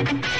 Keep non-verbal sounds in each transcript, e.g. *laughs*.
Otra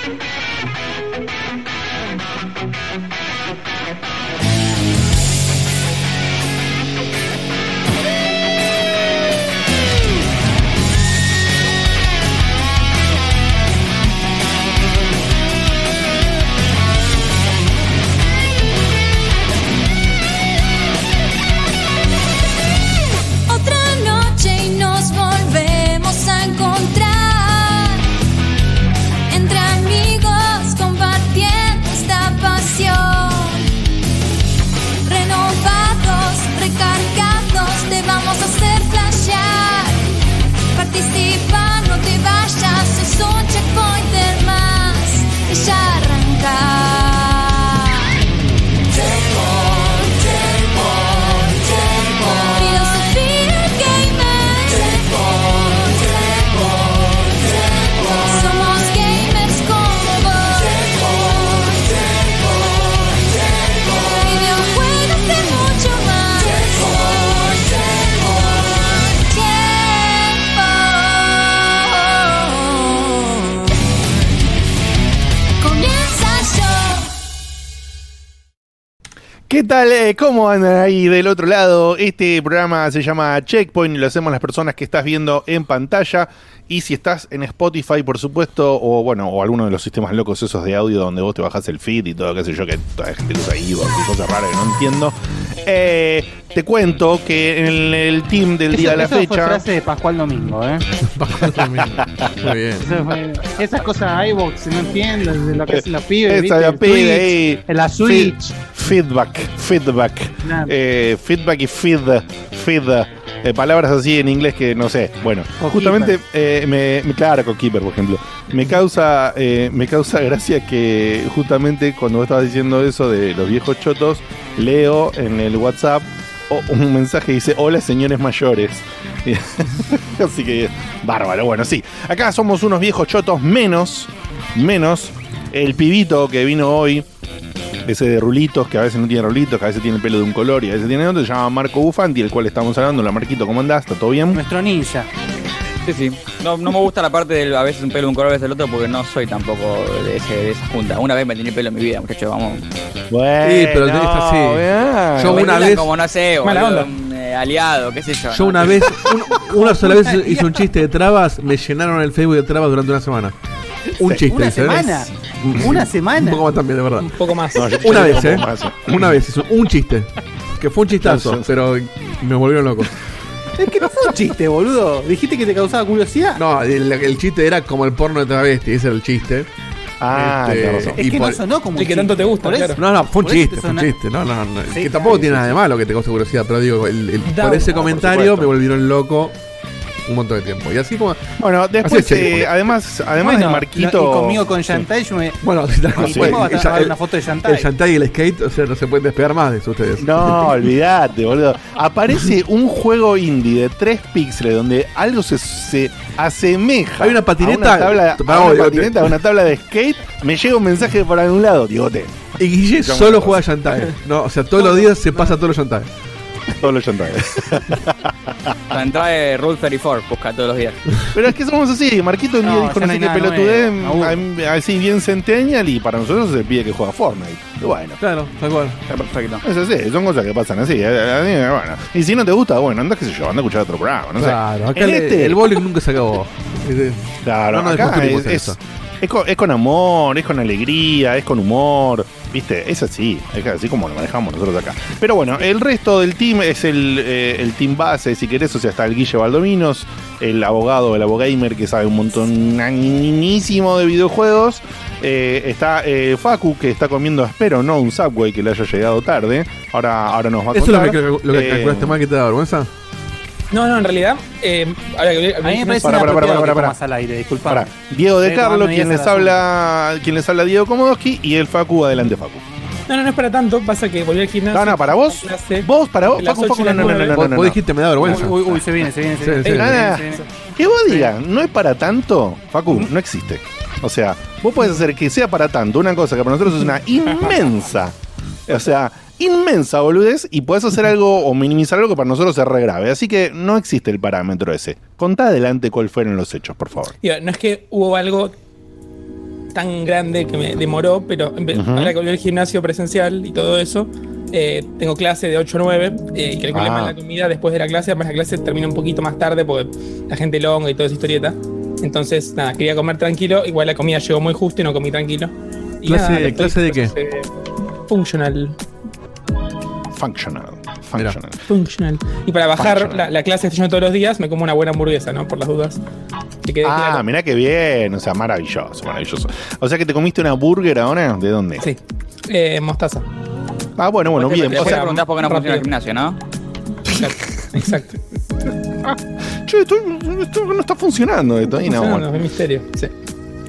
¿Qué tal? Eh, ¿Cómo andan ahí del otro lado? Este programa se llama Checkpoint y lo hacemos las personas que estás viendo en pantalla. Y si estás en Spotify, por supuesto, o bueno, o alguno de los sistemas locos esos de audio donde vos te bajas el feed y todo, qué sé yo, que toda la gente usa Evox y cosas raras que no entiendo. Eh, te cuento que en el team del día de la Eso fue fecha. frase de Pascual Domingo, ¿eh? *laughs* Muy bien. Eso fue- esas cosas iVox, no entiendo, de lo que hacen los pibes, Esa ¿viste? la El pide Twitch, ahí. en la Switch. Feedback, feedback. Nada. Eh, feedback y feed, feed. Eh, palabras así en inglés que no sé. Bueno, justamente eh, me, me- claro, Cokeeper, por ejemplo. Me causa, eh, me causa *laughs* gracia que justamente cuando vos estabas diciendo eso de los viejos chotos, leo en el WhatsApp un mensaje que dice, hola señores mayores. *laughs* Así que, bárbaro. Bueno, sí. Acá somos unos viejos chotos menos, menos el pibito que vino hoy, ese de rulitos, que a veces no tiene rulitos, que a veces tiene el pelo de un color y a veces tiene otro, se llama Marco Bufanti, el cual estamos hablando. Hola Marquito, ¿cómo andás? ¿Está todo bien? Nuestro ninja. Sí, sí. No, no me gusta la parte del a veces un pelo un color, a veces el otro, porque no soy tampoco de, ese, de esa junta. Una vez me tenía pelo en mi vida, muchachos, vamos. Bueno, Sí, pero tenés así. Yo Me una vez- Como no sé, Mala boludo, onda. un eh, aliado, qué sé yo. Yo ¿no? una vez, un- una sola vez *laughs* hice un chiste de trabas, me llenaron el Facebook de trabas durante una semana. *laughs* Un chiste, ¿Una semana? *laughs* ¿Una Un semana? poco más también, de verdad. Un poco más. No, yo- Una yo vez, ¿eh? más. Una vez hizo un chiste. Que fue un chistazo, *laughs* pero me volvieron loco. Es que no fue un chiste, boludo. Dijiste que te causaba curiosidad. No, el, el chiste era como el porno de travesti, ese era el chiste. Ah, Este, razón. Es que por- no sonó como El un que tanto chiste. te gusta, claro. No, no, fue un chiste, te fue un chiste. No, no, no. Sí, que tampoco sí, tiene sí. nada de malo que te cause curiosidad, pero digo, el- el- Da, por ese comentario me volvieron loco un montón de tiempo. Y así como. Bueno, después, Así es, eh, además, además Bueno, de Marquito. Y conmigo con Yantai, yo me. Bueno, una foto de Yantai. El Shantai y el skate, o sea, no se pueden despegar más de eso ustedes. No, olvídate, boludo. Aparece *laughs* un juego indie de 3 píxeles donde algo se, se asemeja. Hay una patineta- A una tabla, a una patineta, a una tabla de skate. Me llega un mensaje por algún lado, Digote. Y Guille solo juega Shantai. No, o sea, todos los días se pasa todos los Shantai. *laughs* Todos los chantajes. *laughs* La entrada de Rule 34, busca todos los días. Pero es que somos así. Marquito un día No, dijo ya no no pelotudez, así bien centennial, y para nosotros se pide que juega Fortnite. Y bueno. Claro, tal cual. Está perfecto. Es así, son cosas que pasan así. eh, eh, bueno. Y si no te gusta, bueno, anda, qué sé yo, anda a escuchar otro programa, no sé. Claro, acá el, este- el bowling nunca se acabó. *laughs* Claro, acá es, es, eso. es con, es con amor, es con alegría, es con humor, ¿viste? Es así, es así como lo manejamos nosotros acá. Pero bueno, el resto del team es el, eh, el team base, si querés, o sea, está el Guille Baldominos, el abogado, el abogamer que sabe un montonísimo de videojuegos. eh, está eh, Facu, que está comiendo, espero, no un Subway que le haya llegado tarde. Ahora, ahora nos va a ¿Eso es lo contar. que, lo que Eh, calculaste mal que te da vergüenza? No, no, en realidad. Eh, ahora que- A mí me parece Para, para, para, para, para. comas al aire, disculpa. Diego de Carlo, quien les habla, quien les habla Diego Komodowski y el Facu, adelante Facu. No, no, no es para tanto. Pasa que volví al gimnasio. No, no, para vos, Clase. vos, para vos, Facu, Facu, no, no, no, no, vos, no, vos no. dijiste me da vergüenza. Uy, uy, uy, se viene, se viene, se viene. se. Que vos digas, no es para tanto, Facu, no existe. O sea, vos podés hacer que sea para tanto una cosa que para nosotros es una inmensa, o sea, inmensa boludez y podés hacer algo o minimizar algo que para nosotros es re grave. Así que no existe el parámetro ese. Contá adelante cuáles fueron los hechos, por favor. No es que hubo algo tan grande que me demoró, pero vez- Ujú. ahora que volví al gimnasio presencial y todo eso, eh, tengo clase de 8 a 9 eh, y calculé Ah. mal la comida después de la clase, además la clase termina un poquito más tarde porque la gente longa y toda esa historieta. Entonces, nada, quería comer tranquilo, igual la comida llegó muy justo y no comí tranquilo. Y ¿Clase- nada, clase de qué? eh, Functional. Functional. Functional. Functional. Y para bajar la, la clase que estoy yendo todos los días, me como una buena hamburguesa, ¿no? Por las dudas. Que Ah, claro. mirá qué bien. O sea, maravilloso, maravilloso. O sea que te comiste una burger ahora. ¿De dónde? Sí. Eh, mostaza. Ah, bueno, bueno, bien. O sea, preguntás por qué no funciona el gimnasio, ¿no? Exacto. *laughs* Che, estoy- esto no está funcionando esto. ahí, no, bueno. es misterio. Sí.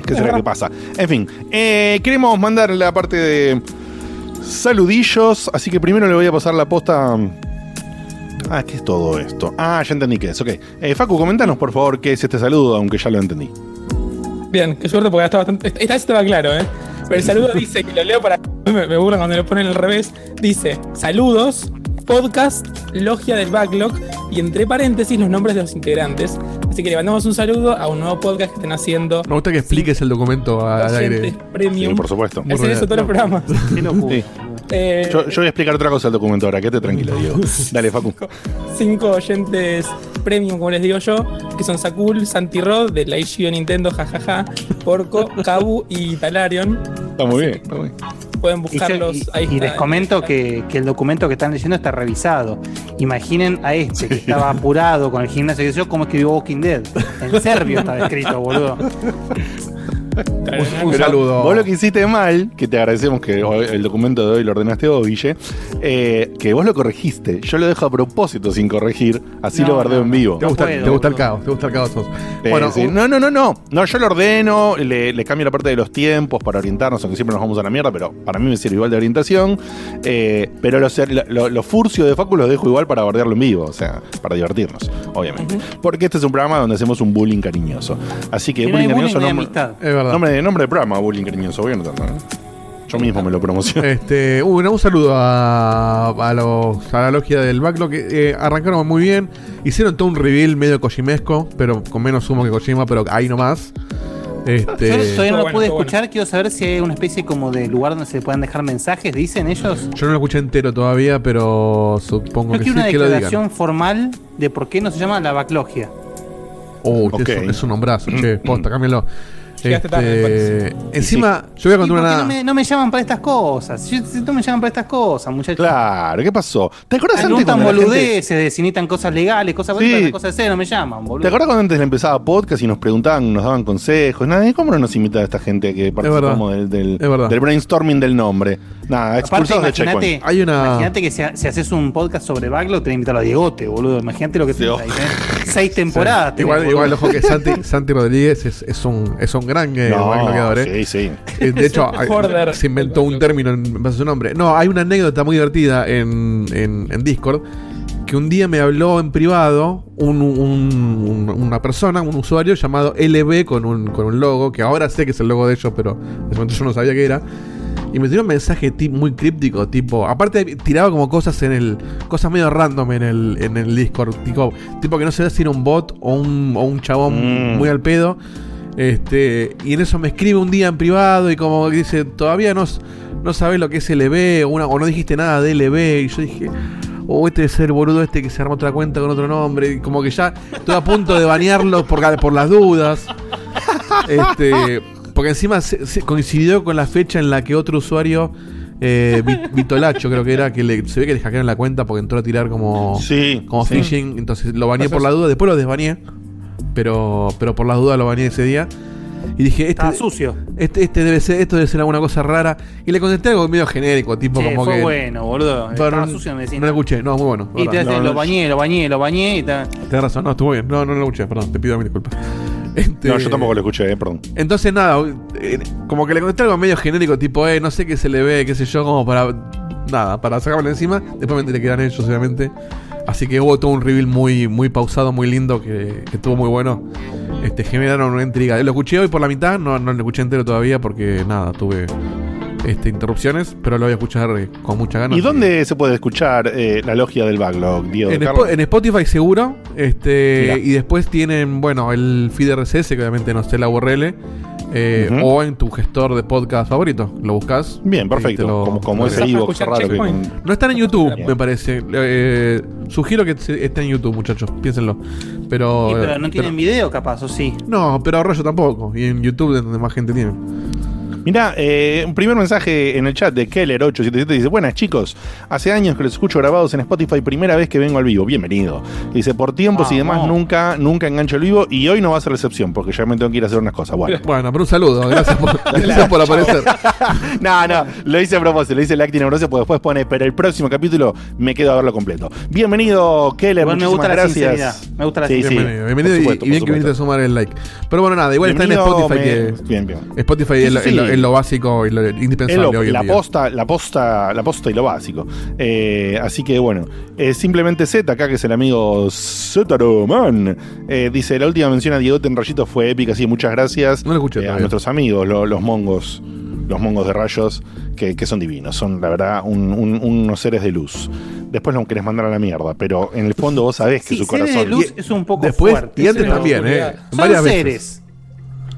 ¿Qué será que pasa? En fin, eh, queremos mandar la parte de saludillos, así que primero le voy a pasar la posta. Ah, ¿qué es todo esto? Ah, ya entendí qué es, ok. Eh, Facu, comentanos por favor qué es este saludo, aunque ya lo entendí. Bien, qué suerte porque está bastante. Esta vez estaba claro, ¿eh? Pero el saludo dice, que lo leo para. Me, me cuando lo ponen al revés. Dice: Saludos, podcast, logia del backlog y entre paréntesis los nombres de los integrantes. Así que le mandamos un saludo a un nuevo podcast que estén haciendo. Me gusta que expliques el documento al aire. Premium. Sí, por supuesto. Hacen eso todos los programas. *laughs* Sí. Eh, Yo, yo voy a explicar otra cosa del documento ahora, quédate tranquilo, Diego. *laughs* Dale, Facu. cinco oyentes premium, como les digo yo, que son Sakul, Santi Rod, de la issue de Nintendo, jajaja, Porco, Kabu y Talarion. Está muy bien, está muy bien. Pueden Y, buscarlos y- ahí. y está, les en comento que, que el documento que están leyendo está revisado. Imaginen a este que estaba apurado con el gimnasio que yo, cómo escribió Walking Dead. En serbio estaba escrito, boludo. *laughs* Un saludo. Vos lo que hiciste mal, que te agradecemos que hoy- el documento de hoy lo ordenaste vos, Guille, eh, que vos lo corregiste. Yo lo dejo a propósito sin corregir, así No, lo bardeo no, en vivo. Te gusta, puedo, te gusta el caos, te gusta el caos. sos. Eh, bueno, sí. No, no, no, no. No, yo lo ordeno, le, le cambio la parte de los tiempos para orientarnos, aunque siempre nos vamos a la mierda, pero para mí me sirve igual de orientación. Eh, pero los lo, lo- lo furcio de Facu los dejo igual para bordearlo en vivo, o sea, para divertirnos, obviamente. Porque este es un programa donde hacemos un bullying cariñoso. Así que Y no hay bullying bullying, cariñoso no amistad. Verdad. nombre, nombre de programa, bullying cariñoso, voy anotando, ¿eh? Yo mismo me lo promociono. Este, uh, un saludo a, a, los, a la logia del backlog que eh, arrancaron muy bien. Hicieron todo un reveal medio kojimesco, pero con menos humo que Kojima, pero ahí nomás. Este, Yo todavía no lo bueno, pude escuchar, quiero saber si hay una especie como de lugar donde se puedan dejar mensajes, dicen ellos. yo no lo escuché entero todavía, pero supongo Yo que quiero sí una que lo declaración digan. formal de por qué no se llama la backlogia. Oh, es, un- es un nombrazo, che, *clears throat* posta, cámbialo. Llegaste tarde, me Este, encima, yo voy a ¿Y por contar una. no me, no me llaman para estas cosas? Si, si no me llaman para estas cosas, muchachos. Claro, ¿qué pasó? ¿Te acuerdas antes cuando gente- boludeces de si necesitan cosas legales, cosas Sí. para cosas de no me llaman, boludo. ¿Te acuerdas cuando antes le empezaba podcast y nos preguntaban, nos daban consejos? Nada, ¿y ¿cómo no nos invita a esta gente que participamos del, del, Es verdad. del brainstorming del nombre? Nada, expulsados de imagínate, Checkpoint. Hay una- imagínate que si, si haces un podcast sobre backlog, te voy a invitar a Diegote, boludo. Imagínate lo que Sí, te tenés Seis temporadas. tenés, Igual, igual, ojo que Santi, Santi Rodríguez es, es un, es un gran eh, No, backlogueador, ¿eh? sí, sí. Eh, De hecho, *laughs* hay- se inventó un término en base a su nombre. No, hay una anécdota muy divertida en, en- en Discord. Que un día me habló en privado un- un- un- una persona, un usuario llamado LB con un, con un logo, que ahora sé que es el logo de ellos, pero en ese momento yo no sabía qué era. Y me tiró un mensaje muy críptico, tipo. Aparte, tiraba como cosas en el. Cosas medio random en el, en el Discord. Tipo, tipo que no se ve si era un bot o un, o un chabón Mm. muy al pedo. Este, y en eso me escribe un día en privado y como que dice, todavía no, no sabes lo que es LB o, una, o no dijiste nada de LB. Y yo dije, oh, este es el boludo este que se armó otra cuenta con otro nombre. Y como que ya estoy a punto de banearlo por, por las dudas. Este, porque encima se- se coincidió con la fecha en la que otro usuario, eh, Vi- *laughs* Vitolacho creo que era, que le- se ve que le hackearon la cuenta porque entró a tirar como, Sí. como sí. phishing. Entonces lo baneé Pasó por la duda, después lo desbaneé. Pero, pero por las dudas lo baneé ese día. Y dije, este, sucio. este, este debe ser, esto debe ser alguna cosa rara. Y le contesté algo medio genérico, tipo Che, como fue que. bueno, boludo. Estaba no, sucio, me decís. no lo escuché, no, muy bueno. Y te no, lo bañé, lo bañé, lo bañé y ta- Tenés razón, no, estuvo bien. No, no lo escuché, perdón, te pido mil disculpas. Este, No, yo tampoco lo escuché, eh, perdón. Entonces, nada, eh, como que le contesté algo medio genérico, tipo, eh, no sé qué se le ve, qué sé yo, como para. Nada, para sacármelo encima. Después me enteré que eran ellos, obviamente. Así que hubo todo un reveal muy, muy pausado, muy lindo, que, que estuvo muy bueno. Este, generaron una intriga. Lo escuché hoy por la mitad, no, no lo escuché entero todavía porque, nada, tuve este, interrupciones, pero lo voy a escuchar eh, con mucha ganas. ¿Y dónde se puede escuchar eh, la logia del backlog, Diego? En, Spotify seguro. Este, y después tienen, bueno, el feed RSS, que obviamente no sé la URL. eh, o en tu gestor de podcast favorito. Lo buscas. Bien, perfecto. lo- como como ese raro que con- No están en YouTube, Bien. me parece. Eh, sugiero que se- esté en YouTube, muchachos. Piénsenlo. Pero. Sí, pero no pero- tienen video, capaz, o sí. No, pero rollo tampoco. Y en YouTube es donde más gente tiene. Mirá, eh, un primer mensaje en el chat de Keller877 dice: Buenas chicos, hace años que los escucho grabados en Spotify, primera vez que vengo al vivo, bienvenido. Dice: Por tiempos y demás, nunca, nunca engancho el vivo y hoy no va a ser la excepción porque ya me tengo que ir a hacer unas cosas. Bueno. Bueno, pero un saludo. Gracias por, *laughs* gracias por aparecer. *laughs* no, no, lo hice a propósito, lo hice el acting amoroso porque después pone, pero el próximo capítulo me quedo a verlo completo. Bienvenido, Keller, me muchísimas gusta la gracias. sinceridad. Me gusta la Sí, sinceridad. Bienvenido, bienvenido supuesto, y, bien que viniste a sumar el like. Pero bueno, nada, igual está en Spotify me- que. Bien, bien. Spotify es, Sí, es sí. Es lo básico y lo Es indispensable lo- hoy en la día. posta, la posta, la posta y lo básico. Eh, así que bueno, eh, simplemente Z acá que es el amigo Zetaroman. Eh, dice la última mención a Diego en Rayitos fue épica, así muchas gracias No lo escuché eh, a nuestros amigos, lo- los mongos, los mongos de rayos, que, que son divinos, son la verdad un- un- unos seres de luz. Después lo querés mandar a la mierda, pero en el fondo vos sabés que Sí, su seres de corazón luz es un poco Después, fuerte. y antes también, ¿eh? Son Varias veces. seres,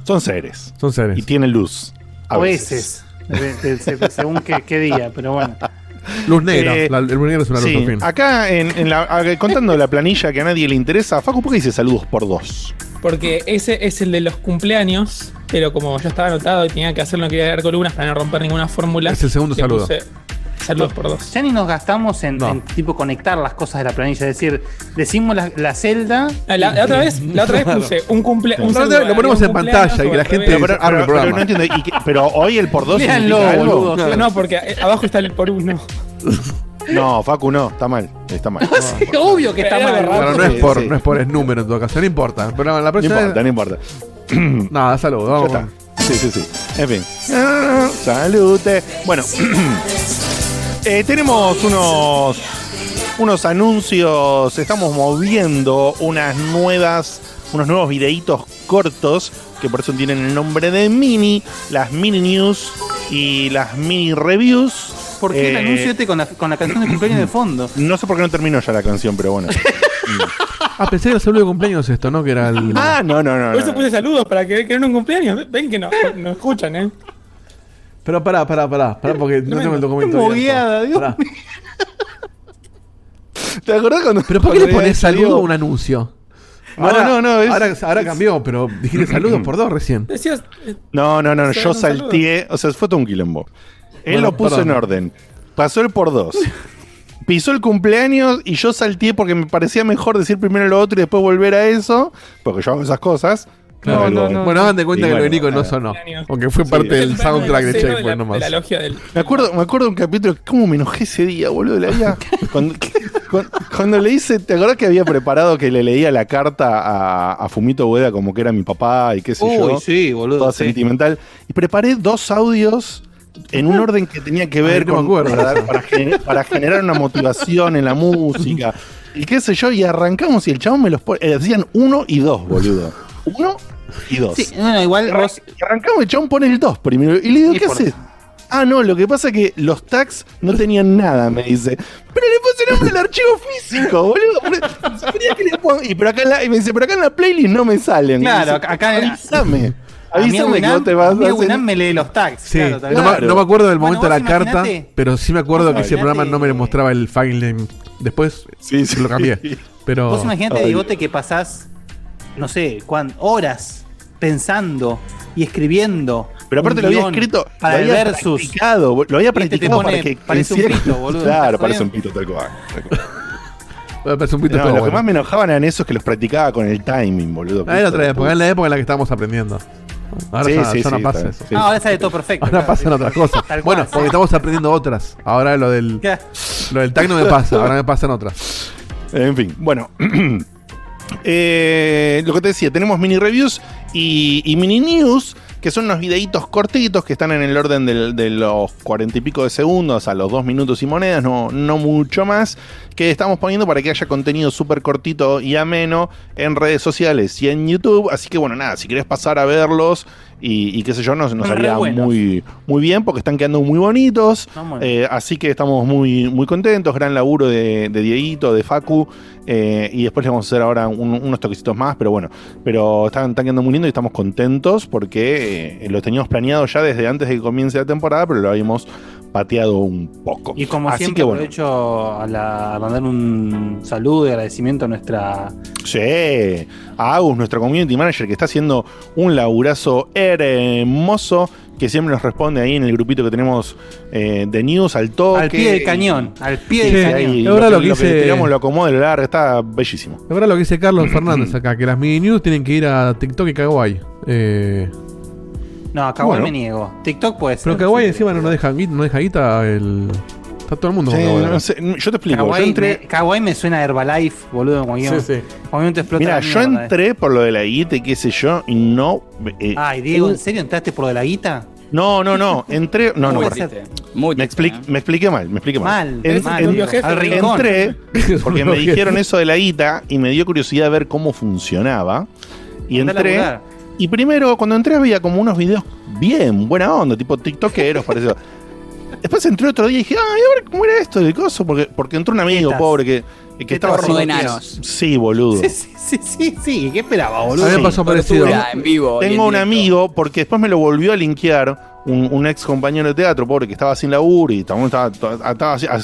son seres Son seres. y tienen luz. A veces. de- de- de- según qué, qué día, pero bueno. Luz negra. Eh, La- el luz negra es una luz, Sí, fin. acá en, en la, a- contando la planilla que a nadie le interesa, Facu, ¿por qué dice saludos por dos? Porque ese es el de los cumpleaños, pero como yo estaba anotado y tenía que hacerlo, no quería dar columnas para no romper ninguna fórmula. Es el segundo saludo. puse Saludos por dos. Ya ni nos gastamos en, No. en tipo conectar las cosas de la planilla. Es decir, decimos la, la celda. Ah, La, la otra vez, la otra vez *laughs* puse un cumple. Un saludo lo ponemos en pantalla y que la gente-. Pero, abre el pero- pero programa. no entiendo, ¿y qué- pero hoy el por dos algo? boludo. No, porque abajo está el por uno. *laughs* No, Facu, no, está mal, está mal. *laughs* Sí, obvio que está mal. Bueno, no es por, sí. no es por el número en todo caso, no importa. Pero la No próxima importa, no importa. *clears throat* Nada, saludos. Ya Vamos. está. Sí, sí, sí. En fin. Ah, Salute. Bueno, *clears throat* eh, tenemos unos unos anuncios. Estamos moviendo unas nuevas, unos nuevos videitos cortos que por eso tienen el nombre de mini, las mini news y las mini reviews. ¿Por qué el Eh, anuncio este con la, con la canción de cumpleaños de fondo? *clears throat* No sé por qué no terminó ya la canción, pero bueno. *laughs* Ah, pensé que era el saludo de cumpleaños esto, ¿no? Que era el. ah, no, no, no. Por eso no. puse saludos para que que era un cumpleaños. Ven que no, no escuchan, ¿eh? Pero pará, pará, pará. Pará porque no tengo el documento. Mogueada, Dios Pará. ¿Te acordás cuando.? Pero ¿por qué le pones saludo a un anuncio? No, no, no, es- ahora, ahora cambió, pero dijiste saludos por dos recién. Decías. eh, No, no, no, no, yo saludo. salteé, o sea, fue todo un quilombo. Él Bueno, lo puso perdón. en orden. Pasó el por dos. *laughs* Pisó el cumpleaños y yo salteé porque me parecía mejor decir primero lo otro y después volver a eso, porque yo hago esas cosas. No, no, no. Bueno, hagan de cuenta Y que bueno, Nico no nada. sonó. Aunque fue Sí. parte del el soundtrack de Checkpoint nomás. de la logia del. Me acuerdo, me acuerdo un capítulo, cómo me enojé ese día, boludo, la vida. *laughs* Cuando, cuando, cuando le hice, ¿te acordás que había preparado que le leía la carta a, a Fumito Ueda como que era mi papá y qué sé yo? Uy, sí, boludo. toda sí. sentimental. Y preparé dos audios en un orden que tenía que ver Ay, no con, acuerdo. para, para gener- para generar una motivación en la música. Y qué sé yo, y arrancamos y el chabón me los pone. eh, decían uno y dos, boludo. Uno y dos. Sí, bueno, igual arran- vos. y arrancamos y el chabón pone el dos primero. Y le digo, Y ¿qué haces? Ah, no, lo que pasa es que los tags no tenían nada, me dice. Pero le puse el nombre del archivo físico, boludo. Quería que le ponga- Y, pero acá en la- y me dice, pero acá en la playlist no me salen. Claro, dice, acá en- Avísame. Avísame que no te vas a mí hacer- me lee los tags. Sí, claro, no, me, no me acuerdo del Bueno, momento de la carta, pero sí me acuerdo que ese programa no me le mostraba el file name. Después Sí, sí. lo cambié. Pero Vos imaginate. Digote, que pasás, no sé, cuán, horas pensando y escribiendo. Pero aparte lo había escrito, para lo el había versus. practicado, lo había Este practicado pone- para que parece un pito, boludo, *laughs* Claro, ¿estás parece un pito tal cual. tal cual. *laughs* No, todo lo que más me enojaban eran esos que los practicaba con el timing, boludo. Ah, era otra época, en la época en la que estábamos aprendiendo. Ahora Sí, ya, sí, ya no sí, pasa eso. Ah, ahora sale todo perfecto. Ahora claro, pasan sí. otras *laughs* cosas. Tal cual. Bueno, porque estamos aprendiendo otras. Ahora lo del, lo del tag no me pasa, ahora me pasan otras. En fin, bueno. *clears throat* Eh, lo que te decía, tenemos mini reviews y, mini news, que son unos videitos cortitos que están en el orden de los cuarenta y pico de segundos a los dos minutos y monedas, no, no mucho más, que estamos poniendo para que haya contenido súper cortito y ameno en redes sociales y en YouTube. Así que bueno, nada, si querés pasar a verlos y, y qué sé yo, nos, nos haría muy, muy bien porque están quedando muy bonitos. No, bueno. Eh, así que estamos muy, muy contentos. Gran laburo de, de Dieguito, de Facu. eh, y después le vamos a hacer ahora un- unos toquecitos más. Pero bueno, pero están, están quedando muy lindos y estamos contentos porque eh, lo teníamos planeado ya desde antes de que comience la temporada, pero lo habíamos pateado un poco. Y como así siempre, que bueno, aprovecho a, la- a mandar un saludo y agradecimiento a nuestra. Sí, a Agus, nuestro community manager, que está haciendo un laburazo hermoso, que siempre nos responde ahí en el grupito que tenemos eh, de news al toque. al pie del cañón. Al pie Sí, del cañón. Es lo, lo que lo que dice- tiramos lo acomoda lo larga, está bellísimo. Verdad lo que dice Carlos Fernández acá, que las mini news tienen que ir a TikTok y Kawaii. Eh, No, a Kawaii Bueno. me niego. TikTok puede ser. pero Kawaii sí. encima no nos deja, no deja guita el. Está todo el mundo Sí, con Kawaii. no sé, yo te explico. Kawaii, yo entré, me, Kawaii me suena a Herbalife, boludo. Cualquier, Sí, sí. momento explota. mira, yo mierda, eh. entré por lo de la guita y qué sé yo, y no. eh, Ay, Diego, uh, ¿en serio entraste por lo de la guita? No, no, no. Entré. No, no. muy. Muy Me, ¿eh? me expliqué mal, me expliqué mal. Mal, En- mal. en- propio jefe. Al rincón. entré porque *laughs* me dijeron eso de la guita y me dio curiosidad ver cómo funcionaba. Y entré. Y primero, cuando entré, había como unos videos bien, buena onda, tipo TikTokeros, parecido. *laughs* Después entré otro día y dije, ay, a ver cómo era esto del coso, porque, porque entró un amigo Tetas. pobre que, que Tetas estaba de haciendo- enanos. Sí, boludo. Sí, sí, sí, sí, sí. ¿Qué esperaba, A boludo? mí me Sí. pasó parecido. Tortura en vivo. Tengo un amigo, porque después me lo volvió a linkear un, un ex compañero de teatro, pobre, que estaba sin laburo y también estaba, estaba, estaba,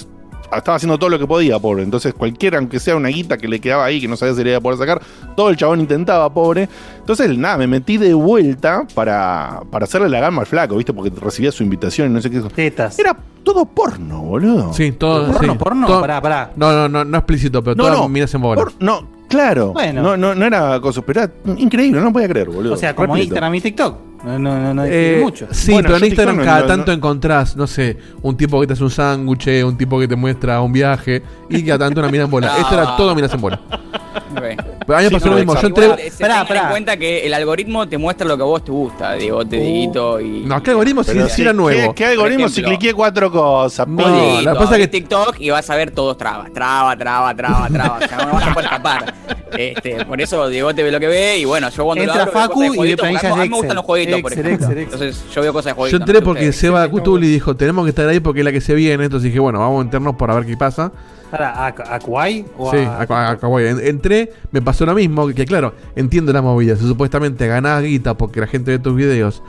estaba haciendo todo lo que podía, pobre. Entonces, cualquiera, aunque sea una guita que le quedaba ahí, que no sabía si le iba a poder sacar, todo el chabón intentaba, pobre. Entonces, nada, me metí de vuelta para, para hacerle la gama al flaco, ¿viste? Porque recibía su invitación y no sé qué. Tetas. Era todo porno, boludo. Sí, todo. ¿Porno, sí. porno? Todo- Pará, pará. No, no, no, no explícito, pero No, todas no. miras en bola. Por- no, claro. Bueno. No, no, no era cosa, pero era increíble, no lo podía creer, boludo. O sea, como. Instagram y TikTok. No, no, no, no distingue Eh, mucho. Sí, Bueno, pero en Instagram no- cada no- tanto no- encontrás, no sé, un tipo que te hace un sándwich, un tipo que te muestra un viaje y cada tanto una mira en bola. *laughs* Esto era todo miras en bola. Ok. Pero a mí me Sí, pasó no, lo mismo. Yo entré. Igual, se Pará, en cuenta que el algoritmo te muestra lo que a vos te gusta, digo, te Dieguito y. No, ¿qué algoritmo si era nuevo? ¿Qué, qué algoritmo si cliqué cuatro cosas? No, la cosa es que- TikTok y vas a ver todos trabas, traba, traba, traba, traba. o sea, no vas a poder escapar. *laughs* Este, por eso Diego te ve lo que ve y bueno, yo cuando Entra lo abro, Facu y de me gustan los jueguitos, por ejemplo. Excel, Excel. Entonces yo veo cosas de Yo jueguitos. entré no porque. Seba Sí, Cutuli dijo, tenemos que estar ahí porque es la que se viene. Entonces dije, bueno, vamos a meternos para ver qué pasa. ¿a, a o Sí, a, a- Entré, me pasó lo mismo, que claro, entiendo la movida. Si supuestamente ganás guita porque la gente ve tus videos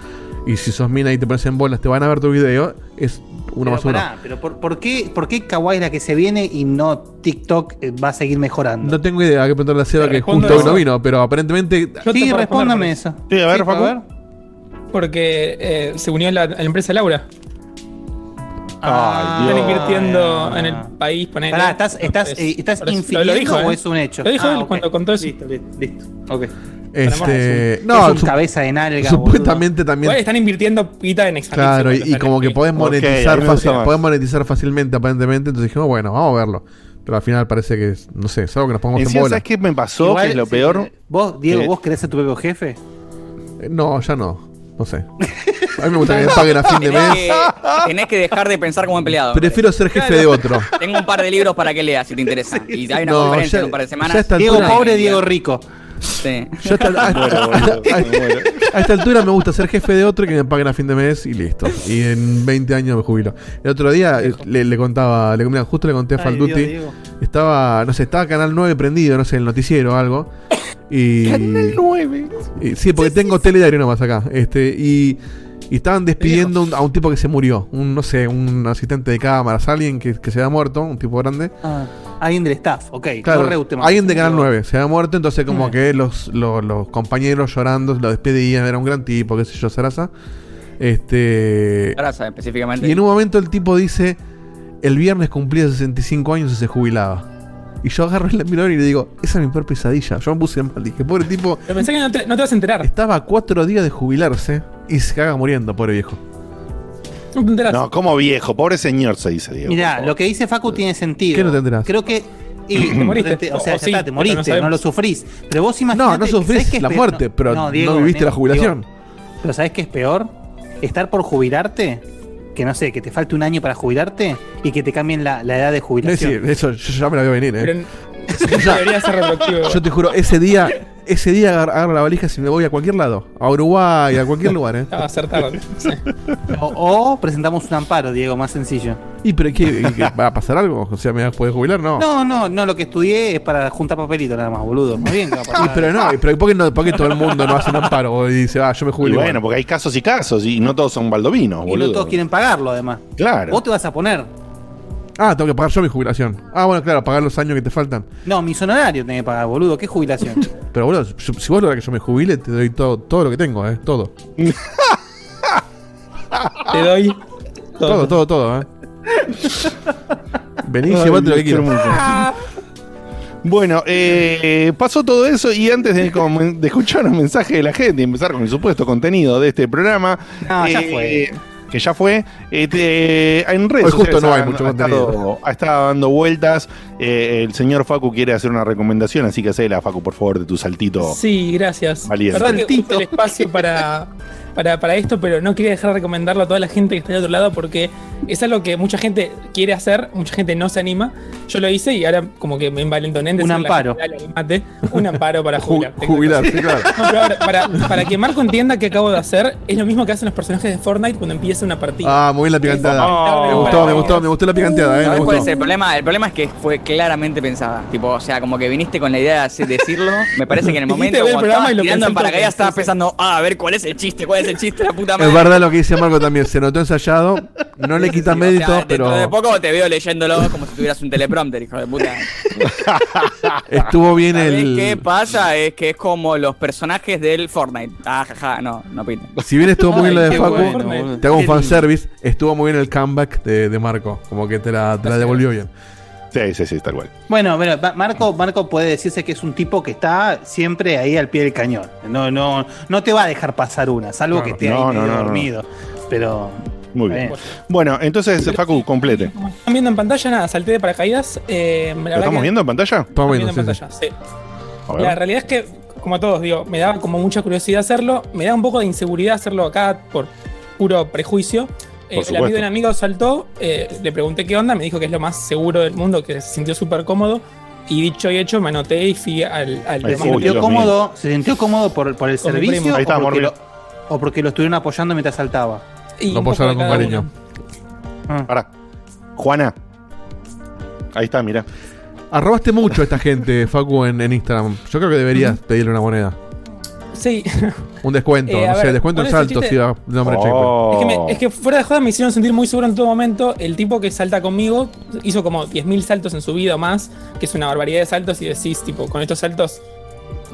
y si sos mina y te pones en bolas te van a ver tu video, es uno Pero más uno. pará, pero por, ¿por qué, ¿por qué Kawaii es la que se viene y no TikTok eh, va a seguir mejorando? No tengo idea, hay que preguntarle a Seba Te que justo hoy eso. no vino, pero aparentemente Yo te sí, respóndame eso. Sí, a ver, Facu. Porque eh, se unió a la, a la empresa Laura. Ah. Están invirtiendo ah. en el país, ponele. Pará, ¿estás, estás, Entonces, eh, estás infiriendo lo, lo dijo, o ¿eh? es un hecho? Lo dijo Ah, él cuando contó eso. Listo, listo, listo. Ok. este Es no, un su- cabeza de nalga. supuestamente también están invirtiendo guita en expandirse. Claro, y, como que podés monetizar fácil- más. podés monetizar fácilmente aparentemente, entonces dijimos, bueno, vamos a verlo. Pero al final parece que, es- no sé, es algo que nos pongamos en bola. ¿sabes qué me pasó? Igual, que es lo sí, peor. Vos, Diego, Eh, ¿vos querés ser tu propio jefe? Eh, No, ya no. No sé. A mí me gusta que me *laughs* paguen a fin de mes. que, tenés que dejar de pensar como empleado. Prefiero ser jefe de otro. Tengo un par de libros para que leas si te interesa. *laughs* Y hay una No, conferencia ya- en un par de semanas. Diego altura- pobre, Diego rico. Sí. Yo a esta, *laughs* a- Muero, boludo, muero. a esta altura me gusta ser jefe de otro y que me paguen a fin de mes y listo. Y en 20 años me jubilo. El otro día eh, le, le contaba, le, mira, justo le conté a Falduti. Estaba, no sé, estaba Canal 9 prendido, no sé, el noticiero o algo. Y, Canal 9. y- sí, porque tengo telediario nomás acá. Este, y, y estaban despidiendo un- a un tipo que se murió. Un, no sé, un asistente de cámaras, alguien que, que se había muerto, un tipo grande. Ah, alguien del staff, ok. Claro, no alguien de Canal 9 se había muerto, entonces como Mm. que los, los, los compañeros llorando lo despedían, era un gran tipo, qué sé yo, Sarasa. Este, Grasa, específicamente. y en un momento el tipo dice, el viernes cumplía 65 años y se jubilaba. Y yo agarro el mirador y le digo, esa es mi peor pesadilla. Yo me puse mal, dije, pobre tipo, Pero pensé que no te, no te vas a enterar. estaba a cuatro días de jubilarse y se caga muriendo, pobre viejo. No. No, como viejo, pobre señor se dice, Diego. Mirá, lo que dice Facu tiene sentido. ¿Qué no te enterás? Creo que. y- *clears throat* Te moriste. te- o sea, O ya sí, está, te moriste, no no, lo sufrís. Pero vos No, imaginate. no ¿sabés sufrís la peor? muerte, pero no, Diego, viviste la Diego, jubilación. pero ¿sabés qué es peor? Estar por jubilarte, que no sé, que te falte un año para jubilarte y que te cambien la, la edad de Es jubilación. decir, eso yo ya me la veo venir, ¿eh? Pero *laughs* Debería ser retroactivo. Yo te juro, ese día, ese día agar- agarro la valija y me voy a cualquier lado. A Uruguay, a cualquier lugar, ¿eh? *laughs* Ah, Va a ser tarde. *laughs* sí. O, o presentamos un amparo, Diego, más sencillo. ¿Y pero qué, qué- va a pasar algo? O sea, ¿me vas a poder jubilar? No. No, no, no, lo que estudié es para juntar papelito nada más, boludo. Más bien, que va a pasar. Y, pero no, y pero ¿por qué, no, por qué todo el mundo no hace un amparo y dice, ah, yo me Y jubilo? bueno, porque hay casos y casos y no todos son baldovinos, Y boludo. no todos quieren pagarlo, además. Claro. Vos te vas a poner. Ah, tengo que pagar yo mi jubilación. Ah, bueno, claro, pagar los años que te faltan. No, mis honorarios tenés que pagar, boludo. ¿Qué jubilación? *laughs* Pero boludo, yo- si vos lográs que yo me jubile, te doy todo, todo lo que tengo, ¿eh? Todo. *laughs* Te doy Todo, todo, todo, ¿eh? *laughs* Vení, Ay, llevate lo que hermoso. Bueno, eh, pasó todo eso y antes de, de escuchar los mensajes de la gente y empezar con el supuesto contenido de este programa, No, ya eh, fue. Que ya fue, eh, te- en redes Hoy justo sociales no hay han- mucho ha contenido. estado- ha estado dando vueltas. eh, el señor Facu quiere hacer una recomendación, así que hacela, Facu, por favor, de tu saltito. Sí, gracias. Valiente. Que usé el espacio para, para, para esto, pero no quería dejar de recomendarlo a toda la gente que está del otro lado porque es algo que mucha gente quiere hacer, mucha gente no se anima. Yo lo hice y ahora como que me envalentoné en Un amparo. Un amparo para *laughs* Ju- jubilar. jubilar, sí, claro. *laughs* No, ahora, para, para que Marco entienda qué acabo de hacer, es lo mismo que hacen los personajes de Fortnite cuando una partida. Ah, muy bien la picanteada. Oh. Me gustó, me gustó, me gustó la picanteada, ¿eh? Me ¿Sabes cuál gustó. es el problema? El problema es que fue claramente pensada. Tipo, o sea, como que viniste con la idea de decirlo. Me parece que en el *laughs* momento ver el programa estabas y lo tirando en paracaídas estabas sí, pensando, ah, a ver cuál es el chiste, cuál es el chiste, la puta madre. Es verdad lo que dice Marco también, se notó ensayado, no le quita Sí, o mérito, sea, dentro pero de poco te veo leyéndolo como si tuvieras un teleprompter, hijo de puta. *laughs* estuvo bien ¿Sabés el... qué pasa? Es que es como los personajes del Fortnite. Ah, jaja, no, no pinta. Si bien estuvo muy bien lo de Facu, bueno, te hago un. Fanservice, estuvo muy bien el comeback de, de Marco, como que te la, te la devolvió bien. Sí, sí, sí, tal cual. Bueno, bueno, Ma- Marco, Marco puede decirse que es un tipo que está siempre ahí al pie del cañón. No, no, no te va a dejar pasar una, salvo No, que esté no, ahí no, medio no, no. dormido. Pero Muy bien. bien. Bueno, entonces, Facu, complete. Como están viendo en pantalla, nada, salté de paracaídas. Eh, ¿Lo estamos viendo en pantalla? Estamos viendo, viendo sí, en sí. pantalla, sí. La realidad es que, como a todos, digo, me daba como mucha curiosidad hacerlo, me da un poco de inseguridad hacerlo acá por puro prejuicio. Eh, el supuesto. amigo de un amigo saltó, eh, le pregunté qué onda, me dijo que es lo más seguro del mundo, que se sintió súper cómodo. Y dicho y hecho, me anoté y fui al, al ¿se sintió Dios cómodo, ¿se sintió cómodo por, por el Con servicio. Ahí está, o, porque lo, o porque lo estuvieron apoyando mientras saltaba? y Lo apoyaron con cariño. Pará. Juana. Ahí está, mira. Arrobaste mucho a esta gente, Facu, en, en Instagram. Yo creo que deberías pedirle una moneda. Sí, *laughs* Un descuento, Eh, no sé, ver, descuento en ¿cuál es el saltos chiste? si va nombre checkpoint. Oh. Es que, me- es que fuera de joda me hicieron sentir muy seguro en todo momento. El tipo que salta conmigo hizo como 10.000 saltos en su vida o más, que es una barbaridad de saltos y decís, tipo, con estos saltos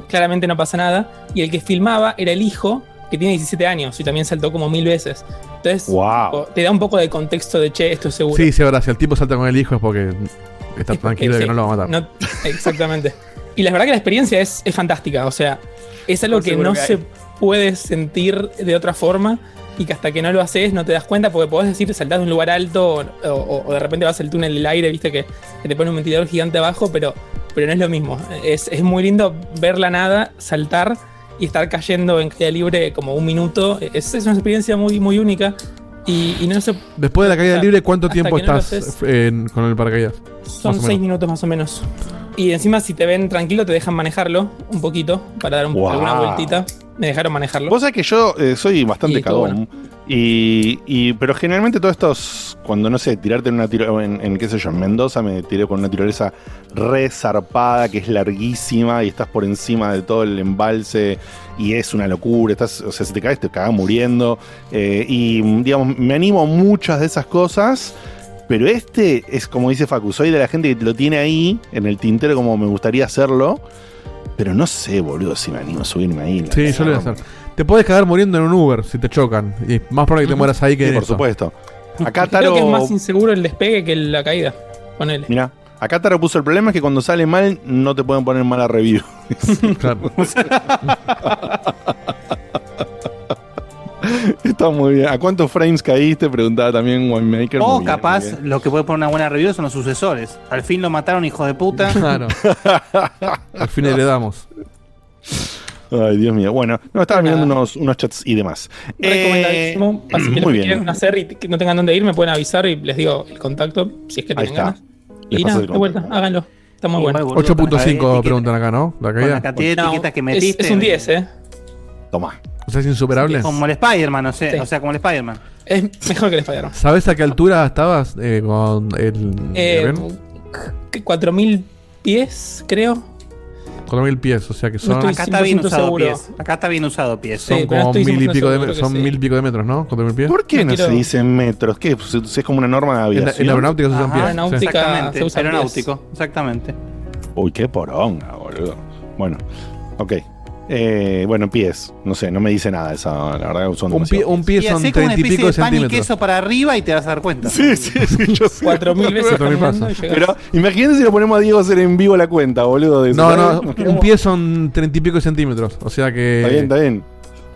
claramente no pasa nada. Y el que filmaba era el hijo, que tiene 17 años y también saltó como mil veces. Entonces, Wow. tipo, te da un poco de contexto de, che, esto es seguro. Sí, sí, verdad. Si el tipo salta con el hijo es porque está Es porque, tranquilo de que sí, no lo va a matar. no- exactamente. Y la verdad que la experiencia es, es fantástica. O sea, es algo que no que se puede sentir de otra forma y que hasta que no lo haces no te das cuenta porque podés decir saltás de un lugar alto o, o- o de repente vas al túnel del aire, viste que, que te pone un ventilador gigante abajo, pero, pero no es lo mismo. Es, es muy lindo ver la nada, saltar y estar cayendo en caída libre como un minuto. Es, es una experiencia muy, muy única y, y no se, Después de la caída Hasta- libre, ¿cuánto tiempo no estás haces. en- con el paracaídas? Son seis menos. minutos más o menos. Y encima, si te ven tranquilo, te dejan manejarlo un poquito para dar un- Wow. alguna vueltita. Me dejaron manejarlo. Vos sabés que yo eh, soy bastante Y cagón. Y, y- pero generalmente todos estos, cuando no sé, tirarte en una tiro, en, en, qué sé yo, en Mendoza me tiré con una tirolesa re zarpada, que es larguísima, y estás por encima de todo el embalse, y es una locura, estás, o sea, si te caes, te cagas muriendo. eh, y digamos, me animo a muchas de esas cosas. Pero este es como dice Facu, soy de la gente que lo tiene ahí, en el tintero como me gustaría hacerlo. Pero no sé, boludo, si me animo a subirme ahí. Sí, yo lo voy a hacer. Te puedes cagar muriendo en un Uber si te chocan. Y más probable que te mueras ahí que Sí, en por eso. supuesto. Acá Creo Taro. que es más inseguro el despegue que la caída. Ponele. Mira, acá Taro puso el problema es que cuando sale mal no te pueden poner mala review. *laughs* Claro. *laughs* *laughs* Está muy bien. ¿A cuántos frames caíste? Preguntaba también Winemaker. O bien, capaz lo que puede poner una buena review son los sucesores. Al fin lo mataron, hijo de puta. *laughs* Claro. *laughs* Al fin le damos. Ay, Dios mío. Bueno, no, estaba Nada. mirando unos, unos chats y demás. Recomendadísimo. Eh, Así que muy que bien. quieren hacer y que no tengan dónde ir, me pueden avisar y les digo el contacto si es que Ahí tienen está. ganas. Les y nada, de vuelta, háganlo. Está muy bueno. Igual, boludo, con la 8.5 etiqueta- preguntan acá, ¿no? La Con la caída. cantidad de No, etiquetas que es, metiste. es un 10, ¿eh? Tomá. O sea, es insuperable. Como el Spider-Man, o sea, Sí. o sea, como el Spider-Man. Es mejor que el Spider-Man. ¿Sabes a qué altura estabas eh, con el Eh, avión? ¿qué? 4000 pies, creo. 4.000 pies, o sea que son, estoy Acá está bien 100% usado seguro. pies. Acá está bien usado pies. Sí, son como mil y 100% pico de, son sí. mil y pico de metros, ¿no? 4.000 pies. ¿Por qué No no, quiero- se dice en metros? ¿Qué? Pues, Es como una norma de En, la- aviación. en la aeronáutica se usan Ajá, pies. aeronáutica. sí. Exactamente, se usan aeronáutico, exactamente. Uy, qué poronga, boludo. Bueno, ok. Eh, bueno, pies. No sé, no me dice nada esa. La verdad son Un pie, un pie Y son 30 y pico de pan y centímetros. queso para arriba y te vas a dar cuenta. Sí, sí, sí, yo sé. 4000 veces 4000 caminando pasos. y llegas. Pero imagínate si lo ponemos a Diego a hacer en vivo la cuenta, boludo. De No, no, un pie son 30 y pico de centímetros. O sea que. Está bien, está bien.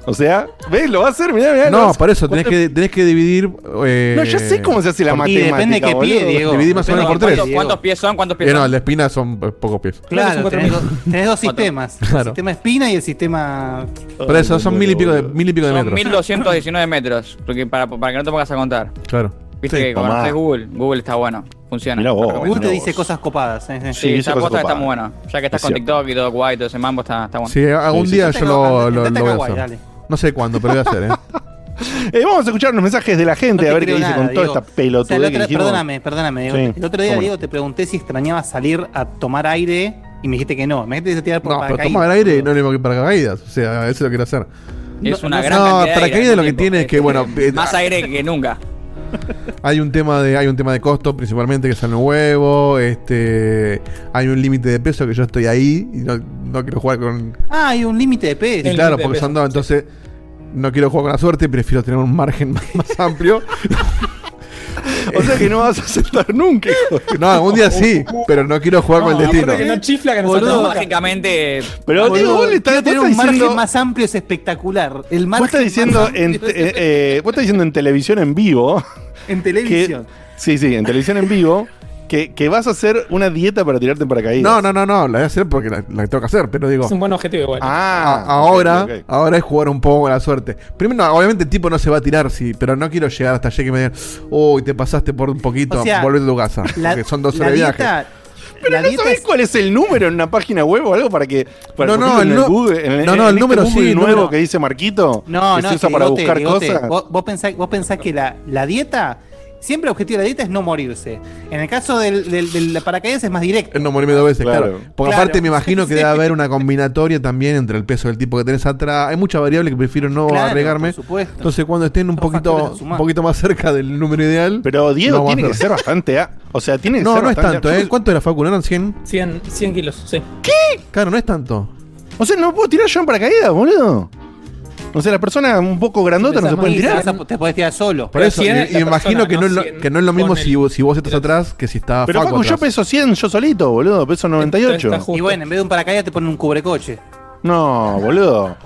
O sea, ¿ves? Lo va a hacer, mirá, mirá. No, por eso tenés ¿Cuánto- que, tenés que dividir. eh, No, ya sé cómo se hace la Y matemática. depende qué pie, boludo. Diego. Dividí más o menos por tres. ¿Cuántos, cuántos pies son? ¿Cuántos pies Eh, no, son? el de espina son eh, pocos pies. Claro, Claro, tenés, tenés dos sistemas. Claro. El sistema espina y el sistema. Por eso son mil y pico de, mil y pico de Son metros. 1219 metros. Porque para, para que no te pongas a contar. Claro. Viste Sí, que tomá. conoces Google. Google está bueno. Funciona. Mirá vos. Te recomiendo. Google te Mirá dice vos. cosas copadas. eh, eh. Sí, Sí, dice esa cosas posta está copadas. muy buena. Ya que estás Es con cierto. TikTok y todo guay, todo ese mambo está, está bueno. Sí, algún Sí, día sí. yo lo, lo, lo voy a hacer. No sé cuándo, pero voy a hacer, ¿eh? *laughs* Eh, vamos a escuchar los mensajes de la gente, No a ver qué dice con toda esta pelotudez O sea, que dijimos. Perdóname, perdóname. Diego. Sí, el otro día. Diego, te pregunté si extrañaba salir a tomar aire y me dijiste que no. Me dijiste que se tirar por No, pero paracaídas, tomar aire no es lo mismo que paracaídas. O sea, eso lo quiero hacer. Es No, una no, gran no, paracaídas lo que tiene es que, bueno, *laughs* eh, Más aire que nunca. *laughs* Hay un tema de hay un tema de costo principalmente que sale un huevo, este hay un límite de peso que yo estoy ahí y no, no quiero jugar con Ah, hay un límite de peso. y claro, porque peso, son dos, entonces no quiero jugar con la suerte, prefiero tener un margen más, *laughs* más amplio. *laughs* O sea que no vas a aceptar nunca, hijo de- No, algún día sí, pero no quiero jugar con el destino. que no chifla que Boludo, nosotros. Mágicamente. Pero Boludo, Diego, vos le estás, quiero tener vos un margen diciendo, más amplio es espectacular. El vos margen estás diciendo en, eh, eh, vos estás diciendo en televisión en vivo en que, televisión. sí, sí, en televisión en vivo que, que vas a hacer una dieta para tirarte en paracaídas. No, no, no, no, la voy a hacer porque la, la tengo que hacer, pero digo, Es un buen objetivo igual. Ah, a- ahora, ahora es jugar un poco con la suerte. Primero, no, obviamente el tipo no se va a tirar, sí, pero no quiero llegar hasta allí que me digan, uy, te pasaste por un poquito, O sea, volvete a tu casa. porque son dos la horas de viaje. Pero la no sabés es- cuál es el número en una página web o algo para que. Para, No, no, el en nu- Google- en no, no, el en número este Google sí, nuevo número. que dice Marquito. No, que no, se usa que para buscar cosas. Vos, vos pensás, vos pensás que la, la dieta, siempre el objetivo de la dieta es no morirse. En el caso del, del, del paracaídas es más directo. Es no morirme dos veces, Claro. claro. Porque Claro. aparte me imagino que Sí. debe haber una combinatoria también entre el peso del tipo que tenés atrás. Hay muchas variables que prefiero no Claro, arriesgarme. por supuesto. Entonces cuando estén un poquito, un poquito más cerca del número ideal. Pero Diego no, tiene que ser bastante. a- O sea, tiene que No, ser no es tanto, ¿eh? ¿Cuánto era Facu? ¿No eran 100? 100, 100 kilos, sí. Claro, no es tanto. O sea, no puedo tirar yo en paracaídas, boludo. O sea, la persona un poco grandota no se puede Y tirar. a- te podés tirar solo. Por eso, 100 y, imagino que no, no es lo, 100 que no es lo mismo si, si vos estás atrás que si está Pero Facu Facu, yo peso 100 yo solito, boludo. Peso 98. Está justo. Y bueno, en vez de un paracaídas te ponen un cubrecoche. No, boludo.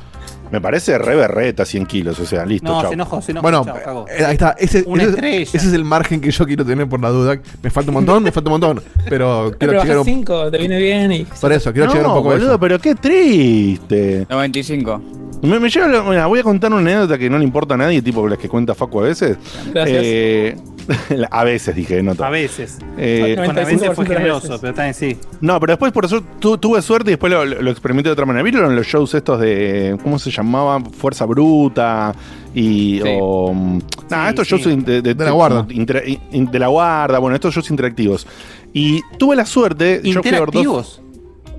Me parece re berreta 100 kilos. O sea, listo, No, chau. se enojó, se enojó. Bueno, chao, cagó. eh, ahí está. Ese, Una ese- estrella. ese es el margen que yo quiero tener por la duda. Me falta un montón, me falta un montón. Pero *laughs* quiero Pero un, 5, te viene bien y. Por eso, quiero llegar un no, poco boludo, eso. pero qué triste. 95. Me, me lleva mira, voy a contar una anécdota que no le importa a nadie, tipo las que cuenta Facu a veces. Gracias. Eh, *laughs* a veces dije, no todo. A veces. Eh, Bueno, a 95% veces fue generoso, veces. pero también sí. no, pero después por eso tu- tuve suerte y después lo, experimenté de otra manera. ¿Vieron los shows estos de. ¿Cómo se llamaban? Fuerza Bruta y. Sí. o, mm, nah, Sí, estos sí. shows de, de- De la guarda. como intera- in- de la guarda, bueno, estos shows interactivos. Y tuve la suerte. yo fui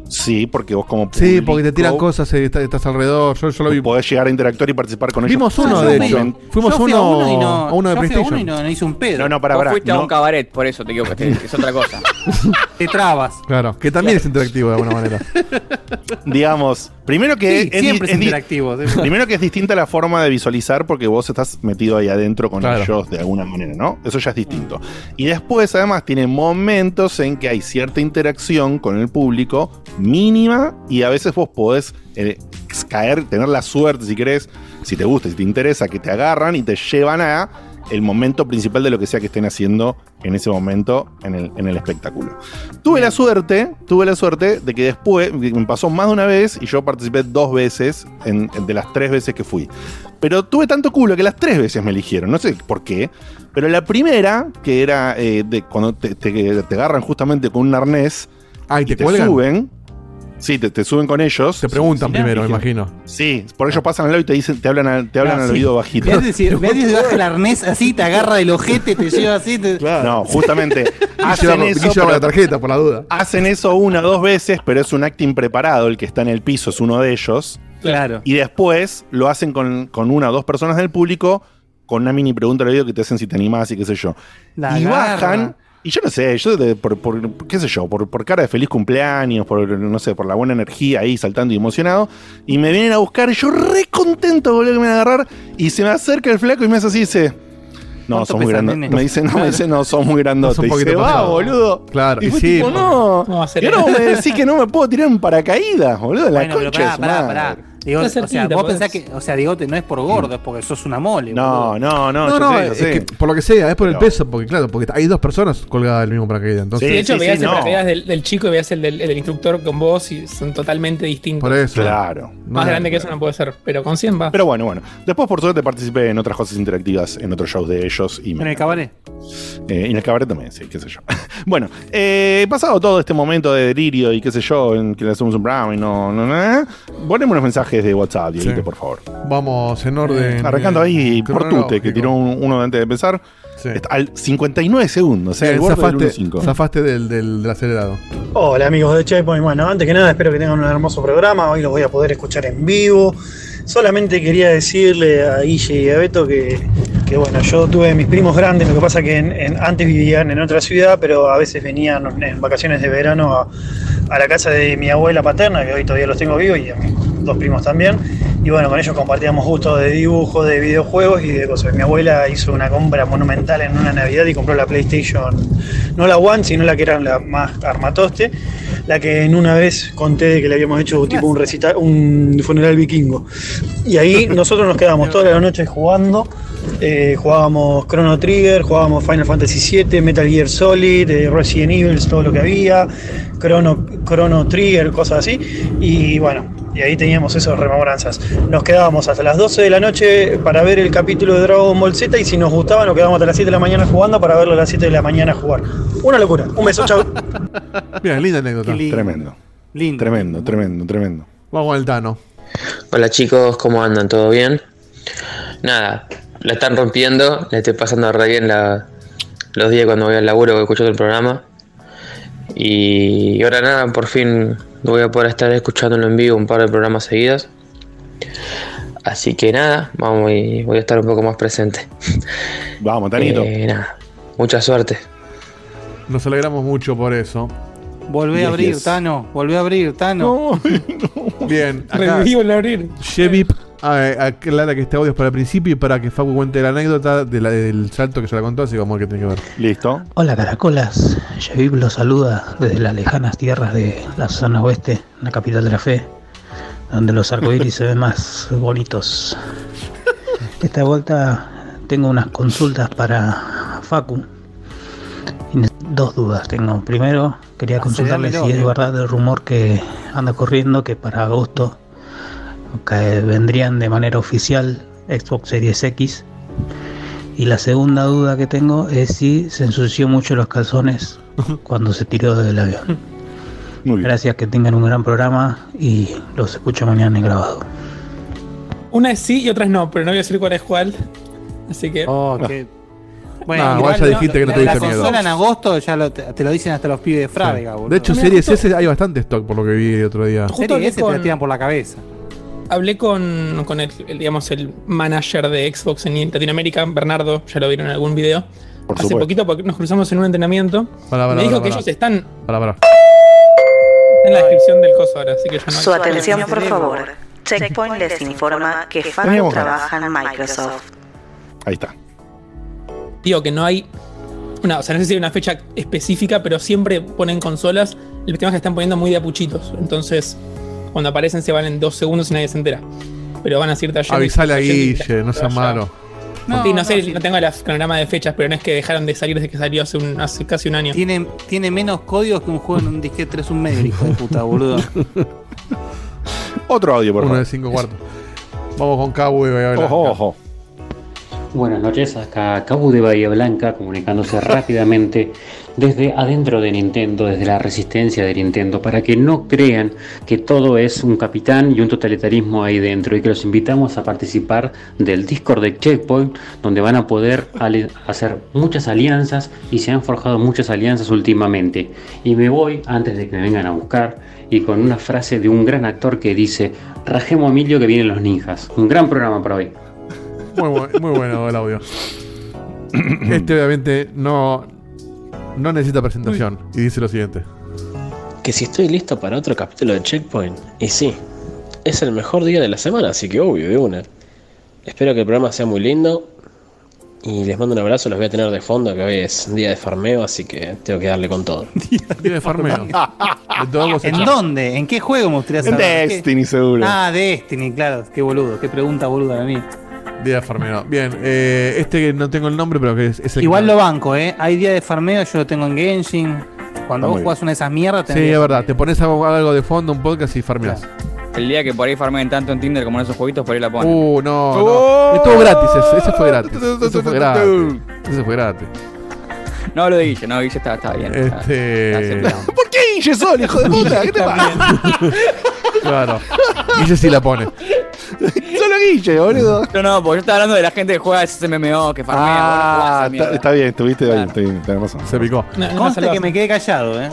Sí, porque vos como. Sí, porque te tiran cosas, eh, estás, estás alrededor. Yo, yo lo vi. Podés llegar a interactuar y participar con ellos. Vimos uno, de hecho. fui- Fuimos yo fui uno, a uno y no, a uno de yo fui a PlayStation. uno y no, no hice un pedo. No, no, para, para. fuiste a un cabaret, por eso te equivocaste, que es otra cosa. *laughs* Te trabas. Claro, que también es interactivo de alguna manera. *laughs* digamos, primero que Sí, es, siempre di- es es di- interactivo. primero que es distinta la forma de visualizar porque vos estás metido ahí adentro con Claro. ellos de alguna manera, ¿no? Eso ya es distinto. Y después, además, tiene momentos en que hay cierta interacción con el público mínima y a veces vos podés eh, caer, tener la suerte, si querés, si te gusta, si te interesa, que te agarran y te llevan a el momento principal de lo que sea que estén haciendo en ese momento en el, en el espectáculo. Tuve la suerte, tuve la suerte de que después, me pasó más de una vez y yo participé dos veces en, de las tres veces que fui. Pero tuve tanto culo que las tres veces me eligieron, no sé por qué. Pero la primera, que era eh, de cuando te, te- te agarran justamente con un arnés, Ah, y y te te, cuelgan. suben. Sí, te, te suben con ellos. Te preguntan Sí, primero, me imagino. Sí, por ellos pasan al lado y te dicen, te hablan, al- te hablan Ah, al sí. oído bajito. Ve decir, *laughs* ve desde baja el arnés así, te agarra del ojete, te lleva así. Te... No, justamente *laughs* Y hacen y eso, lleva la tarjeta, por la duda. hacen eso una o dos veces, pero es un acting preparado. El que está en el piso es uno de ellos. Claro. Y después lo hacen con, con una o dos personas del público con una mini pregunta al oído que te hacen si te animás y qué sé yo. La y agarra. bajan. Y yo no sé, yo de- por, por- qué sé yo, por, por cara de feliz cumpleaños, por no sé, por la buena energía ahí saltando y emocionado, y me vienen a buscar, y yo re contento, boludo, que me van a agarrar, y se me acerca el flaco y me hace así, dice, no, ¿Cuánto sos muy grandote. Me dice, no, me dice, no, sos muy grandote. *laughs* Y dice, va, pasado". boludo. Claro, Y y sí, tipo, no. ¿Cómo va a ser Y ahora eso? vos me decís que no me puedo tirar en paracaídas, boludo, la Bueno, pero concha de pará, su pará, madre. pará. Digo, o sea, vos podés. pensás que, o sea, digote no es por gordo, es porque sos una mole. No, boludo. no, no, No, yo no, sé, es sé. que por lo que sea, es por el peso, porque claro, porque hay dos personas colgadas del mismo paracaídas. Entonces, Sí, de hecho, sí, veías sí, el no. paracaídas del, del chico y veías el del, el del instructor con vos y son totalmente distintos. por eso. Claro. Más No, grande que eso no puede ser, pero con 100 va. Pero bueno, bueno. Después, por suerte, participé en otras cosas interactivas, en otros shows de ellos. Y me En el cabaret. Eh, y en el cabaret también, sí, qué sé yo. *laughs* bueno, eh, pasado todo este momento de delirio y qué sé yo, en que le hacemos un programa y no, no, no, ponemos unos mensajes de WhatsApp, Dieguito, Sí. por favor. Vamos en orden. Arrancando ahí eh, por Tute, que tiró un- uno antes de empezar. Sí. Está al 59 segundos, o sea, Bien, el borde del zafaste, 1.5. zafaste del, del, del acelerado. Hola amigos de Checkpoint, bueno, antes que nada espero que tengan un hermoso programa, hoy los voy a poder escuchar en vivo. Solamente quería decirle a Guille y a Beto que, que, bueno, yo tuve mis primos grandes, lo que pasa que en- en- antes vivían en otra ciudad, pero a veces venían en vacaciones de verano a, a la casa de mi abuela paterna, que hoy todavía los tengo vivos, y a mis dos primos también. Y bueno, con ellos compartíamos gustos de dibujo, de videojuegos y de cosas. Mi abuela hizo una compra monumental en una Navidad y compró la PlayStation, no la One, sino la que era la más armatoste, la que en una vez conté de que le habíamos hecho tipo un recital, un funeral vikingo. Y ahí *laughs* nosotros nos quedábamos toda la noche jugando. Eh, jugábamos Chrono Trigger, jugábamos Final Fantasy VII, Metal Gear Solid, eh, Resident Evil, todo lo que había, Chrono, Chrono Trigger, cosas así. Y bueno, y ahí teníamos esas rememoranzas. Nos quedábamos hasta las 12 de la noche para ver el capítulo de Dragon Ball Z y si nos gustaba nos quedábamos hasta las 7 de la mañana jugando para verlo a las 7 de la mañana jugar. Una locura. Un beso, chao. Mira, *laughs* linda anécdota. Lindo. Tremendo, Lindo. tremendo, tremendo, tremendo. Vamos el Tano. Hola chicos, ¿cómo andan? ¿Todo bien? Nada, la están rompiendo, le estoy pasando re bien la- los días cuando voy al laburo voy escuchando el programa. Y ahora nada, por fin voy a poder estar escuchándolo en vivo un par de programas seguidos. Así que nada, vamos y voy a estar un poco más presente. Vamos, Tanito. Eh, nada, mucha suerte. Nos alegramos mucho por eso. Volvé a abrir. Tano. Volvé a abrir, Tano. *laughs* Bien, acá Revivo el abrir. Shevip aclara que este audio es para el principio y para que Facu cuente la anécdota de la- del salto que se la contó, así como que tiene que ver. Listo. Hola caracolas, Yavib los saluda desde las lejanas tierras de la zona oeste, la capital de la fe, donde los arcoíris se ven más bonitos. Esta vuelta tengo unas consultas para Facu. Dos dudas tengo. Primero, quería consultarle si es verdad el rumor que anda corriendo que para agosto que vendrían de manera oficial Xbox Series X y la segunda duda que tengo es si se ensució mucho los calzones *laughs* cuando se tiró del avión. Muy bien. Gracias, que tengan un gran programa y los escucho mañana en grabado. Una es sí y otra es no, pero no voy a decir cuál es cuál. Así que. Oh, Bueno, No, ya dijiste que no te la, diste la miedo. consola en agosto ya lo- te, te lo dicen hasta los pibes de Frávega, boludo. De hecho, Mira, Series justo- S hay bastante stock por lo que vi el otro día. Justo Serie hablé S te la tiran por la cabeza. Hablé con, con el, el, digamos, el manager de Xbox en Latinoamérica, Bernardo, ya lo vieron en algún video. Por Hace poquito porque nos cruzamos en un entrenamiento. Me dijo que ellos están en la descripción del coso ahora, así que yo no Su atención, por favor. Checkpoint les informa que Teníamos trabaja en Microsoft. Ahí está. digo que no hay. Una, o sea, no sé si hay una fecha específica, pero siempre ponen consolas. El tema es que están poniendo muy de apuchitos. Entonces, cuando aparecen se van en dos segundos y nadie se entera. Pero van a decir taller. Avisale a Guille, no sea malo. No, sí, no, sé, no tengo el cronograma de fechas, pero no es que dejaron de salir desde que salió hace, un, hace casi un año. Tiene, tiene menos códigos que un juego en un disquete 3 un medio, hijo de puta, boludo. *laughs* Otro audio, por Uno favor. de cinco cuartos. Vamos con Kawu y voy a ver. Ojo, ojo. Buenas noches, acá Cabu de Bahía Blanca comunicándose *laughs* rápidamente desde adentro de Nintendo, desde la resistencia de Nintendo, para que no crean que todo es un capitán y un totalitarismo ahí dentro y que los invitamos a participar del Discord de Checkpoint, donde van a poder hacer muchas alianzas y se han forjado muchas alianzas últimamente. Y me voy antes de que me vengan a buscar y con una frase de un gran actor que dice, Rajemo Emilio que vienen los ninjas. Un gran programa para hoy. Muy, bu- muy bueno el audio. *clears throat* Este obviamente no, no necesita presentación. Y dice lo siguiente. Que si estoy listo para otro capítulo de Checkpoint. Y sí, es el mejor día de la semana, así que obvio, de una. Espero que el programa sea muy lindo. Y les mando un abrazo, los voy a tener de fondo, que hoy es día de farmeo, así que tengo que darle con todo. *laughs* Día de farmeo. ¿En dónde? ¿En qué juego me gustaría En saber? Destiny, ¿Qué? seguro. Ah, Destiny, claro. Qué boludo. Qué pregunta boluda a mí. Día de farmeo. Bien, eh, este que no tengo el nombre, pero que es, es el Igual que- lo banco, ¿eh? Hay día de farmeo, yo lo tengo en Genshin. Cuando Ah, vos jugás una de esas mierdas, Sí, es verdad. Te pones algo, algo de fondo, un podcast y farmeas. El día que por ahí farmeen tanto en Tinder como en esos jueguitos, por ahí la ponen. Uh, no, no. Estuvo gratis ese, ese fue gratis. Ese fue gratis. Ese fue gratis. No lo de Guille, no, Guille estaba, estaba bien. Este. estaba. ¿Por qué Guille Sol, hijo de puta? ¿Qué te *laughs* pasa? Claro. Guille sí la pone. *laughs* Solo Guille, boludo. No, no, porque yo estaba hablando de la gente que juega ese MMO, que farmea. Ah, no está, bien, estuviste bien, está bien, tenés razón. Se picó. Consta que me quedé callado, ¿eh?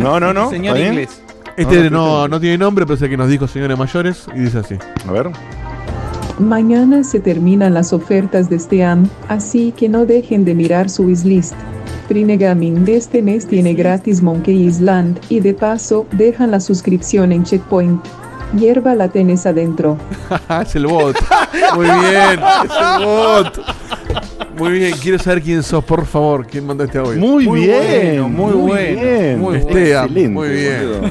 No, no, no, Señor inglés. Este no, no tiene nombre, pero es el que nos dijo señores mayores y dice así. A ver. Mañana se terminan las ofertas de este año, así que no dejen de mirar su wishlist. Gaming de este mes tiene gratis Monkey Island y de paso dejan la suscripción en Checkpoint. Hierba la tenés adentro. *laughs* es el bot. Muy bien, es el bot. Muy bien, quiero saber quién sos, por favor. ¿Quién mandó este audio? Muy bien, muy bueno, bien. muy Esteban, excelente, muy bien. boludo.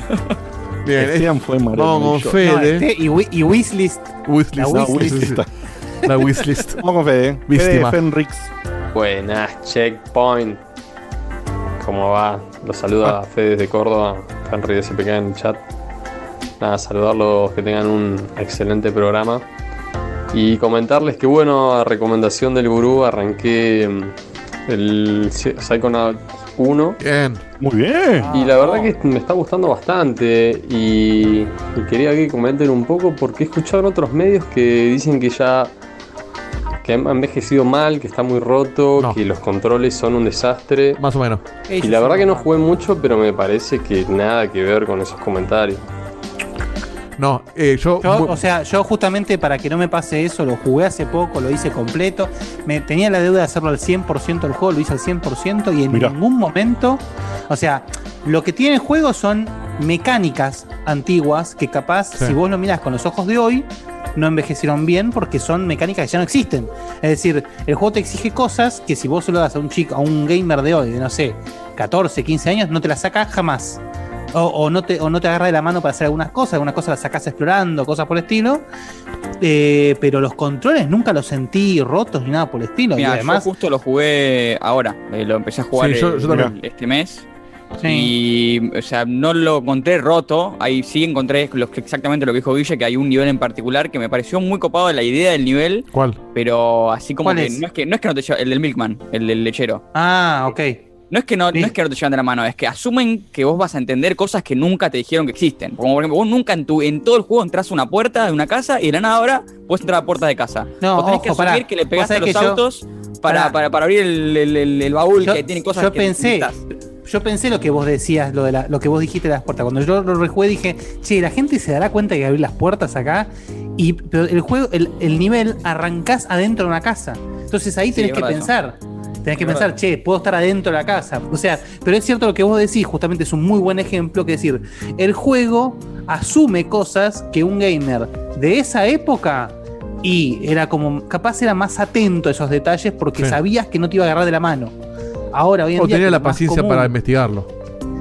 Bien, Esteban fue Vamos con maravilloso. Fede. No, este y, wi- y wishlist. Wishlist. La No, wishlist. wishlist. La wishlist. Vamos con Fede. Fede Víctima. Fenrix. Buenas, Checkpoint. ¿Cómo va? Los saluda Fede desde Córdoba, Henry de SPK en el chat. Nada, saludarlos, que tengan un excelente programa. Y comentarles que, bueno, a recomendación del gurú, arranqué mm, el Psychonaut 1. Bien. Muy bien. Y la verdad que me está gustando bastante y, y quería que comenten un poco porque he escuchado en otros medios que dicen que ya que ha envejecido mal, que está muy roto, que los controles son un desastre. Más o menos. Y la verdad que no jugué mucho, pero me parece que nada que ver con esos comentarios. No, eh, yo. Yo, o sea, yo justamente para que no me pase eso, lo jugué hace poco, lo hice completo. Me tenía la deuda de hacerlo al 100% el juego, lo hice al 100% y en Mirá. ningún momento. O sea, lo que tiene el juego son mecánicas antiguas que capaz, Sí. si vos lo miras con los ojos de hoy, no envejecieron bien porque son mecánicas que ya no existen. Es decir, el juego te exige cosas que si vos se lo das a un chico, a un gamer de hoy, de no sé, 14, 15 años, no te las saca jamás. O, o no te, o no te agarra de la mano para hacer algunas cosas, algunas cosas las sacás explorando, cosas por el estilo. Eh, pero los controles nunca los sentí rotos ni nada por el estilo. Y además, yo justo lo jugué ahora. eh, lo empecé a jugar Sí, yo- yo este mes. Y, o sea, no lo encontré roto. Ahí sí encontré exactamente lo que dijo Guille, que hay un nivel en particular que me pareció muy copado la idea del nivel. ¿Cuál? Pero así como ¿Cuál que es? no es que no es que no te lleva, el del Milkman, el del lechero. ah, ok. No es que no, no es que no te llevan de la mano, es que asumen que vos vas a entender cosas que nunca te dijeron que existen. Como por ejemplo, vos nunca en tu en todo el juego entras a una puerta de una casa y de la nada ahora puedes entrar a la puerta de casa. No, vos tenés que asumir pará. que le pegaste a los yo- autos para, pará. para, para abrir el, el- el- el baúl que tiene cosas yo que pensé, necesitas. yo pensé lo que vos decías, lo de la- lo que vos dijiste de las puertas. Cuando yo lo rejugué dije, che, la gente se dará cuenta de que abrir las puertas acá. Y pero el juego, el, el nivel arrancás adentro de una casa. Entonces ahí Sí, tenés que pensar. Tenés que pensar, che, puedo estar adentro de la casa. O sea, pero es cierto lo que vos decís, justamente es un muy buen ejemplo, que es decir, el juego asume cosas que un gamer de esa época y era como, capaz era más atento a esos detalles porque Sí. sabías que no te iba a agarrar de la mano. Ahora, hoy en O día. tenía la paciencia común. para investigarlo.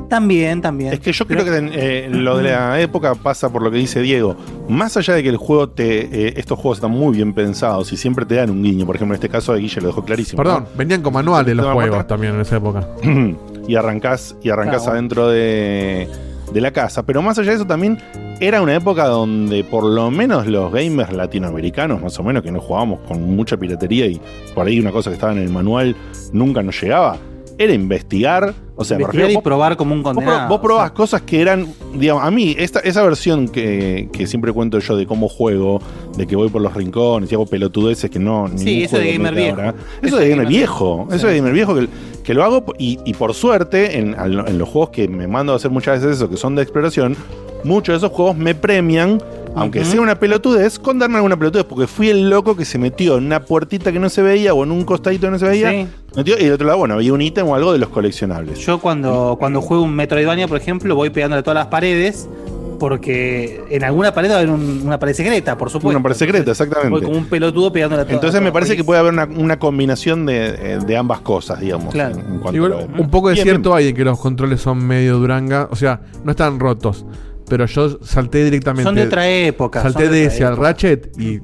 También, también. Es que yo creo que eh, lo de la época pasa por lo que dice Diego. Más allá de que el juego te. eh, estos juegos están muy bien pensados y siempre te dan un guiño. Por ejemplo, en este caso de Guille lo dejó clarísimo. Perdón, venían con manuales los juegos también en esa época. *clears throat* y arrancás, y arrancás Claro. adentro de, de la casa. Pero más allá de eso también era una época donde por lo menos los gamers latinoamericanos, más o menos, que no jugábamos con mucha piratería y por ahí una cosa que estaba en el manual nunca nos llegaba, era investigar. O sea, Investigar refiero, y vos- probar como un Vos, condenado. vos probás cosas que eran, digamos, a mí, esta, esa versión que, que siempre cuento yo de cómo juego, de que voy por los rincones y hago pelotudeces que no. Sí, eso de gamer viejo. ahora. Eso de gamer viejo. Eso de gamer viejo que, que lo hago y, y por suerte, en, en los juegos que me mando a hacer muchas veces eso, que son de exploración, muchos de esos juegos me premian. Aunque sea una pelotudez, con darme alguna pelotudez, porque fui el loco que se metió en una puertita que no se veía o en un costadito que no se veía. Sí. metió, y del otro lado, bueno, había un ítem o algo de los coleccionables. Yo cuando, cuando juego un Metroidvania, por ejemplo, voy pegándole todas las paredes. Porque en alguna pared va a haber un- una pared secreta, por supuesto. Una pared secreta, exactamente. Voy como un pelotudo pegándole a todas Entonces me parece que puede haber una, una combinación de, eh, de ambas cosas, digamos. Claro. en- en cuanto Igual, a lo- un poco de Bien, cierto hay en que los controles son medio duranga. O sea, no están rotos. Pero yo salté directamente. Son de otra época, Salté de ese al. Ratchet y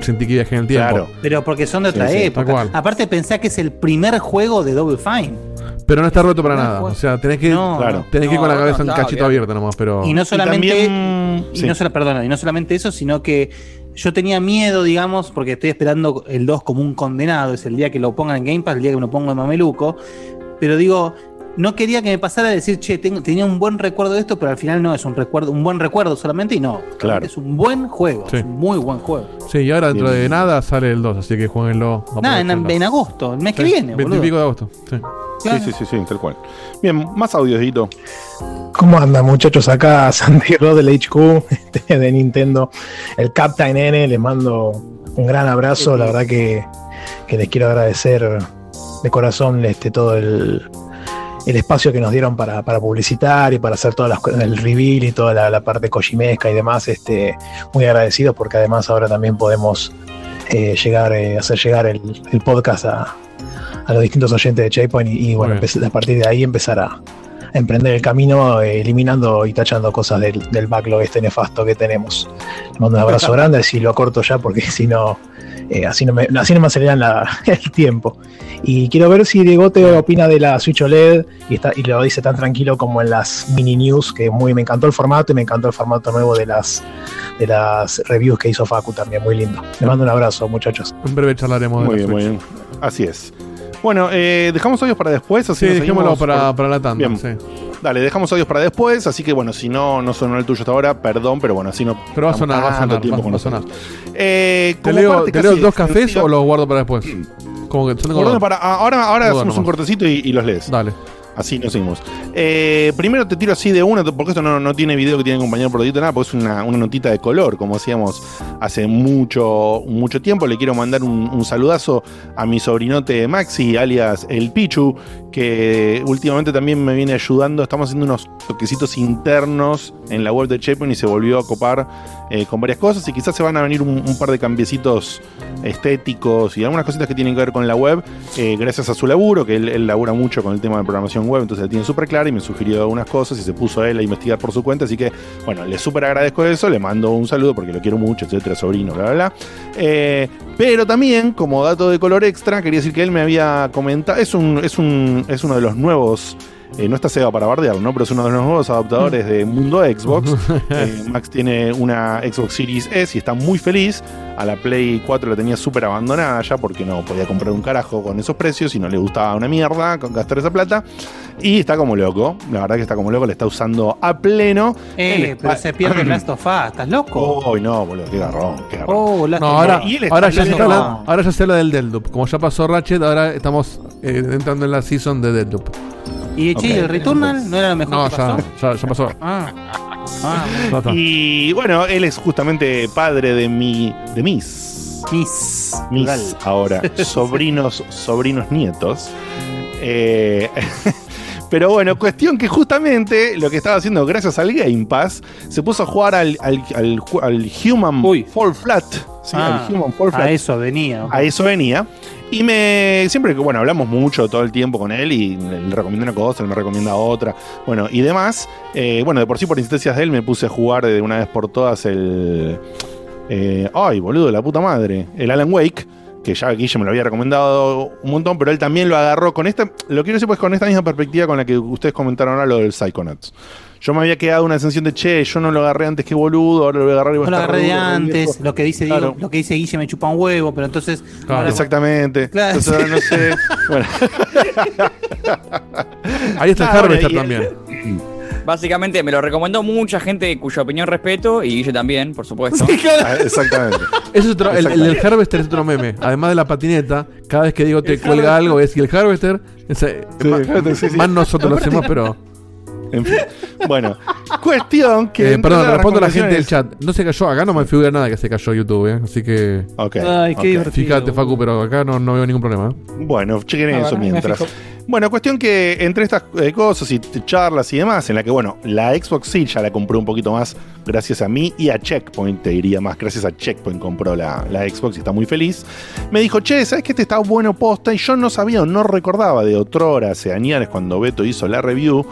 sentí que viajé en el tiempo. Claro. Pero porque son de otra Sí, época. Aparte pensá que es el primer juego de Double Fine. Pero no está roto para No, nada. O sea, tenés que, No, claro, tenés que ir no, con la no, cabeza un no, cachito olvidate. abierto nomás. Pero... Y no solamente. también- y sí. no solo, perdona, y no solamente eso, sino que yo tenía miedo, digamos, porque estoy esperando el 2 como un condenado. Es el día que lo pongan en Game Pass, el día que me lo pongo en Mameluco. Pero digo, no quería que me pasara de decir, che, tengo- tenía un buen recuerdo de esto, pero al final no es un recuerdo, un buen recuerdo solamente, y no. Claro. Es un buen juego, Sí. es un muy buen juego. Sí, y ahora dentro Bien. de nada sale el 2, así que jueguenlo. Nada, en, agosto, el mes que viene, 20 y boludo. pico de agosto. Sí. Claro. Sí, sí, sí, sí, tal cual. Bien, más audios, Dito. ¿Cómo andan muchachos? Acá *laughs* Sandy Rod del HQ de Nintendo, el Captain N, les mando un gran abrazo, la verdad que, que les quiero agradecer de corazón este, todo el, el espacio que nos dieron para, para publicitar y para hacer todas las el reveal y toda la, la parte kojimesca y demás, este, muy agradecidos porque además ahora también podemos eh, llegar, eh, hacer llegar el, el podcast a, a los distintos oyentes de Checkpoint y, y, bueno, a partir de ahí empezar a, emprender el camino eh, eliminando y tachando cosas del, del backlog este nefasto que tenemos. Les mando un abrazo *laughs* grande, si lo acorto ya porque *laughs* si no, eh, así, no me, así no me aceleran la- *laughs* el tiempo. Y quiero ver si Diegote opina de la Switch OLED y, está, y lo dice tan tranquilo como en las mini news, que muy me encantó el formato y me encantó el formato nuevo de las, de las reviews que hizo Facu también, muy lindo. Les mando un abrazo, muchachos. En breve charlaremos de Muy la bien, muy bien. Así es. Bueno, eh, dejamos audios para después. Así Sí, dejémoslo para, por- para la tanda. Bien. sí. Dale, dejamos audios para después. Así que bueno, si no, no sonó el tuyo hasta ahora, perdón, pero bueno, así no. Pero va a sonar, va a sonar, tiempo va- a sonar. Eh, ¿Te leo, te leo dos cafés o los guardo para después? Como que para- ah, ahora ahora hacemos un cortecito y, y los lees. Dale. Así nos seguimos. Eh, primero te tiro así de una, porque esto no, no tiene video que tiene por dedito nada, porque es una, una notita de color, como hacíamos hace mucho, mucho tiempo. Le quiero mandar un, un saludazo a mi sobrinote Maxi, alias El Pichu, que últimamente también me viene ayudando. Estamos haciendo unos toquecitos internos en la web de Checkpoint y se volvió a copar eh, con varias cosas. Y quizás se van a venir un, un par de cambiecitos estéticos y algunas cositas que tienen que ver con la web, eh, gracias a su laburo, que él, él labura mucho con el tema de programación web, entonces la tiene súper clara y me sugirió algunas cosas y se puso él a investigar por su cuenta. Así que, bueno, le súper agradezco eso, le mando un saludo porque lo quiero mucho, etcétera, sobrino, bla, bla, bla. Eh, pero también, como dato de color extra, quería decir que él me había comentado, es un, es un, es uno de los nuevos. Eh, no está Sega para bardearlo, ¿no? Pero es uno de los nuevos adaptadores de Mundo Xbox. *laughs* Eh, Max tiene una Xbox Series S y está muy feliz. A la Play 4 la tenía súper abandonada ya porque no podía comprar un carajo con esos precios y no le gustaba una mierda con gastar esa plata. Y está como loco. La verdad que está como loco, le está usando a pleno. Eh, pero se pierde *clears throat* el Last of Us, ¿estás loco? Uy, no, boludo, qué garrón, qué garrón. Oh, No, ahora, Y él está ahora, ya se hablando- ahora ya se habla del Deadloop. Como ya pasó Ratchet, ahora estamos eh, entrando en la season de Deadloop. ¿Y che, Ok. el Returnal no era lo mejor No, que ya, pasó? ya, ya pasó. Ah, ah, Ya está. Y bueno, él es justamente padre de mi. de mis. Miss. mis Plural. ahora *laughs* sobrinos, sobrinos nietos. Eh, *laughs* pero bueno, cuestión que justamente lo que estaba haciendo gracias al Game Pass, se puso a jugar al, al, al Human Fall Flat. ¿sí? Ah, al Human Fall Flat. a eso venía. A eso venía. Y me. Siempre que, bueno, hablamos mucho todo el tiempo con él y le, recomiendo una cosa, él me recomienda otra. Bueno, y demás. Eh, bueno, de por sí, por insistencias de él, me puse a jugar de una vez por todas el. eh, ay, boludo, la puta madre. El Alan Wake. que ya Guille me lo había recomendado un montón, pero él también lo agarró con esta, lo quiero decir pues con esta misma perspectiva con la que ustedes comentaron ahora lo del Psychonauts. Yo me había quedado una sensación de, che, yo no lo agarré antes que boludo, ahora lo voy a agarrar y a No lo estar agarré de antes, lo que dice Claro. Diego- lo que dice Guille me chupa un huevo, pero entonces. ahora- Exactamente. Claro. Entonces ahora no sé. *laughs* Bueno. *laughs* Ahí está el Ah, Harvester y- también. *laughs* Básicamente me lo recomendó mucha gente cuya opinión respeto y Guille también, por supuesto. Ah, Exactamente. Ese es otro, el, el del Harvester es otro meme. Además de la patineta, cada vez que digo te cuelga algo es y el Harvester. Sí, más, el sí, sí. nosotros lo hacemos, pero. En fin. Bueno, cuestión que. Eh, perdón, respondo a la gente del chat. No se cayó, acá no me figura nada que se cayó YouTube, ¿eh? Así que. Ok. Ay, qué ok. divertido. Fíjate, Facu, pero acá no, no veo ningún problema. ¿eh? Bueno, chequen Ah, eso bueno, mientras. Bueno, cuestión que entre estas eh, cosas y charlas y demás, en la que, bueno, la Xbox sí ya la compré un poquito más gracias a mí y a Checkpoint, te diría más, gracias a Checkpoint compró la, la Xbox y está muy feliz. Me dijo, che, ¿sabes que este está bueno posta? Y yo no sabía o no recordaba de otrora, hace años, cuando Beto hizo la review,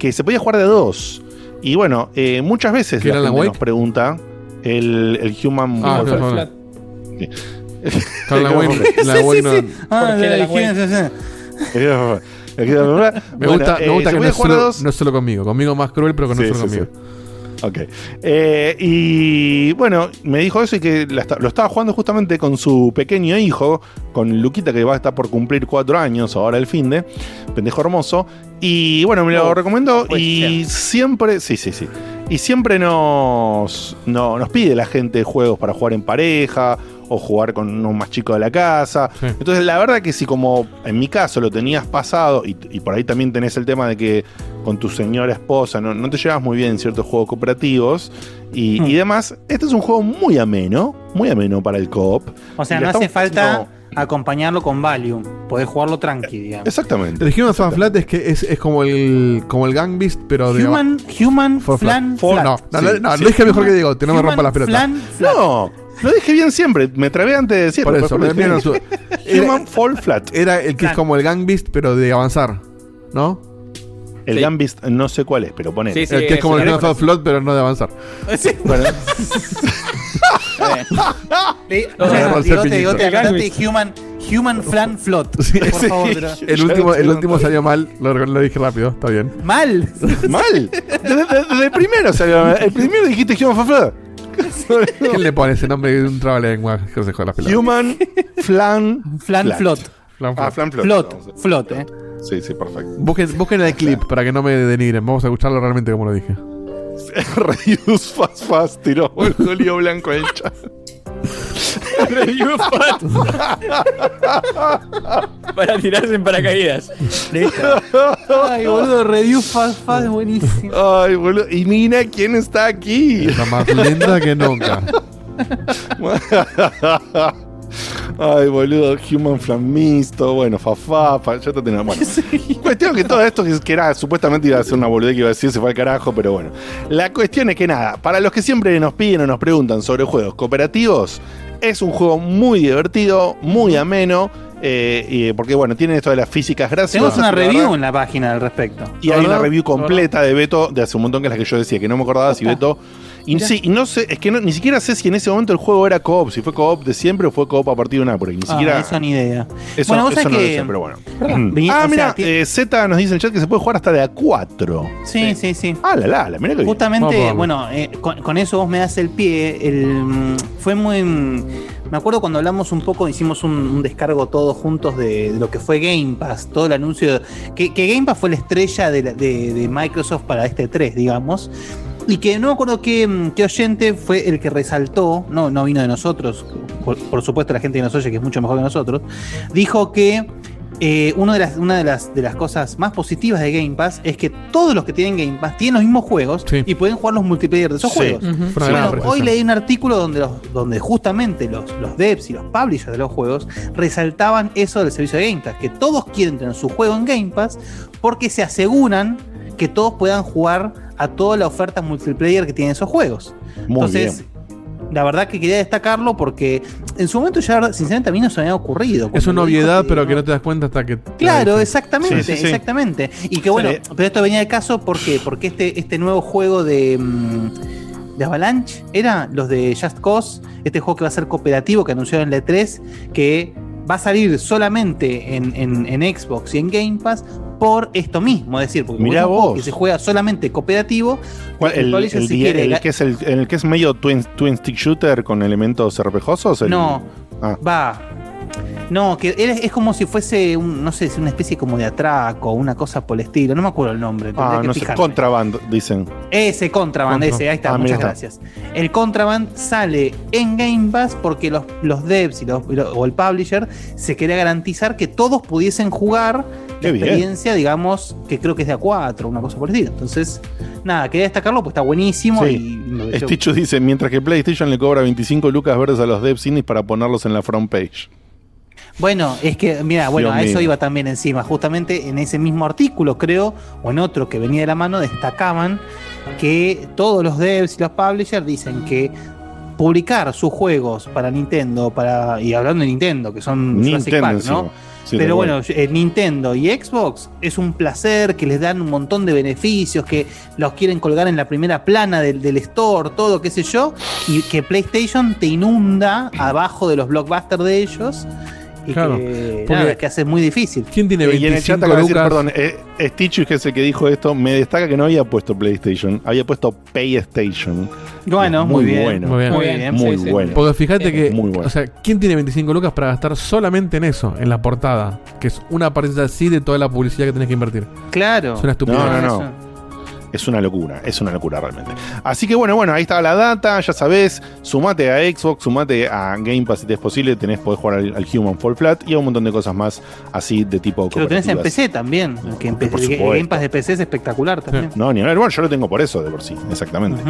que se podía jugar de dos. Y bueno, eh, muchas veces ¿Qué la gente Wake? nos pregunta el, el Human Ah, Warfare. claro, Flat. Claro, la *laughs* Wake no- la Wake no- Ah, ¿Por qué la la Me gusta, me gusta que no es, solo, dos. no es solo conmigo. Conmigo más cruel, pero no Sí, solo sí, conmigo. Ok. Eh, y bueno, me dijo eso y que la lo estaba jugando justamente con su pequeño hijo, con Luquita, que va a estar por cumplir cuatro años ahora el fin de. Pendejo hermoso. Y bueno, me lo Oh, recomendó puede y siempre. Sí, sí, sí. Y siempre nos, no- nos pide la gente juegos para jugar en pareja o jugar con uno más chico de la casa. Sí. Entonces, la verdad que si como en mi caso lo tenías pasado y, y por ahí también tenés el tema de que con tu señora esposa no, no te llevas muy bien en ciertos juegos cooperativos y, y demás, este es un juego muy ameno, muy ameno para el coop. O sea, no hace falta haciendo- acompañarlo con Valium. Podés jugarlo tranqui, digamos. Exactamente. El Human Fan Flat es que es, es como el como el Gang Beast, pero de. Human, human For flan For- flat. No, no, Sí, no, no, sí. lo dije mejor que digo, que no me rompa las pelotas. flan. No, lo dije bien siempre, me trabé antes de decirlo. Por eso, pero me-. *laughs* Human Fall Flat. Era el que es como el Gang Beast, pero de avanzar. ¿no? El Sí. Gambist no sé cuál es, pero pone. Sí, sí, el que es como el Human Fan Flat, pero no de avanzar. *laughs* Bueno. Le- *laughs* No, o sea, no, no, anotate Human, human Flan Flot. Sí, por sí. favor, pero- El último, el último salió mal, lo, lo dije rápido, está bien. Mal. *laughs* mal. Desde, el primero salió. El primero dijiste Human Fall Flat. ¿Quién le pone ese nombre de un trabalengua que se joda la pelota? Human Flan Flan Flot. Flan, Ah, flan. Flot. Flot. Flot, eh. Sí, sí, perfecto. Busquen, busquen el clip para que no me denigren. Vamos a escucharlo realmente como lo dije. *laughs* Reduce Fast Fast tiró el Julio Blanco en el chat. *laughs* Fat. *laughs* Para tirarse en paracaídas. Ay, boludo, Review Fast Fast es buenísimo. Ay, boludo. Y mira quién está aquí. Está más linda que nunca. Ay, boludo, Human Flamisto, bueno, Fafafa, ya te tenía. Bueno, *laughs* cuestión que todo esto que, era supuestamente iba a ser una boludez que iba a decir, se fue al carajo, pero bueno. La cuestión es que nada, para los que siempre nos piden o nos preguntan sobre juegos cooperativos, es un juego muy divertido, muy ameno, eh, porque bueno, tiene esto de las físicas graciosas. Tenemos una verdad. review en la página al respecto. Y hay una review completa de Beto de hace un montón que es la que yo decía, que no me acordaba si Beto. Y sí, y no sé, es que no- ni siquiera sé si en ese momento el juego era co-op, si fue co-op de siempre o fue co-op a partir de una, porque ni Ah, siquiera. eso ni idea. Eso, bueno, vos eso no lo sé, pero bueno. Vi- ah, mira, eh, Z nos dice en el chat que se puede jugar hasta de a 4. Sí, sí, sí. Ah, la la, la mira que. Justamente, Vamos, vamos. bueno, eh, con, con eso vos me das el pie. El, mm, fue muy. mm, Me acuerdo cuando hablamos un poco, hicimos un, un descargo todos juntos de, de lo que fue Game Pass, todo el anuncio. Que, que Game Pass fue la estrella de, la- de- de Microsoft para este 3, digamos. Y que no me acuerdo qué, mm, qué oyente fue el que resaltó, no, no vino de nosotros, por, por supuesto la gente que nos oye, que es mucho mejor que nosotros, dijo que eh, uno de las, una de las, de las cosas más positivas de Game Pass es que todos los que tienen Game Pass tienen los mismos juegos Sí. y pueden jugar los multiplayer de esos Sí. juegos. Una Bueno, hoy leí un artículo donde, los, donde justamente los, los devs y los publishers de los juegos resaltaban eso del servicio de Game Pass, que todos quieren tener su juego en Game Pass porque se aseguran que todos puedan jugar a toda la oferta multiplayer que tienen esos juegos. Muy Entonces, la verdad que quería destacarlo porque en su momento ya, sinceramente, a mí no se me había ocurrido. Es una obviedad, pero que no te das cuenta hasta que. Claro, exactamente, Sí, sí, sí. exactamente. Y que bueno, Sí. pero esto venía de caso ¿por qué? porque este, este nuevo juego de, mm, de Avalanche, era los de Just Cause, este juego que va a ser cooperativo que anunciaron en el E3, que va a salir solamente en, en- en Xbox y en Game Pass por esto mismo, es decir, porque Mirá juego vos. que se juega solamente cooperativo, ¿Cuál- el, publisher el si quiere el que es el, el que es medio twin, twin stick shooter con elementos? El- No, Ah. va. No, que es, es como si fuese, un, no sé, una especie como de atraco, una cosa por el estilo, no me acuerdo el nombre. Ah, no sé. Contraband, dicen. Ese Contraband, Contra- ese, ahí está, Ah, muchas gracias. El Contraband sale en Game Pass porque los, los devs y los- o el publisher se quería garantizar que todos pudiesen jugar Qué la bien. experiencia, digamos, que creo que es de A4, una cosa por el estilo. Entonces, nada, quería destacarlo, pues está buenísimo Sí. y dice, mientras que PlayStation le cobra 25 lucas verdes a los devs indies para ponerlos en la front page. Bueno, es que, mira, bueno, Dios a eso mío. iba también encima. Justamente en ese mismo artículo, creo, o en otro que venía de la mano, destacaban que todos los devs y los publishers dicen que publicar sus juegos para Nintendo, para y hablando de Nintendo, que son Nintendo. ¿no? Sí, Pero bueno, eh, Nintendo y Xbox es un placer, que les dan un montón de beneficios, que los quieren colgar en la primera plana del, del store, todo, qué sé yo, y que PlayStation te inunda abajo de los blockbusters de ellos. Y Claro, que, porque- nada, que hace muy difícil. ¿Quién tiene y en el chat 25 acaba de decir, lucas? perdón, eh, que es el que dijo esto, me destaca que no había puesto PlayStation, había puesto PlayStation. Bueno, muy, muy bien. bueno. Muy bien. Muy bien, Muy sí, sí. bueno. Porque fíjate que, Muy bueno. o sea, ¿quién tiene 25 lucas para gastar solamente en eso, en la portada? Que es una partida así de toda la publicidad que tenés que invertir. Claro. Es una estupidez. No, no, no. Es una locura, es una locura realmente. Así que bueno, bueno, ahí está la data, ya sabés, sumate a Xbox, sumate a Game Pass si te es posible, tenés, podés jugar al, al Human Fall Flat y a un montón de cosas más así de tipo lo tenés en. PC también. Que en PC, por que supuesto. Game Pass de PC es espectacular también. No, ni hablar, bueno, yo lo tengo por eso de por sí, exactamente.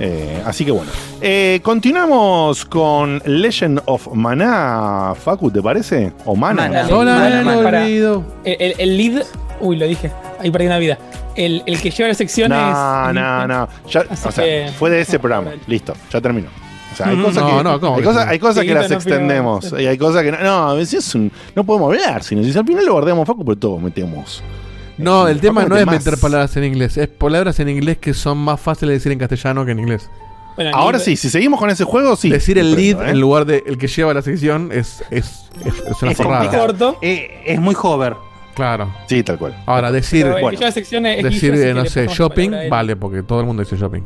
Eh, así que bueno. Eh, continuamos con Legend of Mana, Facu, ¿te parece? O Mana. Hola, dale, me lo para. El, el- el lead. Uy, lo dije. Ahí perdí una vida. El, el que lleva las secciones. No, no, no. Ya, o sea, que- fue de ese programa. Listo, ya terminó. O sea, hay Mm, cosas no, que, no, ¿cómo hay que cosas, no? hay cosas que las extendemos. Y hay cosas que no. No, a veces es un- no podemos hablar. Si, si al final lo guardamos Facu, pero todos metemos. No, el tema no es más. meter palabras en inglés, es palabras en inglés que son más fáciles de decir en castellano que en inglés. Bueno, Ahora sí, si seguimos con ese juego, sí. Decir el lead ¿eh? en lugar de el que lleva la sección es, es, es, es una Es forrada. corto. Eh, es muy hover. Claro. Sí, tal cual. Ahora, decir, bueno, decir eh, que no sé, shopping, vale, porque todo el mundo dice shopping.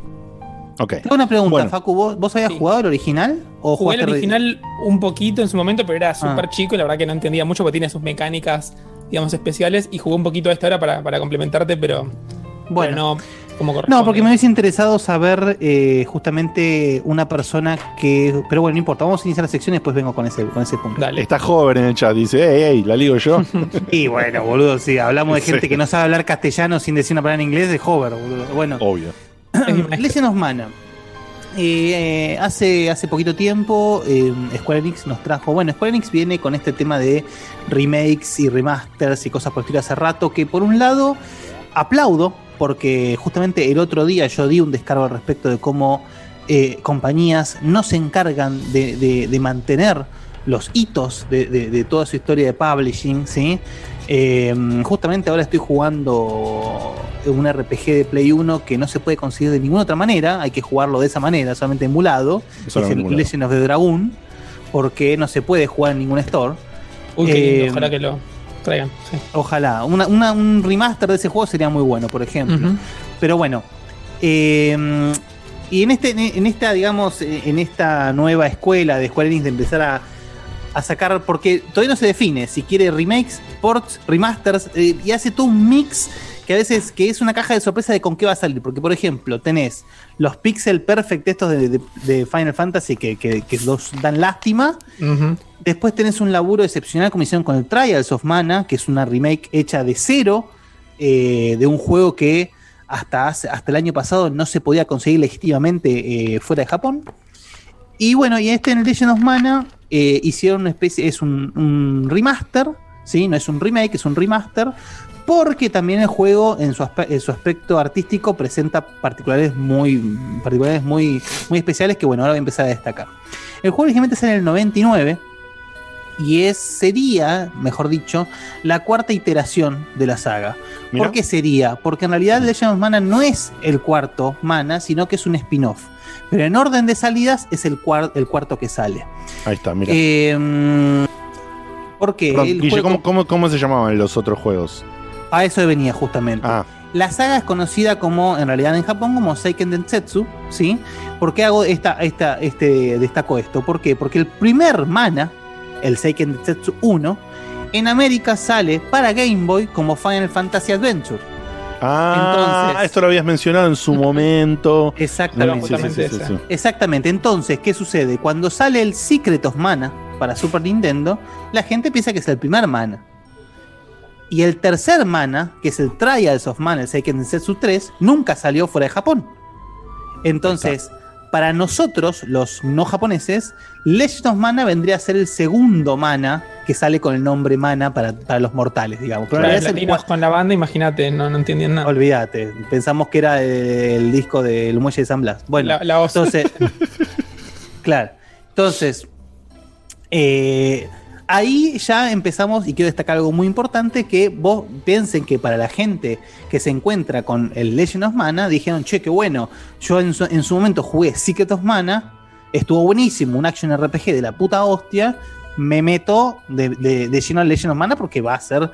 Ok. Tengo una pregunta, Bueno. Facu. ¿Vos, vos habías Sí. jugado el original? ¿O Jugué el original un poquito en su momento, pero Ah. era súper chico y la verdad que no entendía mucho porque tiene sus mecánicas, digamos, especiales. Y jugué un poquito a esta hora para, para complementarte, pero, Bueno. pero no como corresponde. No, porque me hubiese interesado saber eh, justamente una persona que. Pero bueno, no importa. Vamos a iniciar la sección y después vengo con ese, con ese punto. Dale. Está joven en el chat, dice, ey, ey, la ligo yo. *laughs* Y bueno, boludo, sí, hablamos de gente Sí. que no sabe hablar castellano sin decir una palabra en inglés de hover, boludo. Bueno, Obvio. Legend of Mana. Eh, eh, hace, hace poquito tiempo eh, Square Enix nos trajo. Bueno, Square Enix viene con este tema de remakes y remasters y cosas por el estilo hace rato. Que por un lado aplaudo, porque justamente el otro día yo di un descargo al respecto de cómo eh, compañías no se encargan de, de- de mantener los hitos de, de- de toda su historia de publishing, ¿sí? Eh, justamente ahora estoy jugando un RPG de Play 1 que no se puede conseguir de ninguna otra manera, hay que jugarlo de esa manera, solamente emulado, es el emulado. Legend of the Dragon, porque no se puede jugar en ningún store. Uy, qué lindo, Eh, ojalá que lo traigan. sí. Ojalá. Una- una- un remaster de ese juego sería muy bueno, por ejemplo. Pero bueno. eh, y en este, en esta, digamos, en esta nueva escuela de Square Enix de empezar a, a sacar, porque todavía no se define si quiere remakes, ports, remasters, eh, y hace todo un mix que a veces que es una caja de sorpresa de con qué va a salir. Porque, por ejemplo, tenés los pixel perfect estos de, de- de Final Fantasy que, que- que los dan lástima. Después tenés un laburo excepcional como hicieron con el Trials of Mana, que es una remake hecha de cero eh, de un juego que hasta, hace- hasta el año pasado no se podía conseguir legítimamente eh, fuera de Japón. Y bueno, y este en el Legend of Mana eh, hicieron una especie, es un, un remaster, ¿sí? no es un remake, es un remaster, porque también el juego en su, aspe- en su aspecto artístico presenta particulares muy, particulares muy, muy especiales que bueno, ahora voy a empezar a destacar. El juego originalmente sale en el 99 y es, sería, mejor dicho, la cuarta iteración de la saga. Mira. ¿Por qué sería? Porque en realidad Legend of Mana no es el cuarto Mana, sino que es un spin-off. Pero en orden de salidas es el, cuar- el cuarto que sale. Ahí está, mira. Eh, mm, porque Perdón, el Guille, juego- ¿cómo, cómo, cómo se llamaban los otros juegos? A eso venía justamente. Ah, La saga es conocida como, en realidad en Japón, como Seiken Densetsu, ¿sí? ¿Por qué hago esta, esta, este, destaco esto? ¿Por qué? Porque el primer mana, el Seiken Densetsu 1, en América sale para Game Boy como Final Fantasy Adventure. Ah, Entonces- esto lo habías mencionado en su momento. *laughs* Exactamente. Sí, sí, sí, sí, sí. Exactamente. Entonces, ¿qué sucede? Cuando sale el Secret of Mana para Super Nintendo, la gente piensa que es el primer mana. Y el tercer mana, que es el Trials of Mana, el Seiken Densetsu 3, nunca salió fuera de Japón. Entonces, para nosotros, los no japoneses, Legend of Mana vendría a ser el segundo mana que sale con el nombre mana para, para los mortales, digamos. Pero latinos con la banda, imagínate, no, no entendían nada. Olvídate, pensamos que era el, disco del Muelle de San Blas. Bueno, La- la entonces, *laughs* claro, entonces, eh, ahí ya empezamos, y quiero destacar algo muy importante, que vos piensen que para la gente que se encuentra con el Legend of Mana, dijeron, che, qué bueno, yo en su, en su momento jugué Secret of Mana, estuvo buenísimo, un action RPG de la puta hostia, me meto de, de, de lleno al Legend of Mana porque va a ser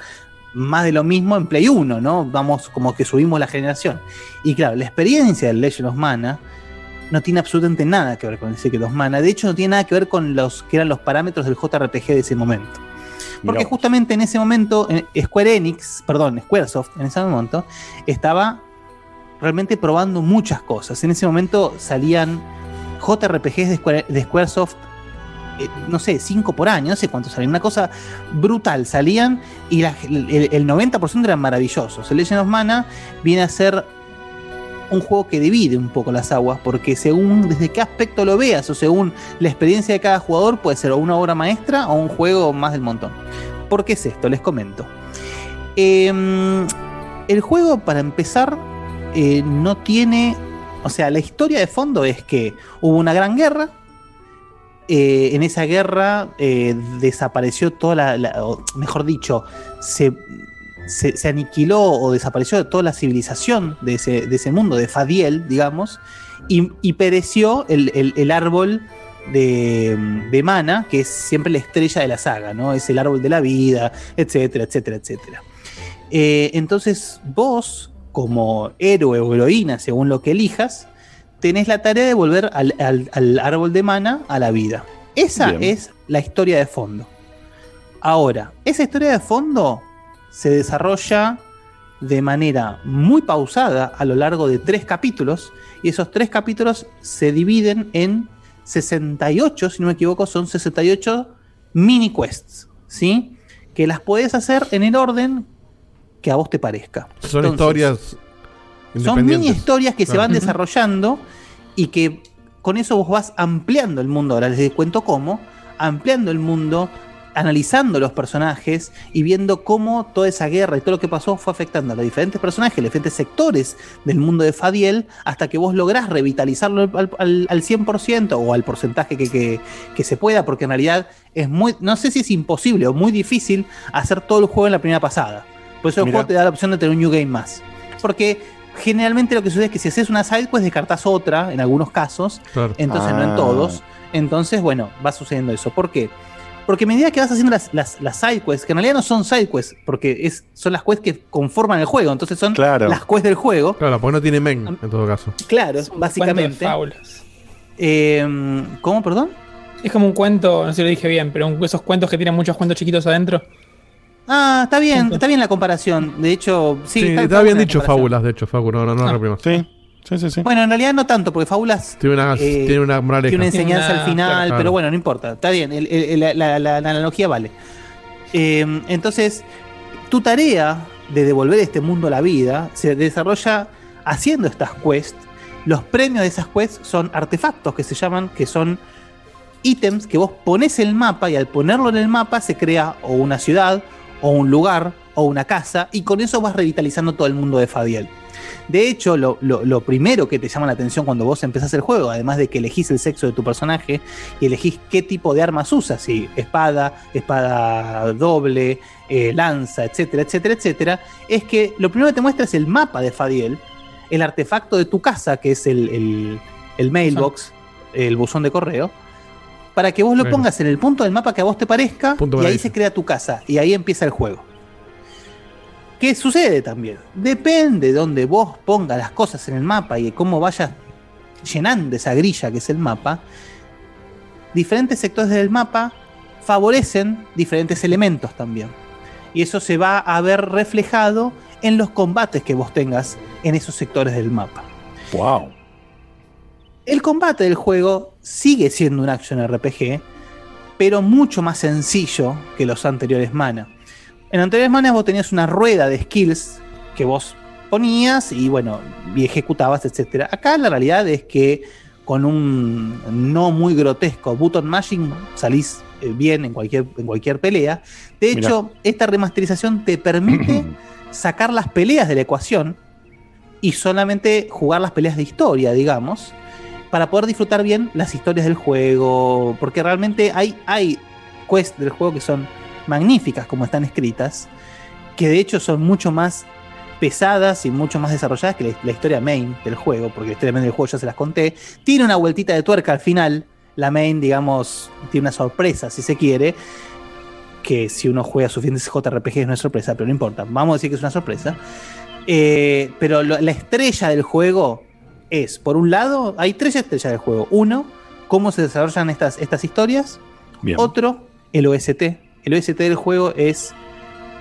más de lo mismo en Play 1, ¿no? Vamos como que subimos la generación. Y claro, la experiencia del Legend of Mana no tiene absolutamente nada que ver con el Secret of Mana. De hecho, no tiene nada que ver con los que eran los parámetros del JRPG de ese momento. Porque justamente en ese momento, Square Enix, perdón, Squaresoft, en ese momento, estaba realmente probando muchas cosas. En ese momento salían JRPGs de, Square- de Squaresoft, eh, no sé, 5 por año, no sé cuántos salían, una cosa brutal. Salían y la- el, el 90% eran maravillosos. El Legend of Mana viene a ser un juego que divide un poco las aguas, porque según desde qué aspecto lo veas o según la experiencia de cada jugador, puede ser una obra maestra o un juego más del montón. ¿Por qué es esto? Les comento. Em, el juego, para empezar, eh, no tiene. O sea, la historia de fondo es que hubo una gran guerra. eh, en esa guerra eh, desapareció toda la, mejor dicho, se, se, se aniquiló o desapareció toda la civilización de ese, de ese mundo, de Fadiel, digamos, y, y pereció el, el- el árbol de, de Mana, que es siempre la estrella de la saga, ¿no? Es el árbol de la vida, etcétera, etcétera, etcétera. Eh, entonces, vos, como héroe o heroína, según lo que elijas, tenés la tarea de volver al, al- al árbol de mana a la vida. Esa Bien. es la historia de fondo. Ahora, esa historia de fondo se desarrolla de manera muy pausada a lo largo de tres capítulos y esos tres capítulos se dividen en 68, si no me equivoco, son 68 mini quests, ¿sí? Que las puedes hacer en el orden que a vos te parezca. Son Entonces, historias son mini historias que se van desarrollando y que con eso vos vas ampliando el mundo. Ahora les cuento cómo, ampliando el mundo, analizando los personajes y viendo cómo toda esa guerra y todo lo que pasó fue afectando a los diferentes personajes, los diferentes sectores del mundo de Fadiel, hasta que vos lográs revitalizarlo al, al- al 100% o al porcentaje que, que- que se pueda, porque en realidad es muy, no sé si es imposible o muy difícil hacer todo el juego en la primera pasada. Por eso el juego te da la opción de tener un New Game más. Porque generalmente lo que sucede es que si haces una side quest descartas otra en algunos casos, Claro. entonces no en Ah. todos. Entonces, bueno, va sucediendo eso. ¿Por qué? Porque a medida que vas haciendo las, las, las side quests, que en realidad no son side quests, porque es, son las quests que conforman el juego, entonces son Claro. las quests del juego. Claro, porque no tiene men, en todo caso. Claro, de básicamente. fábulas. Eh, ¿Cómo, perdón? Es como un cuento, no sé si lo dije bien, pero un- esos cuentos que tienen muchos cuentos chiquitos adentro. Ah, está bien, está bien la comparación. De hecho, sí, Sí, está, bien dicho fábulas, de hecho, Facu, no, no, no Ah. Sí, sí, sí, sí. Bueno, en realidad no tanto, porque Fábulas Tiene una, eh, tiene una moraleja. tiene una enseñanza Tiene al final, claro. pero bueno, no importa. Está bien, el- el- la, la- la- la analogía vale. Eh, entonces, tu tarea de devolver este mundo a la vida se desarrolla haciendo estas quests. Los premios de esas quests son artefactos que se llaman, que son ítems que vos pones en el mapa y al ponerlo en el mapa se crea o una ciudad, o un lugar, o una casa, y con eso vas revitalizando todo el mundo de Fadiel. De hecho, lo, lo- lo primero que te llama la atención cuando vos empezás el juego, además de que elegís el sexo de tu personaje y elegís qué tipo de armas usas, si espada, espada doble, eh, lanza, etcétera, etcétera, etcétera, es que lo primero que te muestra es el mapa de Fadiel, el artefacto de tu casa, que es el, el- el mailbox, el buzón de correo, para que vos lo pongas en el punto del mapa que a vos te parezca Punto y ahí se crea tu casa y ahí empieza el juego. ¿Qué sucede también? Depende de donde vos pongas las cosas en el mapa y de cómo vayas llenando esa grilla que es el mapa, diferentes sectores del mapa favorecen diferentes elementos también. Y eso se va a ver reflejado en los combates que vos tengas en esos sectores del mapa. Wow. El combate del juego sigue siendo un action RPG, pero mucho más sencillo que los anteriores mana. En anteriores manas vos tenías una rueda de skills que vos ponías y bueno, y ejecutabas, etc. Acá la realidad es que con un no muy grotesco button mashing salís eh, bien en cualquier, en cualquier pelea. De Mirá. hecho, esta remasterización te permite *clears throat* sacar las peleas de la ecuación y solamente jugar las peleas de historia, digamos, para poder disfrutar bien las historias del juego, porque realmente hay, hay quests del juego que son magníficas como están escritas, que de hecho son mucho más pesadas y mucho más desarrolladas que la, la historia main del juego, porque la historia main del juego ya se las conté. Tiene una vueltita de tuerca al final, la main, digamos, tiene una sorpresa, si se quiere, que si uno juega suficientes JRPG es una sorpresa, pero no importa, vamos a decir que es una sorpresa. Eh, pero lo- la estrella del juego es, por un lado, hay tres estrellas del juego. Uno, cómo se desarrollan estas, estas historias. Bien. Otro, el OST. El OST del juego es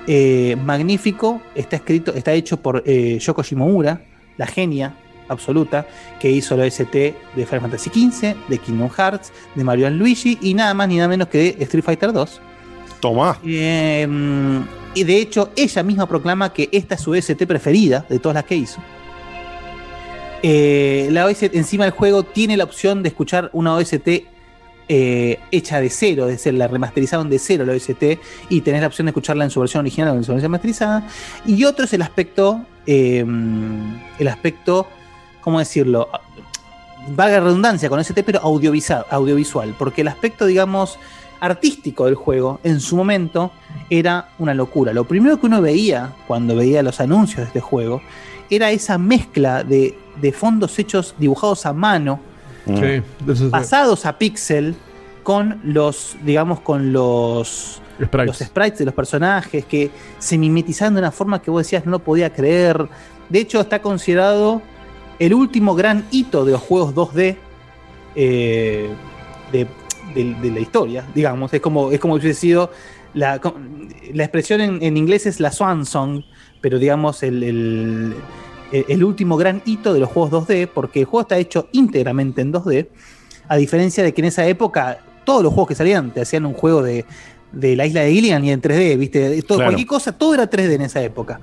eh, magnífico, está escrito, está hecho por eh, Yoko Shimomura, la genia absoluta, que hizo el OST de Final Fantasy XV, de Kingdom Hearts, de Mario Luigi y nada más ni nada menos que de Street Fighter 2. Toma. Eh, y de hecho, ella misma proclama que esta es su OST preferida de todas las que hizo. Eh, la OST encima del juego tiene la opción de escuchar una OST eh, hecha de cero, es decir, la remasterizaron de cero la OST y tenés la opción de escucharla en su versión original o en su versión remasterizada. Y otro es el aspecto, eh, el aspecto, ¿cómo decirlo? Valga la redundancia con OST, pero audiovisual, audiovisual, porque el aspecto, digamos, artístico del juego en su momento era una locura. Lo primero que uno veía cuando veía los anuncios de este juego era esa mezcla de fondos hechos dibujados a mano, Sí, pasados a pixel, con los, digamos, con los Sprites. los sprites de los personajes que se mimetizaban de una forma que vos decías no lo podía creer. De hecho, está considerado el último gran hito de los juegos 2D eh, de, de- de la historia, digamos. Es como, es como hubiese sido. La, la expresión en, en inglés es la Swan Song, pero digamos el, el- el- el último gran hito de los juegos 2D, porque el juego está hecho íntegramente en 2D, a diferencia de que en esa época todos los juegos que salían te hacían un juego de, de la isla de Gilligan y en 3D, ¿viste? Todo, Claro. Cualquier cosa, todo era 3D en esa época.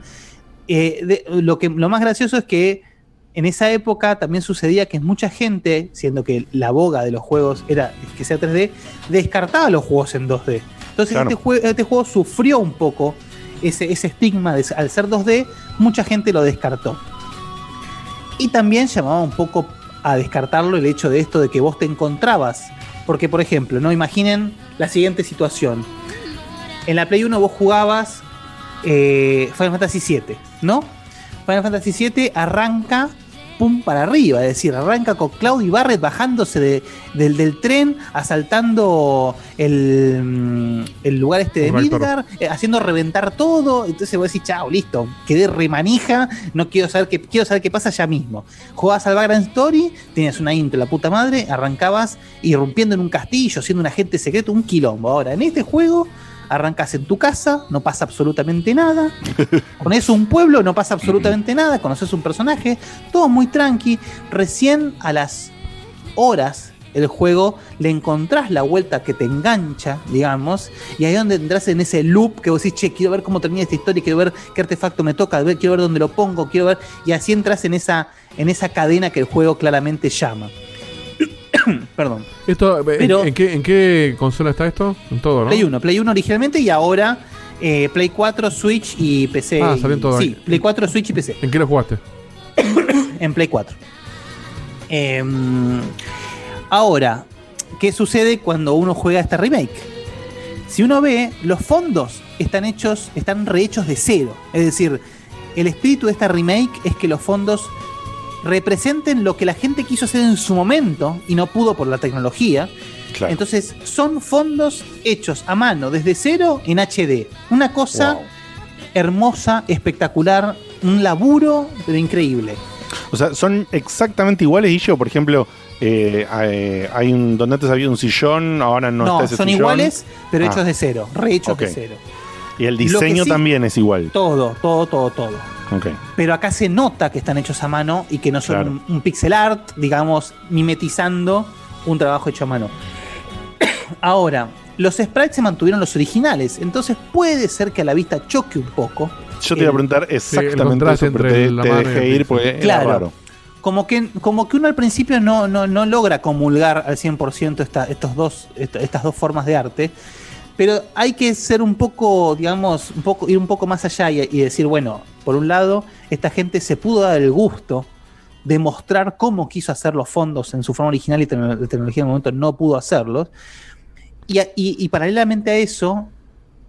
Eh, de- lo, que, lo más gracioso es que en esa época también sucedía que mucha gente, siendo que la boga de los juegos era que sea 3D, descartaba los juegos en 2D. Entonces Claro. este, jue- este juego sufrió un poco ese, ese estigma de al ser 2D, mucha gente lo descartó. Y también llamaba un poco a descartarlo el hecho de esto de que vos te encontrabas. Porque, por ejemplo, no imaginen la siguiente situación. En la Play 1 vos jugabas eh, Final Fantasy VII, ¿no? Final Fantasy VII arranca pum para arriba, es decir, arranca con Cloud y Barret bajándose de- del, del tren, asaltando el, mm, el lugar este de. Midgar, eh, haciendo reventar todo. Entonces vos decís, chao, listo, quedé remanija, no quiero saber qué, quiero saber qué pasa ya mismo. Jugabas al Background Story, tenías una intro, la puta madre, arrancabas irrumpiendo en un castillo, siendo un agente secreto, un quilombo. Ahora, en este juego, arrancas en tu casa, no pasa absolutamente nada. Conoces un pueblo, no pasa absolutamente nada. Conoces un personaje, todo muy tranqui. Recién a las horas el juego le encontrás la vuelta que te engancha, digamos, y ahí es donde entras en ese loop que vos decís, che, quiero ver cómo termina esta historia, quiero ver qué artefacto me toca, quiero ver dónde lo pongo, quiero ver, y así entras en esa, en esa cadena que el juego claramente llama. *coughs* Perdón. Esto, eh, Pero- ¿en, qué, ¿En qué consola está esto? En todo, ¿no? Play 1, Play 1 originalmente y ahora eh, Play 4, Switch y PC. Ah, salió en todo Sí. Play 4, Switch y PC. ¿En qué lo jugaste? *coughs* en Play 4. Em, ahora, ¿qué sucede cuando uno juega este remake? Si uno ve, los fondos están hechos, están rehechos de cero. Es decir, el espíritu de esta remake es que los fondos representen lo que la gente quiso hacer en su momento y no pudo por la tecnología. Claro. Entonces, son fondos hechos a mano, desde cero en HD. Una cosa hermosa, espectacular, un laburo, pero increíble. O sea, son exactamente iguales, y yo, por ejemplo, eh, hay- hay un, donde antes había un sillón, ahora no, No, está ese son sillón. iguales, pero Ah, hechos de cero, rehechos de ok. cero. Y el diseño sí- también es igual. Todo, todo, todo, todo. Pero acá se nota que están hechos a mano y que no son Claro. un, un pixel art, digamos, mimetizando un trabajo hecho a mano. *coughs* Ahora, los sprites se mantuvieron los originales, entonces puede ser que a la vista choque un poco. Yo te iba a preguntar exactamente eso, pero te, la te dejé ir porque era Claro. raro. Como que, como que uno al principio no, no, no logra comulgar al 100% esta, estos dos, esta- estas dos formas de arte, pero hay que ser un poco, digamos, un poco, ir un poco más allá y, y decir, bueno, por un lado, esta gente se pudo dar el gusto de mostrar cómo quiso hacer los fondos en su forma original y la tecnología en el momento no pudo hacerlos. Y, a- y- y paralelamente a eso,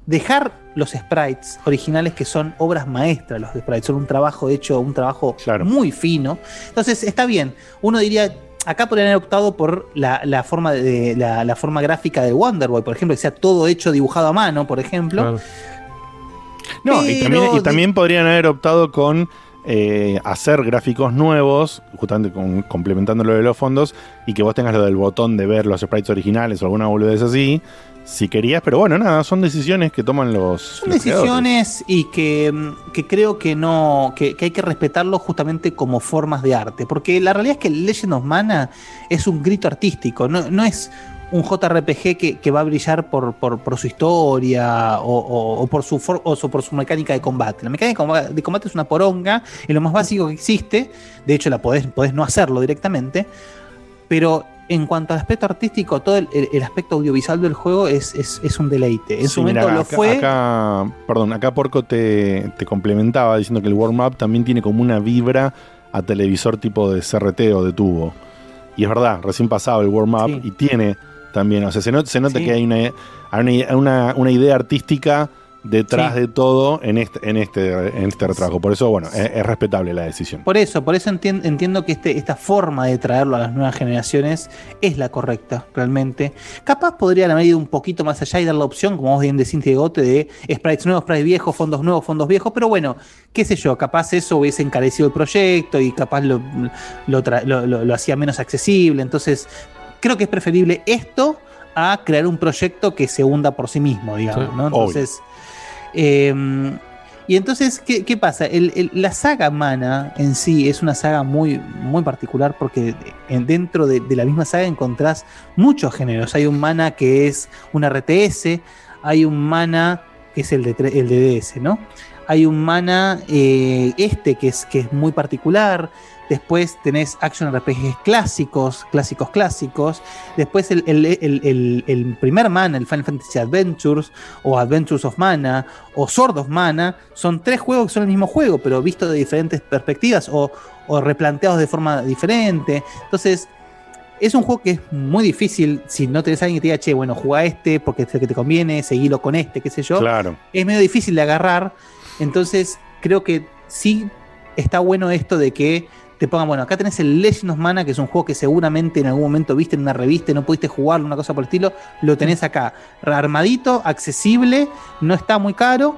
dejar los sprites originales que son obras maestras, los sprites, son un trabajo hecho, un trabajo muy fino. Entonces, está bien. Uno diría, acá podrían haber optado por la, la forma de la, la forma gráfica de Wonderboy, por ejemplo, que sea todo hecho dibujado a mano, por ejemplo. No, y también, y también podrían haber optado con eh, hacer gráficos nuevos, justamente con, complementando lo de los fondos, y que vos tengas lo del botón de ver los sprites originales o alguna boludez así, si querías, pero bueno, nada, son decisiones que toman los. Son los creadores. decisiones y que, mm, que creo que no que, que hay que respetarlo justamente como formas de arte. Porque la realidad es que Legend of Mana es un grito artístico, no, no es un JRPG que, que va a brillar por, por, por su historia o, o- o por su for- o su- por su mecánica de combate. La mecánica de comba- de combate es una poronga y lo más básico que existe. De hecho, la podés, podés no hacerlo directamente. Pero en cuanto al aspecto artístico, todo el, aspecto audiovisual del juego es, es, es un deleite. En Sí, su momento lo acá, fue. acá- perdón, acá Porco te, te complementaba diciendo que el warm-up también tiene como una vibra a televisor tipo de CRT o de tubo. Y es verdad, recién pasado el warm-up y tiene también, o sea, se, not- se nota Sí. que hay una, hay una, una- idea artística detrás Sí. de todo en este, en este, en este retraso. Por eso, bueno, es, es respetable la decisión. Por eso, por eso entien- entiendo que este, esta forma de traerlo a las nuevas generaciones es la correcta, realmente. Capaz podrían haber ido un poquito más allá y dar la opción, como vos bien decís, Diegote, de sprites nuevos, sprites viejos, fondos nuevos, fondos viejos, pero bueno, qué sé yo, capaz eso hubiese encarecido el proyecto y capaz lo, lo, lo- lo- lo hacía menos accesible. Entonces, creo que es preferible esto a crear un proyecto que se hunda por sí mismo, digamos, Sí, ¿no? Entonces. eh, y entonces, ¿qué, qué pasa? El- el- la saga Mana en sí es una saga muy, muy particular porque en- dentro de, de la misma saga encontrás muchos géneros. Hay un Mana que es un RTS, hay un Mana que es el de, el de DS, ¿no? Hay un Mana eh, este que es, que es muy particular. Después tenés action RPGs clásicos, clásicos, clásicos. Después el, el- el- primer Mana, el Final Fantasy Adventures, o Adventures of Mana, o Sword of Mana, son tres juegos que son el mismo juego, pero vistos de diferentes perspectivas o, o replanteados de forma diferente. Entonces, es un juego que es muy difícil si no tenés a alguien que te diga, che, bueno, juega este porque es el que te conviene, seguilo con este, qué sé yo. Claro. Es medio difícil de agarrar. Entonces, creo que sí está bueno esto de que te pongan, bueno, acá tenés el Legend of Mana, que es un juego que seguramente en algún momento viste en una revista y no pudiste jugarlo, una cosa por el estilo. Lo tenés acá, armadito, accesible, no está muy caro.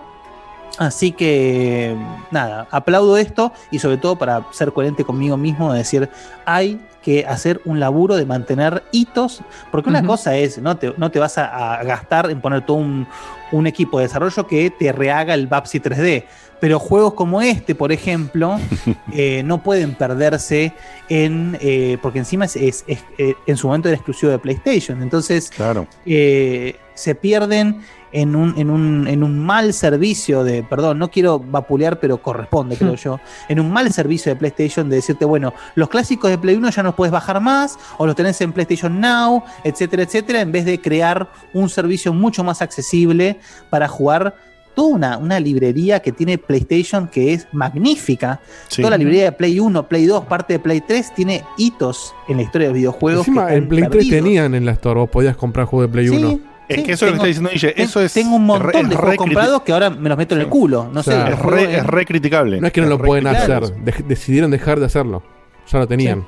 Así que, nada, aplaudo esto y sobre todo para ser coherente conmigo mismo, de decir, hay que hacer un laburo de mantener hitos, porque una cosa es, no te, no te vas a, a gastar en poner todo un, un equipo de desarrollo que te rehaga el Babsy 3D, pero juegos como este, por ejemplo, *laughs* eh, no pueden perderse en, eh, porque encima es, es- es, eh, en su momento era exclusivo de PlayStation, entonces Claro. eh, se pierden en un, en, un, en un mal servicio de, perdón, no quiero vapulear, pero corresponde, creo yo, en un mal servicio de PlayStation de decirte, bueno, los clásicos de Play 1 ya no puedes bajar más, o los tenés en PlayStation Now, etcétera, etcétera, en vez de crear un servicio mucho más accesible para jugar toda una, una librería que tiene PlayStation que es magnífica. Sí. Toda la librería de Play 1, Play 2, parte de Play 3 tiene hitos en la historia de los videojuegos. Encima, que en Play 3 perdido. tenían en la Store, vos podías comprar juegos de Play Sí, 1. Es que eso es lo que está diciendo Guille, eso es. Tengo un montón re- de juegos comprados que ahora me los meto en el culo. No O sea, sé, Es re, en- es re criticable. No es que no lo pueden hacer, decidieron dejar de hacerlo. Ya lo tenían.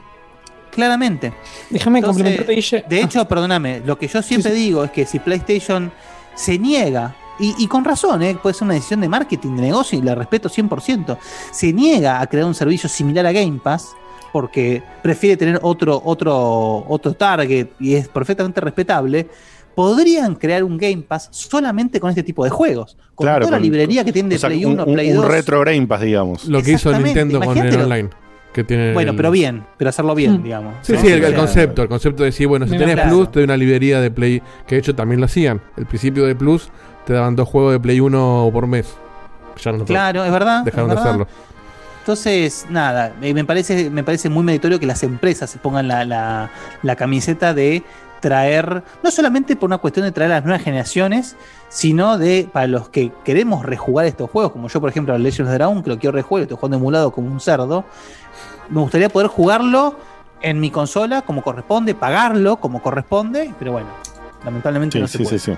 Claramente. Déjame complementarte, Guille. De hecho, perdóname, lo que yo siempre digo es que si PlayStation se niega, y, y con razón, ¿eh? puede ser una decisión de marketing, de negocio, y la respeto 100%, se niega a crear un servicio similar a Game Pass, porque prefiere tener otro, otro, otro target y es perfectamente respetable, podrían crear un Game Pass solamente con este tipo de juegos. Con Claro, toda la con- librería que tienen de O sea, Play un, 1, un- Play un 2. retro Game Pass, digamos. Lo que hizo Nintendo con el online. Que tiene Bueno, el- pero bien, pero hacerlo bien, digamos. Sí, ¿no? sí, el, concepto, el concepto de decir, bueno, si Mira, tenés claro. Plus, te doy una librería de Play, que de hecho también lo hacían. El principio de Plus te daban dos juegos de Play 1 por mes. Ya no Claro, es verdad. Dejaron es de verdad. hacerlo. Entonces, nada, eh, me parece, me parece muy meritorio que las empresas se pongan la, la- la camiseta de traer, no solamente por una cuestión de traer a las nuevas generaciones, sino de para los que queremos rejugar estos juegos, como yo, por ejemplo, al Legends of Dragon, que lo quiero rejugar, estoy jugando emulado como un cerdo. Me gustaría poder jugarlo en mi consola como corresponde, pagarlo como corresponde, pero bueno, lamentablemente Sí, no se sí, puede. sí,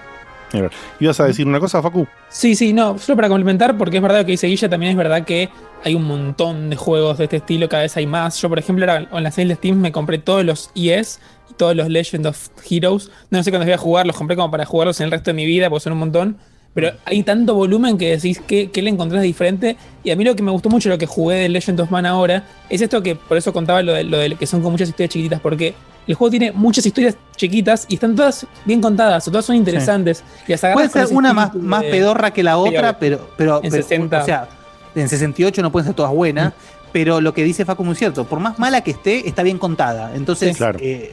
¿Ibas a decir una cosa, Facu? Sí, sí, no, solo para complementar, porque es verdad que dice Guilla, también es verdad que hay un montón de juegos de este estilo, cada vez hay más. Yo, por ejemplo, ahora en la sale de Steam me compré todos los ES y todos los Legend of Heroes. No sé cuándo voy a jugar, los compré como para jugarlos en el resto de mi vida, porque son un montón. Pero hay tanto volumen que decís que, que le encontrás diferente. Y a mí lo que me gustó mucho, lo que jugué de Legend of Man ahora, es esto que por eso contaba lo de, lo de que son con muchas historias chiquititas, porque el juego tiene muchas historias chiquitas y están todas bien contadas, o todas son interesantes. Y las agarras Puede ser una más, más pedorra que la Sí, otra, pero, pero, En pero, 60. o sea, en 68 no pueden ser todas buenas, pero lo que dice Facu es muy cierto, por más mala que esté, está bien contada. Entonces, Sí. Claro. eh,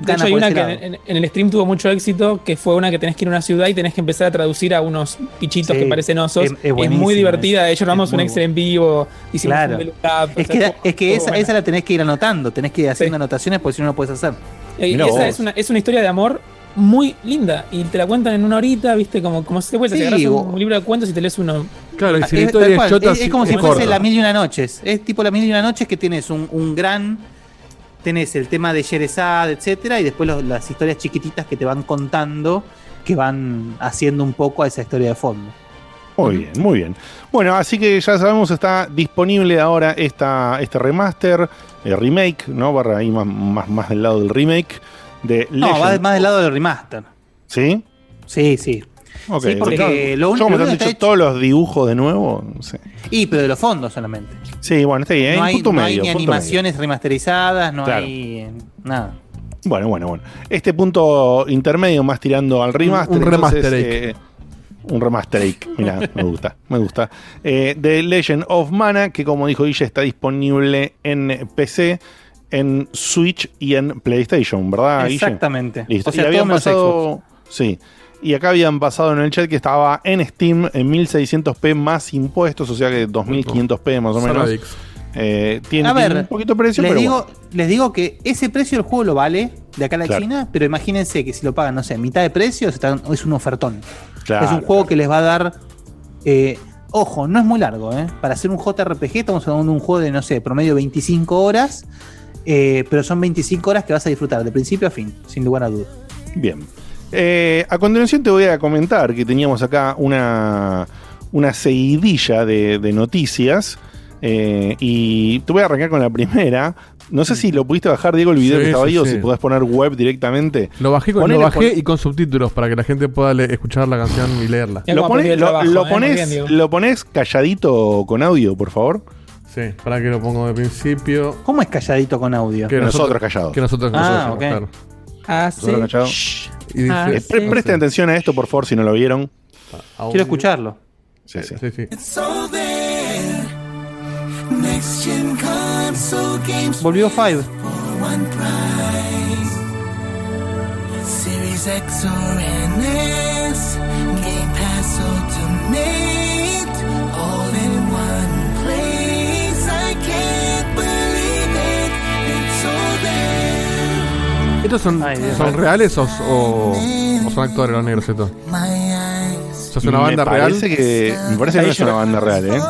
De gana hecho, hay una que en, el stream tuvo mucho éxito, que fue una que tenés que ir a una ciudad y tenés que empezar a traducir a unos pichitos Sí, que parecen osos. es- es Es, buenísima muy divertida. esa. De hecho, grabamos Es un Excel en vivo, hicimos Claro. un Es que, sea, es que esa, buena. esa la tenés que ir anotando, tenés que ir haciendo anotaciones porque si no, no puedes hacer. Eh, Y Mirá esa vos. es una, es una historia de amor muy linda. Y te la cuentan en una horita, ¿viste? Como, como si te Sí, un, un libro de cuentos y te lees uno. Claro, Ah, es, es- es como si fuese la mil y una noches. Es tipo la mil y una noches que tienes un, un gran. Tenés el tema de Sherezad, etcétera, y después los- las historias chiquititas que te van contando, que van haciendo un poco a esa historia de fondo. Muy bien, muy bien. Bueno, así que ya sabemos, está disponible ahora esta, este remaster, eh, remake, ¿no? Barra ahí más, más, más del lado del remake de No, va más del lado del remaster. ¿Sí? Sí, sí. Ok. Sí, porque Claro, lo único han que dicho está todos los dibujos de nuevo, no sé. Y, pero de los fondos solamente. Sí, bueno, está bien. no hay, punto no medio, hay ni punto animaciones remasterizadas, no Claro. hay eh, nada. Bueno, bueno, bueno. Este punto intermedio más tirando al remaster. un remasterake. eh, un remasterake. Mira, *laughs* me gusta, me gusta. Eh, de Legend of Mana, que como dijo Guille, está disponible en PC, en Switch y en PlayStation, ¿verdad, Guille? Exactamente. Listo. O sea, y habían pasado. Sí. Y acá habían pasado en el chat que estaba en Steam en 1600p más impuestos, o sea que 2500p más o menos. Eh, tiene, A tiene ver, un poquito de precio, les pero digo, bueno. les digo que ese precio del juego lo vale de acá a la Claro. China, pero imagínense que si lo pagan, no sé, mitad de precio, es un ofertón. Claro, es un juego que les va a dar. eh, ojo, no es muy largo, ¿eh? Para hacer un JRPG, estamos hablando de un juego de, no sé, promedio 25 horas, eh, pero son 25 horas que vas a disfrutar de principio a fin, sin lugar a dudas. Bien. Eh, a continuación te voy a comentar que teníamos acá una, una seguidilla de, de noticias. eh, y te voy a arrancar con la primera. No sé si lo pudiste bajar, Diego, el video Sí, que estaba sí, ahí, o sí. si podés poner web directamente. Lo bajé, con, Ponele, lo bajé pon- y con subtítulos para que la gente pueda le- escuchar la canción y leerla. lo, pones, lo, lo pones, lo pones calladito con audio, por favor. Sí, para que lo pongo de principio. ¿Cómo es calladito con audio? Que nosotros callados. Que nosotros Ah, claro. Nosotros callados. Y dice- pre- presten atención a esto, por favor, si no lo vieron. Quiero escucharlo. Sí, sí. Sí, Volvió Five. Series X or ¿Estos son, Dios. son reales o, o- o son actores los negros estos? ¿Sos una banda me real? parece que Me parece que no es una banda real, ¿eh?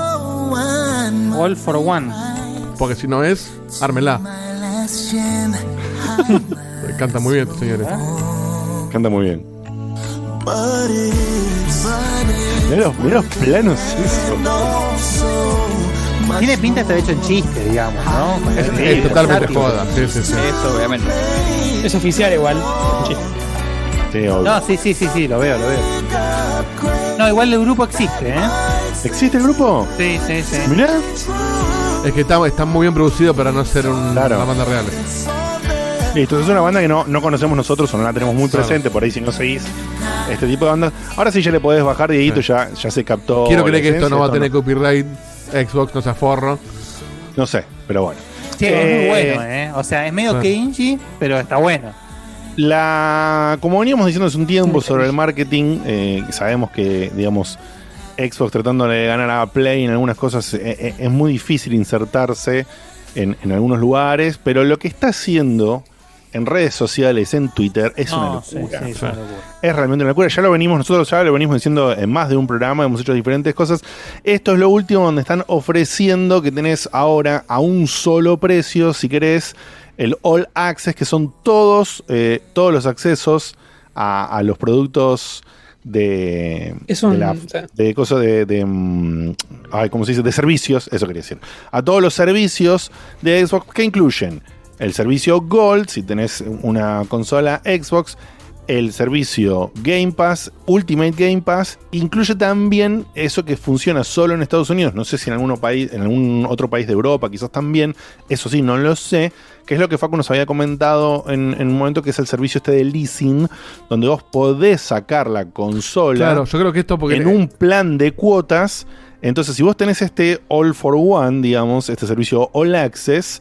All for One. Porque si no es, ármela. *laughs* Canta muy bien estos señores. Canta muy bien. Mirá los, mirá los planos eso. Tiene pinta de estar hecho en chiste, digamos, ¿no? Es, Sí, es totalmente joda. Sí, sí, sí. Eso, obviamente. Es oficial igual. Sí, obvio. No, sí, sí, sí, sí, lo veo, lo veo. No, igual el grupo existe, ¿eh? ¿Existe el grupo? Sí, sí, sí. Mirá. Es que está, está muy bien producido para no ser un- Claro. una banda real. Listo, es una banda que no, no conocemos nosotros o no la tenemos muy Claro. presente, por ahí si no seguís este tipo de bandas. Ahora sí ya le podés bajar, Dieguito, ya, ya se captó. Quiero creer que esto no va a tener copyright. Xbox no se aforro. No sé, pero bueno. Sí, es muy Eh, bueno, ¿eh? O sea, es medio sí. cringy, pero está bueno. La, como veníamos diciendo hace un tiempo sobre el marketing, eh, sabemos que, digamos, Xbox tratándole de ganar a Play en algunas cosas eh, eh, es muy difícil insertarse en, en algunos lugares, pero lo que está haciendo en redes sociales, en Twitter, es una No, locura. sí, es una locura. Es realmente una locura. Ya lo venimos, nosotros ya lo venimos diciendo en más de un programa, hemos hecho diferentes cosas. Esto es lo último donde están ofreciendo que tenés ahora a un solo precio, si querés, el All Access, que son todos, eh, todos los accesos a, a los productos de, Es un- de, la- de cosas de, de, mm, ay, ¿cómo se dice? De servicios, eso quería decir. A todos los servicios de Xbox que incluyen el servicio Gold, si tenés una consola Xbox, el servicio Game Pass, Ultimate Game Pass, incluye también eso que funciona solo en Estados Unidos. No sé si en algún país, en algún otro país de Europa, quizás también. Eso sí, no lo sé. Que es lo que Facu nos había comentado en, en un momento, que es el servicio este de leasing, donde vos podés sacar la consola Claro, yo creo que esto porque. en un plan de cuotas. Entonces, si vos tenés este All for One, digamos, este servicio All Access,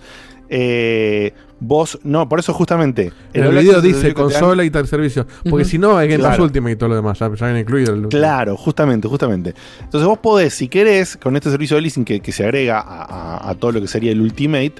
eh, vos, no, por eso justamente. En el All video el dice que dan- consola y tal servicio. Porque si no, es Game Pass Claro. Ultimate y todo lo demás. Ya, ya viene incluido. El, Claro, justamente, justamente. Entonces vos podés, si querés, con este servicio de leasing que, que se agrega a, a- a todo lo que sería el Ultimate,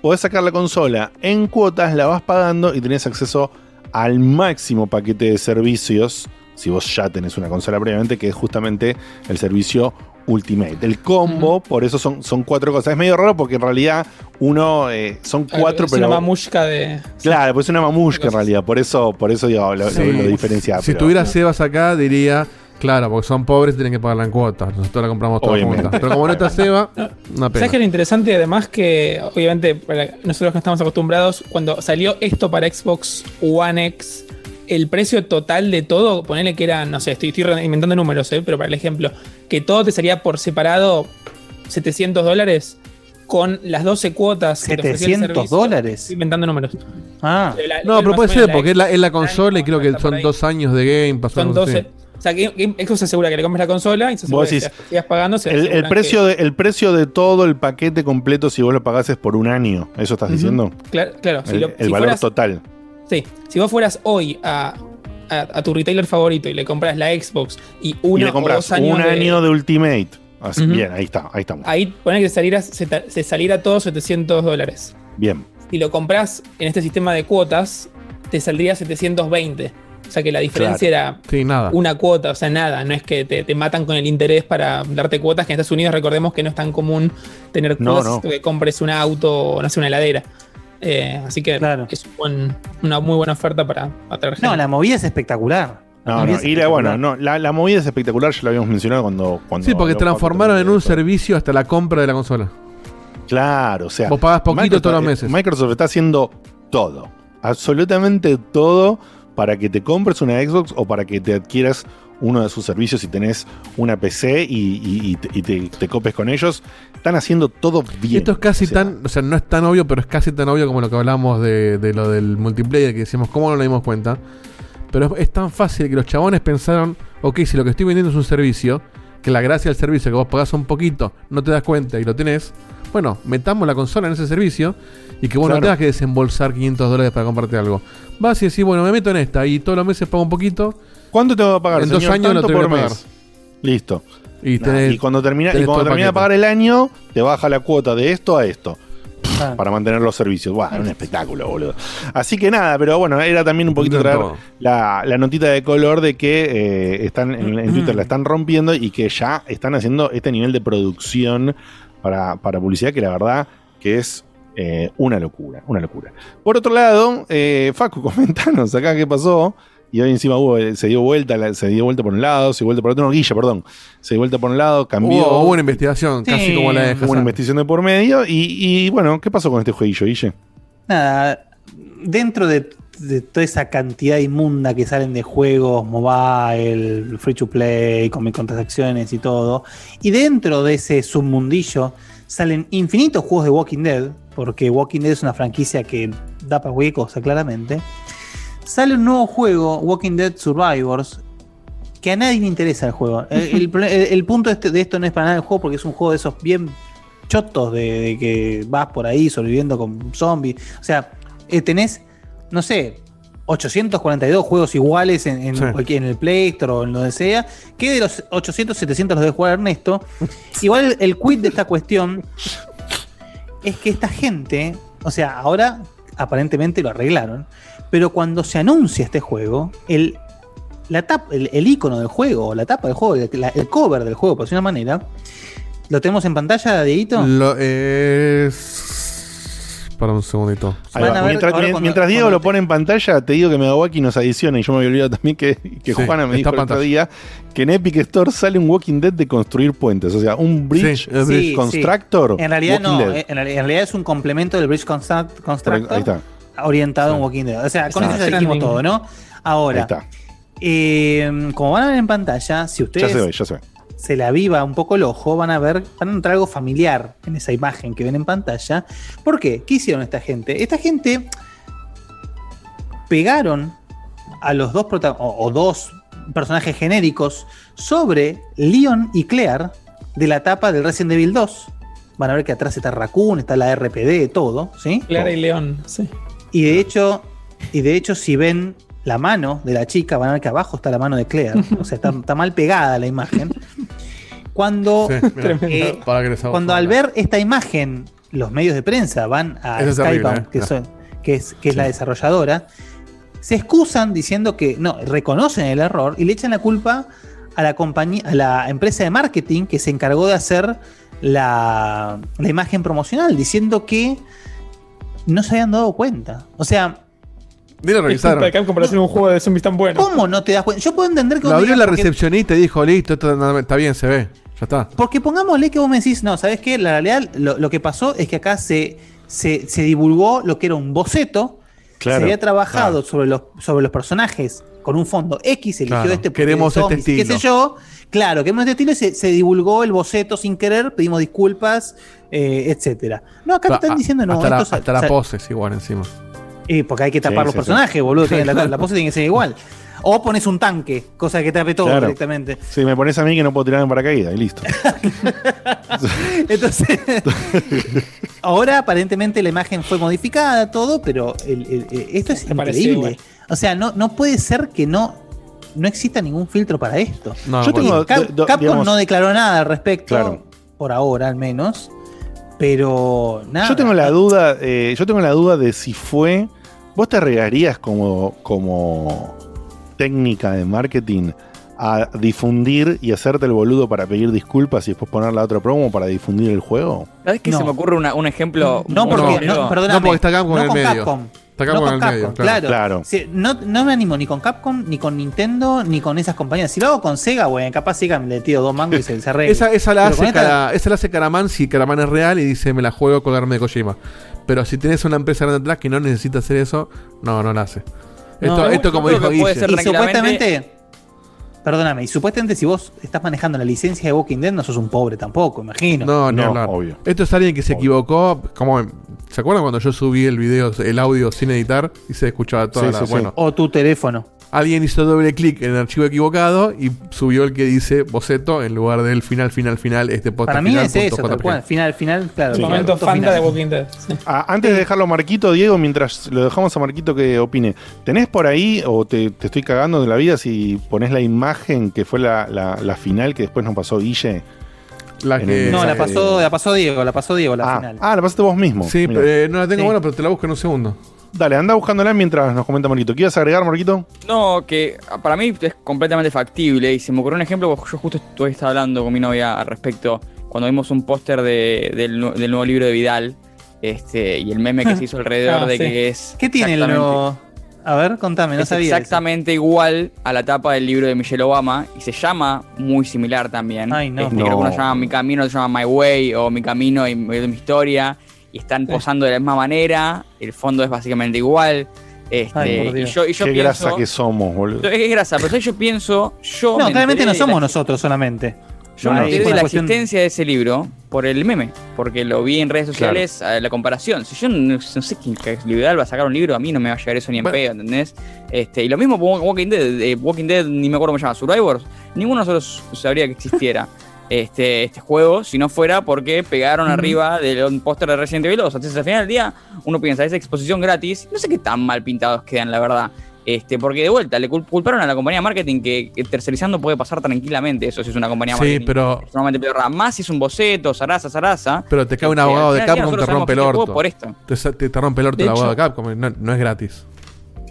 podés sacar la consola en cuotas, la vas pagando y tenés acceso al máximo paquete de servicios, si vos ya tenés una consola previamente, que es justamente el servicio Ultimate. El combo, por eso son, son cuatro cosas. Es medio raro porque en realidad uno eh, son cuatro, es una pero... mamushka de. Claro, pues es una mamushka en realidad, por eso, por eso digo, lo, Sí. lo, lo diferenciaba. Si pero- tuviera Sebas acá, diría. Claro, porque son pobres y tienen que pagarla en cuotas. Nosotros la compramos todas Obviamente. juntas. Pero como no está Seba, *laughs* una ¿Sabes pena. qué es lo interesante? Además que, obviamente, nosotros que estamos acostumbrados, cuando salió esto para Xbox One X, el precio total de todo, ponele que era, no sé, estoy, estoy re- inventando números, ¿eh? pero para el ejemplo, que todo te sería por separado 700 dólares con las 12 cuotas. que te ofrecía el 700 servicio. dólares. Estoy inventando números. Ah. La- No, pero puede ser, la porque es la, es la consola y creo que son dos años de Game Pass. Son algo así. 12. O sea, que Xbox se asegura que le compres la consola y se asegura Vos que decís, si sigas pagando. se El, precio que- de, el precio de todo el paquete completo, si vos lo pagás, es por un año. ¿Eso estás diciendo? Claro, claro. si el lo- el si valor fueras- total. Sí, si vos fueras hoy a, a, a tu retailer favorito y le compras la Xbox y uno y le o compras dos años un año de Ultimate. Así. Bien, ahí está, ahí estamos. Ahí pone que saliera, se, se saliera todo 700 dólares. Bien. Si lo compras en este sistema de cuotas, te saldría 720. O sea que la diferencia era Sí, nada. una cuota, o sea, nada. No es que te, te matan con el interés para darte cuotas, que en Estados Unidos recordemos que no es tan común tener No, cuotas no. que compres un auto o no sé, una heladera. Eh, así que es un buen- una muy buena oferta para atraer gente. No, la movida es espectacular. No, no, es y la, espectacular. bueno, no, la, la movida es espectacular, ya lo habíamos mencionado cuando. cuando Sí, porque transformaron en un servicio hasta la compra de la consola. Claro, o sea. Vos pagas poquito Microsoft- todos los meses. Microsoft está haciendo todo. Absolutamente todo para que te compres una Xbox o para que te adquieras uno de sus servicios si tenés una PC y, y- y te, y te- te copes con ellos. Están haciendo todo bien. Esto es casi O sea, tan, o sea, no es tan obvio, pero es casi tan obvio como lo que hablamos de, de lo del multiplayer, que decimos, ¿cómo no nos dimos cuenta? Pero es, tan fácil que los chabones pensaron, ok, si lo que estoy vendiendo es un servicio, que la gracia del servicio que vos pagás un poquito, no te das cuenta y lo tenés, bueno, metamos la consola en ese servicio y que vos no Claro. tengas que desembolsar 500 dólares para comprarte algo. Vas y decís, bueno, me meto en esta y todos los meses pago un poquito. ¿Cuánto te va a pagar? En dos señor? años Tanto tengo por que pagar. mes. Listo. Y, Nah, tenés- y cuando termina, y cuando termina de pagar el año, te baja la cuota de esto a esto. Ah. Para mantener los servicios. Buah, un espectáculo, boludo. Así que nada, pero bueno, era también un poquito traer la, la notita de color de que eh, están en, en Twitter la están rompiendo y que ya están haciendo este nivel de producción para, para publicidad que la verdad que es eh, una locura, una locura. Por otro lado, eh, Facu, *laughs* comentanos acá qué pasó. Y hoy encima hubo, eh, se dio vuelta, se dio vuelta por un lado, se dio vuelta por otro, no, Guilla, perdón. Se dio vuelta por un lado, cambió. Hubo, hubo una investigación, casi como la de Hubo una investigación de por medio. Y, y, bueno, ¿qué pasó con este jueguillo, Guille? Nada, dentro de, de toda esa cantidad inmunda que salen de juegos, mobile, free to play, con microtransacciones y todo, y dentro de ese submundillo salen infinitos juegos de Walking Dead, porque Walking Dead es una franquicia que da para cualquier cosa, claramente. Sale un nuevo juego, Walking Dead Survivors, que a nadie le interesa el juego. El, *laughs* punto de, este- de esto no es para nada el juego, porque es un juego de esos bien chotos de, de que vas por ahí sobreviviendo con zombies. O sea, eh, tenés, no sé, 842 juegos iguales en, en Sí. en el Play Store o en donde sea, que de los 800, 700 los debe jugar Ernesto. Igual el, el quid de esta cuestión es que esta gente, o sea, ahora aparentemente lo arreglaron, pero cuando se anuncia este juego, el, la tap, el, el icono del juego, o la tapa del juego, el, la- el cover del juego, por decirlo de una manera, ¿lo tenemos en pantalla, Dieguito? Lo es. Para un segundito. Ver mientras cuando- Diego lo pone en pantalla, te digo que Megawaki nos adiciona y yo me había olvidado también que, que Sí, Juana me está dijo el otro pantalla. día que en Epic Store sale un Walking Dead de construir puentes. O sea, un Bridge, Sí, el Sí, bridge sí. Constructor. En realidad no, Dead. en realidad, en realidad es un complemento del Bridge Construct- Constructor Ahí está. Orientado en Walking Dead. O sea, con eso ya dijimos todo, ¿no? Ahora, está. eh, como van a ver en pantalla, si Ya ustedes se ve, ya se ve. se le aviva un poco el ojo, van a ver, van a encontrar algo familiar en esa imagen que ven en pantalla. ¿Por qué? ¿Qué hicieron esta gente? Esta gente pegaron a los dos o, o dos personajes genéricos sobre Leon y Claire de la etapa del Resident Evil 2. Van a ver que atrás está Raccoon, está la RPD, todo, ¿sí? Clara y León, sí. Y de hecho, y de hecho, si ven la mano de la chica, van a ver que abajo está la mano de Claire. O sea, está, está mal pegada la imagen. Cuando, Sí, mira, eh, cuando al ver esta imagen, los medios de prensa van a Skype, ¿eh? que, No. son- que es, que es la desarrolladora, se excusan diciendo que no, reconocen el error y le echan la culpa a la compañía, a la empresa de marketing que se encargó de hacer la, la imagen promocional, diciendo que no se habían dado cuenta. O sea, revisaron. Capcom para hacer un juego de zombies tan bueno. ¿cómo no te das cuenta? Yo puedo entender que Lo abrió la porque- recepcionista y dijo, listo, esto está bien, se ve. Ya está. Porque pongámosle que vos me decís, no, ¿sabes qué? La realidad, lo, lo que pasó es que acá se, se, se divulgó lo que era un boceto. Claro, se había trabajado sobre, los, sobre los personajes con un fondo X, eligió Claro, este queremos de este zombies y qué sé estilo. yo. Claro, queremos este estilo y se, se divulgó el boceto sin querer, pedimos disculpas, eh, etcétera. No, acá te Hasta- están diciendo no. hasta la, hasta la pose es igual encima. eh, porque hay que tapar Sí, los sí, personajes, boludo. tiene- la, *laughs* la pose tiene que ser igual. O pones un tanque, cosa que tape todo Claro. directamente. Si me pones a mí que no puedo tirar en paracaídas y listo. *laughs* Entonces, ahora aparentemente la imagen fue modificada, todo, pero el- el- el- esto es increíble. O sea, no, no puede ser que no, no exista ningún filtro para esto. No, Yo no tengo- Y Cap- do- do- Capcom digamos- no declaró nada al respecto, Claro. por ahora al menos. Pero nada. Yo tengo la duda, eh, yo tengo la duda de si fue. ¿Vos te arriesgarías como, como técnica de marketing a difundir y hacerte el boludo para pedir disculpas y después poner la otra promo para difundir el juego? ¿Sabes qué No. se me ocurre una- un ejemplo? No, porque, no, perdóname, No, porque está Capcom no en el con medio. Capcom. Está No Capcom con en el medio, Capcom, claro. claro. Claro. Sí, no, no me animo ni con Capcom, ni con Nintendo, ni con esas compañías. Si lo hago con Sega, bueno, capaz Sega me le tiro dos mangos y se, se arregla. Esa, esa, la hace con Cara- esa la hace Caraman si Caraman es real y dice me la juego a colgarme de Kojima. Pero si tenés una empresa grande atrás que no necesita hacer eso, no, no la hace. Esto, No, esto como dijo Guille. Y supuestamente, perdóname, y supuestamente si vos estás manejando la licencia de Walking Dead, no sos un pobre tampoco, imagino. No, No, hablar. obvio. Esto es alguien que se equivocó. Como, ¿Se acuerdan cuando yo subí el video, el audio sin editar y se escuchaba toda Sí, la. sí, sí. bueno, O tu teléfono. alguien hizo doble clic en el archivo equivocado y subió el que dice boceto en lugar del final, final, final. Este podcast Para mí final es eso, tal cual. Final, final, claro. El claro, momento punto fanta de Walking Dead. sí. Ah, antes de dejarlo a Marquito, Diego, mientras lo dejamos a Marquito que opine, ¿tenés por ahí, o te, te estoy cagando de la vida, si pones la imagen que fue la, la- la final que después nos pasó Guille? La que- No, la pasó, la pasó Diego, la pasó Diego, la ah, final. ah, la pasaste vos mismo. Sí, Mirá. eh, no la tengo Sí. buena, pero te la busco en un segundo. Dale, anda buscándola mientras nos comenta Marquito. ¿Quieres agregar, Marquito? No, que para mí es completamente factible y se me ocurrió un ejemplo, porque yo justo estuve hablando con mi novia al respecto cuando vimos un póster de- del, nu- del nuevo libro de Vidal este, y el meme que se hizo *laughs* alrededor Ah, de sí. que es... ¿Qué tiene el nuevo? A ver, contame, no es sabía. eso. exactamente igual a la tapa del libro de Michelle Obama y se llama muy similar también. Ay, no. Este, No. Creo que uno se llama Mi Camino, otro se llama My Way o Mi Camino y mi, mi historia. Y están posando de la misma manera. El fondo es básicamente igual. Este, Ay, y yo, y yo Qué pienso, grasa que somos, boludo. Es grasa, pero yo pienso. Yo No, me claramente no somos la- nosotros solamente. Yo No, de la cuestión- existencia de ese libro por el meme, porque lo vi en redes sociales, la comparación. Si yo no, no sé quién liberal va a sacar un libro, a mí no me va a llegar eso ni en Bueno. pedo, ¿entendés? Este, y lo mismo con Walking Dead, eh, Walking Dead, ni me acuerdo cómo se llama, Survivors, ninguno de nosotros sabría que existiera. *laughs* Este, este juego, si no fuera porque pegaron arriba del póster de Resident Evil 2. Entonces, al final del día, uno piensa, esa exposición gratis, no sé qué tan mal pintados quedan, la verdad. Este, porque de vuelta, le cul- culparon a la compañía de marketing que, que tercerizando puede pasar tranquilamente. Eso si es una compañía de Sí, marketing. pero- Normalmente peor. Más si es un boceto, zaraza, zaraza. Pero te cae un Este, abogado de Capcom, te rompe el orto. Por esto. Te, te, te rompe el orto De el abogado de Capcom, no, no es gratis.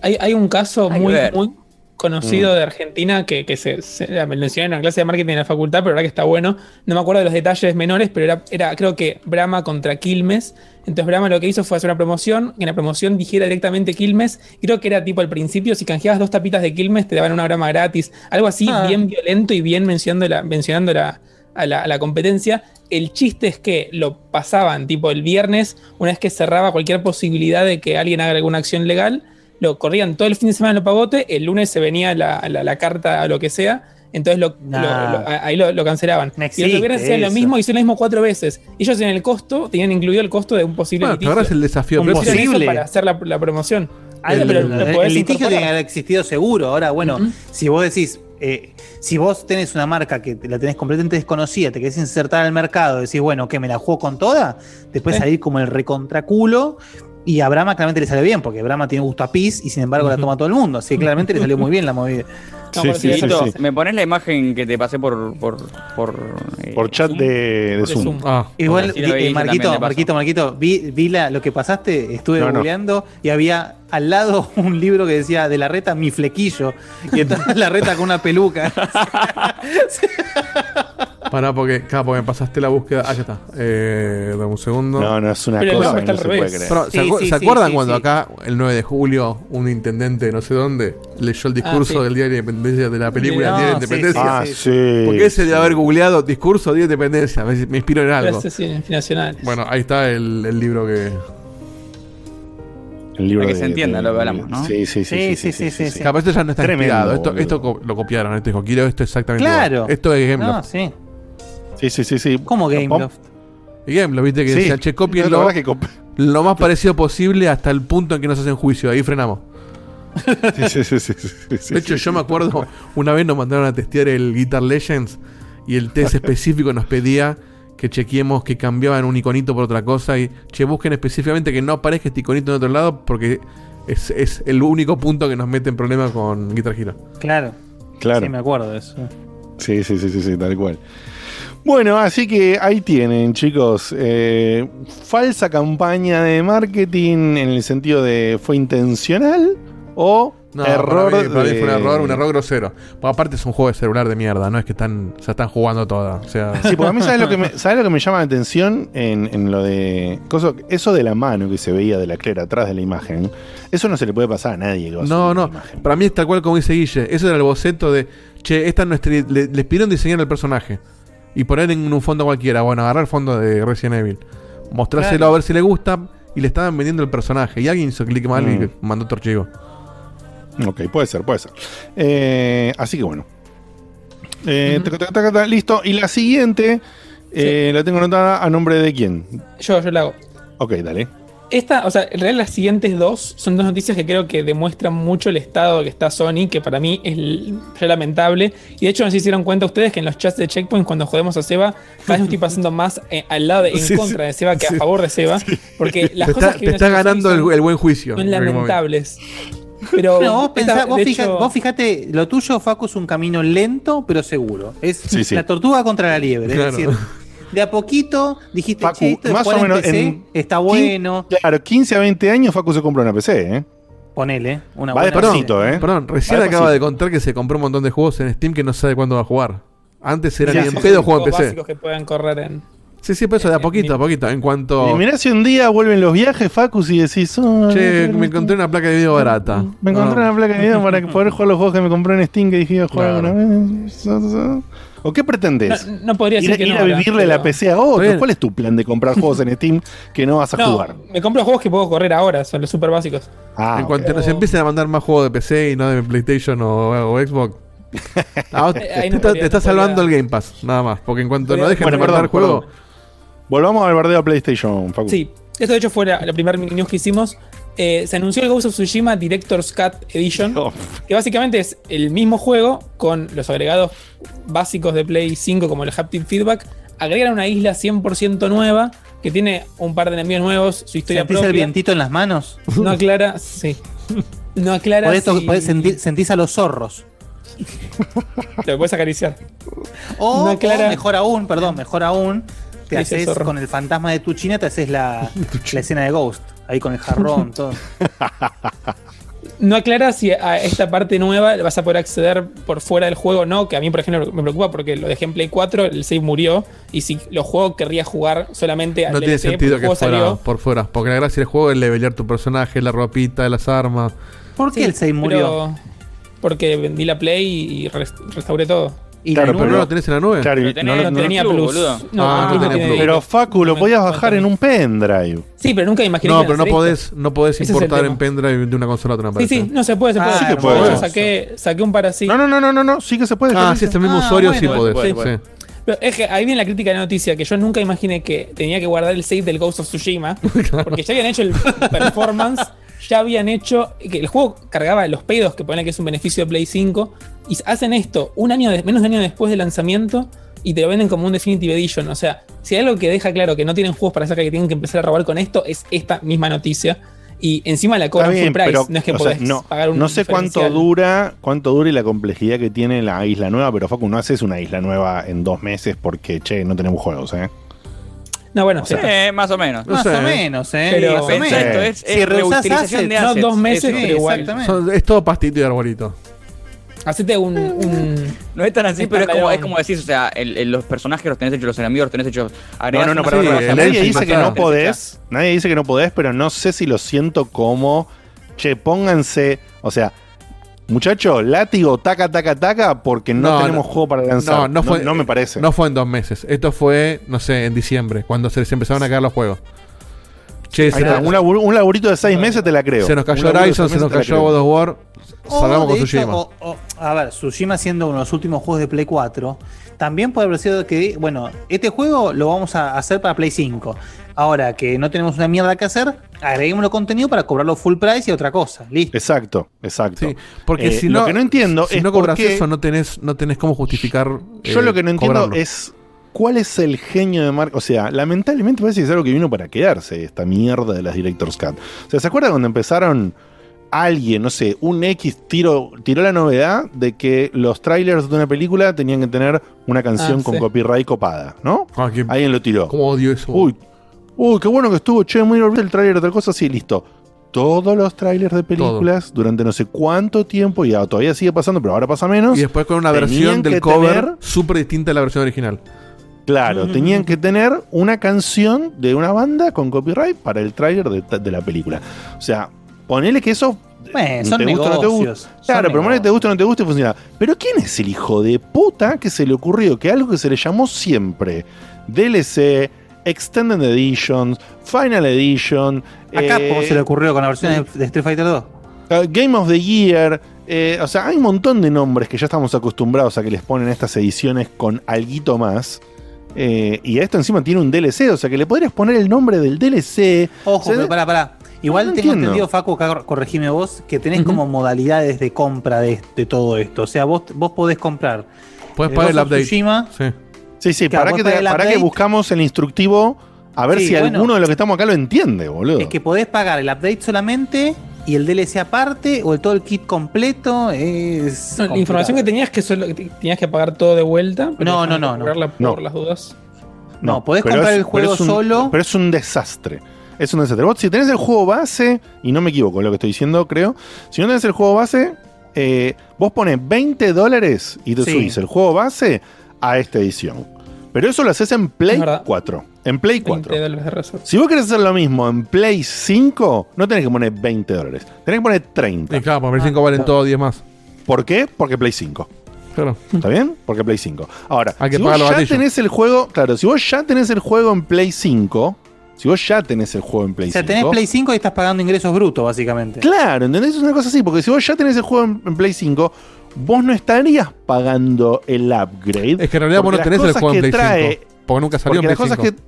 Hay, hay un caso Hay muy, muy conocido Mm. de Argentina que, que se, se- me lo enseñaron en la clase de marketing en la facultad, pero la verdad que está bueno. No me acuerdo de los detalles menores, pero era, era creo que Brahma contra Quilmes. Entonces Brahma lo que hizo fue hacer una promoción, que en la promoción dijera directamente Quilmes. Creo que era tipo al principio, si canjeabas dos tapitas de Quilmes te daban una Brahma gratis. Algo así, Ah. bien violento y bien mencionando la, mencionando la, a, la, a la competencia. El chiste es que lo pasaban tipo el viernes, una vez que cerraba cualquier posibilidad de que alguien haga alguna acción legal lo corrían todo el fin de semana en lo pagote, el lunes se venía la, la- la carta o lo que sea, entonces lo, Nah. lo- lo- ahí lo, lo cancelaban. No y los viernes hacían lo mismo, hicieron lo mismo cuatro veces. Ellos en el costo tenían incluido el costo de un posible Bueno, litigio. el desafío. Un posible. para hacer la, la promoción. El, litigio tiene que haber existido seguro. Ahora, bueno, si vos decís, eh, si vos tenés una marca que la tenés completamente desconocida, te querés insertar al mercado, decís, bueno, que me la juego con toda, puede Sí. salir como el recontraculo. Y a Brahma claramente le salió bien, porque Brahma tiene gusto a pis y sin embargo la toma todo el mundo. Así que claramente le salió muy bien la movida. No, Sí, por sí, sí, cierto, sí. ¿Me pones la imagen que te pasé por. por. por, eh, Por chat Zoom? de, de de Zoom. Zoom. Ah, Igual, vi- eh, Marquito. Marquito, Marquito, vi, vi la, lo que pasaste, estuve No, y había al lado *laughs* un libro que decía de la reta mi flequillo. Y *laughs* entonces la reta con una peluca. *laughs* Pará, porque, claro, porque me pasaste la búsqueda. Ah, ya está. Eh, dame un segundo. No, no, es una Pero cosa que está no al se puede creer. Pero, ¿se, Sí, acu- sí, ¿se sí, acuerdan sí, cuando sí. acá, el 9 de julio, un intendente de no sé dónde leyó el discurso sí. del Día de de la película No, Día de sí, Independencia? Ah, sí, sí. Porque ese de haber googleado discurso Día de Independencia, me, me inspiró en algo. Nacionales. Bueno, ahí está el, el libro que. El libro Para que de- se entienda de- lo que hablamos, ¿no? Sí, sí, sí. Sí, sí, sí, sí. Capaz esto ya no está Tremendo, inspirado. Esto, boludo. esto lo copiaron. Esto dijo, quiero esto exactamente. Claro. igual. Esto es Gameloft. No, sí. Sí, sí, sí, sí. ¿Cómo Gameloft? Y Gameloft, viste que Sí. decía, che, La copienlo verdad que cop- lo más parecido posible hasta el punto en que nos hacen juicio. Ahí frenamos. Sí, sí, sí, sí, sí, sí, De hecho, sí, yo sí. me acuerdo, una vez nos mandaron a testear el Guitar Legends y el test *laughs* específico nos pedía que chequeemos que cambiaban un iconito por otra cosa y che, busquen específicamente que no aparezca este iconito en otro lado porque es, es el único punto que nos mete en problemas con Guitar Hero. Claro. Claro. Sí, me acuerdo de eso. Sí, sí, sí, sí, sí, tal cual. Bueno, así que ahí tienen, chicos. eh, falsa campaña de marketing en el sentido de ¿fue intencional? ¿O No, error? para mí, para mí de- fue un error, un error grosero. Porque aparte es un juego de celular de mierda, no es que están, se están jugando toda. O sea, Sí, porque a mí, ¿sabes lo que me, *laughs* ¿sabes lo que me llama la atención en, en lo de. coso- eso de la mano que se veía de la clera atrás de la imagen? Eso no se le puede pasar a nadie. que va a No, no. Para mí es tal cual como dice Guille. Eso era el boceto de. Che, esta es nuestra. le- les pidieron diseñar el personaje. Y poner en un fondo cualquiera. Bueno, agarrar el fondo de Resident Evil. Mostrárselo Claro. a ver si le gusta. Y le estaban vendiendo el personaje. Y alguien hizo clic mal Mm. y mandó otro archivo. Ok, puede ser, puede ser. Eh, así que bueno. Eh, taca, taca, taca, taca, listo. Y la siguiente eh, la tengo anotada a nombre de quién. Yo, yo la hago. Ok, dale. Esta, o sea, en realidad las siguientes dos son dos noticias que creo que demuestran mucho el estado que está Sony, que para mí es lamentable. Y de hecho, no sé si se dieron cuenta ustedes que en los chats de Checkpoint, cuando jodemos a Seba, cada vez me estoy pasando más eh, al lado de, *laughs* en Sí, contra sí, de Seba que sí. a favor de Seba. Porque las te cosas está, que te está ganando el, el buen juicio. son lamentables. Pero, No, vos, esta- pensá- vos, de fija- hecho- vos fijate, lo tuyo, Facu, es un camino lento, pero seguro. Es Sí, sí. la tortuga contra la liebre. Claro. Es decir, de a poquito dijiste, Facu, che, esto más o en menos PC en está bueno. Claro, 15 a 20 años Facu se compra una PC, ¿eh? Ponele. Una Va buena despacito, PC. ¿eh? Perdón, recién Va acaba de contar que se compró un montón de juegos en Steam que no sabe cuándo va a jugar. Antes era Sí, ni sí, en sí, pedo juego en juegos PC. básicos que puedan correr en. Sí, sí, pero eso de a poquito, a poquito. En cuanto. Y mirá si un día vuelven los viajes, Facus, y decís, oh, Che, me encontré una placa de video barata. me encontré Ah. una placa de video para poder jugar los juegos que me compré en Steam que dije iba a jugar Claro. alguna vez. ¿O qué pretendes? No, no podría ir, decir que ir no a vivirle pero- la PC a otro. Bien. ¿Cuál es tu plan de comprar juegos en Steam que no vas a No, jugar? me compro juegos que puedo correr ahora, son los super básicos. Ah, en cuanto nos empiecen a mandar más juegos de PC y no de PlayStation o, o Xbox. Ah, *laughs* te, Ahí no te- podría- te está salvando el Game Pass, nada más. Porque en cuanto no dejen Bueno, de mandar perdón. Volvamos al bardeo a PlayStation, Facu. Sí, esto de hecho fue la, la primera news que hicimos. Eh, se anunció el Ghost of Tsushima Director's Cut Edition, Oh. que básicamente es el mismo juego con los agregados básicos de Play 5 como el haptic feedback. Agregan una isla 100% nueva que tiene un par de enemigos nuevos, su historia ¿Sentís el propia. vientito en las manos? No aclara, sí. No aclara Por esto si- podés sentir- sentís a los zorros. Lo puedes acariciar. O, No aclara- o mejor aún, perdón, mejor aún, te haces zorro. con el fantasma de tu china, te haces la, *laughs* la escena de Ghost. Ahí con el jarrón, *laughs* todo. No aclara si a esta parte nueva vas a poder acceder por fuera del juego o no, que a mí, por ejemplo, me preocupa porque lo dejé en Play 4, el save murió, y si lo juego querría jugar solamente al No tiene DLC, sentido porque que el juego fuera salió. por fuera. Porque la gracia del juego es levelear tu personaje, la ropita, las armas. ¿Por qué Sí, el save murió? pero- Porque vendí la Play y res- restauré todo. ¿Y Claro, la ¿Pero no lo tenés en la nube? Claro, y Lo tenés no- en no- tenía Plus, Plus. boludo. No, Ah, no no tenía Plus. pero Facu, lo podías bajar en un pendrive. Sí, pero nunca imaginé No, que pero no podés, no podés importar en pendrive de una consola a otra. Sí, sí, no se puede, se Ah, puede. sí que De podés. hecho, saqué, saqué un par así. No, no, no, no, no, no, sí que se puede. Ah, sí, es el mismo Ah, usuario, sí podés. puede, sí. puede. Pero es que ahí viene la crítica de la noticia, que yo nunca imaginé que tenía que guardar el save del Ghost of Tsushima, *laughs* porque ya habían hecho el performance, ya habían hecho que el juego cargaba los pedos, que ponen que es un beneficio de Play 5, y hacen esto un año de- menos de un año después del lanzamiento y te lo venden como un Definitive Edition. O sea, si hay algo que deja claro que no tienen juegos para sacar que tienen que empezar a robar con esto, es esta misma noticia. Y encima la cobran full price, pero no es que sea, podés no, pagar un no sé cuánto dura, cuánto dura y la complejidad que tiene la isla nueva, pero Facu, no haces una isla nueva en dos meses porque, che, no tenemos juegos, ¿eh? No, bueno, sí. Eh, más o menos. No Más sé, o menos, ¿eh? Pero- Más o menos. esto, es, Si es reutilización assets, de no assets. dos meses, pero igual. Son- es todo pastito y arbolito. Hacete un, un- No es tan así, Es pero es como, es como decís, o sea, el- el- los personajes los tenés hechos, los enemigos los tenés hechos. No, no, no, Sí, nadie dice que no podés, nadie dice que no podés, pero no sé si lo siento como, che, pónganse, o sea, muchacho, látigo, taca, taca, taca, porque no, No, tenemos no. juego para lanzar. No, no fue- no me parece. No fue en dos meses. Esto fue, no sé, en diciembre, cuando se les empezaron a caer los juegos. Che, está, un, laburo- un laburito de seis meses te la creo. se nos cayó Horizon, se nos cayó. God of War. Salgamos con hecho, Tsushima. a ver, Tsushima siendo uno de los últimos juegos de Play 4, también puede haber sido que, bueno, este juego lo vamos a hacer para Play 5. Ahora que no tenemos una mierda que hacer, agreguémoslo contenido para cobrarlo full price y otra cosa. Listo. Exacto, exacto. Sí, porque Eh, si lo no, que no entiendo si es no cobras eso, no tenés, no tenés cómo justificar. Yo eh, lo que no entiendo cobrarlo. es cuál es el genio de marca. O sea, lamentablemente parece que es algo que vino para quedarse, esta mierda de las Director's Cut. O sea, ¿se acuerdan cuando empezaron alguien, no sé, un X tiro, tiró la novedad de que los trailers de una película tenían que tener una canción Ah, con sí. copyright copada, ¿no? Ah, que- Alguien lo tiró. ¿Cómo odio eso? Uy, uy, qué bueno que estuvo, che, muy bien el trailer de tal cosa, sí, listo. Todos los trailers de películas durante no sé cuánto tiempo, y todavía sigue pasando, pero ahora pasa menos. y después con una versión del cover tener- súper distinta a la versión original. Claro, tenían que tener una canción de una banda con copyright para el tráiler de, de la película. O sea, ponele que eso. Bueno, son te gusta o no te gusta. negocios, son Claro, pero ponele que te negocios. gusta o no te gusta y funciona. Pero ¿quién es el hijo de puta que se le ocurrió que algo que se le llamó siempre DLC, Extended Editions, Final Edition, Acá, eh, ¿cómo se le ocurrió con la versión de- de Street Fighter 2? Uh, Game of the Year. eh, o sea, hay un montón de nombres que ya estamos acostumbrados a que les ponen estas ediciones con alguito más. eh, y esto encima tiene un DLC, o sea que le podrías poner el nombre del DLC. Ojo, O sea, pero pará, pará. Igual no tengo entiendo. entendido, Facu, acá corregime vos, que tenés como modalidades de compra de, de todo esto. O sea, vos, vos podés comprar. Puedes el pagar el update. Tsushima, Sí. Sí, sí, Claro, para, que, para que buscamos el instructivo a ver Sí, si bueno. alguno de los que estamos acá lo entiende, boludo. Es que podés pagar el update solamente y el DLC aparte o el, todo el kit completo. Es No, la información que tenías que solo tenías que pagar todo de vuelta. pero No, no, no, no. por No. las dudas. no, podés pero comprar el juego un- solo. Pero es un desastre. Es un desastre. Vos, si tenés el juego base, y no me equivoco en lo que estoy diciendo, creo. Si no tenés el juego base, eh, vos pones 20 dólares y te Sí. subís el juego base a esta edición. Pero eso lo haces en Play Es verdad. 4. En Play 4. 20 dólares de reserva. Si vos querés hacer lo mismo en Play 5, no tenés que poner 20 dólares. Tenés que poner 30. Y claro, porque Play 5 valen todo 10 más. ¿Por qué? Porque Play 5. Claro. ¿Está bien? Porque Play 5. Ahora, Hay que si pagar vos ya tenés el juego, claro, si vos ya tenés el juego en Play 5, si vos ya tenés el juego en Play O sea, 5. tenés Play 5 y estás pagando ingresos brutos, básicamente. Claro, ¿entendés? Es una cosa así, porque si vos ya tenés el juego en, en Play 5, vos no estarías pagando el upgrade. Es que en realidad vos no tenés el juego en Play trae- 5. Porque nunca salió en porque Play las 5. cosas que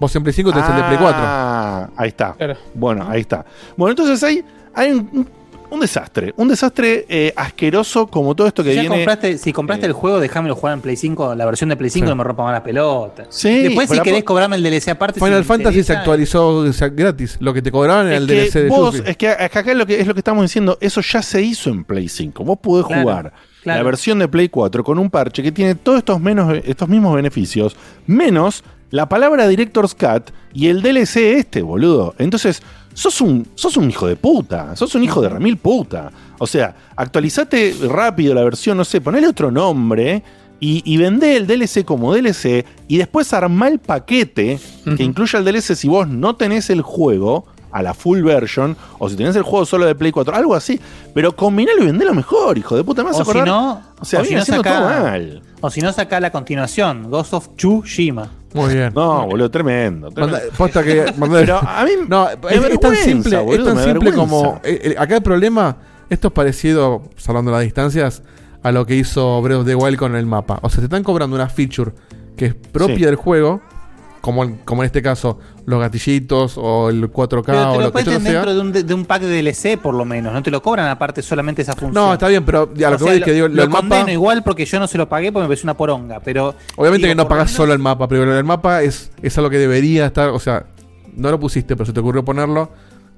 Vos en Play 5 tenés el de Play 4. Ah, ahí está. Bueno, ahí está. Bueno, entonces hay, hay un, un- desastre. Un desastre eh, asqueroso como todo esto que Si viene. compraste, si compraste el juego, déjamelo jugar en Play 5, la versión de Play 5 Sí. no me rompa más la pelota. Sí, Después, si querés cobrarme el DLC aparte. si Final me Fantasy se actualizó gratis. Lo que te cobraban era el que DLC de vos, Yuffie. es que acá es lo que es lo que estamos diciendo, eso ya se hizo en Play 5. Vos podés Claro, jugar claro. la versión de Play 4 con un parche que tiene todos estos menos estos mismos beneficios, menos la palabra Director's Cut y el DLC este, boludo. Entonces, sos un sos un hijo de puta, sos un hijo de remil puta. O sea, actualizate rápido la versión, no sé, ponele otro nombre y, y vendé el DLC como DLC y después armá el paquete que incluya el DLC si vos no tenés el juego a la full version o si tenés el juego solo de Play 4, algo así. Pero combinalo y vendelo mejor, hijo de puta. Me vas a O si no, o sea, o si viene no haciendo saca- todo mal. O si no, saca la continuación, Ghost of Tsushima. Muy bien. No, boludo, tremendo. tremendo. Manda- posta que *laughs* Pero a mí no, es, es tan simple, boludo, es tan simple como eh, eh, acá el problema, esto es parecido, salvando las distancias, a lo que hizo Breath of the Wild con el mapa. O sea, te están cobrando una feature que es propia Sí. del juego, como, en- como en este caso los gatillitos o el 4K Pero o te lo lo que sea. dentro de un, de, un pack de DLC, por lo menos. No te lo cobran aparte solamente esa función. No, está bien, pero ya lo O que voy es que digo, lo del mapa. igual porque yo no se lo pagué porque me pareció una poronga. Pero Obviamente digo, que no pagás menos- solo el mapa, pero el mapa es, es algo que debería estar, o sea, no lo pusiste, pero se te ocurrió ponerlo,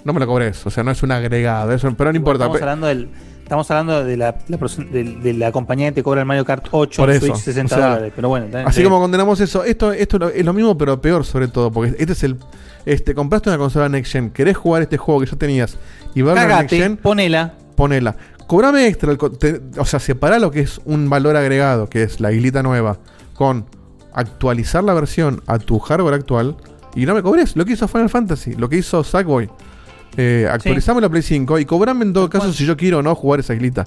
no me lo cobres, o sea, no es un agregado, eso, pero no importa. Estamos hablando, del, estamos hablando de, la, de, de la compañía que te cobra el Mario Kart 8 Por eso. Switch 60 o sea, dólares. Pero bueno, así sí. como condenamos eso, esto, esto es lo mismo, pero peor sobre todo, porque este es el. Este, compraste una consola Next Gen, querés jugar este juego que ya tenías y verlo en Next Gen, ponela. ponela. Cobrame extra, el te- o sea, separá lo que es un valor agregado, que es la islita nueva, con actualizar la versión a tu hardware actual y no me cobres. Lo que hizo Final Fantasy, lo que hizo Sackboy. Eh, actualizame la Play 5 y cobrame en todo caso si yo quiero o no jugar esa islita.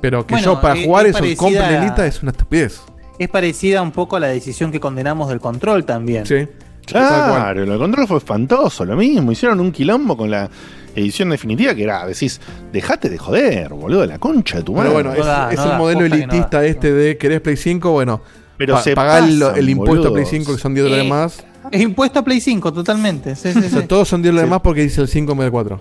Pero que Bueno, yo para es- jugar es eso compre la islita es una estupidez. Es parecida un poco a la decisión que condenamos del control también. Sí. Claro, lo control fue espantoso, lo mismo. Hicieron un quilombo con la edición definitiva que era, decís, dejate de joder, boludo, la concha de tu madre. Pero bueno, es, es el modelo elitista este de querés Play 5, bueno, Pero pa- se pagá el, pasan, el impuesto a Play boludos. 5 que son 10 dólares Eh, más. Es impuesto a Play 5, totalmente. Sí, sí, O sea, sí. todos son 10 dólares más porque dice el 5 en vez del 4.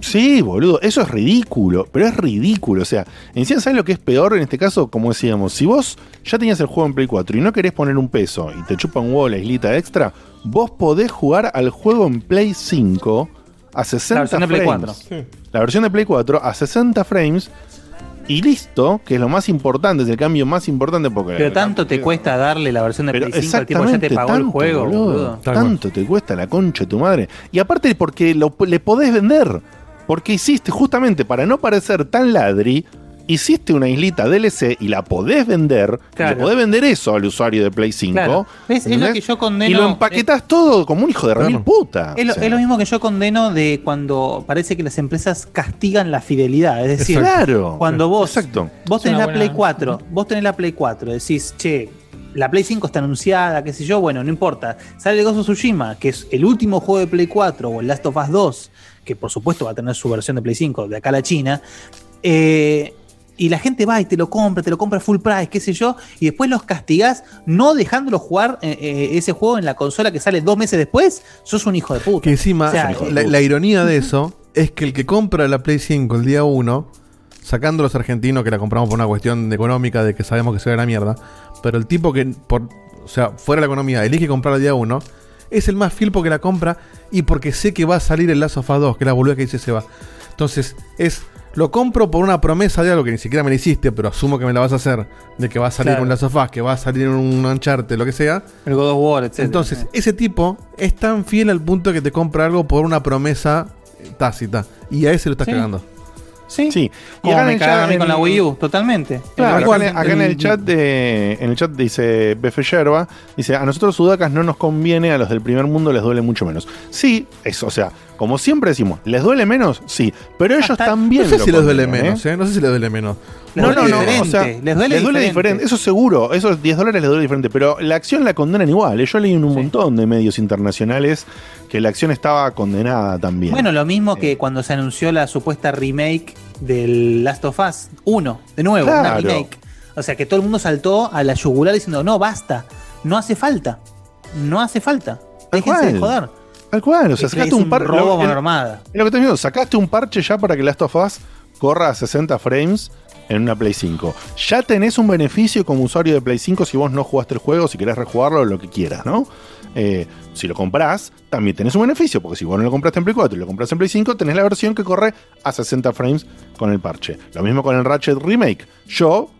Sí, boludo, eso es ridículo, pero es ridículo. O sea, encima, ¿sabes lo que es peor en este caso? Como decíamos, si vos ya tenías el juego en Play 4 y no querés poner un peso y te chupa un huevo la islita extra, vos podés jugar al juego en Play 5 a 60 La versión de Play frames. 4. La versión de Play 4 a 60 frames y listo, que es lo más importante, es el cambio más importante porque... Pero tanto te cuesta darle la versión de Pero Play 5 al tipo ya te exactamente, pagó el juego, boludo. boludo. Tanto te cuesta la concha de tu madre. Y aparte porque lo, le podés vender. Porque hiciste, justamente para no parecer tan ladri, hiciste una islita DLC y la podés vender. Claro. Le podés vender eso al usuario de Play 5. Claro. ¿Ves? Es lo que yo condeno- Y lo empaquetás todo como un hijo de remil puta. Es lo, O sea, es lo mismo que yo condeno de cuando parece que las empresas castigan la fidelidad. Es decir, Exacto. Cuando vos, Exacto. vos tenés la Play buena- 4, vos tenés la Play 4, decís, che, la Play 5 está anunciada, qué sé yo, bueno, no importa. Sale Ghost of Tsushima, que es el último juego de Play 4, o el Last of Us 2, que por supuesto va a tener su versión de Play 5 de acá a la China. eh, y la gente va y te lo compra, te lo compra full price, qué sé yo, y después los castigás no dejándolo jugar eh, eh, ese juego en la consola que sale dos meses después, sos un hijo de puta. Que encima, O sea, la, la ironía de *laughs* eso es que el que compra la Play 5 el día 1, sacando los argentinos que la compramos por una cuestión económica de que sabemos que se ve la mierda, pero el tipo que, por, o sea, fuera de la economía, elige comprar el día 1, es el más fiel porque la compra y porque sé que va a salir el Last of Us 2, que es la boluda que dice se va. Entonces, es. Lo compro por una promesa de algo que ni siquiera me la hiciste, pero asumo que me la vas a hacer. De que va a salir Claro. un Last of Us, que va a salir un Uncharted, lo que sea. el God of War, etc. Entonces, ese tipo es tan fiel al punto que te compra algo por una promesa tácita. Y a ese lo estás Sí. cagando. Sí. Sí. Y Como acá en me el cagaron mí con la en- Wii U, totalmente. Claro, El- acá, en- acá en el chat de, en el chat dice Befe Yerba, dice, a nosotros sudacas no nos conviene, a los del primer mundo les duele mucho menos. Sí, eso, o sea, como siempre decimos, ¿les duele menos? Sí, pero ellos también No sé lo si les duele menos, ¿eh? No sé si les duele menos. No, no, no, o sea, les duele diferente. Eso seguro, esos 10 dólares les duele diferente, pero la acción la condenan igual. ¿eh? Yo leí en un montón de medios internacionales que la acción estaba condenada también. Bueno, lo mismo que cuando se anunció la supuesta remake del Last of Us 1, de nuevo, una remake. O sea, que todo el mundo saltó a la yugular diciendo, no, basta, no hace falta, no hace falta, déjense de joder. Tal cual, o sea, sacaste un un par robo con armada. es lo que te digo, sacaste un parche ya para que Last of Us corra a 60 frames en una Play 5. Ya tenés un beneficio como usuario de Play 5 si vos no jugaste el juego, si querés rejugarlo, lo que quieras, ¿no? Eh, si lo comprás, también tenés un beneficio, porque si vos no lo compraste en Play 4 y lo compras en Play 5, tenés la versión que corre a 60 frames con el parche. Lo mismo con el Ratchet Remake. Yo,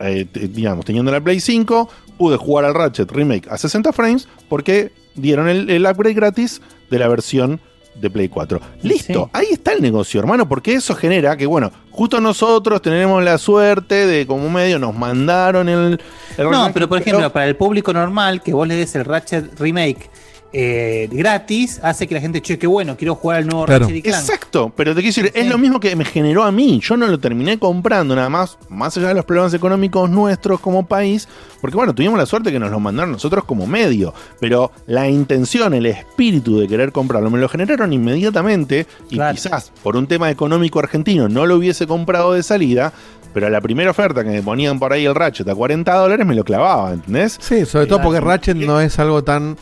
eh, digamos, teniendo la Play 5, pude jugar al Ratchet Remake a 60 frames porque dieron el, el upgrade gratis de la versión de Play 4. Listo, ahí está el negocio, hermano, porque eso genera que, bueno, justo nosotros tenemos la suerte de como medio nos mandaron el... el No, pero por ejemplo, para el público normal, que vos le des el Ratchet Remake eh, gratis, hace que la gente, che, qué bueno, quiero jugar al nuevo Ratchet y Clank. Exacto, pero te quiero decir, es lo mismo que me generó a mí. Yo no lo terminé comprando nada más, más allá de los problemas económicos nuestros como país, porque bueno, tuvimos la suerte que nos lo mandaron nosotros como medio, pero la intención, el espíritu de querer comprarlo, me lo generaron inmediatamente y quizás por un tema económico argentino no lo hubiese comprado de salida. Pero a la primera oferta que me ponían por ahí el Ratchet a 40 dólares me lo clavaba, ¿entendés? Sí, sobre todo porque Ratchet no es algo tan.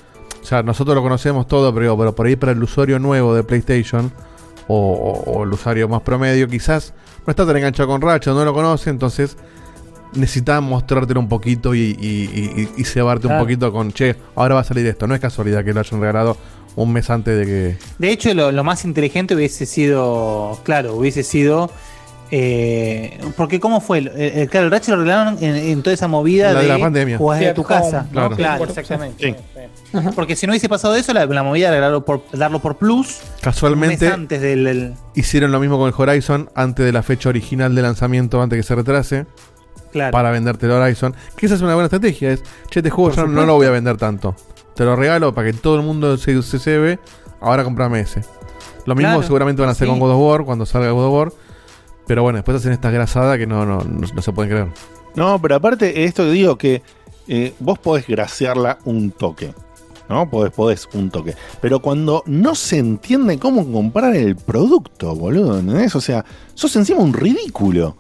O sea, nosotros lo conocemos todo, pero, pero por ahí para el usuario nuevo de PlayStation o, o- o el usuario más promedio, quizás no está tan enganchado con Ratchet, no lo conoce, entonces necesitan mostrártelo un poquito y, y, y- y cebarte Claro. un poquito con, che, ahora va a salir esto. No es casualidad que lo hayan regalado un mes antes de que. De hecho, lo, lo más inteligente hubiese sido, claro, hubiese sido. eh, porque cómo fue, el, el- claro, el Ratchet lo regalaron en, en toda esa movida La de, de la pandemia. Sí, de tu home, casa. ¿no? claro. Claro, Sí. Porque si no hubiese pasado eso, la, la movida era darlo por, darlo por plus. Casualmente antes del, del- hicieron lo mismo con el Horizon antes de la fecha original de lanzamiento, antes que se retrase. Claro. Para venderte el Horizon. Que esa es una buena estrategia. Es, che, este juego Por yo no lo voy a vender tanto. Te lo regalo para que todo el mundo se, se cebe. Ahora comprame ese. Lo mismo Claro, seguramente van a hacer sí. con God of War cuando salga God of War. Pero bueno, después hacen esta grasada que no, no, no, no se pueden creer. No, pero aparte, esto que digo que eh, vos podés graciarla un toque. ¿No? Podés, podés un toque. Pero cuando no se entiende cómo comprar el producto, boludo, ¿entendés? O sea, sos encima un ridículo.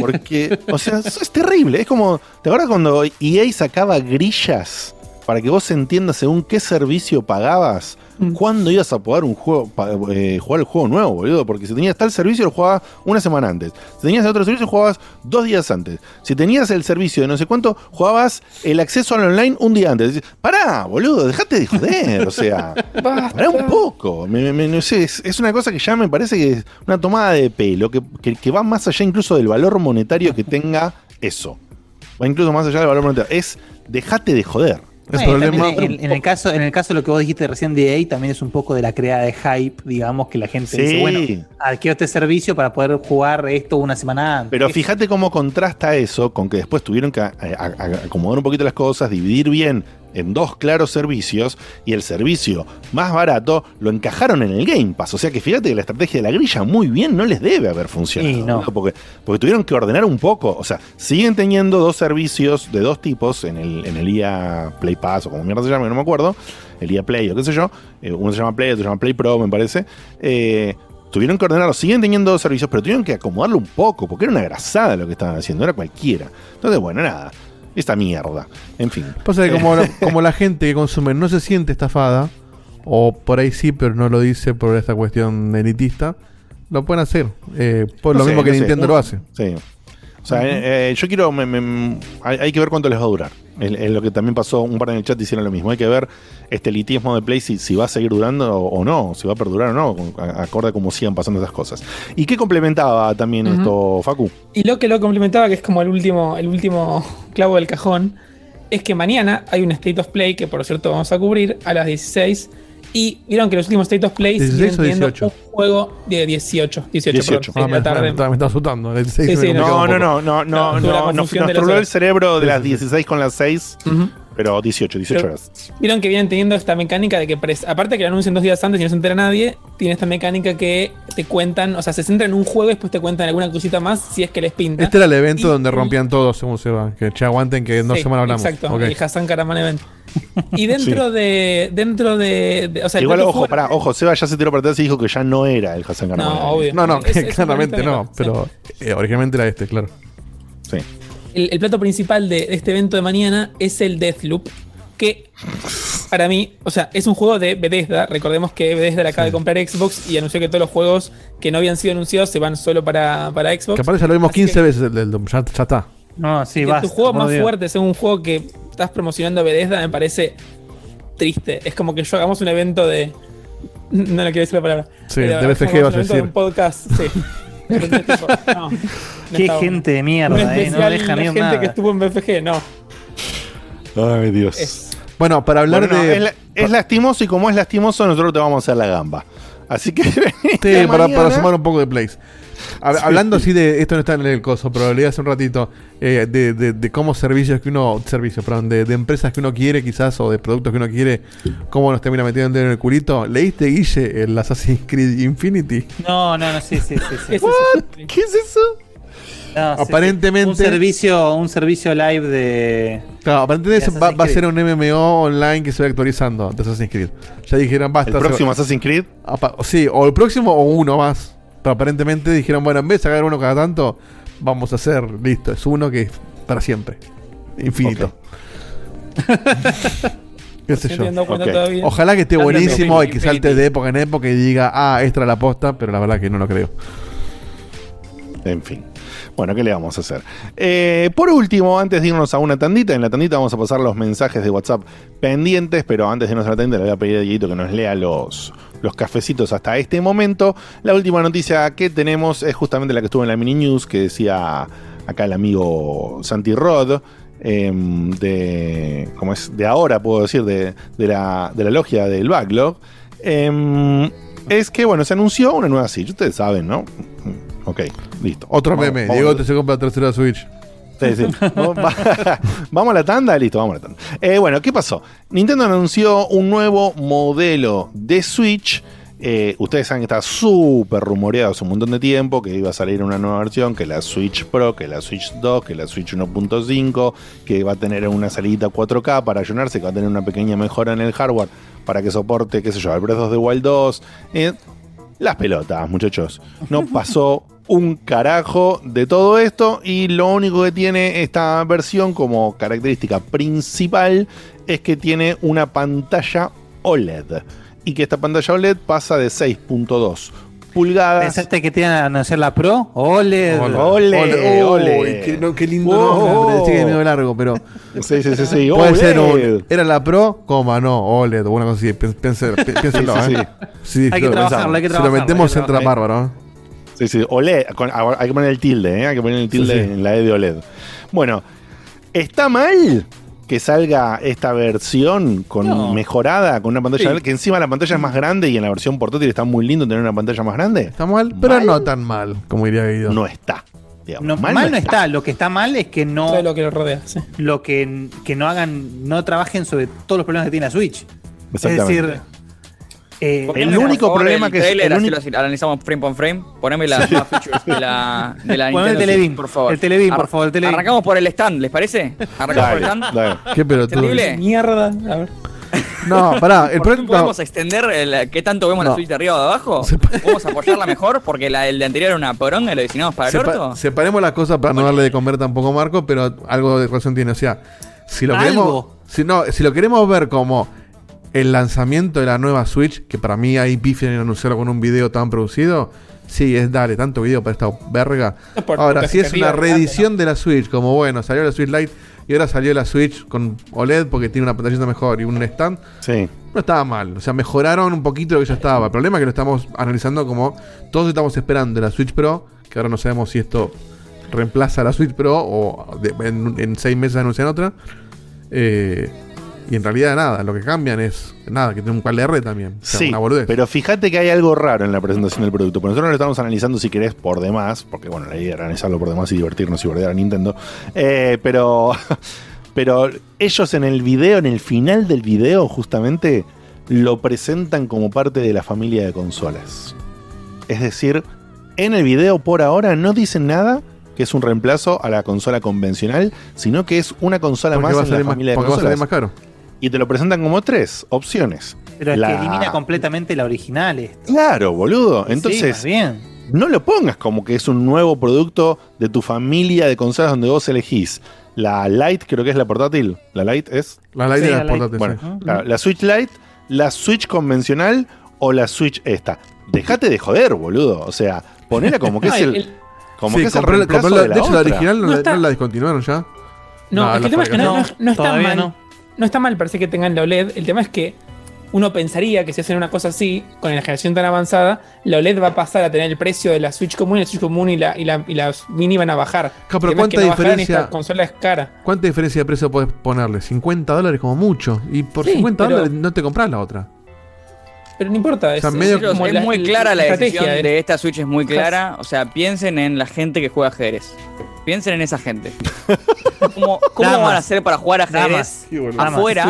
Porque, o sea, eso *laughs* es terrible. Es como, ¿te acuerdas cuando EA sacaba grillas para que vos entiendas según qué servicio pagabas? ¿Cuándo ibas a poder un juego, pa- eh, jugar el juego nuevo, boludo? Porque si tenías tal servicio, lo jugabas una semana antes. Si tenías el otro servicio, jugabas dos días antes. Si tenías el servicio de no sé cuánto, jugabas el acceso al online un día antes. Decís, Pará, boludo, dejate de joder. O sea, *laughs* pará un poco. Me- me- me- no sé, es, es una cosa que ya me parece que es una tomada de pelo, que, que- que va más allá incluso del valor monetario que tenga eso. Va incluso más allá del valor monetario. Es dejate de joder. En, en el caso, en el caso de lo que vos dijiste recién de EA, también es un poco de la creada de hype, digamos, que la gente Sí. dice, bueno, adquiero este servicio para poder jugar esto una semana antes. Pero fíjate cómo contrasta eso con que después tuvieron que a- a- a- acomodar un poquito las cosas, dividir bien en dos claros servicios y el servicio más barato lo encajaron en el Game Pass. O sea que fíjate que la estrategia de la grilla muy bien no les debe haber funcionado. Sí, no. ¿no? Porque, porque tuvieron que ordenar un poco. O sea, siguen teniendo dos servicios de dos tipos en el, en el IA Play Pass o como mierda se llama, no me acuerdo. El IA Play o qué sé yo. Eh, uno se llama Play, otro se llama Play Pro, me parece. Eh, Tuvieron que ordenarlo, siguen teniendo dos servicios, pero tuvieron que acomodarlo un poco, porque era una grasada lo que estaban haciendo, era cualquiera. Entonces, bueno, nada, esta mierda. En fin. Pasa que como, la, *laughs* como la gente que consume no se siente estafada, o por ahí sí, pero no lo dice por esta cuestión elitista, lo pueden hacer. Eh, por no lo sé, mismo que no sé. Nintendo lo hace. Sí. O sea, eh, eh, yo quiero. me- me- hay, hay que ver cuánto les va a durar. Es, lo que también pasó. Un par en el chat hicieron lo mismo. Hay que ver este elitismo de Play si, si va a seguir durando o, o no. Si va a perdurar o no. a- Acorde a cómo sigan pasando esas cosas. ¿Y qué complementaba también esto, Facu? Y lo que lo complementaba, que es como el último, el último clavo del cajón, es que mañana hay un State of Play que por cierto vamos a cubrir a las 16 Y vieron que los últimos State of Play 16 siguen o teniendo 18? un juego de 18. 18, 18. perdón, Ah, me, tarde. me- me- me está asustando. el 16 Sí, sí, No, no, no, no, no, No, no, de las troló el cerebro de Sí, las sí, sí. 16 con las 6, Ujú. Pero 18, 18 Pero- horas. Vieron que vienen teniendo esta mecánica de que, pres- aparte que lo anuncian dos días antes y no se entera nadie, tiene esta mecánica que te cuentan, o sea, se centran en un juego y después te cuentan alguna cosita más si es que les pinta. Este era el evento Y- donde rompían todo, según se va. Que che, aguanten que en dos Sí, semanas hablamos. Exacto, el Hassan Karaman Event. Y dentro de. Dentro de. de- o sea, el Igual, ojo, pará, ojo, Seba ya se tiró para atrás y dijo que ya no era el Hassan Karaman. No, obvio. No, no, Es- *laughs* claramente no. Pero eh, originalmente era este, claro. Sí. El, el plato principal de, de este evento de mañana es el Deathloop. Que para mí, o sea, es un juego de Bethesda. Recordemos que Bethesda le acaba de comprar Xbox y anunció que todos los juegos que no habían sido anunciados se van solo para, para Xbox. Que aparte ya lo vimos Así 15 que- veces el Doom, ya, ya está. No, sí, basta. tu juego más Dios. fuerte sea un juego que estás promocionando Bethesda me parece triste. Es como que yo hagamos un evento de. *laughs* No le quiero decir la palabra. Sí, de es BFG vas a un evento de decir. Un podcast, sí. *laughs* Tipo, no, Qué gente de mierda, eh. No deja la ni gente nada. que estuvo en BFG, no. Ay, Dios. Es- Bueno, para hablar Bueno, no, de. es, la- es lastimoso y como es lastimoso, nosotros te vamos a hacer la gamba. Así que. Sí, *laughs* para, para sumar un poco de plays. Hab- Hablando así de. Esto no está en el coso, pero lo leí hace un ratito. eh, de, de, de cómo servicios que uno. Servicios, perdón. De, de empresas que uno quiere, quizás, o de productos que uno quiere. Cómo nos termina metiendo en el culito. ¿Leíste, Guille, el Assassin's Creed Infinity? No, no, no, sí, sí, sí. sí. ¿Qué es eso? No, sí, sí. Aparentemente- Un servicio, un servicio live de. Claro, aparentemente De va, a ser un MMO online que se va actualizando de Assassin's Creed. Ya dijeron, basta. ¿El se- próximo Assassin's Creed? Apa- Sí, o el próximo o uno más. Pero aparentemente dijeron, bueno, en vez de sacar uno cada tanto, vamos a hacer, listo, es uno que es para siempre. Infinito. *laughs* ¿Qué sé yo? Ojalá que esté buenísimo y que salte de época en época y diga, ah, esta era la posta, pero la verdad que no lo creo. En fin. Bueno, ¿qué le vamos a hacer? Eh, por último, antes de irnos a una tandita, en la tandita vamos a pasar los mensajes de WhatsApp pendientes, pero antes de irnos a la tandita le voy a pedir a Dieguito que nos lea los, los cafecitos hasta este momento. La última noticia que tenemos es justamente la que estuvo en la mini news que decía acá el amigo Santi Rod. em, de, como es, de ahora puedo decir, de, de la, de la logia del backlog, em, es que, bueno, se anunció una nueva Switch. Ustedes saben, ¿no? Ok, listo. Otro Vamos- meme, vamos- Diego te se compra la tercera Switch. Vamos va- *laughs* vamos a la tanda, listo, vamos a la tanda. Eh, bueno, ¿qué pasó? Nintendo anunció un nuevo modelo de Switch. Eh, ustedes saben que está súper rumoreado hace un montón de tiempo que iba a salir una nueva versión, que la Switch Pro, que la Switch 2, que la Switch 1.5, que va a tener una salida 4K para llenarse, que va a tener una pequeña mejora en el hardware para que soporte, qué sé yo, el Breath of the Wild 2. Eh, las pelotas, muchachos. No pasó un carajo de todo esto y lo único que tiene esta versión como característica principal es que tiene una pantalla OLED y que esta pantalla OLED pasa de 6.2 pulgadas. ¿Pensaste que te iban a anunciar la Pro? ¡Ole! Ole, ole. Qué, no, qué lindo Wow. nombre. Sí que es medio largo, pero. *laughs* Sí, sí, sí, sí. Puede OLED. ser un. Era la Pro, coma, no, OLED una cosa así. Pi- piense- pi- *laughs* Piénsenlo, Sí, sí, ¿eh? Sí, Hay que lo- trabajarlo, hay que Si lo trabajarlo, metemos, entra bárbaro. ¿eh? Sí, sí, OLED. con- ahora hay que poner el tilde, ¿eh? Hay que poner el tilde Sí, sí. en la E de OLED. Bueno, ¿está mal que salga esta versión con No. mejorada, con una pantalla Sí. Que encima la pantalla es más grande y en la versión portátil está muy lindo tener una pantalla más grande? Está mal, pero ¿Mal? no tan mal, como diría Guido. No está. digamos. No, mal, no está. Lo que está mal es que no. Todo lo que lo rodea. sí. Lo que, que no hagan, no trabajen sobre todos los problemas que tiene la Switch. Es decir, eh, El único favor, problema el que es- trailer, el así lo analizamos frame por frame. Poneme las más features de la, de la *laughs* el Switch, por favor. el Telebeam, por favor, el. Arrancamos por el stand, ¿les parece? *laughs* Arrancamos por el stand. dale. Qué pelotudo. ¿Entendible? Mierda. A ver. *laughs* No, pará, el ¿Por qué problema. podemos extender el, qué tanto vemos No. la Switch de arriba o de abajo? ¿Podemos apoyarla mejor? Porque la, el de anterior era una poronga y lo diseñamos para el Sepa- orto. separemos las cosas para no darle de comer tampoco a Marco, pero algo de razón tiene. O sea, si lo ¿Algo? queremos. Si, no, si lo queremos ver como el lanzamiento de la nueva Switch, que para mí hay pifian en anunciarlo con un video tan producido. Sí, es dale, tanto video para esta verga. Por Ahora, si es una grande, reedición de la Switch, como bueno, salió la Switch Lite y ahora salió la Switch con OLED porque tiene una pantallita mejor y un stand, Sí. no estaba mal. O sea, mejoraron un poquito lo que ya estaba. El problema es que lo estamos analizando como todos estamos esperando la Switch Pro, que ahora no sabemos si esto reemplaza a la Switch Pro o de- en, en seis meses anuncian otra. Eh, Y en realidad nada, lo que cambian es nada, que tiene un cable R también. O sea, Sí, una pero fíjate que hay algo raro en la presentación del producto. Porque nosotros lo estamos analizando, si querés, por demás. Porque, bueno, la idea era analizarlo por demás y divertirnos y bordear a Nintendo. Eh, pero, *laughs* pero ellos en el video, en el final del video, justamente, lo presentan como parte de la familia de consolas. Es decir, en el video por ahora no dicen nada que es un reemplazo a la consola convencional, sino que es una consola Porque más en la más- familia de porque va a consolas. salir más caro. Y te lo presentan como tres opciones. Pero es La- que elimina completamente la original. esto. Claro, boludo. Entonces, bien. no lo pongas como que es un nuevo producto de tu familia de consolas donde vos elegís. La Lite, creo que es la portátil. La Lite es. La Lite Sí, de la portátiles. Bueno, sí. la, la Switch Lite, la Switch convencional o la Switch esta. Dejate de joder, boludo. O sea, ponela como que *laughs* No, es el. el- como Sí, que es el la- de la de hecho, la original no, No la, está- no la descontinuaron ya. No, No, es que el tema es que no, no, está mal. No. Está mal, parece que tengan la OLED. El tema es que uno pensaría que si hacen una cosa así, con la generación tan avanzada, la OLED va a pasar a tener el precio de la Switch común y la Switch común y la, y la, y la mini van a bajar. Claro, pero tema es que ¿cuánta no diferencia- Esta consola es cara. ¿Cuánta diferencia de precio puedes ponerle? 50 dólares como mucho. Y por Sí, 50 pero- dólares no te compras la otra. Pero no importa. O sea, es, medio- es como es la- muy clara la, estrategia decisión de- de esta Switch, es muy clara. O sea, piensen en la gente que juega ajedrez. Piensen en esa gente. *laughs* ¿Cómo, cómo Damas. van a hacer para jugar ajedrez Damas. afuera,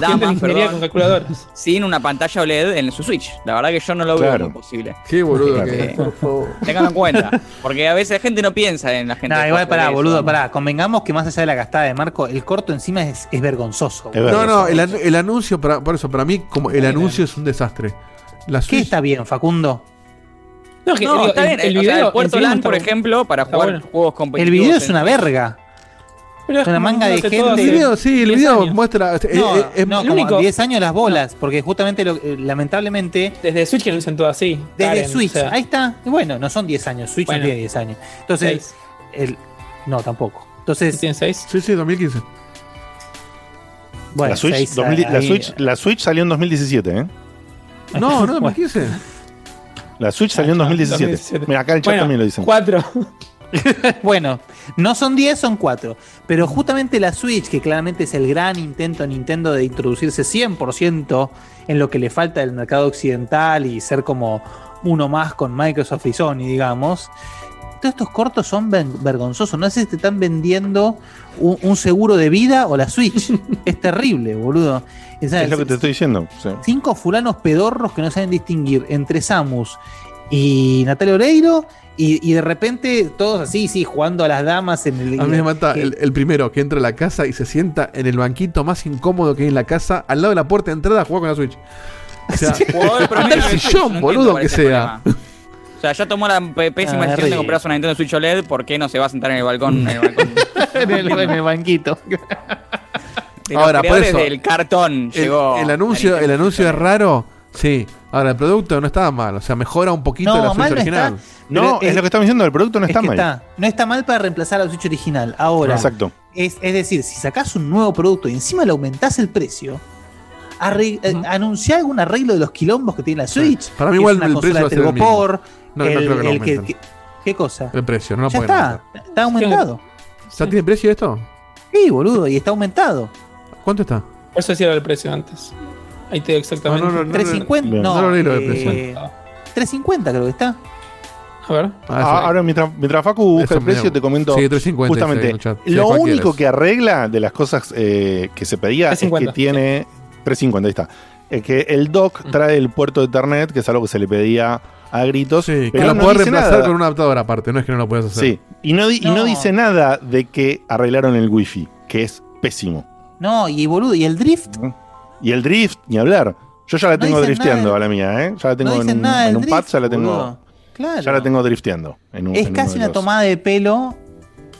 damas, perdón, con calculadoras. sin una pantalla OLED en su Switch? La verdad que yo no lo veo Claro. posible. Qué boludo que es, por favor. Ténganlo en cuenta. Porque a veces la gente no piensa en la gente. Que igual pará, boludo, ¿no? pará. Convengamos que más allá de la gastada de Marco, el corto encima es, es vergonzoso. Es No, no, el, el anuncio, para, por eso, para mí, como el anuncio es un desastre. La ¿Qué está bien, Facundo? No, que No, digo, está el, bien. el o sea, video el puerto no LAN, por ejemplo, para jugar bueno. juegos El competitivos. video es una verga. Pero es Una manga de gente. el video, sí, el 10 video años. muestra. eh, No, eh, eh, no, lo como único- 10 años las bolas, porque justamente, lo- eh, lamentablemente, Desde Switch que lo usan todo así. desde Karen, Switch, o sea, ahí está. Bueno, no son 10 años, Switch Bueno. no tiene 10 años. Entonces, el, no, tampoco. Entonces, ¿Tienen 6? Sí, sí, 2015. bueno, la, Switch, seis, 2000 la, Switch, la Switch salió en 2017, ¿eh? No, no, *laughs* Bueno. 2015. La Switch salió en Ah, 2017. 2017. Mira, acá en el chat Bueno, también lo dicen. 4. *laughs* Bueno, no son 10, son 4. Pero justamente la Switch, que claramente es el gran intento de Nintendo de introducirse 100% en lo que le falta del mercado occidental y ser como uno más con Microsoft y Sony, digamos. Todos estos cortos son ven- vergonzosos. No sé si te están vendiendo un, un seguro de vida o la Switch. *laughs* es terrible, boludo. Es lo que te estoy diciendo. sí. cinco fulanos pedorros que no saben distinguir entre Samus y Natalia Oreiro. Y, y de repente todos así, sí, jugando a las damas en el. A mí me mata que- el, el primero que entra a la casa y se sienta en el banquito más incómodo que hay en la casa, al lado de la puerta de entrada a jugar con la Switch. O sea, el Switch, sillón, no boludo, que sea. problema. O sea, ya tomó la pésima Ah, decisión de comprarse una Nintendo Switch OLED. ¿Por qué no se va a sentar en el balcón? En el, balcón? *laughs* en, el, en el banquito. De Ahora, por eso, del cartón El, llegó. el anuncio, el anuncio es raro, sí. Ahora, el producto no estaba mal, o sea, mejora un poquito No, la Switch mal no original. está. No, es es- lo que estamos diciendo, el producto no Es está que mal. está, no está mal para reemplazar a la Switch original. Ahora, Exacto. es, es decir, si sacás un nuevo producto y encima le aumentás el precio, arreg- anunciá algún arreglo de los quilombos que tiene la Switch. Para mí igual es una el precio va a de ser el mismo. No, no el- creo que lo que- aumenten. que- ¿Qué cosa? El precio, no lo ya pueden está, aumentar. está aumentado. ¿Ya tiene precio esto? Sí, boludo, y está aumentado. ¿Cuánto está? Por eso decía el precio antes. Ahí te digo exactamente. No, no, no, 350, Bien. no, No lo leí lo de eh, precio. 350 creo que está. A ver. Ah, ahora, mientras, mientras Facu busca Eso el precio, te comento Sí, 350 justamente. dice en el chat. Sí, lo ¿cuál único quieres? que arregla de las cosas eh, que se pedía 350. es que tiene 350, ahí está. Es que el dock trae el puerto de Ethernet, que es algo que se le pedía a gritos. Sí, que lo no puedes dice reemplazar nada. con un adaptador aparte, no es que no lo puedas hacer. Sí, y no, di- y no No. dice nada de que arreglaron el wifi, que es pésimo. No, y boludo, y el drift. Y el drift, ni hablar. Yo ya la No tengo dicen drifteando nada. a la mía, ¿eh? Ya la tengo no en, un, nada en del un pad, drift, ya la tengo, boludo. Claro. ya la tengo drifteando. En un, es en casi una tomada de pelo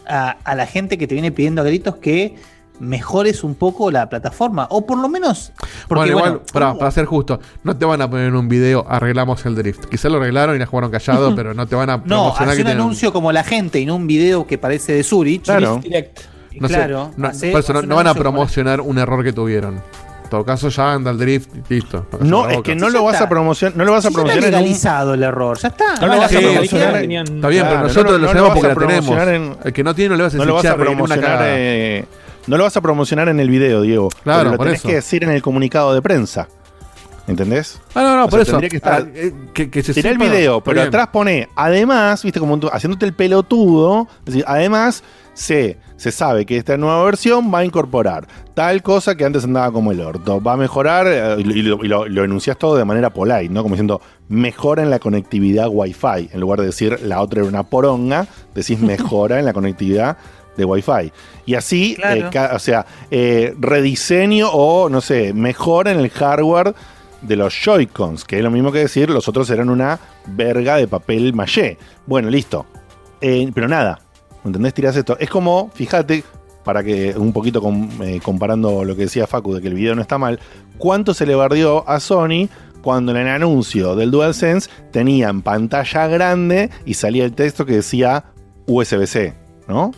a, a la gente que te viene pidiendo a gritos que mejores un poco la plataforma. O por lo menos. Porque, bueno, igual, bueno, pará, para ser justo, no te van a poner en un video arreglamos el drift. Quizás lo arreglaron y la jugaron callado, pero no te van a no, promocionar hace que un tienen- anuncio como la gente y no un video que parece de Zurich. Claro. Direct. No sé, claro, no, hace- por eso no, van a promocionar un error que tuvieron. En todo caso, ya anda el drift y listo. No, es que no lo vas está. a promocionar, no lo vas a está promocionar en un, legalizado el error, ya está. No lo vas a promocionar Está bien, Claro, pero nosotros no lo- lo no lo sabemos porque la tenemos. El que no tiene no le vas a no decir lo vas a "Che, arreglé una promocionar cagada". eh, no lo vas a promocionar en el video, Diego. Claro, pero lo por tenés eso. que decir en el comunicado de prensa. ¿Entendés? Ah, no, no, O por sea, eso. tendría que estar- Ah, eh, que, que se Tirá el sepa, video, pero bien. atrás pone, además, viste, como tú- haciéndote el pelotudo, es decir, además se, se sabe que esta nueva versión va a incorporar tal cosa que antes andaba como el orto, va a mejorar, eh, y, lo, y lo- lo enuncias todo de manera polite, ¿no? Como diciendo, mejora en la conectividad Wi-Fi, en lugar de decir la otra era una poronga, decís *laughs* mejora en la conectividad de Wi-Fi. Y así, Claro. eh, o sea, eh, rediseño o, no sé, mejora en el hardware de los Joy-Cons, que es lo mismo que decir, los otros eran una verga de papel maché. Bueno, listo. Eh, pero nada, ¿entendés? Tirás esto. Es como, fíjate, para que un poquito com- comparando lo que decía Facu de que el video no está mal, ¿cuánto se le bardió a Sony cuando en el anuncio del DualSense tenía en pantalla grande y salía el texto que decía USB-C, ¿no?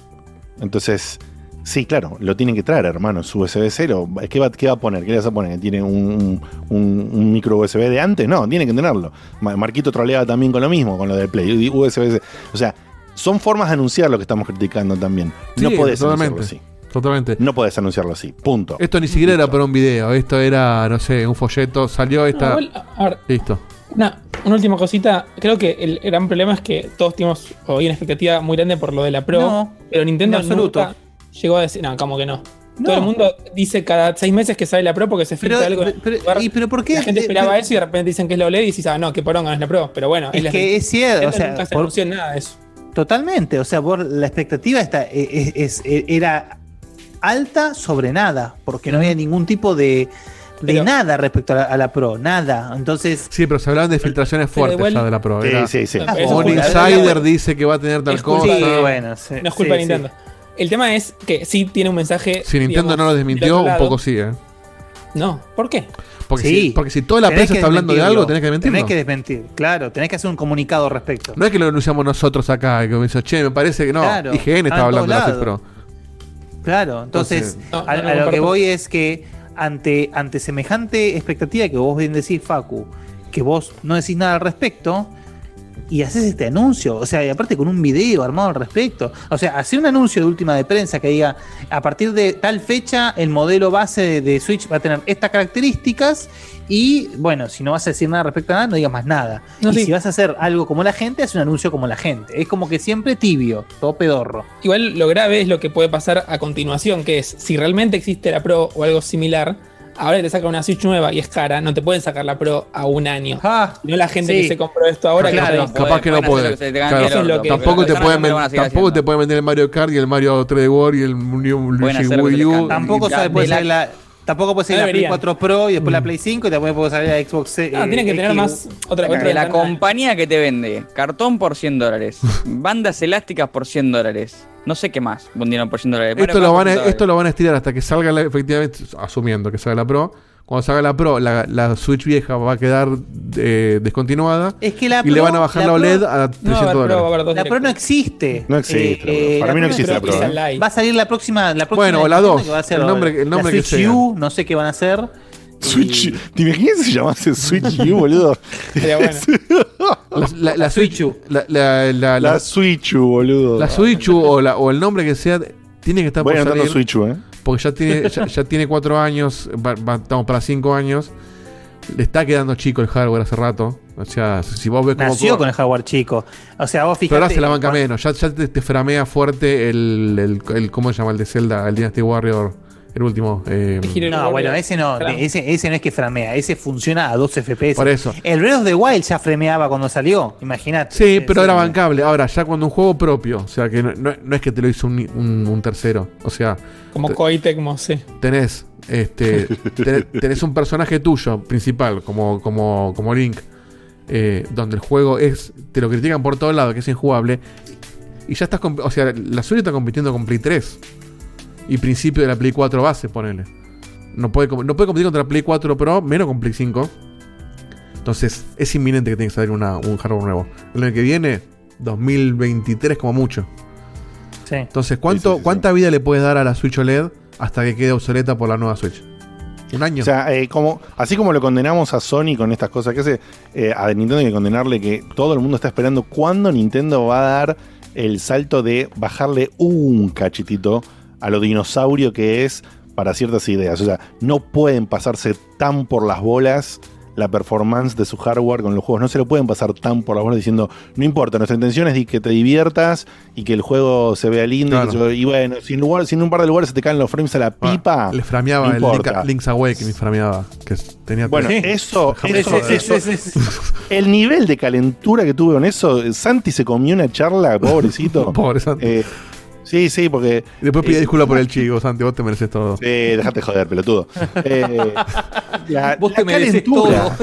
Entonces, sí, claro, lo tienen que traer, hermano, su USB-C. lo- ¿qué, va, ¿Qué va a poner? ¿Qué le vas a poner? ¿Tiene un, un- un micro USB de antes? No, tiene que tenerlo. Ma- Marquito troleaba también con lo mismo, con lo del Play, USB-C. O sea, son formas de anunciar lo que estamos criticando también. no Sí, podés totalmente. anunciarlo así. Totalmente. No podés anunciarlo así. Punto. Esto ni siquiera era para un video, esto era, no sé, un folleto, salió esta. No, igual, a ver, Listo. Una, una última cosita. Creo que el gran problema es que todos tuvimos hoy una expectativa muy grande por lo de la Pro. No, pero Nintendo en absoluto. nunca llegó a decir. No, como que no. No. Todo el mundo dice cada seis meses que sale la Pro porque se filtra Pero- algo. pero- y pero ¿por qué? La gente Eh, esperaba pero- eso y de repente dicen que es la OLED y dices, ah, no, que poronga es la Pro. Pero bueno, Es la- que es cierto, o sea, nunca se por- nada de eso. Totalmente, o sea, vos, la expectativa está, es, es- es- era alta sobre nada, porque no había ningún tipo de, de nada respecto a la, a la Pro, nada. Entonces, Sí, pero se hablaban de filtraciones fuertes igual- ya de la Pro. Sí, Era- sí, sí. Ah, Un insider dice que va a tener tal cosa. de- bueno, sí, no es culpa sí, de Nintendo. El tema es que sí tiene un mensaje. Si Nintendo digamos, no lo desmintió, un poco sí, ¿eh? No, ¿por qué? Porque, Sí. si, porque si toda la tenés prensa está hablando de algo, tenés que desmentirlo. Tenés que desmentir, claro, tenés que hacer un comunicado al respecto. No es que lo anunciamos nosotros acá, que me dice, che, me parece que no. Claro, IGN está estaba hablando de la Pro. Claro, entonces, Entonces- No, a, no, a lo que voy es que ante, ante semejante expectativa que vos bien decís, Facu, que vos no decís nada al respecto, y haces este anuncio, o sea, y aparte con un video armado al respecto, o sea, hacer un anuncio de última de prensa que diga, a partir de tal fecha, el modelo base de, Switch va a tener estas características, y bueno, si no vas a decir nada respecto a nada, no digas más nada. No, y sí. si vas a hacer algo como la gente, haz un anuncio como la gente. Es como que siempre tibio, todo pedorro. Igual lo grave es lo que puede pasar a continuación, que es si realmente existe la Pro o algo similar, ahora que te sacan una Switch nueva y es cara, no te pueden sacar la Pro a un año. no la gente sí. que se compró esto ahora que Claro. está- Capaz que no pueden puede. se Claro, tampoco te pueden no tampoco te pueden vender el Mario Kart y el Mario 3D World y el New Luigi Wii U. Tampoco sabe, puede salir la, tampoco puede salir No la Play deberían. 4 Pro y después la Play 5 y también puede salir la Xbox. eh, No, tienen que tener más otra, otra de la compañía que te vende cartón por 100 dólares, *laughs* bandas elásticas por 100 dólares, no sé qué más vendieron por 100 dólares. Esto Bueno, lo, por van a, 100 dólares. esto lo van a estirar hasta que salga la, efectivamente, asumiendo que salga la Pro. Cuando salga la Pro, la, la Switch vieja va a quedar eh, descontinuada. Es que la y le van a bajar la, la Pro- OLED a 300 No, va a haber Pro, va a dólares. La Pro no existe. No existe, la Pro. Para mí no existe la Pro, ¿eh? Va a salir la próxima. La próxima Bueno, o la edición 2, que va a ser el nombre- el la nombre que Switch sea. U, no sé qué van a hacer. Switch. ¿Te imaginas si se llamase Switch U, boludo? Sería bueno. La, la- la Switch U. La, la, la, La la- Switch U, boludo. la Switch U o, la- o el nombre que sea, tiene que estar Voy por salir. Switch U, ¿eh? Porque ya tiene, ya, ya tiene cuatro años, va- va- estamos para cinco años. Le está quedando chico el hardware hace rato. O sea, si vos ves cómo. Nació con el hardware chico. O sea, vos Pero fijate. ahora se la banca menos. Ya, ya te, te framea fuerte el, el, el- ¿Cómo se llama el de Zelda? El Dynasty Warrior. El último. eh, No, bueno, ese no, ese, ese no es que framea, ese funciona a 12 FPS. Por eso. El Breath of the Wild ya frameaba cuando salió, imagínate. Sí, pero era bancable. Ahora, ya cuando un juego propio, o sea, que no, no- no es que te lo hizo un, un- un tercero. O sea, Como Koei Tecmo, sí. tenés, este, *laughs* tenés, tenés un personaje tuyo, principal, como, como, como Link, eh, donde el juego es, te lo critican por todos lados, que es injugable, y ya estás, o sea, la Switch está compitiendo con Play 3 y principio de la Play 4 base, ponele. No puede, no puede competir contra la Play 4 Pro, menos con Play 5. Entonces, es inminente que tenga que salir una- un hardware nuevo. El año que viene, 2023 como mucho. Sí. Entonces, ¿cuánto, ¿cuánta vida le puedes dar a la Switch OLED hasta que quede obsoleta por la nueva Switch? Un año. O sea, eh, como, así como lo condenamos a Sony con estas cosas que hace, eh, a Nintendo hay que condenarle que todo el mundo está esperando cuándo Nintendo va a dar el salto de bajarle un cachitito a lo dinosaurio que es para ciertas ideas. O sea, no pueden pasarse tan por las bolas la performance de su hardware con los juegos. No se lo pueden pasar tan por las bolas diciendo, no importa, nuestra intención es que te diviertas y que el juego se vea lindo. Y, que bueno, si en, lugar, si en un par de lugares se te caen los frames a la pipa. Le frameaba no el Link-. Link's Awakening, frameaba. Que tenía Bueno, eso, eso, joder. eso- *laughs* el nivel de calentura que tuve con eso, Santi se comió una charla, *laughs* pobrecito. Pobre Santi. Eh, sí, sí, porque. Y después pide eh, disculpas por el chico, Santi, vos te mereces todo. Sí, déjate joder, pelotudo. Eh, *laughs* la, Vos la te mereces calentura,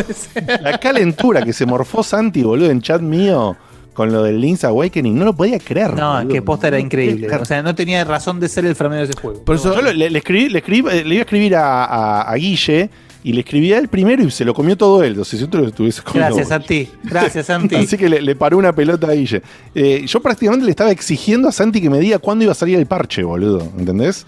la calentura que se morfó Santi, boludo, en chat mío con lo del Link's Awakening, no lo podía creer. No, es boludo. que posta era increíble. O sea, no tenía razón de ser el frameo de ese juego. Por eso yo le, le escribí, le, escribí- eh, le iba a escribir a, a- a Guille y le escribí a él primero y se lo comió todo él. O sea, si yo te lo estuviese comiendo Gracias, vos. Santi. Gracias, *laughs* Santi. Así que le, le paró una pelota a Guille. Eh, yo prácticamente le estaba exigiendo a Santi que me diga cuándo iba a salir el parche, boludo. ¿Entendés?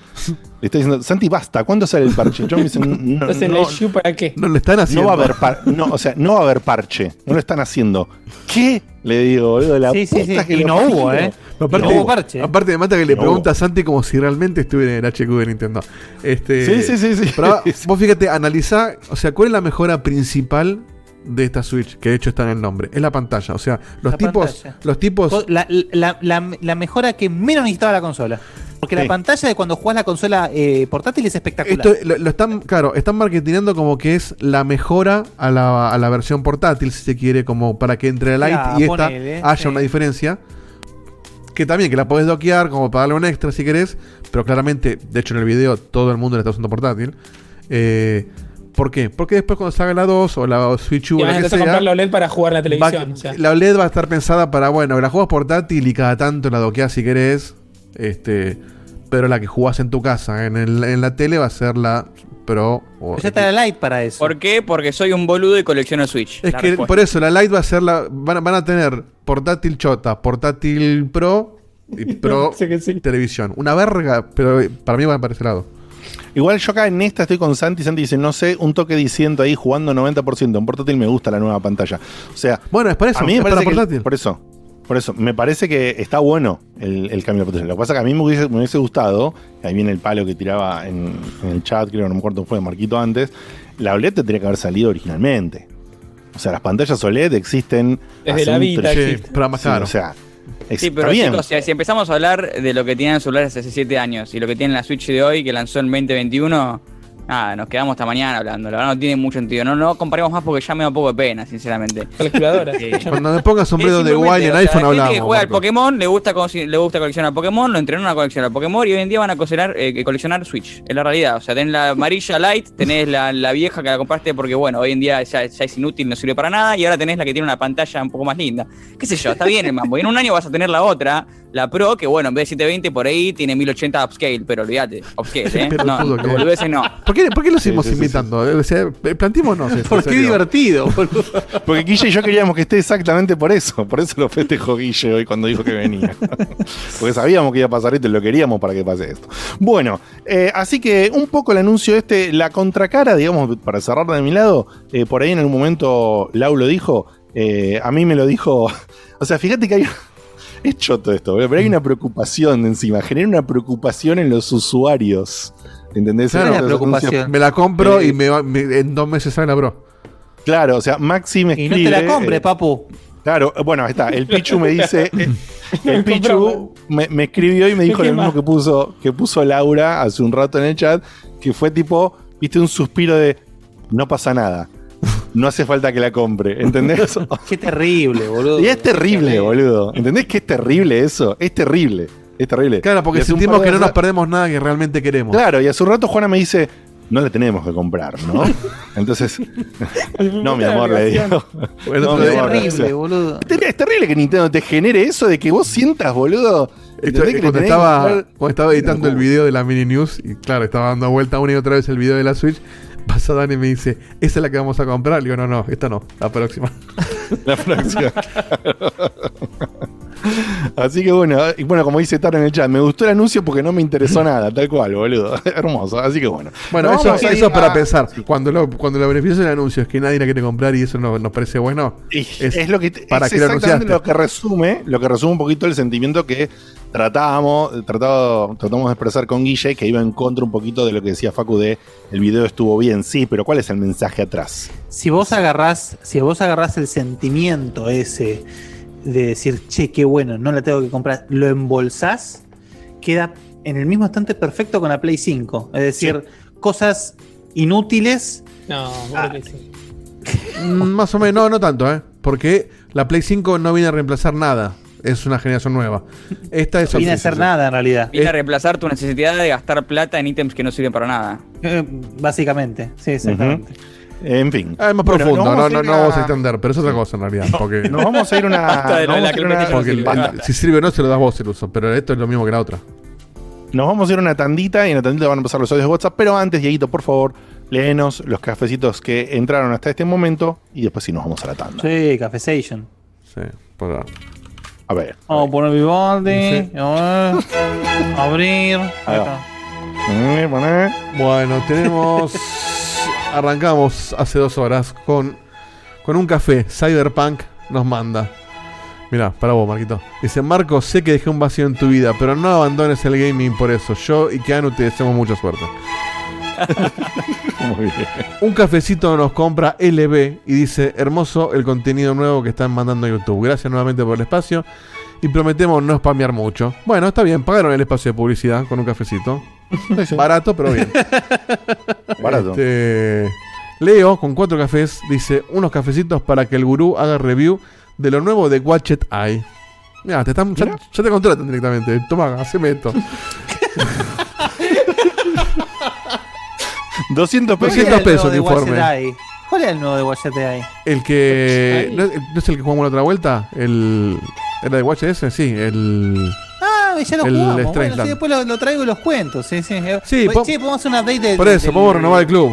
Le estoy diciendo, Santi, basta, ¿cuándo sale el parche? Yo me dice, no, Entonces, no, ¿la issue para qué? No lo están haciendo. no va a haber par- no, o sea, no va a haber parche. No lo están haciendo. ¿Qué? Le digo, boludo, la Sí, sí, puta sí. que Y no hubo, ¿eh? Aparte, No hubo parche. aparte me mata que le No pregunta a Santi como si realmente estuviera en el HQ de Nintendo. Este, Sí, sí, sí, sí. pero *laughs* vos fíjate, analizá, o sea, ¿cuál es la mejora principal de esta Switch? Que de hecho está en el nombre. Es la pantalla. O sea, los La tipos. pantalla. Los tipos. La, la- la- la mejora que menos necesitaba la consola. Porque la Sí. pantalla de cuando jugás la consola eh, portátil es espectacular. Esto lo, lo están, claro, están marketingando como que es la mejora a la, a la versión portátil, si se quiere, como para que entre la Lite y esta ponele, haya sí. una diferencia. Que también, que la podés doquear como para darle un extra si querés, pero claramente, de hecho en el video todo el mundo la está usando portátil. Eh, ¿Por qué? Porque después cuando salga la 2 o la Switch U Y o la que comprar sea, la OLED para jugar la va- televisión. o sea. la OLED va a estar pensada para, bueno, la juegas portátil y cada tanto la doqueas si querés. Este, pero la que jugás en tu casa, en, el- en la tele, va a ser la Pro. o- Ya está la Lite para eso. ¿Por qué? Porque soy un boludo y colecciono Switch. Es que respuesta. por eso la Lite va a ser la. Van, a- van a tener portátil chota, portátil pro y *laughs* pro Sé que sí. televisión. Una verga, pero para mí va para ese lado. Igual yo acá en esta estoy con Santi. Santi dice, no sé, un toque diciendo ahí jugando 90%. En portátil me gusta la nueva pantalla. O sea, Bueno, es para eso, a mí me es para parece que- portátil. por eso. Por eso, me parece que está bueno el, el cambio de portátil. Lo que pasa es que a mí me hubiese, me hubiese gustado, ahí viene el palo que tiraba en, en el chat, creo, no me acuerdo, fue Marquito antes, la OLED tendría que haber salido originalmente. O sea, las pantallas OLED existen... Desde hace la tre- existe. pero más Sí, caro. o sea, Sí, pero está bien. chicos, si, si empezamos a hablar de lo que tienen los celulares hace 7 años y lo que tiene la Switch de hoy, que lanzó en 2021, nada, nos quedamos hasta mañana hablando. La verdad no tiene mucho sentido. No, no comparemos más porque ya me da un poco de pena, sinceramente. Calculadora. Sí. Cuando me ponga sombrero de guay en o sea, iPhone hablamos. que juega al. Pokémon le gusta, le gusta coleccionar Pokémon, lo entrenó a coleccionar Pokémon y hoy en día van a coleccionar, eh, coleccionar Switch. Es la realidad. O sea, tenés la amarilla light, tenés la, la vieja que la compraste porque, bueno, hoy en día ya, ya es inútil, no sirve para nada, y ahora tenés la que tiene una pantalla un poco más linda. ¿Qué sé yo? Está bien el mambo. Y en un año vas a tener la otra, la Pro, que bueno, en vez de 720 por ahí tiene 1080 upscale, pero olvídate, upscale, ¿eh? No, Pelotudo que es. no. ¿Por qué, por qué lo seguimos sí, sí, sí. invitando? O sea, plantémonos esto. ¿Por en qué serio. divertido, boludo? *laughs* Porque Guille y yo queríamos que esté exactamente por eso. Por eso lo festejó Guille hoy cuando dijo que venía. *laughs* Porque sabíamos que iba a pasar esto y lo queríamos para que pase esto. Bueno, eh, así que un poco el anuncio este, la contracara, digamos, para cerrar de mi lado, eh, por ahí en algún momento Lau lo dijo, eh, a mí me lo dijo. *laughs* O sea, fíjate que hay. Es choto esto, pero hay una preocupación encima, genera una preocupación en los usuarios. ¿Entendés? Claro, la preocupación. Me la compro Eh, y me va- me- en dos meses sale la Pro. Claro, o sea, Maxi me Y escribe. no te la compre, eh, papu. Claro, bueno, está. El Pichu me dice. *laughs* el Pichu me, me escribió y me dijo ¿Qué lo mismo que puso, que puso Laura hace un rato en el chat, que fue tipo, viste, un suspiro de no pasa nada. No hace falta que la compre, ¿entendés? *laughs* Qué terrible, boludo. y es terrible, boludo. ¿Entendés que es terrible eso? Es terrible. Es terrible. Claro, porque sentimos que no nos perdemos nada que realmente queremos. Claro, y hace un rato Juana me dice, no la tenemos que comprar, ¿no? *laughs* Entonces, *laughs* no, mi amor, le digo. Bueno, No, sea, terrible, boludo. Es ter- Es terrible que Nintendo te genere eso de que vos sientas, boludo. Esto, ¿Entendés que le cuando, que estaba, cuando estaba editando el video de la mini news, y claro, estaba dando vuelta una y otra vez el video de la Switch, pasa Dani y me dice, ¿esa es la que vamos a comprar? Le digo, no, no, esta no, la próxima. *laughs* La próxima. Así que bueno, y bueno, como dice Taro en el chat, me gustó el anuncio porque no me interesó nada, tal cual, boludo. *laughs* Hermoso. Así que bueno. Bueno, eso, eso para a- pensar. Cuando lo, cuando lo beneficio del anuncio es que nadie la quiere comprar y eso no, nos parece bueno, es, lo que para es que lo exactamente anunciaste. lo que resume, lo que resume un poquito el sentimiento que tratábamos, tratado, tratamos de expresar con Guille que iba en contra un poquito de lo que decía Facu de el video estuvo bien, sí, pero ¿cuál es el mensaje atrás? Si vos agarrás, si vos agarrás el sentimiento ese de decir, che, qué bueno, no la tengo que comprar, lo embolsás, queda en el mismo instante perfecto con la Play 5. Es decir, cosas inútiles. No, Ah. sí. *laughs* Mm, Más o menos, no, no tanto, ¿eh? Porque la Play 5 no viene a reemplazar nada. Es una generación nueva. Esta es Viene a hacer nada en realidad. Viene a reemplazar tu necesidad de gastar plata en ítems que no sirven para nada. Eh, básicamente, sí, exactamente. En fin. Ah, es más Bueno, profundo, no, vamos a no, no a- vamos a extender, pero es otra cosa en realidad. Porque, *laughs* Nos vamos a ir a una. *laughs* Vamos la a ir a una- carpeta porque el- Basta. el- si sirve o no, se lo das vos el uso. Pero esto es lo mismo que la otra. Nos vamos a ir a una tandita y en la tandita van a pasar los audios de WhatsApp. Pero antes, Dieguito, por favor, léenos los cafecitos que entraron hasta este momento y después sí nos vamos a la tanda. Sí, Cafesation. Sí, por A ver. Vamos a poner Vivaldi. Sí. a ver, Abrir. Ahí va. Eh, poné. Bueno, tenemos. *laughs* arrancamos hace dos horas con, con un café. Cyberpunk nos manda. Mirá, para vos, Marquito. Dice: Marco, sé que dejé un vacío en tu vida, pero no abandones el gaming por eso. Yo y Keanu te deseamos mucha suerte. *laughs* Muy bien. Un cafecito nos compra LB y dice: Hermoso el contenido nuevo que están mandando a YouTube. Gracias nuevamente por el espacio y prometemos no spamear mucho. Bueno, está bien, pagaron el espacio de publicidad con un cafecito. Barato, pero bien. *laughs* Barato. Este, Leo, con cuatro cafés, dice: Unos cafecitos para que el gurú haga review de lo nuevo de Watchet Eye. Mira, te están, ya, ya te contratan directamente. Toma, haceme esto. *laughs* 200 pesos. 200 pesos el de informe. ¿Cuál es el nuevo de Watchet Eye? El que. ¿no, es- no es el que jugamos la otra vuelta? El. ¿Era de Watch ese? Sí, el. Ah, ya lo El jugamos. Bueno, sí, después lo, lo traigo y los cuentos. Sí, sí. Sí, Oye, po- che, podemos hacer un update de. Por eso, del- podemos renovar el club.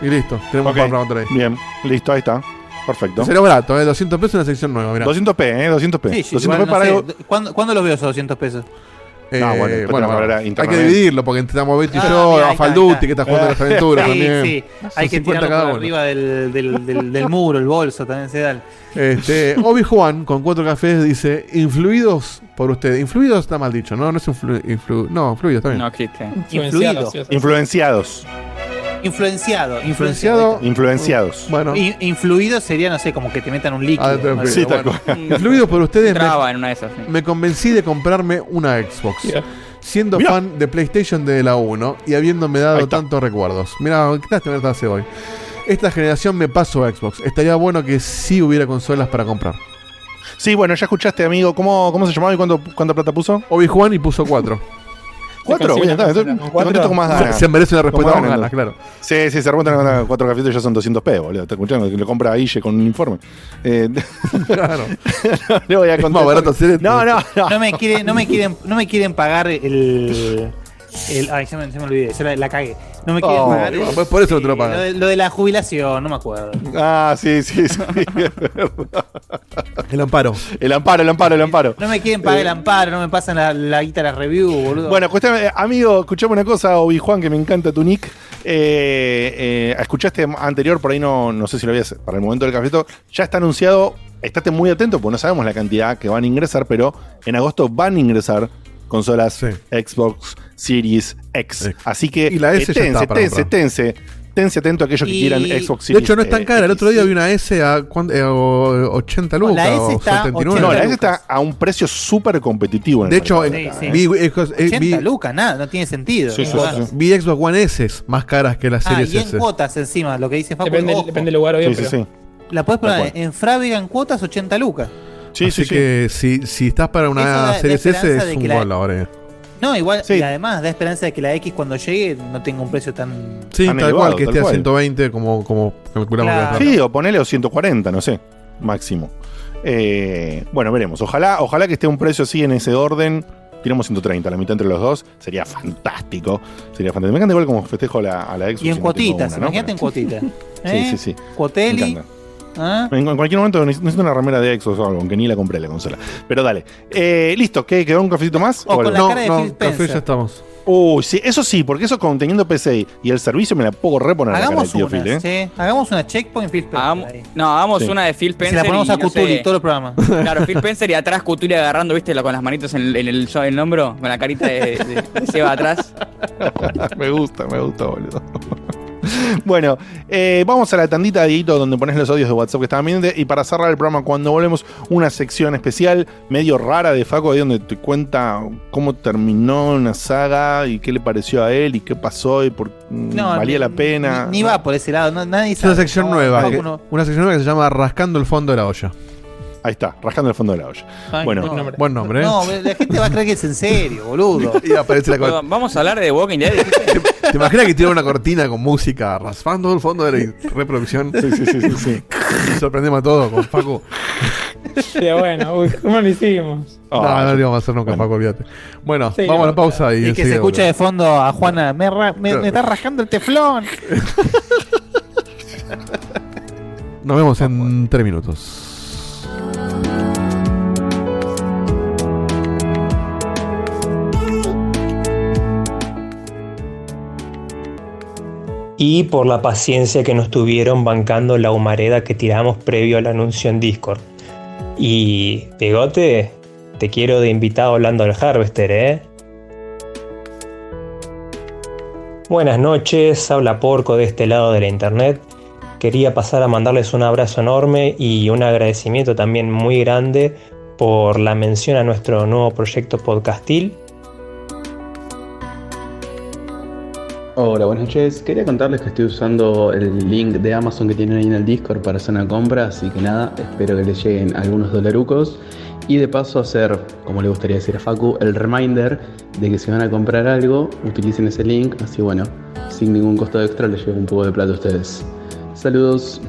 Y listo, tenemos Ok. un par para Bien, listo, ahí está. Perfecto. Sería barato, ¿eh? 200 pesos en una sección nueva, mirá. 200p, ¿eh? 200p. Sí, sí, 200p igual, no para sé, algo. ¿Cuándo, cuándo los veo esos 200 pesos? Eh, No, bueno, bueno, hay que dividirlo porque estamos Beto y Ah, yo, mira, a está, Falduti que está jugando las *laughs* aventuras sí, también. sí. Hay que 50 tirarlo cada por uno. arriba del, del, del, del *laughs* muro, el bolso también se da. Este, Obi-Juan con cuatro cafés dice: Influidos por ustedes. Influidos está mal dicho, ¿no? No es influ, influ- no, fluido, está bien. No existe. Influido. Influenciados. Influenciado. Influenciado. Influenciados. Bueno, In- influido sería, no sé, como que te metan un líquido. del ¿no? Sí, tal bueno. cual. *laughs* Por ustedes, me, en una de esas. sí. me convencí de comprarme una Xbox. Siendo Mirá. fan de PlayStation de la 1 y habiéndome dado tantos recuerdos. Mira, ¿qué tal te hace hoy? Esta generación me paso a Xbox. Estaría bueno que sí hubiera consolas para comprar. Sí, bueno, ya escuchaste, amigo. ¿Cómo, cómo se llamaba y cuánto, cuánta plata puso? Obi-Juan y puso 4. *laughs* Cuatro, bien, una está. consola entonces con Te cuatro. contesto con más Se, ganas. se merece una respuesta Con con más ganas, claro. Sí, sí, se remontan con cuatro cafetos ya son 200p, boludo. ¿Estás escuchando? Que lo compra Guille con un informe. Eh, *laughs* Claro. no le voy a Es contar. más barato hacer esto. No, no, no. No me quieren, no me quieren, no me quieren pagar el. El ay, se me, se me olvidé, se la, la cagué. No me quieren Oh, pagar el- pues por eso no te lo pagan. Lo de, lo de la jubilación, no me acuerdo. Ah, sí, sí, sí. *laughs* El amparo. el amparo, el amparo, el amparo. No me quieren pagar el amparo, no me pasan la, la guita la review, boludo. Bueno, escuchame, eh, amigo, escuchame una cosa, Obi Juan, que me encanta tu nick. Eh, eh, escuchaste anterior, por ahí no, no sé si lo habías para el momento del cafeto. Ya está anunciado, estate muy atento, porque no sabemos la cantidad que van a ingresar, pero en agosto van a ingresar consolas Sí. Xbox Series X. X. Así que Y la S eh, tense, está para tense, comprar. tense, tense atento a aquellos que Y- quieran Xbox De Series hecho, no es tan eh, cara. El otro día vi una S a cuán- eh, o- 80 lucas. la S o está 79. No, la 80 S está a un precio súper competitivo. en De hecho. Sí, sí. vi, eh, eh, 80 vi- lucas, nada, no tiene sentido. Sí, sí, sí, sí. vi Xbox One S más caras que las Ah, series y en S. cuotas encima, lo que dice Facu. Depende, depende del lugar, Sí, sí, sí. La puedes poner en Frávega en cuotas 80 lucas. Sí, Así sí, sí. que si, si estás para una series S es de un que gol ahora. No, igual, Sí. y además da esperanza de que la X cuando llegue no tenga un precio tan. Sí, Tan tal elevado, cual, que tal esté a cual. 120 como, como calculamos Claro. Sí, o ponele o 140, no sé, máximo. Eh, bueno, veremos. Ojalá, ojalá que esté un precio así en ese orden. Tiramos 130, la mitad entre los dos. Sería fantástico. Sería fantástico. Me encanta igual como festejo a la, a la Xbox. Y en si cuotitas, una, ¿no? imagínate en cuotitas. *laughs* Sí, ¿Eh? sí, sí. Me Cuoteli. ¿Ah? En, en cualquier momento neces- necesito una remera de Xbox o algo, aunque ni la compré la consola. Pero dale. Eh, listo, ¿qué? ¿Quedó un cafecito más? O con algo? la No, cara de no, Phil café Spencer. ya estamos. Uy, sí, eso sí, porque eso con teniendo PC y el servicio me la puedo reponer a la cara Hagamos tío una, Phil, ¿eh? sí. Hagamos una checkpoint Phil Spencer Hagamos- ahí. no, hagamos Sí. una de Phil Y Spencer. se la ponemos y a no Cutuli sé, todo el programa. *laughs* Claro, Phil Spencer y atrás Cutuli agarrando, viste, con las manitos en el, en el, en el hombro, con la carita de, de- de Seba atrás. *laughs* me gusta, me gusta, boludo. *laughs* Bueno, eh, vamos a la tandita de Dieguito donde pones los audios de WhatsApp que estaban viendo. Y para cerrar el programa, cuando volvemos, una sección especial, medio rara de Faco, ahí donde te cuenta cómo terminó una saga y qué le pareció a él y qué pasó y por No, valía ni- la pena. Ni, ni va por ese lado, no- nadie Es una sabe. sección No, nueva. Que- una sección nueva que se llama Rascando el fondo de la olla. Ahí está, rascando el fondo de la olla. Ay, bueno, no. Buen nombre, ¿eh? No, la gente va a creer que es en serio, boludo. *laughs* Y aparece la Vamos a hablar de Walking Dead. *laughs* ¿Te imaginas que tiene una cortina con música raspando el fondo de la reproducción? Sí, sí, sí, sí, sí. Sorprendemos a todos con Paco. Sí, bueno, uy, ¿cómo lo hicimos? Ah, no, no lo íbamos a hacer nunca, Paco, olvídate. Bueno, Sí, vamos a la no, pausa y, Y que se escucha de fondo a Juana, me, ra- me- me está rascando el teflón. *laughs* Nos vemos en tres minutos. Y por la paciencia que nos tuvieron bancando la humareda que tiramos previo al anuncio en Discord. Y, Pegote, te quiero de invitado hablando del Harvester, ¿eh? Buenas noches, habla Porco de este lado de la internet. Quería pasar a mandarles un abrazo enorme y un agradecimiento también muy grande por la mención a nuestro nuevo proyecto podcastil Hola, buenas noches. Quería contarles que estoy usando el link de Amazon que tienen ahí en el Discord para hacer una compra, así que nada, espero que les lleguen algunos dolarucos y de paso hacer, como le gustaría decir a Facu, el reminder de que si van a comprar algo, utilicen ese link, así bueno, sin ningún costo extra les llega un poco de plata a ustedes. Saludos.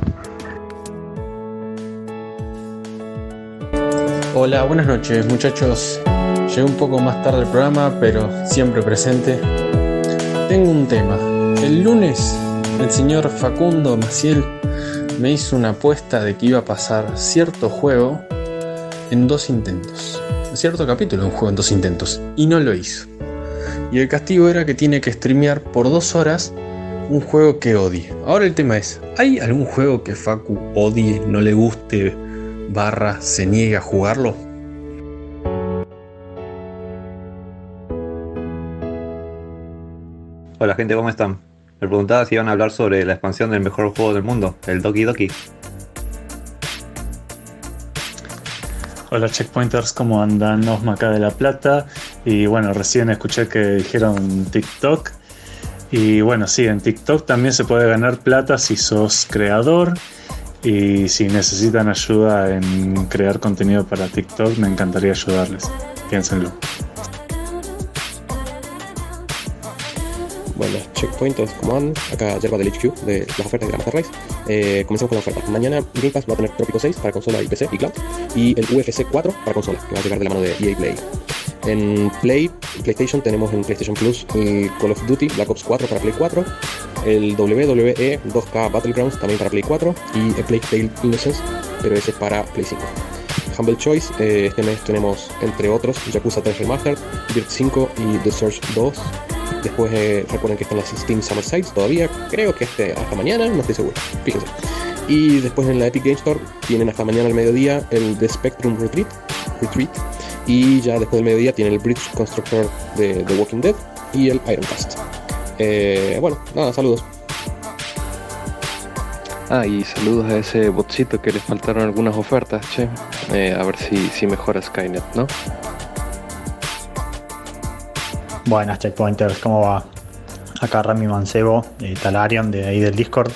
Hola, buenas noches muchachos. Llegué un poco más tarde al programa, pero siempre presente. Tengo un tema. El lunes el señor Facundo Maciel me hizo una apuesta de que iba a pasar cierto juego en dos intentos. Cierto capítulo un juego en dos intentos. Y no lo hizo. Y el castigo era que tiene que streamear por dos horas un juego que odie. Ahora el tema es, ¿hay algún juego que Facu odie, no le guste, barra, se niegue a jugarlo? Hola gente, ¿cómo están? Me preguntaba si iban a hablar sobre la expansión del mejor juego del mundo, el Doki Doki. Hola checkpointers, ¿cómo andan? Osma acá de La Plata. Y bueno, recién escuché que dijeron TikTok. Y bueno, sí, en TikTok también se puede ganar plata si sos creador. Y si necesitan ayuda en crear contenido para TikTok, me encantaría ayudarles. Piénsenlo. Buenas checkpointers, ¿cómo andan? Acá Yerba del HQ de las ofertas de Master Race. Eh, comencemos con la oferta. Mañana Game Pass va a tener Trópico 6 para consola y PC y cloud. Y el UFC 4 para consola, que va a llegar de la mano de EA Play. En Play, PlayStation tenemos en PlayStation Plus el Call of Duty Black Ops 4 para Play 4, el WWE 2K Battlegrounds también para Play 4 y el Plague Tale Innocence, pero ese es para Play 5. Humble Choice, eh, este mes tenemos entre otros Yakuza 3 Remastered, Dirt 5 y The Surge 2. Después eh, recuerden que están las Steam Summer Sites todavía, creo que este, hasta mañana, no estoy seguro, fíjense. Y después en la Epic Game Store tienen hasta mañana al mediodía el The Spectrum Retreat, Retreat y ya después del mediodía tienen el Bridge Constructor de The Walking Dead y el Ironcast. Eh, bueno, nada, saludos. Ah, y saludos a ese botcito que le faltaron algunas ofertas, che. Eh, a ver si, si mejora Skynet, ¿no? Buenas checkpointers, ¿cómo va? Acá Rami Mancebo, eh, Talarion de ahí del Discord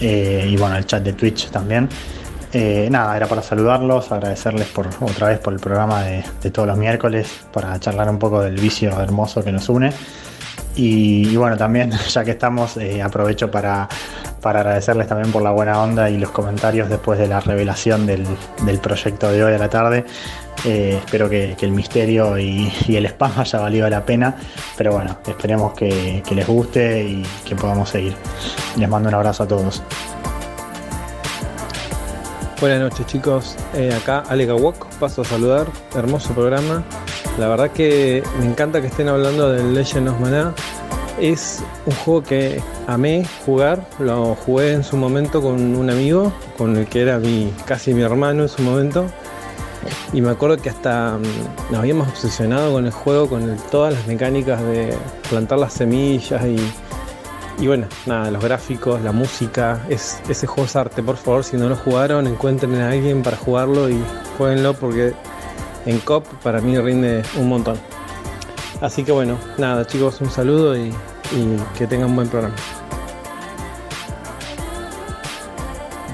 eh, y bueno, el chat de Twitch también. Eh, nada, era para saludarlos, agradecerles por otra vez por el programa de, todos los miércoles, para charlar un poco del vicio hermoso que nos une. Y, bueno, también, *laughs* ya que estamos, aprovecho para, para agradecerles también por la buena onda y los comentarios después de la revelación del, del proyecto de hoy a la tarde. Eh, espero que, el misterio y, el spam haya valido la pena, pero bueno, esperemos que, les guste y que podamos seguir. Les mando un abrazo a todos. Buenas noches chicos, Eh, acá Ale Gawok, paso a saludar, hermoso programa. La verdad que me encanta que estén hablando del Legend of Mana. Es un juego que amé jugar, lo jugué en su momento con un amigo, con el que era mi, casi mi hermano en su momento. Y me acuerdo que hasta mm, nos habíamos obsesionado con el juego, con todas las mecánicas de plantar las semillas y, y bueno, nada, los gráficos, la música, es, ese juego es arte, por favor, si no lo jugaron, encuentren a alguien para jugarlo y jueguenlo porque en COP para mí rinde un montón. Así que bueno, nada chicos, un saludo y, que tengan un buen programa.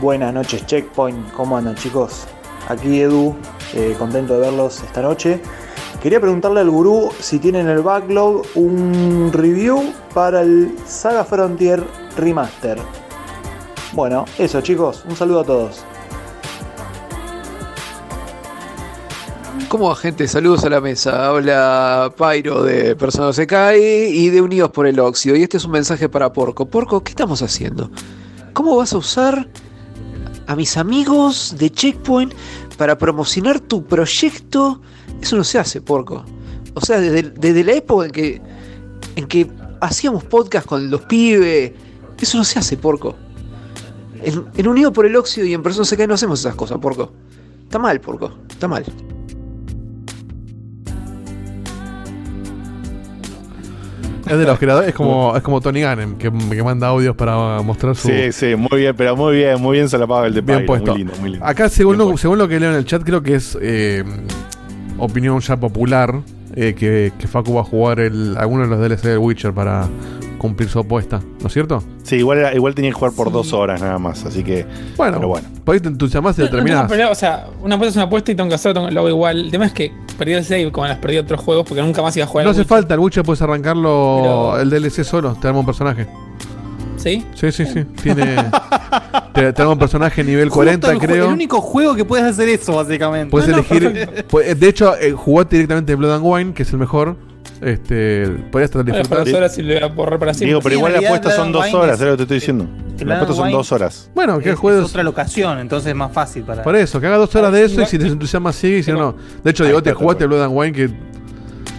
Buenas noches, Checkpoint. ¿Cómo andan, chicos? Aquí Edu, eh, contento de verlos esta noche. Quería preguntarle al gurú si tienen en el backlog un review para el Saga Frontier Remaster. Bueno, eso, chicos. Un saludo a todos. ¿Cómo va, gente? Saludos a la mesa. Habla Pyro de Persona Se Cae y de Unidos por el Óxido. Y este es un mensaje para Porco. Porco, ¿qué estamos haciendo? ¿Cómo vas a usar a mis amigos de Checkpoint para promocionar tu proyecto? Eso no se hace, Porco. O sea, desde, la época en que, en que hacíamos podcast con los pibes, eso no se hace, Porco. En, en Unidos por el Óxido y en Persona Se Cae no hacemos esas cosas, Porco. Está mal, Porco. Está mal. Es de los creadores, es como, es como Tony Gannem, que, que manda audios para mostrar su. Sí, sí, muy bien, pero muy bien, muy bien solapado el de Bien Pyro, puesto. Muy lindo, muy lindo. Acá, según lo, según lo que leo en el chat, creo que es eh, opinión ya popular eh, que, que Facu va a jugar el, alguno de los DLC de Witcher para cumplir su apuesta, ¿no es cierto? Sí, igual, era- igual tenía que jugar por dos horas nada más, así que. Bueno, pero bueno. por ahí te entusiasmas y No, lo no terminás. problema, o sea, una apuesta es una apuesta y tengo que hacerlo, tengo- lo hago igual. El tema es que perdí el save como las perdí otros juegos porque nunca más iba a jugar. No hace Witcher. falta, el Witcher puedes arrancarlo Pero- el DLC solo, te arma un personaje. ¿Sí? Sí, sí, sí. Tiene. *laughs* te, te arma un personaje nivel Justo 40, el, jue- creo. El único juego que puedes hacer eso, básicamente. Puedes No, no, elegir. *laughs* pu- De hecho, eh, jugaste directamente Blood and Wine, que es el mejor. Este. Podrías estar disfrutar. dos horas y le voy a borrar para siempre. Digo, pero igual la apuesta son dos horas, es lo que te estoy diciendo. La apuesta son dos horas. Bueno, que es, juegues- es otra locación, entonces es más fácil para. Por eso, que haga dos horas de eso y si te entusiasma sigue y si no, no. De hecho, digo, te jugaste Blood and Wine, que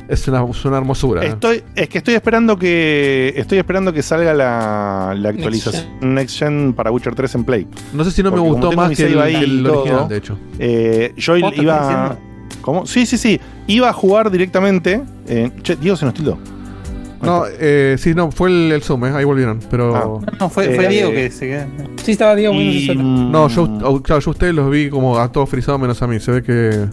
es una, es una hermosura. ¿eh? Estoy, es que estoy esperando que estoy esperando que salga la, la actualización Next Gen para Witcher 3 en Play. No sé si no me Porque gustó más que el, el y todo, original, de hecho. eh, yo ¿Vos te estás iba. ¿Cómo? Sí, sí, sí. Iba a jugar directamente. eh, che, Diego se nos tildó. No, eh, sí, no, fue el, el Zoom, eh, ahí volvieron. Pero. No, fue, fue Eh, Diego que se quedó. Sí, estaba Diego muy Y- No, yo, oh, claro, yo a ustedes los vi como a todos frisados menos a mí. Se ve que.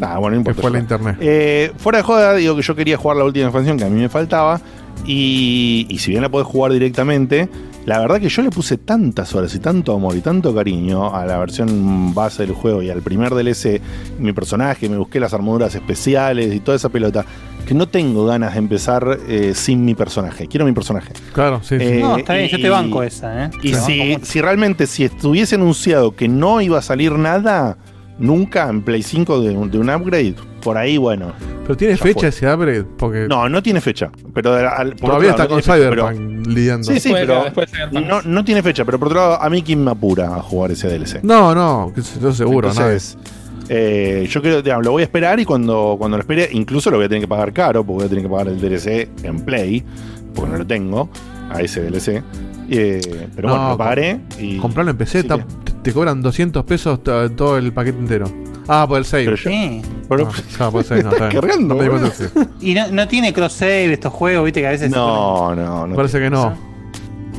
Ah, bueno, no que fue la internet. Eh, fuera de joda, digo que yo quería jugar la última expansión que a mí me faltaba. Y, y si bien la podés jugar directamente, la verdad que yo le puse tantas horas y tanto amor y tanto cariño a la versión base del juego y al primer DLC, mi personaje, me busqué las armaduras especiales y toda esa pelota, que no tengo ganas de empezar eh, sin mi personaje. Quiero mi personaje. Claro, sí. sí. Eh, No, está bien, yo te banco esa, ¿eh? Y banco si, si realmente, si estuviese anunciado que no iba a salir nada nunca en Play 5 de, un- de un upgrade, por ahí, bueno. Pero tiene fecha fue. ese upgrade. Porque No, no tiene fecha. Pero al- por todavía otro está lado, con no tiene fecha, Cyberpunk lidiando. Sí, sí, Después, pero después de Cyberpunk. no, no tiene fecha. Pero por otro lado, a mí quién me apura a jugar ese DLC. No, no, yo seguro, Entonces, eh, yo creo, digamos, lo voy a esperar y cuando, cuando lo espere, incluso lo voy a tener que pagar caro, porque voy a tener que pagar el DLC en Play, porque no lo tengo, a ese DLC. Eh, pero No, bueno, lo pagaré y. Comprarlo en PC, ta- te, te cobran 200 pesos to- todo el paquete entero. Ah, por el save. Pero yo- Sí. pero- Ah, claro, por el save, no, ¿Estás *laughs* está cargando, No. Y no, no tiene cross save estos juegos, viste que a veces. No, no, no. Parece que no.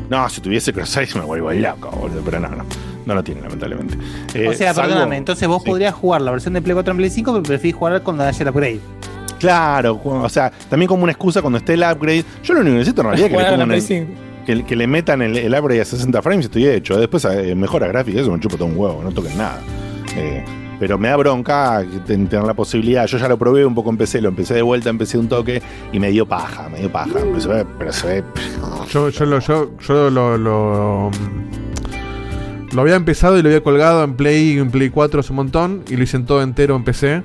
No, si tuviese cross size me vuelvo loco, boludo. Pero no, no. No lo tiene, lamentablemente. Eh, o sea, salvo- perdóname, entonces vos sí. podrías jugar la versión de Play 4 en Play 5, pero preferís jugar cuando haya el upgrade. Claro, o sea, también como una excusa cuando esté el upgrade. Yo lo único que necesito en realidad es que le, la pongan Play el- 5. Que, le metan el, el upgrade a 60 frames estoy hecho. Después eh, mejora gráfica, eso me chupo todo un huevo, no toquen nada. Eh, pero me da bronca tener la posibilidad. Yo ya lo probé un poco en PC, lo empecé de vuelta, empecé un toque y me dio paja, me dio paja. Pero se ve, pero se ve- Yo, yo, lo, yo, yo lo, lo, había empezado y lo había colgado en Play, en Play 4 hace un montón y lo hice todo entero en PC.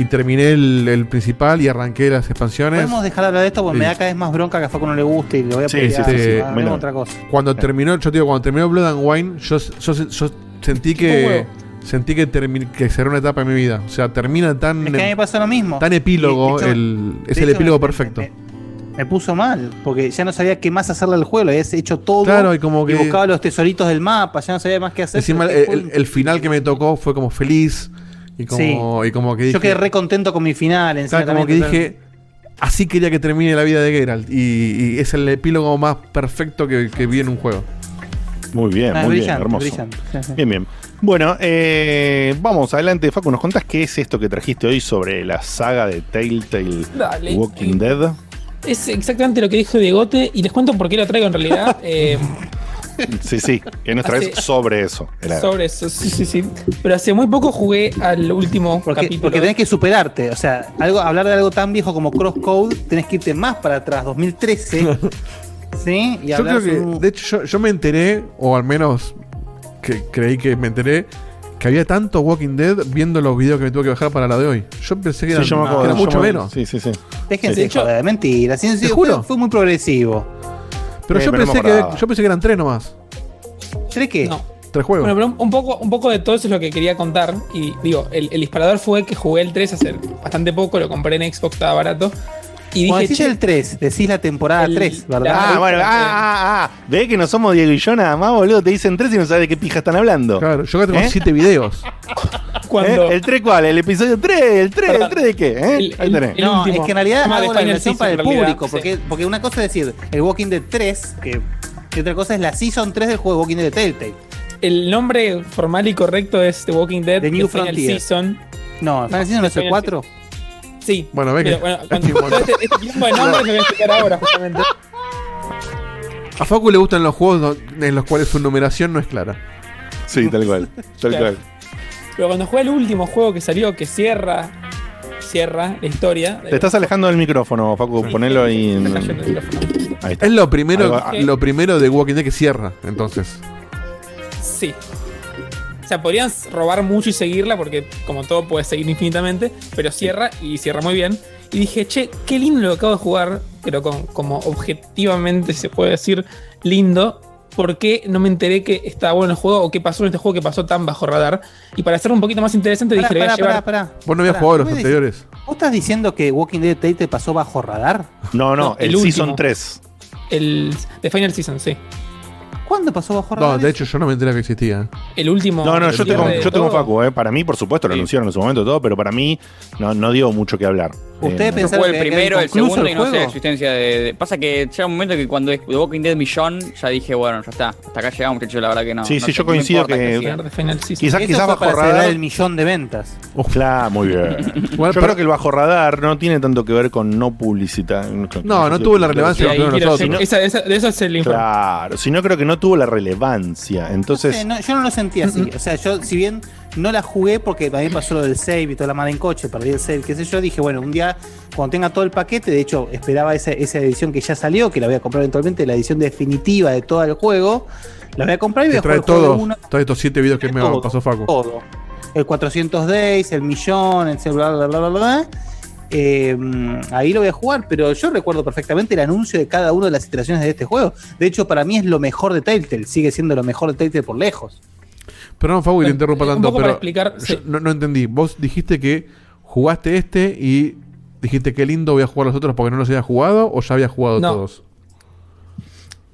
Y terminé el, el principal y arranqué las expansiones. Podemos dejar de hablar de esto porque Sí. me da cada vez más bronca que a Facu no le guste y le voy a Sí, pelear. sí, sí, Bueno. otra cosa. Cuando terminó, yo te digo, cuando terminó Blood and Wine, yo, yo, yo sentí que, huevo. sentí que, que cerró una etapa de mi vida. O sea, termina tan, Es que a mí me pasó lo mismo. tan epílogo. Y, hecho- el, es el epílogo me- perfecto. Me puso mal, porque ya no sabía qué más hacerle al juego, lo habías hecho todo. Claro, y como que- buscaba los tesoritos del mapa, ya no sabía más qué hacer. Encima, el, fue el- el final que me tocó fue como feliz. Y como, y como que dije. Yo quedé re contento con mi final. Claro, como que dije, así quería que termine la vida de Geralt. Y, y es el epílogo más perfecto que, que vi en un juego. Muy bien, Ah, muy bien, hermoso. brillante. *laughs* Bien, bien. Bueno, eh, vamos adelante, Facu. ¿Nos contás qué es esto que trajiste hoy sobre la saga de Telltale Dale. Walking Dead? Es exactamente lo que dijo Diegote y les cuento por qué lo traigo en realidad. *laughs* eh, Sí, sí, que traes Hace- sobre eso. Era- sobre eso, sí, sí, sí. Pero hace muy poco jugué al último Porque, capítulo. porque tenés que superarte. O sea, algo, hablar de algo tan viejo como Crosscode, tenés que irte más para atrás, 2013. *laughs* ¿Sí? Y Yo creo que, un- de hecho, yo, yo me enteré, o al menos que creí que me enteré, que había tanto Walking Dead viendo los videos que me tuve que bajar para la de hoy. Yo pensé que Sí, era, yo me que acuerdo, era yo mucho me- menos. Sí, sí, sí. Déjense De hecho- de mentira. Sí, sí, Te juro. Fue, muy progresivo. Pero Eh, yo, pensé que, yo pensé que eran tres nomás. ¿Tres qué? No. Tres juegos. Bueno, pero un- poco, un poco de todo eso es lo que quería contar. Y digo, el, el disparador fue que jugué el 3 hace bastante poco, lo compré en Xbox, estaba barato. Y Cuando dije, decís el 3, decís la temporada El- 3, ¿verdad? la- Ah, bueno, ah, ah, ah. Ve que no somos Diego y yo nada más, boludo. Te dicen tres y no sabes de qué pija están hablando. Claro, yo acá tengo ¿Eh? siete videos. *laughs* cuando. ¿Eh? ¿El 3 cuál? ¿El episodio 3? ¿El 3? ¿El 3 de qué? ¿Eh? El- Ahí tenés. el no, último. es que en realidad de hago la Final versión Season, para el realidad, público, sí. porque, porque una cosa es decir el Walking Dead 3, que, que otra cosa es la Season 3 del juego Walking Dead de Telltale. El nombre formal y correcto es The Walking Dead The New Final Frontier. Season. No, Final Season no es el Final 4. Sí. Bueno, ve que- bueno, *laughs* cuando- este, este quilombo de nombres me voy a explicar ahora, justamente. A Facu le gustan los juegos en los cuales su numeración no es clara. Sí, tal cual. Tal Claro. cual. Pero cuando jugué el último juego que salió, que cierra, cierra la historia. Te estás alejando del micrófono, Facu. Ponelo ahí en. Ahí está. Es lo primero, Algo- lo primero de Walking Dead que cierra, entonces. Sí. O sea, podrían robar mucho y seguirla porque como todo puede seguir infinitamente, pero cierra y cierra muy bien. Y dije, che, qué lindo lo que acabo de jugar, pero con, como objetivamente se puede decir lindo. ¿Por qué no me enteré que estaba bueno el juego o qué pasó en este juego que pasó tan bajo radar? Y para hacerlo un poquito más interesante dije, le voy a llevar... Vos no habías Pará, jugado los ¿vos decís- anteriores. ¿Vos estás diciendo que Walking Dead Telltale pasó bajo radar? No, no, No, el, el Season último. 3. El de Final Season, sí. ¿Cuándo pasó bajo radar? No, de hecho yo no me enteré que existía. El último... No, no, yo tengo, yo tengo todo. Facu, eh. Para mí, por supuesto, lo anunciaron en su momento todo, pero para mí no, no dio mucho que hablar. Ustedes Eh, pensaron jugué el que primero, el segundo el y no sé la existencia de, de- Pasa que llega un momento que cuando es The Walking Dead Millón, ya dije, bueno, ya está. Hasta acá llegamos, muchachos, la verdad que no. Sí, no sí, sé, yo coincido que- Season. Quizás, quizás fue bajo radar. el millón de ventas. Claro, muy bien. *laughs* Yo creo que el bajo radar no tiene tanto que ver con no publicitar. No, no tuvo la relevancia que tuvieron nosotros. de eso es el informe. Claro, si no creo que no tuvo la relevancia. Entonces, No sé, no, yo no lo sentí así. O sea, yo, si bien no la jugué porque a mí pasó lo del save y toda la mala en coche, perdí el save, qué sé yo, dije, bueno, un día, cuando tenga todo el paquete, de hecho, esperaba esa, esa edición que ya salió, que la voy a comprar eventualmente, la edición definitiva de todo el juego, la voy a comprar y voy a jugar trae todo, uno, todos estos siete videos que me todo, pasó Facu. todo. El 400 Days, el millón, el bla, bla, bla, bla, bla. Eh, ahí lo voy a jugar, pero yo recuerdo perfectamente el anuncio de cada una de las iteraciones de este juego. De hecho, para mí es lo mejor de Telltale, sigue siendo lo mejor de Telltale por lejos. Pero no, te interrumpa eh, un tanto, poco para pero explicar, yo sí. no, no entendí. Vos dijiste que jugaste este y dijiste qué lindo voy a jugar los otros porque no los había jugado o ya había jugado No. todos.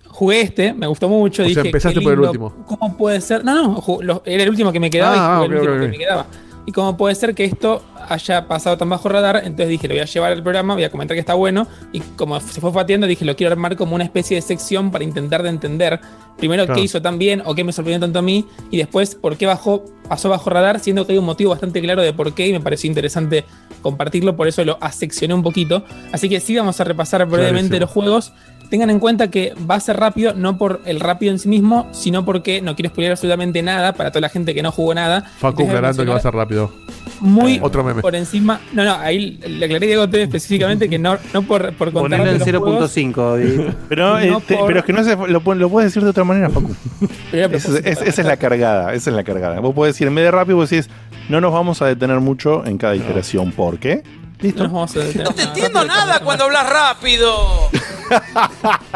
Jugué este, me gustó mucho. O sea, empezaste qué por el último. ¿Cómo puede ser? No, no, lo- era el último que me quedaba Ah, y jugué el último que me quedaba. ¿Y cómo puede ser que esto haya pasado tan bajo radar? Entonces dije, lo voy a llevar al programa, voy a comentar que está bueno. Y como se fue pateando, dije, lo quiero armar como una especie de sección para intentar de entender primero Claro. qué hizo tan bien o qué me sorprendió tanto a mí. Y después por qué bajó, pasó bajo radar, siendo que hay un motivo bastante claro de por qué. Y me pareció interesante compartirlo, por eso lo aseccioné un poquito. Así que sí, vamos a repasar brevemente Clarísimo. los juegos. Tengan en cuenta que va a ser rápido, no por el rápido en sí mismo, sino porque no quiero spoiler absolutamente nada para toda la gente que no jugó nada. Facu aclarando que va a ser rápido. Muy Otro meme. por encima. No, no, ahí le aclaré a Diego T específicamente que no, no por, por contar en 0.5, Dieguito. *laughs* *laughs* pero, eh, No te- por- pero es que no se, lo, lo puedes decir de otra manera, Facu. *laughs* Esa es, esa es la cargada, esa es la cargada. Vos podés decir, en vez de rápido, vos decís, no nos vamos a detener mucho en cada iteración. ¿Por qué? Listo. No nos vamos a detener. No te entiendo nada cuando hablas rápido. *laughs*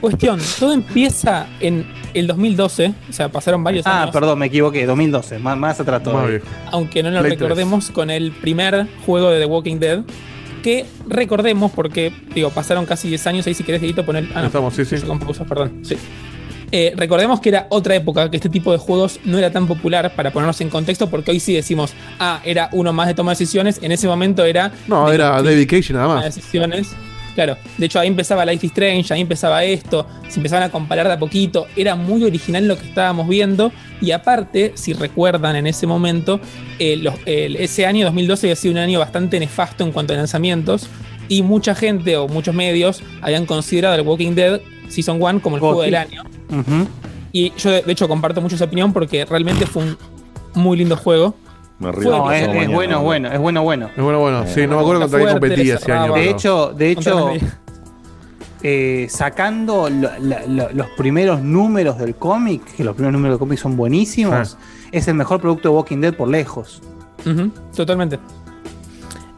Cuestión, todo empieza en el 2012, o sea, pasaron varios Ah, años. perdón, me equivoqué, 2012, más, más atrás todavía. aunque no Play tres. recordemos con el primer juego de The Walking Dead. Que recordemos, porque, digo, pasaron casi 10 años, ahí si querés, Dieguito, poner. Ah, no, Estamos, sí, sí. con pausas, perdón. Sí. Eh, recordemos que era otra época, que este tipo de juegos no era tan popular para ponernos en contexto, porque hoy sí decimos, ah, era uno más de toma de decisiones, en ese mommomento era. No, de era David Cage nada más. de decisiones. Claro, de hecho ahí empezaba Life is Strange, ahí empezaba esto, se empezaban a comparar de a poquito, era muy original lo que estábamos viendo y aparte, si recuerdan en ese momento, eh, los- el- ese año 2012 había sido un año bastante nefasto en cuanto a lanzamientos y mucha gente o muchos medios habían considerado el Walking Dead Season 1 como el juego del año. Y yo de de hecho comparto mucho esa opinión porque realmente fue un muy lindo juego. Me río No, es, es bueno, bueno, es bueno, bueno. Es bueno, bueno. Sí, no me acuerdo contra quién competía ese año. De hecho, de hecho, eh, sacando lo- la- lo- los primeros números del cómic, que los primeros números del cómic son buenísimos, es el mejor producto de Walking Dead por lejos. Totalmente.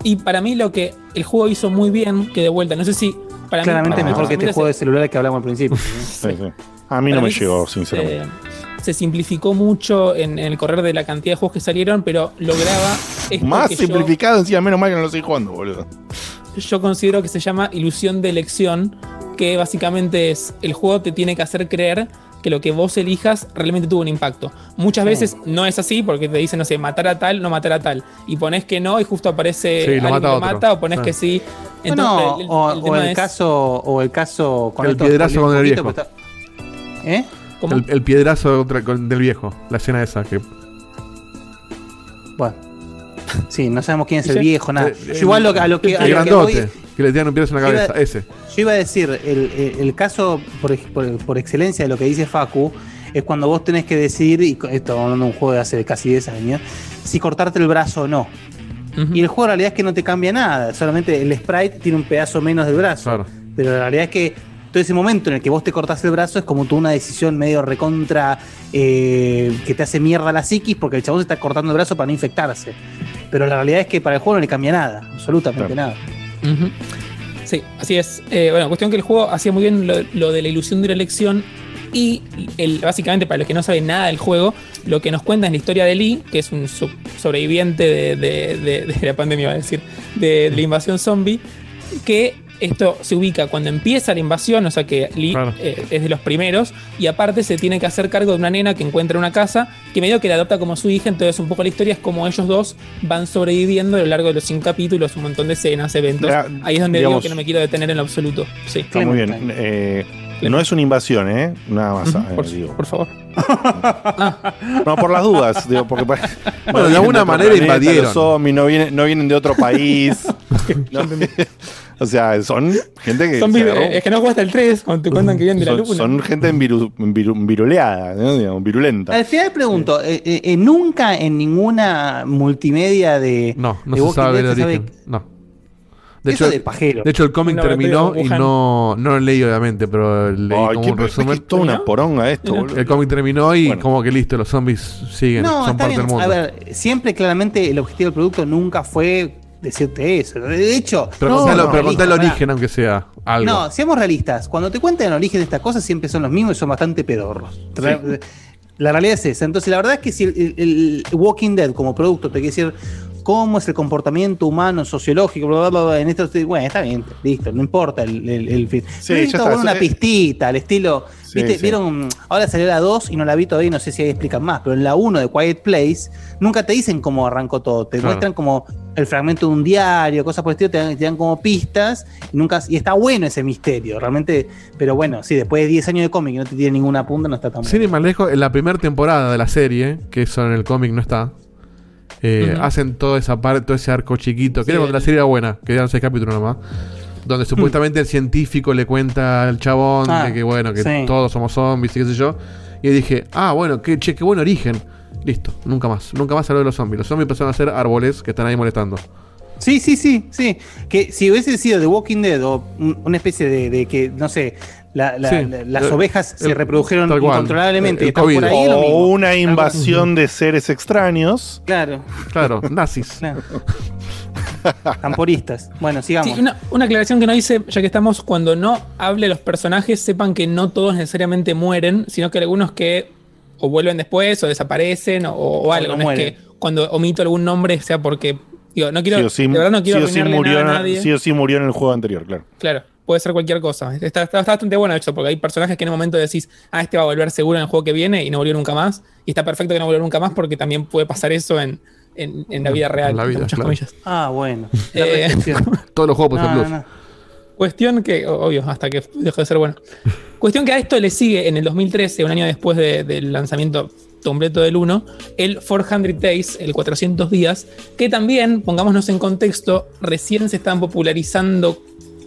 Y para mí lo que el juego hizo muy bien, que de vuelta, no sé si para Claramente mí, mejor que este juego de celular que hablamos al principio. Sí, sí. A mí no me llegó, sinceramente. Se simplificó mucho en, en el correr de la cantidad de juegos que salieron, pero lograba esto Más que yo- simplificado, encima, menos mal que no lo estoy jugando, boludo. yo considero que se llama ilusión de elección, que básicamente es el juego te tiene que hacer creer que lo que vos elijas realmente tuvo un impacto. Muchas veces no es así porque te dicen, no sé, matar a tal, no matar a tal. Y pones que no y justo aparece Sí, lo alguien mata que mata o pones que sí. Entonces, el- o, el o tema el es- caso, o el caso con El piedrazo con el viejo. poquito, ¿Eh? ¿Cómo? El, el piedrazo con- del viejo. La escena esa. Que, Bueno. Sí, no sabemos quién es el viejo, nada. Eh, el- igual lo, que- a lo que, a el lo que grandote. voy- Que le tiran un piedrazo en la iba- cabeza. Ese. Yo iba a decir, el, el- el caso por, por- por excelencia de lo que dice Facu es cuando vos tenés que decidir, y esto hablando de un juego de hace casi 10 años, si cortarte el brazo o no. Y el juego en realidad es que no te cambia nada, solamente el sprite tiene un pedazo menos del brazo. Pero la realidad es que todo ese momento en el que vos te cortás el brazo es como tú una decisión medio recontra eh, que te hace mierda la psiquis porque el chabón se está cortando el brazo para no infectarse. Pero la realidad es que para el juego no le cambia nada, absolutamente nada. Sí, así es. Eh, bueno, cuestión que el juego hacía muy bien lo, lo de la ilusión de la elección y el, básicamente para los que no saben nada del juego, lo que nos cuenta es la historia de Lee, que es un sub- sobreviviente de, de- de- de la pandemia, va a decir, de, de la invasión zombie, que esto se ubica cuando empieza la invasión, o sea que Lee eh, es de los primeros, y aparte se tiene que hacer cargo de una nena que encuentra en una casa, que medio que la adopta como su hija, entonces un poco la historia es como ellos dos van sobreviviendo a lo largo de los cinco capítulos, un montón de escenas, eventos. Ya, Ahí es donde digamos- digo que no me quiero detener en lo absoluto. Sí. Está muy bien. Eh, no es una invasión, ¿eh? Nada más. Eh, por, digo. por favor. *laughs* No, por las dudas. Digo, porque Bueno, *laughs* no de alguna manera planeta, invadieron. Zombies no vienen, no vienen de otro país. *laughs* No, o sea, son gente que. Son se agarró- es que no jugaste el 3 cuando te cuentan que vienen de la son, luna. son gente enviru- enviru- viruleada, ¿no? Digamos, virulenta. Al final pregunto, eh, eh, eh, nunca en ninguna multimedia de, No, no de se sabe Dead el se sabe origen. No. De Eso hecho, de pajero. de hecho, el cómic terminó y no, no lo leí, obviamente, pero leí Ay, como qué- un es resumen. es toda una poronga esto, boludo. El cómic terminó y como que listo, los zombies siguen, No, son parte bien. del mundo. A ver, siempre claramente el objetivo del producto nunca fue decirte eso. De hecho, pero no, pero el origen, aunque sea algo. No, seamos realistas. Cuando te cuentan el origen de estas cosas, siempre son los mismos y son bastante pedorros. La realidad es esa. Entonces, la verdad es que si el, el- el Walking Dead como producto te quiere decir cómo es el comportamiento humano, sociológico, bla, bla, bla, en esto, bueno, está bien, listo, no importa el, el, el fin. Sí, necesito está, una sí. pistita, al estilo. Sí, ¿viste? sí. Vieron, ahora salió la 2 y no la vi todavía, no sé si ahí explican más, pero en la 1 de Quiet Place nunca te dicen cómo arrancó todo, te Claro. muestran como el fragmento de un diario, cosas por el estilo, te dan, te dan como pistas y nunca y está bueno ese misterio, realmente, pero bueno, sí, después de 10 años de cómic y no te tiene ninguna punta, no está tan Sin ir más lejos, en la primera temporada de la serie, que eso en el cómic no está, eh, hacen toda esa parte, todo ese arco chiquito, que Sí, era cuando la serie era buena, que eran seis capítulos nomás, donde supuestamente el científico le cuenta al chabón Ah, de que bueno, que sí. todos somos zombies y qué sé yo, y dije, ah, bueno, qué, che, qué buen origen. Listo, nunca más, nunca más habló de los zombies. Los zombies pasaron a ser árboles que están ahí molestando. Sí, sí, sí, sí. Que si hubiese sido The Walking Dead o un- una especie de, de que, no sé, la- la- Sí. la- las El- ovejas se el- reprodujeron incontrolablemente El por ahí, lo o mismo. una invasión de seres extraños. Claro. Claro, nazis. *laughs* Claro. Camporistas. Bueno, sigamos. Sí, una, una aclaración que no hice, ya que estamos, cuando no hable los personajes, sepan que no todos necesariamente mueren, sino que algunos que o vuelven después o desaparecen o, o algo. no No, es que cuando omito algún nombre sea porque. Digo, no quiero. sí o sí, de verdad no quiero sí o sí arruinarle murió, nada a nadie. sí o sí murió en el juego anterior, claro. Claro, puede ser cualquier cosa. Está, está- está bastante bueno eso, porque hay personajes que en un momento decís, ah, este va a volver seguro en el juego que viene y no volvió nunca más. Y está perfecto que no volvió nunca más porque también puede pasar eso en, en- en la vida real. En la vida, entre muchas claro. comillas. Ah, bueno. Eh. *laughs* Todos los juegos pueden ser No, plus. no. Cuestión que, obvio, hasta que dejó de ser bueno. *laughs* Cuestión que a esto le sigue en el 2013, un año después de- del lanzamiento completo del 1, el 400 Days, el 400 días, que también, pongámonos en contexto, recién se están popularizando,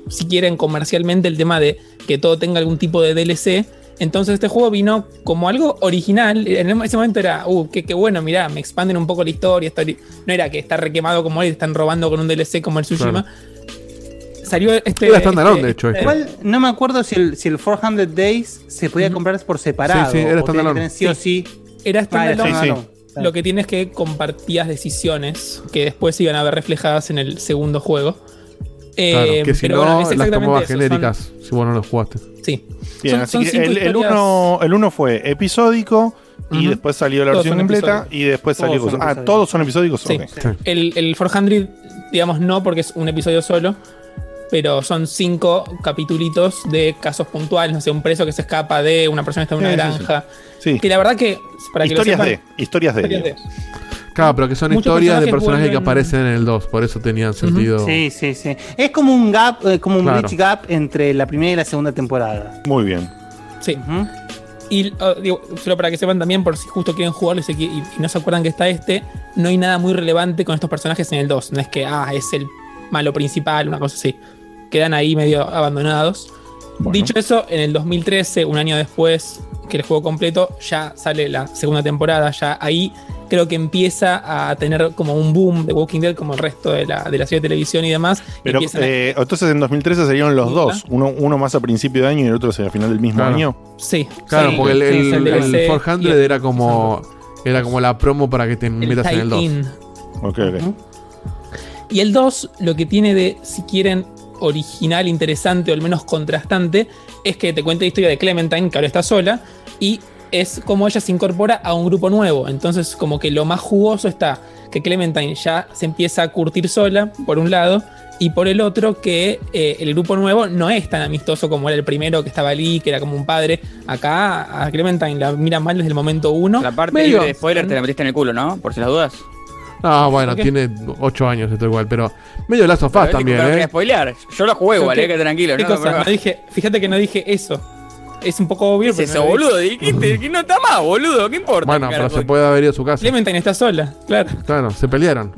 si quieren, comercialmente el tema de que todo tenga algún tipo de DLC. Entonces este juego vino como algo original. En ese momento era, uh, qué, qué bueno, mirá, me expanden un poco la historia. no era que está requemado como él, están robando con un DLC como el Tsushima. Salió este. Era standalone, este- de hecho, este. Igual no me acuerdo si el, si el 400 Days se podía comprar por separado. Sí, sí, era standalone. sí o sí. Era Ah. Lo que tienes que compartías decisiones que después iban a ver reflejadas en el segundo juego. Eh, Claro, que si pero no, bueno, es las son- genéricas si vos no los jugaste. Sí. Bien, Son- así son que el, uno, el uno fue episódico y después salió la Todos versión completa y después Todos salió. Ah, episódicos. todos son episódicos. Sí. Ok. El, el 400, digamos, no, porque es un episodio solo. Pero son cinco capitulitos de casos puntuales. No sé, un preso que se escapa de una persona que está en una Sí, sí, sí. granja. Sí. Que la verdad que, para que lo sepan- de. Historias de. historias de- Claro, pero que son Muchos historias de personajes que aparecen en el 2, por eso tenían sentido. Sí, sí, sí. Es como un gap, eh, como un Claro. bridge gap entre la primera y la segunda temporada. Muy bien. Sí. Y uh, digo, solo para que sepan también, por si justo quieren jugarlo y no se acuerdan que está este, no hay nada muy relevante con estos personajes en el 2. No es que, ah, es el malo principal, una cosa así. Quedan ahí medio abandonados. Dicho eso, en el 2013, un año después que el juego completo, ya sale la segunda temporada. Ya ahí creo que empieza a tener como un boom de Walking Dead, como el resto de la, de la serie de televisión y demás. y Pero a- eh, entonces en 2013 salieron los dos, uno, uno más a principio de año y el otro al final del mismo Claro. año. Sí. Claro, sí, porque el, sí, el, es el DLC 400 y el- era como era como la promo para que te metas en el 2. tie-in. Ok, ok. Y el 2, lo que tiene de, si quieren, original, interesante o al menos contrastante, es que te cuenta la historia de Clementine, que ahora está sola, y es como ella se incorpora a un grupo nuevo. Entonces, como que lo más jugoso está que Clementine ya se empieza a curtir sola, por un lado, y por el otro, que eh, el grupo nuevo no es tan amistoso como era el primero, que estaba allí, que era como un padre. Acá a Clementine la mira mal desde el momento uno. La parte Medio- de spoiler te la metiste en el culo, ¿no? Por si las dudas. Ah, bueno, tiene 8 años esto igual, pero medio Last of Us también, ¿eh? spoilear. Yo lo igual, ¿Qué- eh, que tranquilo. ¿Qué ¿no? cosa? Pero- No dije, fíjate que no dije eso. Es un poco obvio. ¿Qué es eso, boludo? Dijiste que no está más, boludo. ¿Qué importa? Bueno, pero carajo? se puede haber ido a su casa. Clementine está sola, claro. Claro, se pelearon.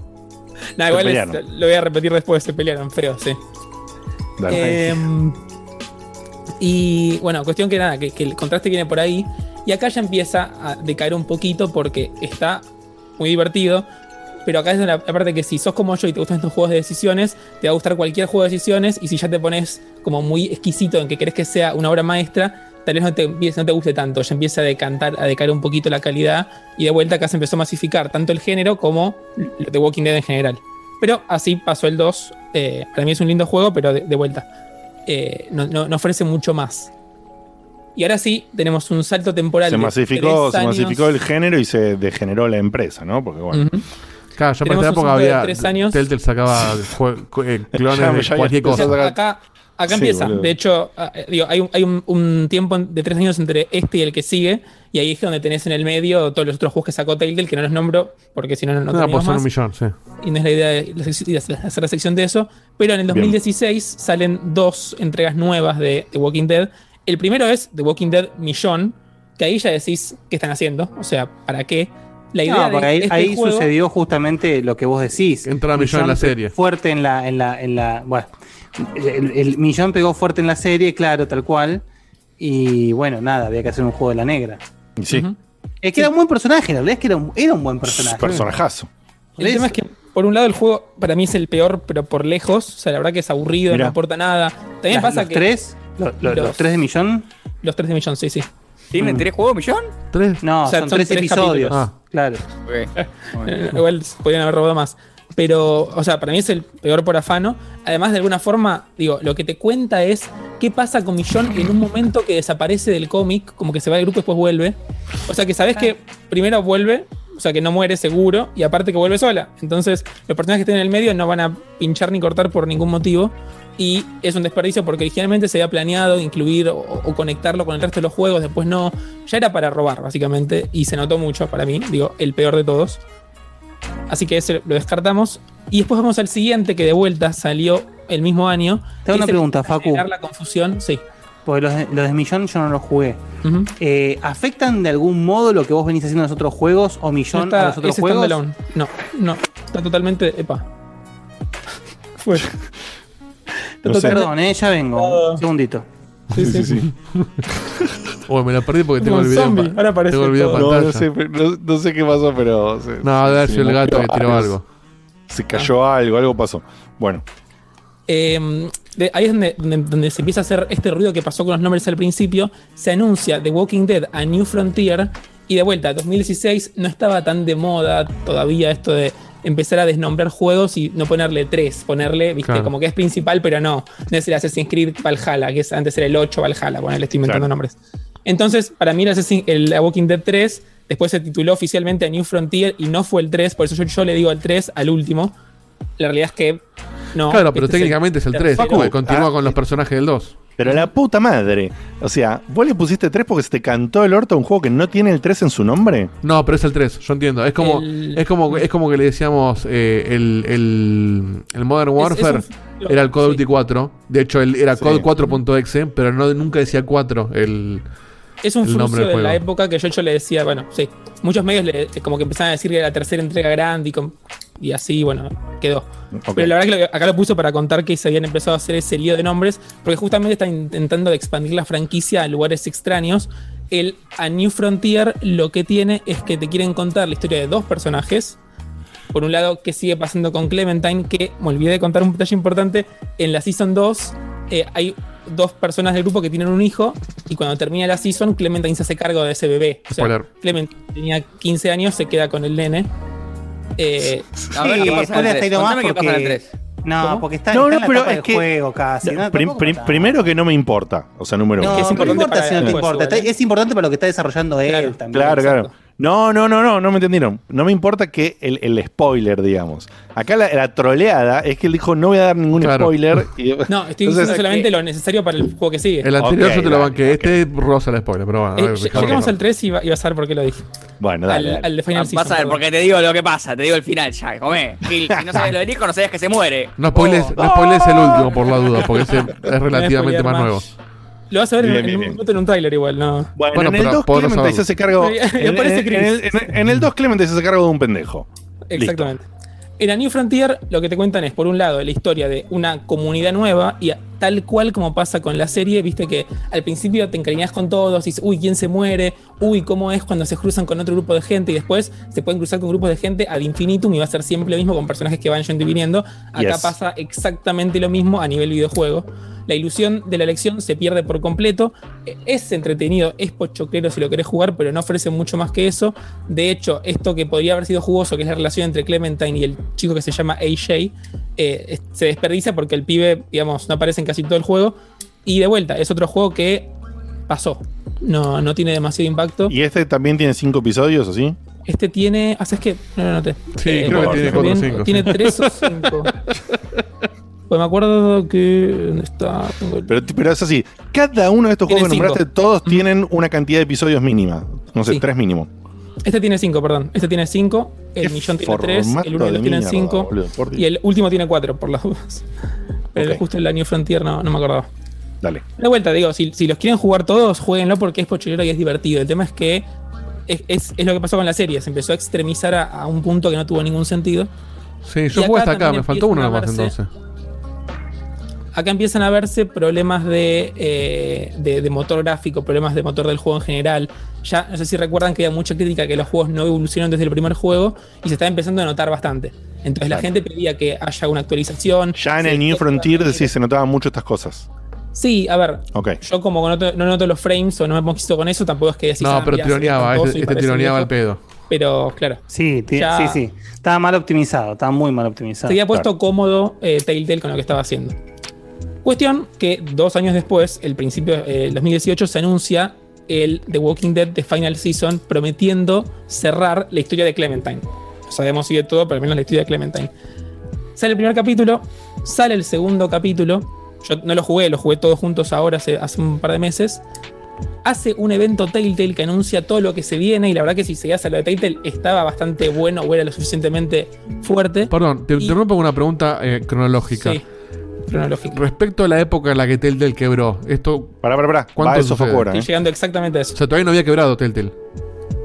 No, igual es- lo voy a repetir después, se pelearon, feo, sí. Dale. Em, y bueno, cuestión que nada, que, que el contraste viene por ahí. Y acá ya empieza a decaer un poquito porque está muy divertido. Pero acá es la, la parte que si sos como yo y te gustan estos juegos de decisiones, te va a gustar cualquier juego de decisiones. Y si ya te pones como muy exquisito en que querés que sea una obra maestra, tal vez no te, no te guste tanto. Ya empieza a decantar, a decaer un poquito la calidad. Y de vuelta acá se empezó a masificar tanto el género como The Walking Dead en general. Pero así pasó el 2. eh, para mí es un lindo juego, pero de, de vuelta. eh, no, no- no ofrece mucho más. Y ahora sí, tenemos un salto temporal. Se de masificó, se masificó el género y se degeneró la empresa, ¿no? Porque bueno. Ujú. Claro, ya para esta un época de había. tres años. Telltale sacaba eh, *laughs* clones de cualquier cosa. Acá, acá Sí, empieza. boludo. De hecho, ah, eh, digo, hay, un, hay un- un tiempo de tres años entre este y el que sigue. Y ahí es donde tenés en el medio todos los otros juegos que sacó Telltale, que no los nombro porque si no, no No, son un más. millón, sí. y no es la idea de hacer la sección de eso. Pero en el Bien. 2016 salen dos entregas nuevas de The Walking Dead. El primero es The Walking Dead Millón, que ahí ya decís qué están haciendo, o sea, ¿para qué? La idea No, de porque ahí, este ahí juego- sucedió justamente lo que vos decís. Entró a Millón en la serie. Fuerte en la, en la, en la. Bueno, el, el Millón pegó fuerte en la serie, claro, tal cual. Y bueno, nada, había que hacer un juego de la negra. Sí. Es que era un buen personaje, la verdad es que era un, era un buen personaje. personajazo. El tema es que, por un lado, el juego para mí es el peor, pero por lejos. O sea, la verdad que es aburrido, Mirá. no aporta nada. También Las- pasa los que. tres, lo- lo- los, los- tres de Millón, Los tres de millón, sí, sí. ¿Tienen Mm. tres juegos, millón? ¿Tres? no, O sea, son, son tres, tres episodios. capítulos. Claro. *laughs* Igual podrían haber robado más. Pero, o sea, para mí es el peor por afano. Además, de alguna forma, digo, lo que te cuenta es qué pasa con Millón en un momento que desaparece del cómic, como que se va del grupo y después vuelve. O sea, que sabes que primero vuelve, o sea, que no muere seguro, y aparte que vuelve sola. Entonces, los personajes que estén en el medio no van a pinchar ni cortar por ningún motivo. Y es un desperdicio porque originalmente se había planeado incluir o, o conectarlo con el resto de los juegos, después no. Ya era para robar, básicamente, y se notó mucho para mí, digo, el peor de todos. Así que ese lo descartamos. Y después vamos al siguiente, que de vuelta salió el mismo año. Te hago una pregunta, Facu. la confusión, sí. Porque los de, los de Millón yo no los jugué. Eh, ¿Afectan de algún modo lo que vos venís haciendo en los otros juegos o No Millón está, a los otros juegos? standalone. No, no. Está totalmente. Epa. *laughs* Fue. No sé. Perdón, eh, ya vengo. Un segundito. Sí, sí, sí. *laughs* Uy, me la perdí porque tengo Como el video. en zombie, pa- ahora aparece tengo el video en No, pantalla. no sé, pero- no, no sé qué pasó, pero. se- No, debe haber se sido el gato movió que tiró algo. Se cayó algo, algo pasó. Bueno, Eh, de- ahí es donde, donde- donde se empieza a hacer este ruido que pasó con los nombres al principio. Se anuncia The Walking Dead a New Frontier. Y de vuelta, 2016 no estaba tan de moda todavía esto de empezar a desnombrar juegos y no ponerle 3, ponerle, viste, Claro. como que es principal, pero no. No es el Assassin's Creed Valhalla, que es, antes era el 8 Valhalla, bueno, le estoy inventando nombres. Entonces, para mí el, Assassin- el Walking Dead 3 después se tituló oficialmente a New Frontier y no fue el 3, por eso yo, yo le digo al 3 al último. La realidad es que no. claro, pero este técnicamente es el 3, tercero. porque continúa Ah, con los personajes del 2. Pero la puta madre. O sea, ¿vos le pusiste 3 porque se te cantó el orto a un juego que no tiene el 3 en su nombre? No, pero es el 3, yo entiendo. Es como, El- es como, es como que le decíamos eh, el, el, el Modern Warfare es un- era el Call of Duty 4. De hecho, era Sí. Code 4.exe, pero no, nunca decía 4 el, Es un del de la época que yo, yo le decía, bueno, sí. Muchos medios le- como que empezaban a decir que era la tercera entrega grande y, com- y así, bueno, quedó. Pero la verdad que acá lo puso para contar que se habían empezado a hacer ese lío de nombres, porque justamente están intentando de expandir la franquicia a lugares extraños. El A New Frontier lo que tiene es que te quieren contar la historia de dos personajes. Por un lado, ¿qué sigue pasando con Clementine? Que me olvidé de contar un detalle importante. En la Season 2 eh, hay dos personas del grupo que tienen un hijo y cuando termina la Season, Clementine se hace cargo de ese bebé. O sea. Clementine tenía 15 años, se queda con el nene. Eh, A ver Sí, qué pasa en spoiler el hasta ahí 3. nomás Contame qué pasa en el porque- 3. No, ¿Cómo? porque está, No, está no, en la pero etapa es del que- juego casi. ¿no? Prim- prim- primero que no me importa. O sea, número No, uno. es no importante importa para si no te importa. ¿eh? Es importante para lo que está desarrollando él Claro, también. Claro, Exacto. claro. No, no, no, no, no me entendieron. No me importa que el, el spoiler, digamos. Acá la, la troleada es que él dijo, no voy a dar ningún Claro. spoiler. *laughs* y- No, estoy Entonces, diciendo solamente lo necesario para el juego que sigue. El anterior yo te lo banqué. ok. Este rosa el spoiler, pero bueno. a Eh, llegamos al 3 y, va- y vas a ver por qué lo dije. Bueno, dale. al, dale. al de Final Ah, Season. Vas a ver, perdón. porque te digo lo que pasa, te digo el final ya, comé. Gil, si no sabes lo del disco, no sabías que se muere. No spoiles, Oh. no spoiles el último por la duda, porque ese es *laughs* relativamente más. nuevo. Lo vas a ver en- Bien, en, bien, bien. en un tráiler igual, ¿no? Bueno, Bueno, en el pero 2 puedo no Clemente se hace cargo. *laughs* En, en- el, en- en el 2 Clemente se hace cargo de un pendejo. Exactamente. En A New Frontier lo que te cuentan es, por un lado, la historia de una comunidad nueva y a- tal cual como pasa con la serie, viste que al principio te encariñas con todos, y dices, uy, ¿quién se muere? Uy, ¿cómo es cuando se cruzan con otro grupo de gente? Y después se pueden cruzar con grupos de gente ad infinitum y va a ser siempre lo mismo con personajes que van yendo y viniendo. Acá Yes. pasa exactamente lo mismo a nivel videojuego. La ilusión de la elección se pierde por completo. E- Es entretenido, es pochoclero si lo querés jugar, pero no ofrece mucho más que eso. De hecho, esto que podría haber sido jugoso, que es la relación entre Clementine y el chico que se llama AJ, eh, se desperdicia porque el pibe, digamos, no aparece en casi todo el juego. Y de vuelta, es otro juego que pasó. No, no tiene demasiado impacto. Y este también tiene 5 episodios, ¿o sí? Este tiene. ¿Haces qué? No lo noté. Sí, creo que no, tiene no, cuatro cinco. Tiene tres o *laughs* cinco. Pues me acuerdo que. ¿Dónde está? Tengo el- Pero, pero es así. Cada uno de estos juegos que nombraste, cinco. todos tienen una cantidad de episodios mínima. No sé, Sí. tres mínimo. Este tiene cinco, perdón. Este tiene cinco. El Qué millón tiene tres. formato El uno de tiene mierda, cinco. boludo, por Dios. Y el último tiene cuatro, por las dudas. *laughs* Pero Ok. justo el New Frontier no, no me acordaba. Dale. De vuelta, digo, si, si los quieren jugar todos, jueguenlo porque es pochilero y es divertido. El tema es que es, es- es lo que pasó con la serie. Se empezó a extremizar a, a un punto que no tuvo ningún sentido. Sí, yo Y jugué hasta acá, me faltó uno verse- entonces. Acá empiezan a verse problemas de, eh, de, de motor gráfico, problemas de motor del juego en general. Ya no sé si recuerdan que había mucha crítica que los juegos no evolucionaron desde el primer juego y se está empezando a notar bastante. Entonces la gente pedía que haya una actualización. Ya en el New Frontier se notaban mucho estas cosas. Sí, a ver, Ok. yo como no noto, no noto los frames o no me conquisto con eso, tampoco es que decís, No, ah, pero tironeaba, este, este tironeaba al pedo. Pero claro. Sí, Ya- sí, sí. Estaba mal optimizado, estaba muy mal optimizado. Se había puesto cómodo eh, Telltale con lo que estaba haciendo. Cuestión que dos años después, el principio del 2018, se anuncia el The Walking Dead de Final Season prometiendo cerrar la historia de Clementine. No sabemos si de todo, pero al menos la historia de Clementine. Sale el primer capítulo, sale el segundo capítulo. Yo no lo jugué, lo jugué todos juntos ahora hace, hace un par de meses. Hace un evento Telltale que anuncia todo lo que se viene y la verdad que si seguías a lo de Telltale estaba bastante bueno o era lo suficientemente fuerte. Perdón, te interrumpo con una pregunta eh, cronológica. Sí, cronológica. Respecto a la época en la que Telltale quebró, esto. Pará, pará, pará. ¿Cuánto Va, eso fue ahora, Estoy llegando exactamente a eso. O sea, todavía no había quebrado Telltale.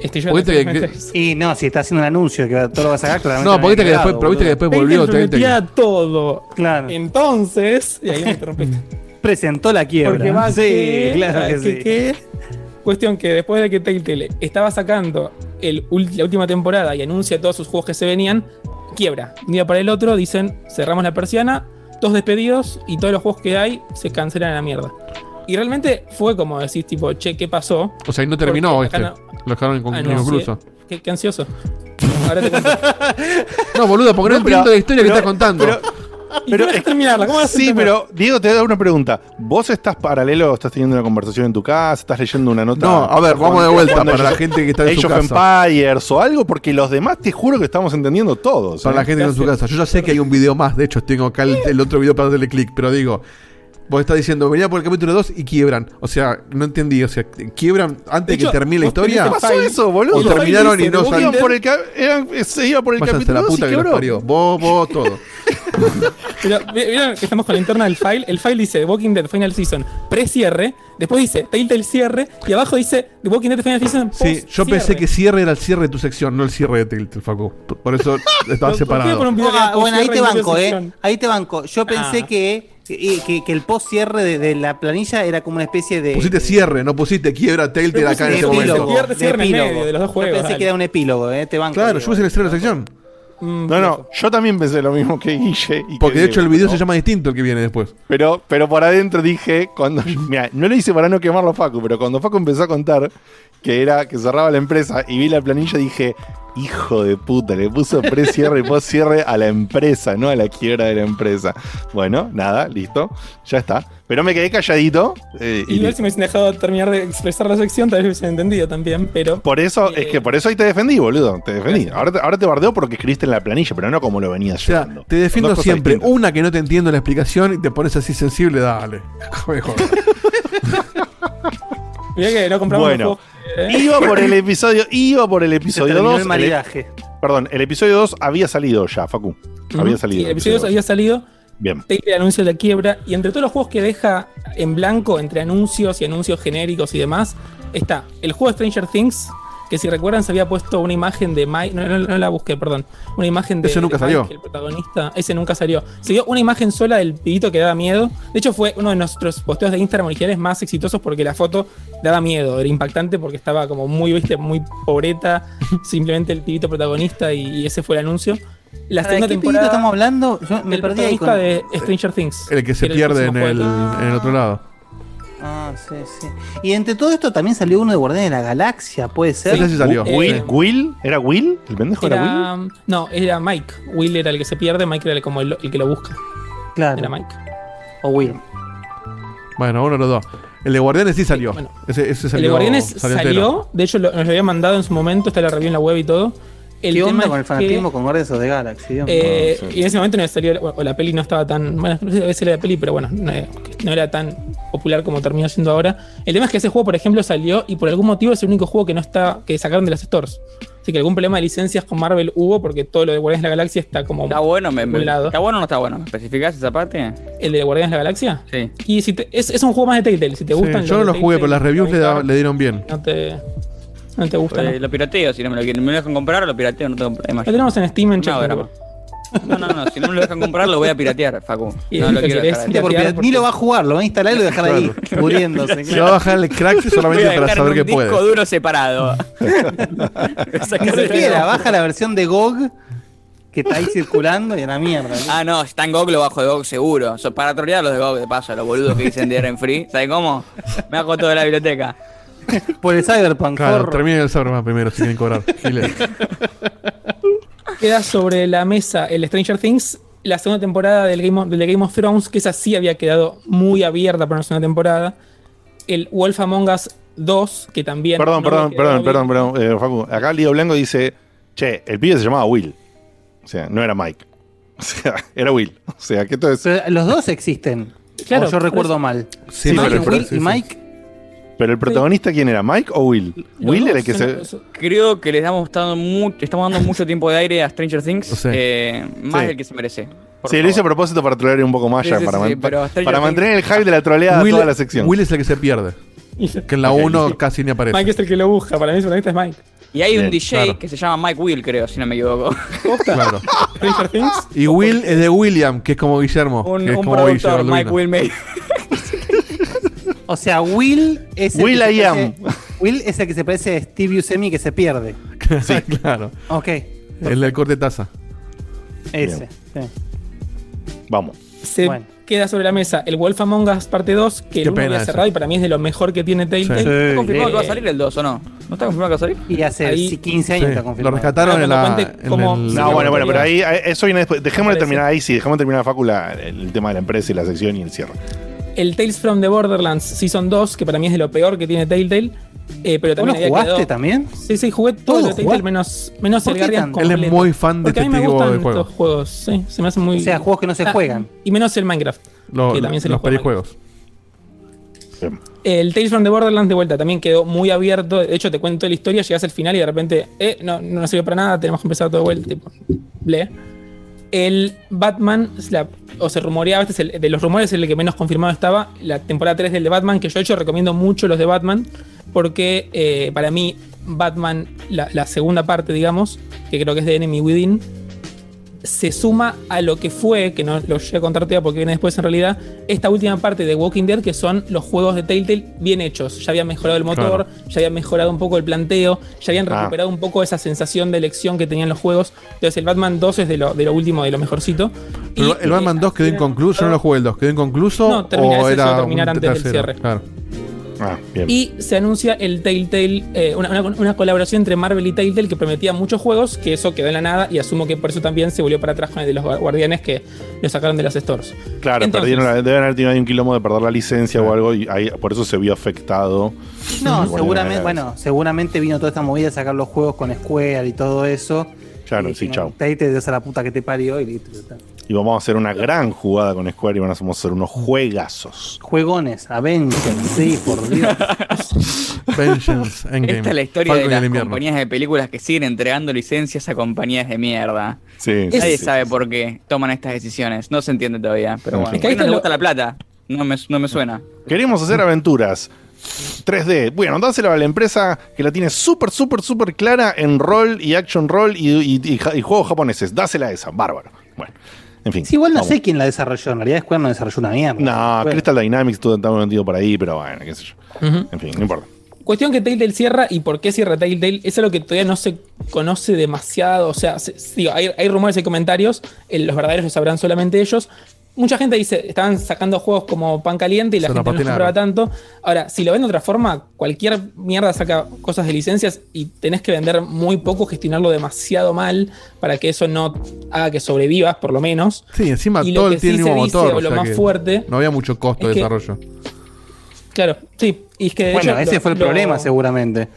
Estoy exactamente a eso. Y no, si está haciendo un anuncio de que todo lo va a sacar, claramente. No, porque que después, pero viste que después volvió Telltale todo. Claro. Entonces, y ahí me *laughs* interrumpiste. Presentó la quiebra. Porque va sí, que- claro que, sí. que- Cuestión que después de que Telltale estaba sacando el, la última temporada y anuncia todos sus juegos que se venían, quiebra. Un día para el otro dicen, cerramos la persiana, todos despedidos y todos los juegos que hay se cancelan a la mierda. Y realmente fue como decís, tipo, che, ¿qué pasó? O sea, y no terminó Porque este. Lo dejaron Ah, no, inconcluso. sí. Qué, qué ansioso. Ahora te cuento. *laughs* No, boludo, porque no, No, pero- entiendo la historia pero- que estás contando. pero- Dejas terminarla, ¿cómo vas a Sí, pero Diego, te voy a dar una pregunta. ¿Vos estás paralelo, estás teniendo una conversación en tu casa, estás leyendo una nota? No, a ver, vamos de vuelta para la gente que está en su Age of casa. Empires o algo, porque los demás te juro que estamos entendiendo todos. Para ¿eh? la gente que está en su casa. Yo ya sé que hay un video más. De hecho, tengo acá el, el otro video para darle clic. Pero digo, vos estás diciendo, venía por el capítulo 2 y quiebran. O sea, no entendí. O sea, quiebran antes de que hecho, termine la historia. el pasó eso, boludo? O terminaron y no Iban salieron. por el ca- eran- se iba por el Váyanse capítulo la 2 y que los quebró. parió. Vos, vos, todo. *laughs* Pero que estamos con la interna del file. El file dice The Walking Dead Final Season pre-cierre. Después dice Telltale cierre. Y abajo dice The Walking Dead Final Season Sí, yo pensé que cierre era el cierre de tu sección, no el cierre de Telltale, Facu. Por eso *laughs* estaba ¿Por qué separado. Ah, bueno, ahí te banco, eh. Ahí te banco. Yo pensé Ah. que, que, que- que el post cierre de, de la planilla era como una especie de. Pusiste cierre, no pusiste quiebra Telltale acá en este momento. epílogo. Cierre, cierre en el epílogo. medio de los dos Yo pensé dale. que era un epílogo, eh. Te banco. Claro, yo el cierre de la sección. Mm, No, no, yo también pensé lo mismo que Guille. y Porque que de hecho el video ¿no? se llama distinto el que viene después. Pero, pero por adentro dije, cuando. *laughs* Mira, no lo hice para no quemarlo a Facu, pero cuando Facu empezó a contar que era que cerraba la empresa y vi la planilla, dije, hijo de puta, le puso pre-cierre y post-cierre a la empresa, no a la quiebra de la empresa. Bueno, nada, listo, ya está. Pero me quedé calladito. eh, y listo. si me hubiesen dejado terminar de expresar la sección, tal vez hubiesen entendido también, pero. por eso, Eh, es que por eso ahí te defendí, boludo. Te defendí. Ahora te, ahora te bardeo porque escribiste en la planilla, pero no como lo venías O sea, llevando. te defiendo siempre. distintas. Una que no te entiendo la explicación y te pones así sensible, dale. *laughs* Mejor. Mirá que no compramos Bueno, los juegos, eh. Iba por el episodio, iba por el episodio terminó 2. el maridaje. Perdón, el episodio 2 había salido ya, Facu. Había salido. Sí, el episodio 2 había salido. Bien. Telltale anuncio de la quiebra. Y entre todos los juegos que deja en blanco, entre anuncios y anuncios genéricos y demás, está el juego Stranger Things. Que si recuerdan, se había puesto una imagen de Mike. No, no- no la busqué, perdón. Una imagen de. Ese nunca de Mike, salió. el protagonista. Ese nunca salió. Se dio una imagen sola del pibito que daba miedo. De hecho, fue uno de nuestros posteos de Instagram originales más exitosos porque la foto daba miedo. Era impactante porque estaba como muy, viste, muy pobreta. *laughs* simplemente el pibito protagonista y, y ese fue el anuncio. La ¿Para segunda qué pibito temporada. estamos hablando? Yo me el perdí ahí protagonista con- de Stranger Things. El que se pierde en el, en el otro lado. Ah, sí, sí. Y entre todo esto también salió uno de Guardianes de la Galaxia, puede ser. Ese sí salió. Eh, Will, Will, ¿era Will? ¿El pendejo era, Will? Era, no, era Mike. Will era el que se pierde, Mike era el- como el, el que lo busca. Claro. Era Mike. O Will. Bueno, uno de los dos. El de Guardianes sí salió. bueno. ese, ese el salió. de Guardianes salió de hecho lo- nos lo había mandado en su momento, está la review en la web y todo. El ¿Qué tema onda con el que, fanatismo con Guardianes of the Galaxy? Eh, sí. Y en ese momento no salió, o la peli no estaba tan. Bueno, no sé si a veces era la peli, pero bueno, no, no era tan popular como terminó siendo ahora. El tema es que ese juego, por ejemplo, salió y por algún motivo es el único juego que no está. que sacaron de las stores. Así que algún problema de licencias con Marvel hubo porque todo lo de Guardianes de la Galaxia está como. Está bueno, me, me- un lado. ¿Está bueno o no está bueno? ¿Me especificás esa parte? ¿El de Guardianes de la Galaxia? Sí. Y si te- es, es un juego más de Telltale. Si te Sí, gustan. yo no lo jugué, pero las reviews le, da- le dieron bien. No te. No te gustan. Eh, ¿no? Lo pirateo, si no me lo, quieren- me lo dejan comprar, lo pirateo, no tengo problema. Lo tenemos en Steam en No, drama. No, no, no, si no me lo dejan comprar, lo voy a piratear, Facu. *laughs* No lo quiero dejar ahí. Porque ni lo va a jugar, lo va a instalar y lo va a dejar ahí, muriéndose. *laughs* Se va a bajar el crack solamente para saber que un disco puede. duro separado. *laughs* Ni siquiera, baja la versión de GOG que está ahí circulando y a la mierda. ¿no? Ah, no, si está en GOG, lo bajo de GOG seguro. So, para trolear los de GOG, de paso, los boludos que dicen de en free. ¿Sabes cómo? Me hago toda la biblioteca. *laughs* Por el Cyberpunk. Claro, terminen el Cyberpunk primero si quieren cobrar. *laughs* Queda sobre la mesa el Stranger Things, la segunda temporada del Game of, del Game of Thrones, que esa sí había quedado muy abierta para una segunda temporada. El Wolf Among Us 2, que también. Perdón, no perdón, perdón, perdón, perdón, eh, Facu. Acá Lío Blanco dice, che, el pibe se llamaba Will. O sea, no era Mike. *laughs* O sea, era Will. O sea, que esto es... Pero los dos existen. Claro, O yo recuerdo mal. Sí, Mike, pero- Will sí, y. Mike. Pero el protagonista, ¿quién era? ¿Mike o Will? Will era el que se... Creo que le estamos dando, mu- estamos dando mucho tiempo de aire a Stranger Things, Sí. eh, más Sí. del que se merece. Sí, lo hice a propósito para trolear un poco más Sí, ya, sí, para, sí, man- pero para mantener el hype de la troleada Will, toda la sección. Will es el que se pierde. Que en la Ok. 1 casi ni aparece. Mike es el que lo busca, para mí su protagonista es Mike. Y hay un DJ claro. que se llama Mike Will, creo, si no me equivoco. Claro. *laughs* Stranger Things. Y Will es de William, que es como Guillermo. Un, que es un como productor, Mike. Will May. *laughs* O sea, Will es el Will que se I am. parece- Will es el que se parece a Steve Buscemi que se pierde. *laughs* Sí, claro. Ok. El del corte taza. Ese. sí. Vamos. Se Bueno. queda sobre la mesa el Wolf Among Us parte 2, que Qué el 1 pena había eso. cerrado y para mí es de lo mejor que tiene Telltale. ¿Está confirmado que va a salir el 2 o no? ¿No está confirmado que va a salir? Y hace Ahí- sí, 15 años Sí, está Lo confirmado. rescataron en la. cuente en cómo- el- No, bueno, bueno, pero ahí ahí- eso viene después. Dejémosle Parece. terminar ahí, sí, dejemos terminar la- el tema de la empresa y la sección y el cierre. El Tales from the Borderlands Season 2, que para mí es de lo peor que tiene Telltale. eh, pero ¿Vos también lo jugaste quedado- también? Sí, sí, jugué todo ¿Todo lo de Telltale menos, menos ¿Por el Guardian? Él es muy fan de Porque a mí este me tipo gustan de juegos. estos juegos, sí, se me hacen muy... O sea, juegos que no se Ah, juegan. Y menos el Minecraft. Lo- que también se los juega pelijuegos. El Tales from the Borderlands de vuelta también quedó muy abierto. De hecho, te cuento la historia, llegas al final y de repente, eh, no, no nos sirve para nada, tenemos que empezar todo de vuelta. Tipo, ble. El Batman, o se rumoreaba, este es el, de los rumores el que menos confirmado estaba, la temporada 3 del de Batman, que yo de hecho recomiendo mucho los de Batman, porque eh, para mí Batman, la, la segunda parte, digamos, que creo que es de Enemy Within, se suma a lo que fue, que no lo llegué a contar todavía porque viene después en realidad, esta última parte de Walking Dead, que son los juegos de Telltale bien hechos. Ya habían mejorado el motor, ya habían mejorado un poco el planteo, ya habían Ah. recuperado un poco esa sensación de elección que tenían los juegos. Entonces el Batman 2 es de lo, de lo último, de lo mejorcito. Pero Y, el Batman eh, 2 quedó inconcluso, yo no lo jugué el 2. ¿Quedó inconcluso? No, termina, o era terminar antes del cierre. Claro. Ah, bien. Y se anuncia el Telltale, eh, una, una- una colaboración entre Marvel y Telltale que prometía muchos juegos, que eso quedó en la nada y asumo que por eso también se volvió para atrás con el de los guardianes que lo sacaron de las stores. Claro, Entonces- perdieron la- deben haber tenido ahí un quilombo de perder la licencia o algo y ahí, por eso se vio afectado. No, seguramente, era- bueno, seguramente vino toda esta movida de sacar los juegos con Square y todo eso. Claro, y sí, chao. Te dio a la puta que te parió y listo. Y vamos a hacer una gran jugada con Square y van a hacer unos juegazos. Juegones, Avengers, sí, por Dios. *laughs* Vengeance, Endgame. Esta es la historia Falcon de las compañías de películas que siguen entregando licencias a compañías de mierda. Sí, Nadie sí, sabe por qué toman estas decisiones. No se entiende todavía. Pero En bueno, fin. ¿por qué no les gusta la plata? No me, no me suena. Queremos hacer aventuras 3D. Bueno, dásela a la empresa que la tiene súper, súper, súper clara en rol y action roll y, y- y ja- y juegos japoneses. Dásela a esa, bárbaro. Bueno, en fin. Sí, igual no vamos. sé quién la desarrolló. En realidad Square no desarrolló una mierda. No, Bueno. Crystal Dynamics todo está metido por ahí, pero bueno, qué sé yo. En fin, no importa. Cuestión que Telltale cierra y por qué cierra Telltale es algo que todavía no se conoce demasiado. O sea, se- digo, hay, hay rumores y comentarios, eh, los verdaderos lo sabrán solamente ellos. Mucha gente dice, estaban sacando juegos como pan caliente y la Se gente no compraba tanto. Ahora, si lo ven de otra forma, cualquier mierda saca cosas de licencias y tenés que vender muy poco, gestionarlo demasiado mal para que eso no haga que sobrevivas, por lo menos. Sí, encima Y lo todo que tiene sí el mismo se dice, motor. o lo sea más que fuerte, No había mucho costo de que- desarrollo. Claro, sí. Y es que de Bueno, hecho ese lo- fue el lo- problema, seguramente.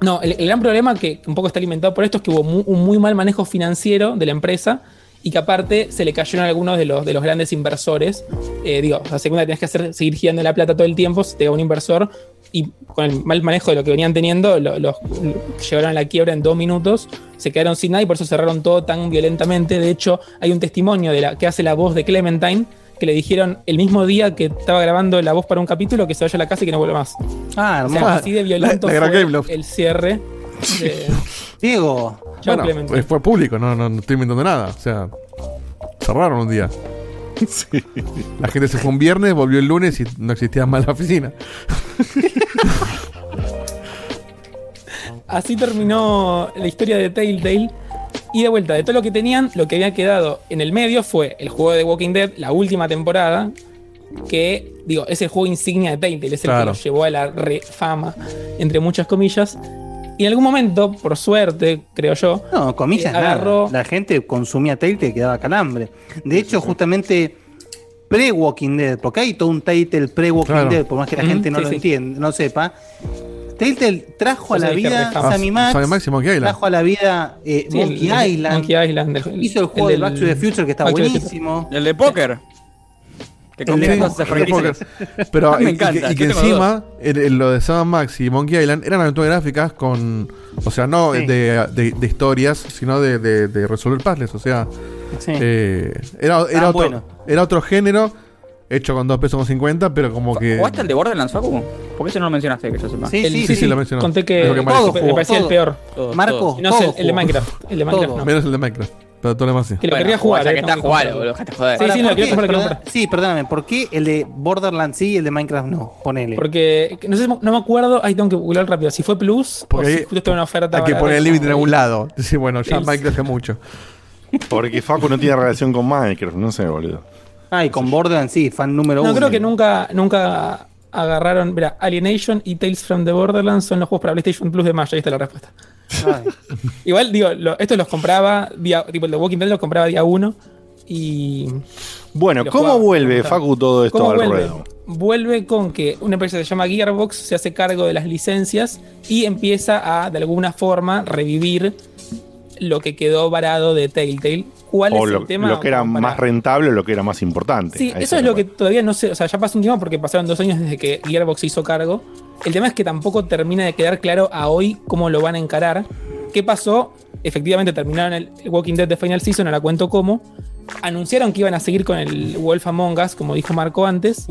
No, el, el gran problema que un poco está alimentado por esto es que hubo mu- un muy mal manejo financiero de la empresa y que aparte se le cayeron algunos de los, de los grandes inversores. Eh, digo, la segunda tenés que hacer, seguir girando la plata todo el tiempo, si te da un inversor y con el mal manejo de lo que venían teniendo, lo- los lo llevaron a la quiebra en dos minutos, se quedaron sin nada y por eso cerraron todo tan violentamente. De hecho, hay un testimonio de la que hace la voz de Clementine que le dijeron el mismo día que estaba grabando la voz para un capítulo que se vaya a la casa y que no vuelva más. Ah, O sea, así de violento La- la fue el cierre. de- *laughs* Diego. Bueno, Clemente. fue público, no, no, no estoy inventando nada. O sea, cerraron un día. *laughs* La gente se fue un viernes, volvió el lunes y no existía más la oficina. Así terminó la historia de Telltale. Y de vuelta, de todo lo que tenían, lo que había quedado en el medio fue el juego de Walking Dead, la última temporada, que, digo, es el juego insignia de Telltale, es el Claro. que lo llevó a la refama, entre muchas comillas. Y en algún momento, por suerte, creo yo, No, comillas, eh, agarró. nada. La gente consumía Telltale y quedaba calambre. De hecho, justamente pre-Walking Dead, porque hay todo un Telltale pre-Walking Claro. Dead, por más que la gente no sí, lo sí. entienda, no sepa. Telltale trajo a la vida. Sammy Max, Sammy Max y Monkey Island. trajo a la vida eh, Sí, Monkey el- Island, Monkey Island, hizo el juego el de Back to the del- Future que está Back buenísimo. El de póker. Que El combina El de. Pero *laughs* me y- y, encanta. que- y que encima, el- el- lo de Sam Max y Monkey Island eran aventuras gráficas con. O sea, no Sí. de, de- de historias, sino de, de- de resolver puzzles. O sea, Sí. eh, era, era, Ah, otro, bueno. era otro género hecho con 2 pesos con 50, pero como que. ¿Jugaste el de Borderlands, Facu? ¿Por qué ese no lo mencionaste, que yo sepa? Sí, El- sí, Sí, sí, sí. lo mencionó. Conté que que todo me parecía el todo. peor. Todos, Marco, no el, el de. Minecraft. El de Minecraft no. Menos el de Minecraft. Pero todo lo demás sí. Que lo Bueno, quería jugar. ya eh, que está tengo jugado, lo dejaste joder. Sí, sí, Ahora, lo Sí, perdóname, ¿por qué el de Borderlands sí y el de Minecraft no? Ponele. Porque no sé, no me acuerdo, ahí tengo que googlear rápido, si fue Plus Porque o si hay- justo estaba una oferta. Hay que poner el límite en algún lado. *laughs* Sí, bueno, ya Minecraft hace mucho. Porque Facu no tiene relación con Minecraft, no sé, boludo. Ah, y con Borderlands sí, fan número No, uno. creo que nunca, nunca agarraron. Mira, Alienation y Tales from the Borderlands son los juegos para PlayStation Plus de Maya. Ahí está la respuesta. *laughs* Igual, digo, lo- estos los compraba, día, tipo el de Walking Dead los compraba día uno. Y. Bueno, ¿cómo jugaba, vuelve. Facu, todo esto ¿Cómo al vuelve? ruedo? Vuelve con que una empresa que se llama Gearbox se hace cargo de las licencias y empieza a, de alguna forma, revivir lo que quedó varado de Telltale. ¿Cuál O es lo, el tema? lo que era para- más rentable o lo que era más importante. Sí, eso es lo que todavía no sé. O sea, ya pasó un tiempo porque pasaron dos años desde que Gearbox se hizo cargo. El tema es que tampoco termina de quedar claro a hoy cómo lo van a encarar. ¿Qué pasó? Efectivamente terminaron el Walking Dead de Final Season, ahora cuento cómo. Anunciaron que iban a seguir con el Wolf Among Us, como dijo Marco antes.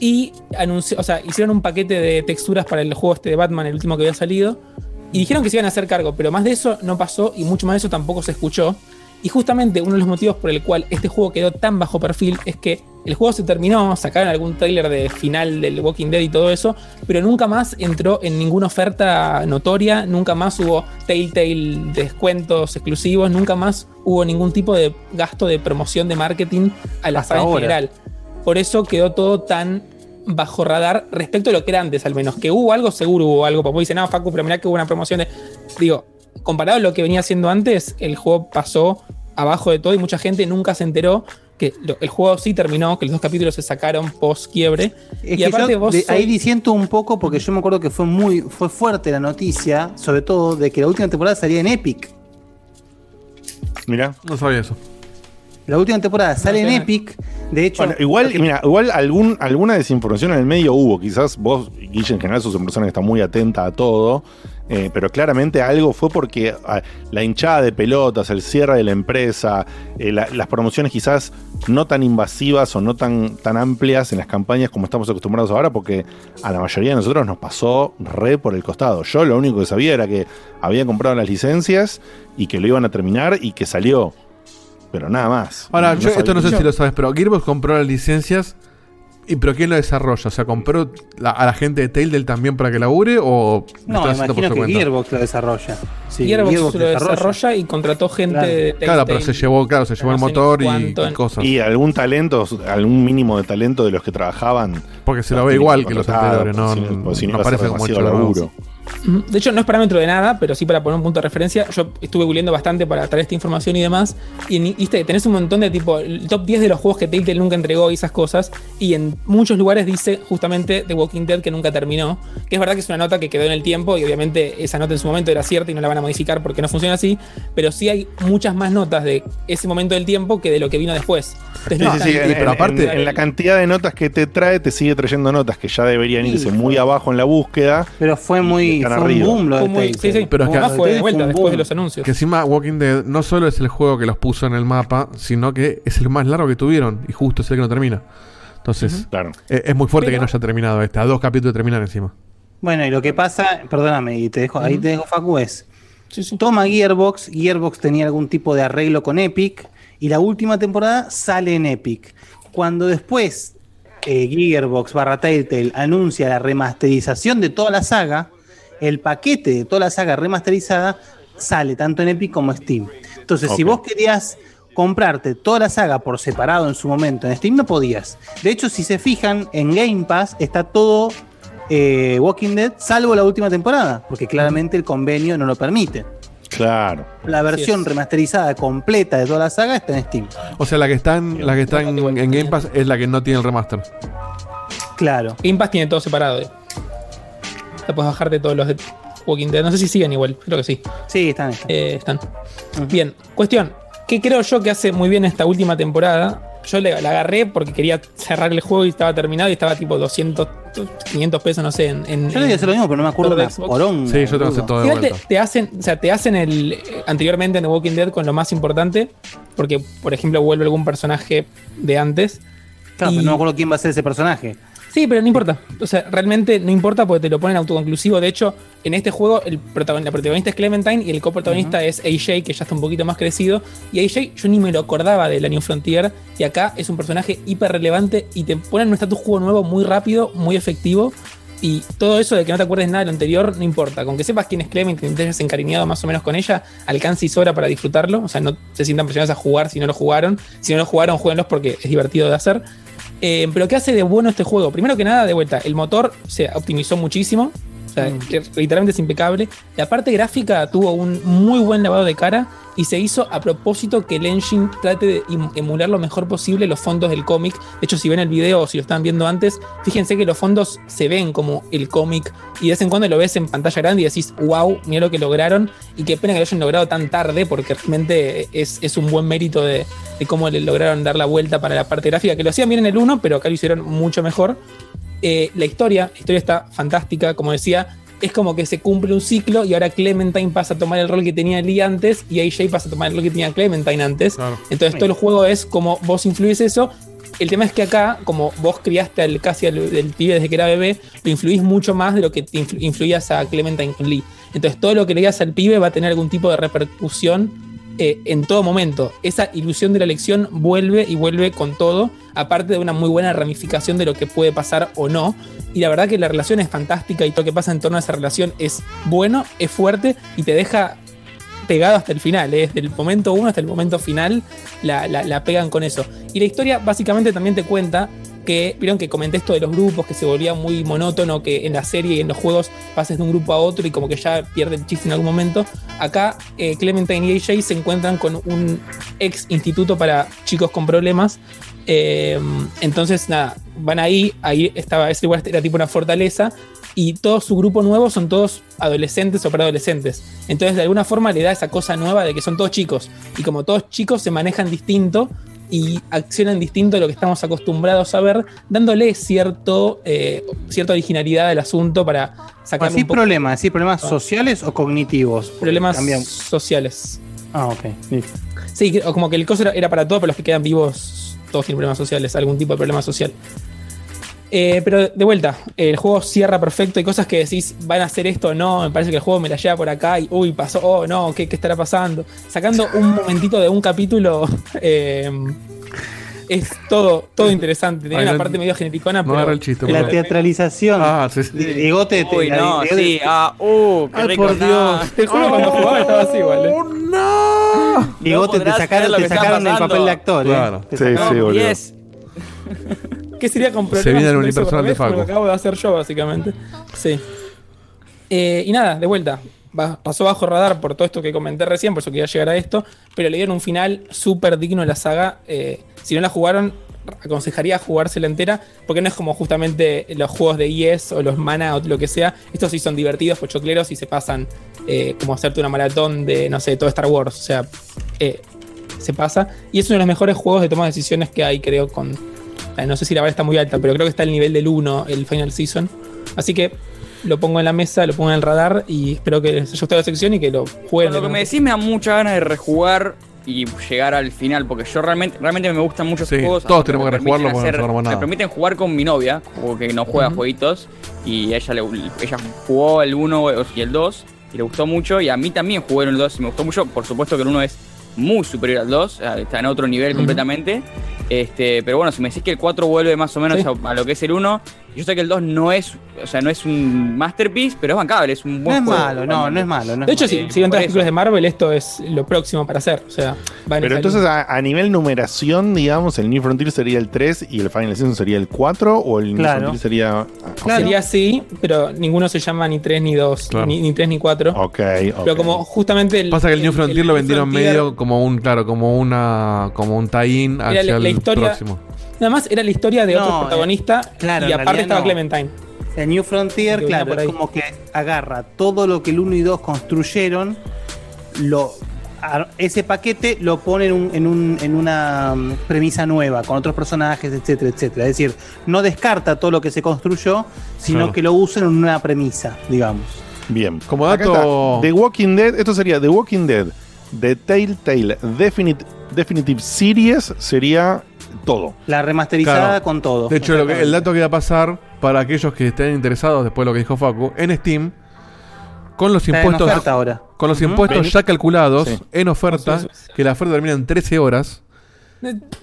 Y anunció, o sea, hicieron un paquete de texturas para el juego este de Batman, el último que había salido. Y dijeron que se iban a hacer cargo, pero más de eso no pasó y mucho más de eso tampoco se escuchó. Y justamente uno de los motivos por el cual este juego quedó tan bajo perfil es que el juego se terminó, sacaron algún trailer de final del Walking Dead y todo eso, pero nunca más entró en ninguna oferta notoria, nunca más hubo Telltale descuentos exclusivos, nunca más hubo ningún tipo de gasto de promoción de marketing a la saga en general. Por eso quedó todo tan bajo radar respecto a lo que era antes, al menos. Que hubo algo, seguro hubo algo. Porque dicen, no, Facu, pero mirá que hubo una promoción de. Digo, comparado a lo que venía haciendo antes, el juego pasó abajo de todo y mucha gente nunca se enteró que lo- el juego sí terminó, que los dos capítulos se sacaron post quiebre. Es y que aparte yo vos. de- soy- ahí disiento un poco porque yo me acuerdo que fue muy fue fuerte la noticia, sobre todo de que la última temporada salía en Epic. Mira. No sabía eso. La última temporada sale en. Epic. De hecho, Bueno, igual, mira, igual algún, alguna desinformación en el medio hubo. Quizás vos, Guille, en general, sos una persona que está muy atenta a todo. eh, pero claramente algo fue porque ah, la hinchada de pelotas, el cierre de la empresa, eh, la- las promociones quizás no tan invasivas o no tan, tan amplias en las campañas como estamos acostumbrados ahora, porque a la mayoría de nosotros nos pasó re por el costado. Yo lo único que sabía era que había comprado las licencias y que lo iban a terminar y que salió. Pero nada más. Ahora, yo, esto no sé si lo sabes, pero Gearbox compró las licencias. ¿Y pero quién lo desarrolla? O sea, ¿compró la- a la gente de Telltale también para que labure? ¿O no, por imagino su que cuenta? Gearbox lo desarrolla. Sí, Gearbox, lo desarrolla. y contrató gente Claro. de Claro, pero se Telltale. llevó, claro, se llevó el No motor y, y cosas. Y algún talento, algún mínimo de talento de los que trabajaban. Porque se lo ve igual que los anteriores, no, si no ser parece como hecho de laburo. De hecho, no es parámetro de nada, pero sí para poner un punto de referencia. Yo estuve googleando bastante para traer esta información y demás. Y ni- viste, tenés un montón de tipo, el top 10 de los juegos que Telltale nunca entregó y esas cosas. Y en muchos lugares dice justamente The Walking Dead que nunca terminó. Que es verdad que es una nota que quedó en el tiempo y obviamente esa nota en su momento era cierta y no la van a modificar porque no funciona así. Pero sí hay muchas más notas de ese momento del tiempo que de lo que vino después. Entonces, Sí, no sí, en- en- en la cantidad de notas que te trae, te sigue trayendo notas que ya deberían irse muy abajo en la búsqueda. Pero fue muy. Están Fue un arriba. boom lo de Fue muy- Telltale. sí, sí. Pero es que- Además fue de vuelta después boom. de los anuncios. Que encima Walking Dead no solo es el juego que los puso en el mapa, sino que es el más largo que tuvieron y justo es el que no termina. Entonces, Claro. eh, es muy fuerte Pero- que no haya terminado este. A dos capítulos de terminar encima. Bueno, y lo que pasa, perdóname, y te dejo, ahí te dejo Facu, es. Toma Gearbox, Gearbox tenía algún tipo de arreglo con Epic, y la última temporada sale en Epic. Cuando después eh, Gearbox barra Telltale anuncia la remasterización de toda la saga, el paquete de toda la saga remasterizada sale tanto en Epic como Steam. Entonces, si vos querías comprarte toda la saga por separado en su momento en Steam no podías. De hecho, si se fijan, en Game Pass está todo eh, Walking Dead, salvo la última temporada, porque claramente el convenio no lo permite. Claro. La versión remasterizada completa de toda la saga está en Steam. O sea, la que está en, la que está en, en Game Pass es la que no tiene el remaster. Claro. Game Pass tiene todo separado. eh. Sea, puedes bajarte todos los de Walking Dead. No sé si siguen igual, creo que sí. Sí, están. Eh, están. Bien, cuestión. ¿Qué creo yo que hace muy bien esta última temporada? Yo la agarré porque quería cerrar el juego y estaba terminado y estaba tipo 200, 500 pesos, no sé. En, en- Yo le voy a hacer lo mismo, pero no me acuerdo de poronga, Sí, yo tengo que todo de te, hacen, o sea, te hacen el anteriormente en The Walking Dead con lo más importante, porque por ejemplo vuelve algún personaje de antes. Claro, Y- pero no me acuerdo quién va a ser ese personaje. Sí, pero no importa. O sea, realmente no importa porque te lo ponen autoconclusivo. De hecho, en este juego el protagon- la protagonista es Clementine y el coprotagonista es AJ, que ya está un poquito más crecido. Y AJ yo ni me lo acordaba de la New Frontier. Y acá es un personaje hiper relevante y te ponen un status juego nuevo muy rápido, muy efectivo. Y todo eso de que no te acuerdes nada de lo anterior, no importa. Con que sepas quién es Clementine y te hayas encariñado más o menos con ella, alcanza y sobra para disfrutarlo. O sea, no se sientan presionados a jugar si no lo jugaron. Si no lo jugaron, jueguenlos porque es divertido de hacer. Eh, pero ¿qué hace de bueno este juego? Primero que nada, de vuelta, el motor se optimizó muchísimo. Sea, que literalmente es impecable. La parte gráfica tuvo un muy buen lavado de cara y se hizo a propósito que el engine trate de im- emular lo mejor posible los fondos del cómic. De hecho, si ven el video o si lo estaban viendo antes, fíjense que los fondos se ven como el cómic y de vez en cuando lo ves en pantalla grande y decís, wow, mira lo que lograron y qué pena que lo hayan logrado tan tarde porque realmente es, es un buen mérito de, de cómo le lograron dar la vuelta para la parte gráfica, que lo hacían bien en el 1, pero acá lo hicieron mucho mejor. Eh, la historia, la historia está fantástica, como decía, es como que se cumple un ciclo y ahora Clementine pasa a tomar el rol que tenía Lee antes y AJ pasa a tomar el rol que tenía Clementine antes. Entonces todo el juego es como vos influís eso. El tema es que acá, como vos criaste al casi al del pibe desde que era bebé, lo influís mucho más de lo que te influ- influías a Clementine con Lee. Entonces todo lo que le digas al pibe va a tener algún tipo de repercusión eh, en todo momento. Esa ilusión de la elección vuelve y vuelve con todo, aparte de una muy buena ramificación de lo que puede pasar o no. Y la verdad que la relación es fantástica y todo lo que pasa en torno a esa relación es bueno, es fuerte y te deja pegado hasta el final, ¿eh? desde el momento uno hasta el momento final la, la- la pegan con eso. Y la historia básicamente también te cuenta que, vieron que comenté esto de los grupos, que se volvía muy monótono, que en la serie y en los juegos pases de un grupo a otro y como que ya pierde el chiste en algún momento. Acá eh, Clementine y AJ se encuentran con un ex instituto para chicos con problemas. Eh, entonces, nada, van ahí, ahí estaba, ese lugar era tipo una fortaleza, y todo su grupo nuevo son todos adolescentes o preadolescentes. Entonces, de alguna forma le da esa cosa nueva de que son todos chicos. Y como todos chicos se manejan distinto y accionan distinto a lo que estamos acostumbrados a ver, dándole cierto, eh, cierta originalidad al asunto para sacar ¿Así problemas? ¿Así problemas sociales o cognitivos? Problemas sociales. Ah, ok. Sí, o como que el coso era, era para todos, pero los que quedan vivos, todos tienen problemas sociales, algún tipo de problema social. Eh, pero de vuelta, el juego cierra perfecto. Hay cosas que decís, van a hacer esto o no. Me parece que el juego me la lleva por acá y, uy, pasó, oh, no, ¿qué, qué estará pasando? Sacando un momentito de un capítulo, *laughs* eh, es todo, todo interesante. Tenía Ay, una no- parte medio genericona, no pero. agarra el chiste, La teatralización. Ah, sí, sí. Uy, no, sí, ah, uh, qué Ay, rico, por no. Dios. Te juro cuando jugaba estaba así igual. eh. Diegote, te sacaron, te el papel de actor. ¿eh? Claro. Te Sí, sacaron- sí, boludo. Yes. *laughs* ¿Qué sería con Se viene el unipersonal al de Facu. Lo acabo de hacer yo, básicamente. Sí. Eh, y nada, de vuelta. Pasó bajo radar por todo esto que comenté recién, por eso quería llegar a esto. Pero le dieron un final súper digno a la saga. Eh, si no la jugaron, aconsejaría jugársela entera, porque no es como justamente los juegos de IES o los Mana o lo que sea. Estos sí son divertidos, pochocleros y se pasan eh, como hacerte una maratón de, no sé, todo Star Wars. O sea, eh, se pasa. Y es uno de los mejores juegos de toma de decisiones que hay, creo, con. Eh, No sé si la vara está muy alta, pero creo que está al nivel del 1, el Final Season. Así que lo pongo en la mesa, lo pongo en el radar y espero que les haya gustado la sección y que lo jueguen. Por lo que me decís me da mucha ganas de rejugar y llegar al final, porque yo realmente, realmente me gustan mucho Sí, juegos. todos tenemos que rejugarlo porque hacer- nada. Me permiten jugar con mi novia, o que no juega jueguitos, y ella, le, ella jugó el 1 y el 2, y le gustó mucho, y a mí también jugué el 2 y me gustó mucho. Por supuesto que el 1 es muy superior al 2, o sea, está en otro nivel completamente. Este, pero bueno, si me decís que el 4 vuelve más o menos Sí. a, a lo que es el 1, Yo sé que el 2 no es, o sea, no es un masterpiece, pero es bancable, es un No buen es juego. malo, no, no es malo. no es De hecho, malo. si, si ven todas las películas de Marvel, esto es lo próximo para hacer. O sea, va en Pero entonces a, a nivel numeración, digamos, el New Frontier sería el 3 y el Final Season sería el 4 o el New Claro. Frontier sería... Sería así, pero ninguno se llama ni 3 ni 2, Claro. ni, ni 3 ni 4. Ok, Pero como justamente el. Pasa que el New Frontier lo vendieron Frontier- medio como un, claro, como una, como un tie-in hacia la- la el historia- próximo. Nada más era la historia de No, otro eh, protagonista claro, y aparte estaba no. Clementine. El New Frontier, Que claro, es como que agarra todo lo que el 1 y 2 construyeron, lo, a- ese paquete lo pone en, un- en, un- en una mm, premisa nueva, con otros personajes, etcétera, etcétera. Es decir, no descarta todo lo que se construyó, sino Claro. que lo usa en una premisa, digamos. Bien. Como dato- The Walking Dead, esto sería The Walking Dead, The Telltale Definite, Definitive Series sería todo. La remasterizada Claro. con todo. De hecho, lo que- el dato que va a pasar para aquellos que estén interesados, después de lo que dijo Facu, en Steam, con los Está en impuestos, oferta ahora. con los impuestos ya calculados Sí. en oferta, que la oferta termina en 13 horas,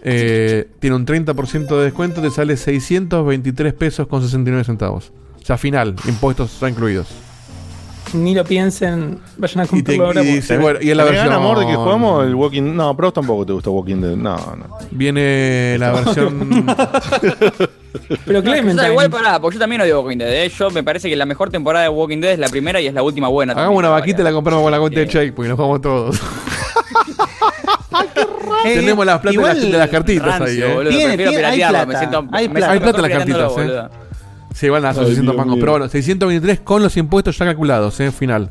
eh, tiene un 30% de descuento, te sale 623 pesos con 69 centavos. O sea, final, impuestos ya incluidos. Ni lo piensen, vayan a Y te- comprarlo ahora. y dice, bueno, y en la ¿Te versión amor de que jugamos el Walking No, pero tampoco te gusta Walking Dead. No, no. Viene la versión *laughs* Pero No, Clementine. o sea, igual pará, porque yo también odio Walking Dead. ¿eh? Yo me parece que la mejor temporada de Walking Dead es la primera y es la última buena. Hagamos una vaquita y la compramos con la cuenta de Check, porque nos jugamos todos. *laughs* Tenemos las plata de las, de las cartitas ahí, eh. boludo, Tiene- prefiero tiene- hay piratearlo, me plata, siento, hay me plata. Plata en las cartitas, pirateándolo, eh. Sí, igual nada, son Ay, 600 Dios mangos. mío. Pero bueno, 623 con los impuestos ya calculados, eh, final.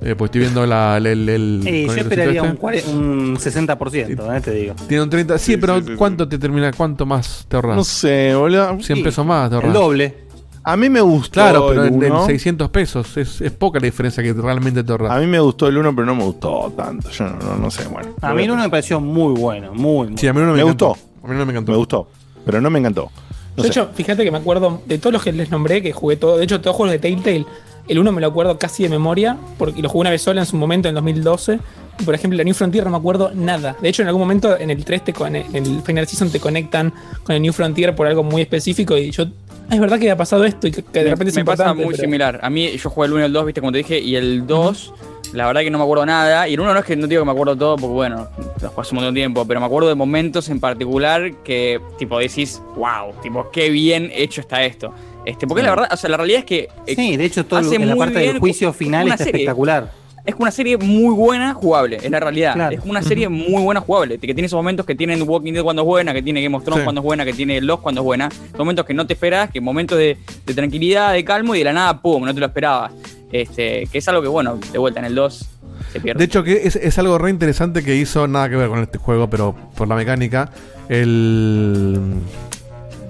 Eh, pues estoy viendo la, el, el, el- con yo el esperaría un, este. cuare- un 60%, eh, te digo. Tiene un 30. Sí, Sí, pero sí, sí, ¿cuánto te termina? ¿Cuánto más te ahorras? No sé, boludo. 100 pesos más te ahorras. El doble. A mí me gustó Claro, pero el en, en 1. 600 pesos es, es poca la diferencia que realmente te ahorras. A mí me gustó el 1, pero no me gustó tanto. Yo no, no, no sé, bueno. A mí el uno me pareció muy bueno, muy, muy Sí, a mí no me, Me encantó. gustó. A mí no me encantó. Me gustó, pero no me encantó. No de sé. hecho, fíjate que me acuerdo de todos los que les nombré, que jugué todo. De hecho, todos los juegos de Telltale, el uno me lo acuerdo casi de memoria, porque lo jugué una vez sola en su momento, en 2012. Y, por ejemplo, la New Frontier no me acuerdo nada. De hecho, en algún momento en el 3, te con- en el Final Season, te conectan con el New Frontier por algo muy específico. Y yo, ah, es verdad que había pasado esto y que, que de Me- repente es me pasa muy pero- similar. A mí, yo jugué el 1 y el 2, viste, como te dije, y el 2, la verdad que no me acuerdo nada. Y el 1 no es que no digo que me acuerdo todo, porque bueno, lo jugué hace un montón de tiempo, pero me acuerdo de momentos en particular que, tipo, decís, wow, tipo, qué bien hecho está esto. Este, porque la verdad, o sea, la realidad es que. eh, Sí, de hecho, todo hace en la parte del juicio final está serie. espectacular. Es una serie muy buena jugable, en la realidad. Claro. Es una serie muy buena jugable. Que tiene esos momentos que tiene Walking Dead cuando es buena, que tiene Game of Thrones Sí. cuando es buena, que tiene Lost cuando es buena. Momentos que no te esperas, que momentos de, de tranquilidad, de calmo y de la nada, pum, no te lo esperabas. Este, que es algo que, bueno, de vuelta en el 2 se pierde. De hecho, que es, es algo re interesante que hizo, nada que ver con este juego, pero por la mecánica. El.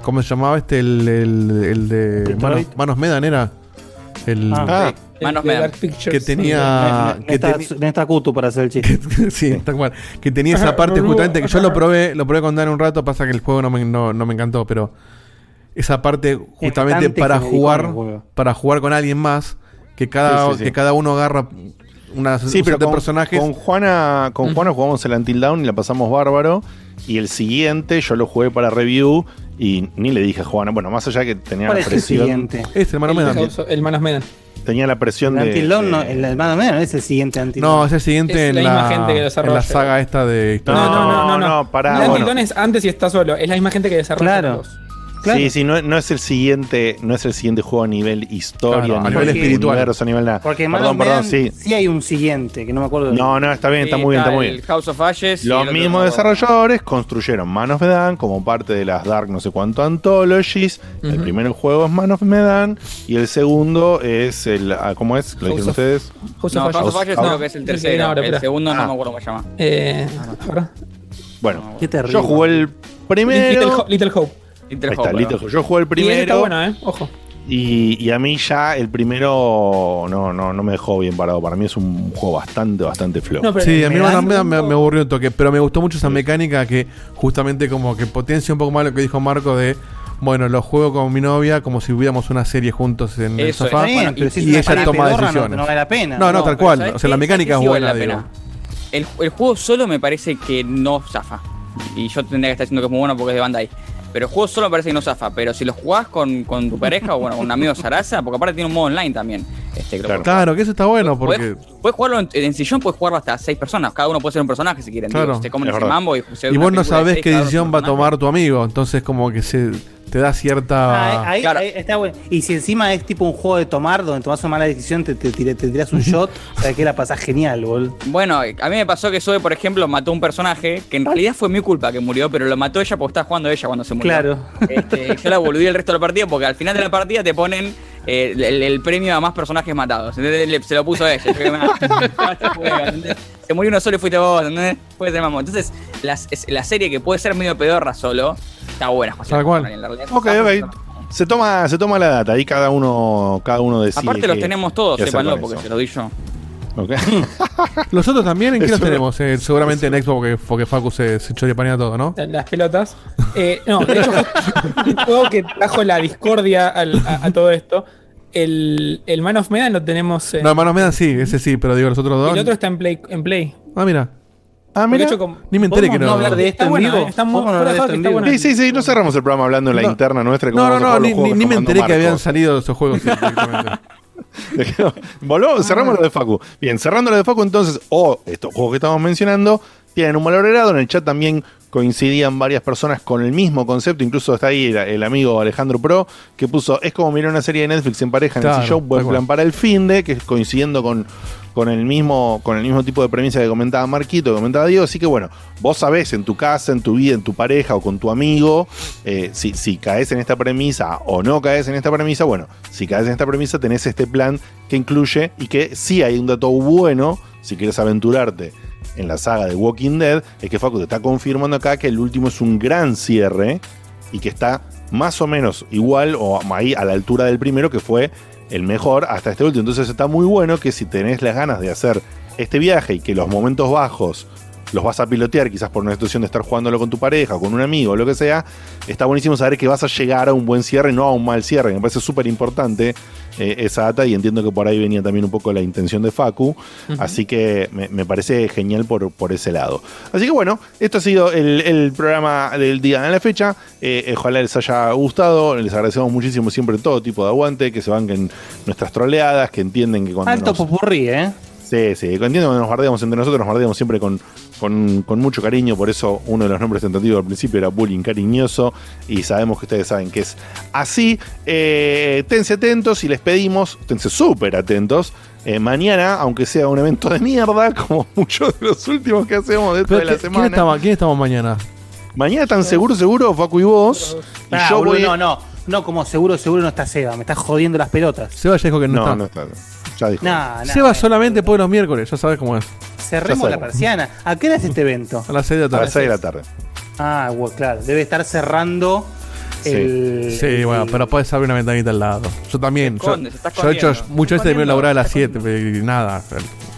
¿Cómo se llamaba este? El, el, el de. Manos, Manos Medan era. El. Ah, Manos de me dan. Dark Pictures. que tenía. Que está, no está Kutu para hacer el chiste. *laughs* sí, tal cual. Que tenía esa *laughs* parte justamente que yo lo probé, lo probé con Dan un rato, pasa que el juego no me, no, no me encantó, pero esa parte justamente para jugar, para jugar con alguien más, que cada, Sí, sí, sí. que cada uno agarra una Sí, un pero set de con, personajes. con Juana, con Juana jugamos el Until Down y la pasamos bárbaro. Y el siguiente yo lo jugué para review y ni le dije a Juana. Bueno, más allá que tenía ¿Cuál la es el presión. siguiente? Este, hermano, El, me da- House of- el Manos Medan. Tenía la presión El de. De- no, el hermano medio no es el siguiente Until No, es el siguiente Es en la la, misma gente que en la saga esta de historia. No, no, no, no. no. no, pará, El bueno. Until Dawn es antes y está solo. Es la misma gente que desarrolla Claro. los. Claro. Sí, sí, no, no es el siguiente, no es el siguiente juego a nivel historia, Claro, a nivel nivel espiritual. universo, a nivel nada. Porque perdón, Manos perdón, Medan sí. hay un siguiente, que no me acuerdo. No, no, está bien, está muy bien, está muy el bien. House of Ashes. Los el mismos no desarrolladores construyeron Man of Medan como parte de las Dark no sé cuánto anthologies. El Ujú. primer juego es Man of Medan y el segundo es el ah, ¿cómo es? ¿Lo dijeron ustedes? House No, of House of Ashes. Creo que es el el tercero. el espera. segundo no Ah. me acuerdo cómo se llama. Eh, ahora. Bueno, Qué terrible. yo jugué el primero. Little Hope. Little está, Little. Yo jugué el Y ese está primero bueno, ¿eh? Ojo. y, y a mí ya el primero no, no, no me dejó bien parado. Para mí es un juego bastante, bastante flojo. No, Sí, a mí me, me, me, tanto- me aburrió un toque, pero me gustó mucho esa mecánica que justamente como que potencia un poco más lo que dijo Marco de, bueno, lo juego con mi novia como si hubiéramos una serie juntos en el Eso sofá Está Bueno, y- si y ella toma no- decisiones. No, vale la pena. No, no, No, tal cual, ¿sabes o sea, la mecánica es ¿Sabes qué sí buena, vale digo. El, el juego solo me parece que no zafa. Y yo tendría que estar diciendo que es muy bueno porque es de Bandai. Pero el juego solo me parece que no zafa. Pero si lo jugás con, con tu pareja o bueno, con un amigo Sarasa, porque aparte tiene un modo online también. Este, creo que- Claro, que eso está bueno porque. Puedes, puedes jugarlo en, en sillón, puedes jugarlo hasta seis personas. Cada uno puede ser un personaje si quieren. Claro. Digo, se comen Es ese verdad. mambo y, se Y vos no sabés seis, qué decisión va a tomar tu amigo. Entonces, como que se te da cierta. Ah, ahí, ahí está bueno. Y si encima es tipo un juego de tomar, donde tomas una mala decisión, te, te, tiras un *laughs* shot, o sea que la pasás genial, bol. Bueno, a mí me pasó que Zoe, por ejemplo, mató a un personaje que en realidad fue mi culpa que murió, pero lo mató ella porque estaba jugando ella cuando se murió. Claro. Este, yo la volví el resto de la partida porque al final de la partida te ponen eh, el, el premio a más personajes matados. ¿entendés? Le- Se lo puso ella. Juego, ¿entendés? *laughs* *laughs* Se murió uno solo y fuiste vos, ¿entendés? Puede ser mamón. Entonces, las- es- la serie que puede ser medio pedorra solo, está buena. José. Tal cual. En realidad, Ok, ok. Se toma, se toma la data, ahí cada uno, cada uno decide. Aparte los tenemos todos, sépanlo, porque se lo doy yo. *laughs* Los otros también, ¿en qué los tenemos? Eh, seguramente en Xbox, porque, porque Facu se, se chorepanea todo, ¿no? Las pelotas. Eh, no, de hecho, un juego que trajo la discordia al- a, a todo esto. El, el Man of Medan lo tenemos. en- No, hermanos me dan sí, ese sí, pero digo, los otros dos. el otro está en Play. En Play. Ah, mira. Ah, mira. de hecho, como- Ni me enteré que ¿Podemos no. hablar de esto ¿Está en bueno, vivo? eh? Está muy ¿Podemos hablar de? Sí, sí, sí, no cerramos el programa hablando en la No. interna nuestra. No, no, no, ni, me enteré que habían salido esos juegos. sí, directamente. *laughs* Volvamos, cerramos lo de Facu. Bien, cerrando lo de Facu, entonces, o estos juegos que estamos mencionando, tienen un valor agregado. En el chat también coincidían varias personas con el mismo concepto. Incluso está ahí el, el amigo Alejandro Pro, que puso: Es como mirar una serie de Netflix en pareja en Claro, el sillón, buen plan para el fin de, que es coincidiendo con, con, el mismo, con el mismo tipo de premisa que comentaba Marquito, que comentaba Diego. Así que bueno, vos sabés en tu casa, en tu vida, en tu pareja o con tu amigo, eh, si, si caes en esta premisa o no caes en esta premisa, bueno, si caes en esta premisa tenés este plan que incluye y que sí hay un dato bueno, si quieres aventurarte en la saga de Walking Dead, es que Facu te está confirmando acá que el último es un gran cierre y que está más o menos igual o ahí a la altura del primero que fue el mejor hasta este último. Entonces está muy bueno que si tenés las ganas de hacer este viaje y que los momentos bajos los vas a pilotear quizás por una situación de estar jugándolo con tu pareja o con un amigo o lo que sea, está buenísimo saber que vas a llegar a un buen cierre, no a un mal cierre. Me parece súper importante eh, esa data y entiendo que por ahí venía también un poco la intención de Facu. Así que me, me parece genial por, por ese lado. Así que bueno, esto ha sido el, el programa del día de la fecha. Eh, ojalá les haya gustado. Les agradecemos muchísimo siempre todo tipo de aguante, que se banquen nuestras troleadas, que entienden que cuando Alto nos- popurrí, ¿eh? Sí, sí, entiendo que nos bardeamos entre nosotros, nos bardeamos siempre con, con, con mucho cariño, por eso uno de los nombres tentativos al principio era bullying cariñoso y sabemos que ustedes saben que es así. Eh, tense atentos y les pedimos, tense súper atentos. eh, mañana, aunque sea un evento de mierda, *laughs* como muchos de los últimos que hacemos dentro Pero de la ¿quién- ¿quién, semana. estamos, ¿Quién estamos mañana? Mañana están seguro, seguro, Facu y vos. Y Ah, yo boludo, voy- No, no, no, como seguro, seguro no está Seba, me está jodiendo las pelotas. Seba ya dijo que no, No, está. no está. Ya dijo. Seba solamente puede los miércoles, ya sabes cómo es. cerremos la persiana. ¿A qué hora es este evento? A las 6 de la A tarde. las 6 de la tarde. Ah, bueno, claro, debe estar cerrando el. Sí, el- bueno, pero puedes abrir una ventanita al lado. Yo también. Se Yo, esconde, se está yo he hecho muchas veces termino laburar a las 7 y nada.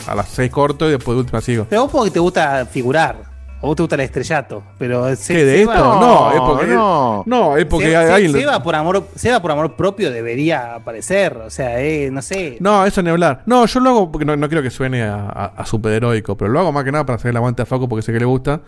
A las 6 corto y después de última sigo. Pero vos porque te gusta figurar. O vos te gusta el estrellato. Pero se- ¿Qué, de Seba- esto? No, es porque. no. No, es porque Se- hay se- Seba por amor, Seba por amor propio debería aparecer. O sea, eh, no sé. No, eso ni hablar. No, yo lo hago porque no, no quiero que suene a, a, a superheroico, pero lo hago más que nada para hacer el aguante a Facu porque sé que le gusta.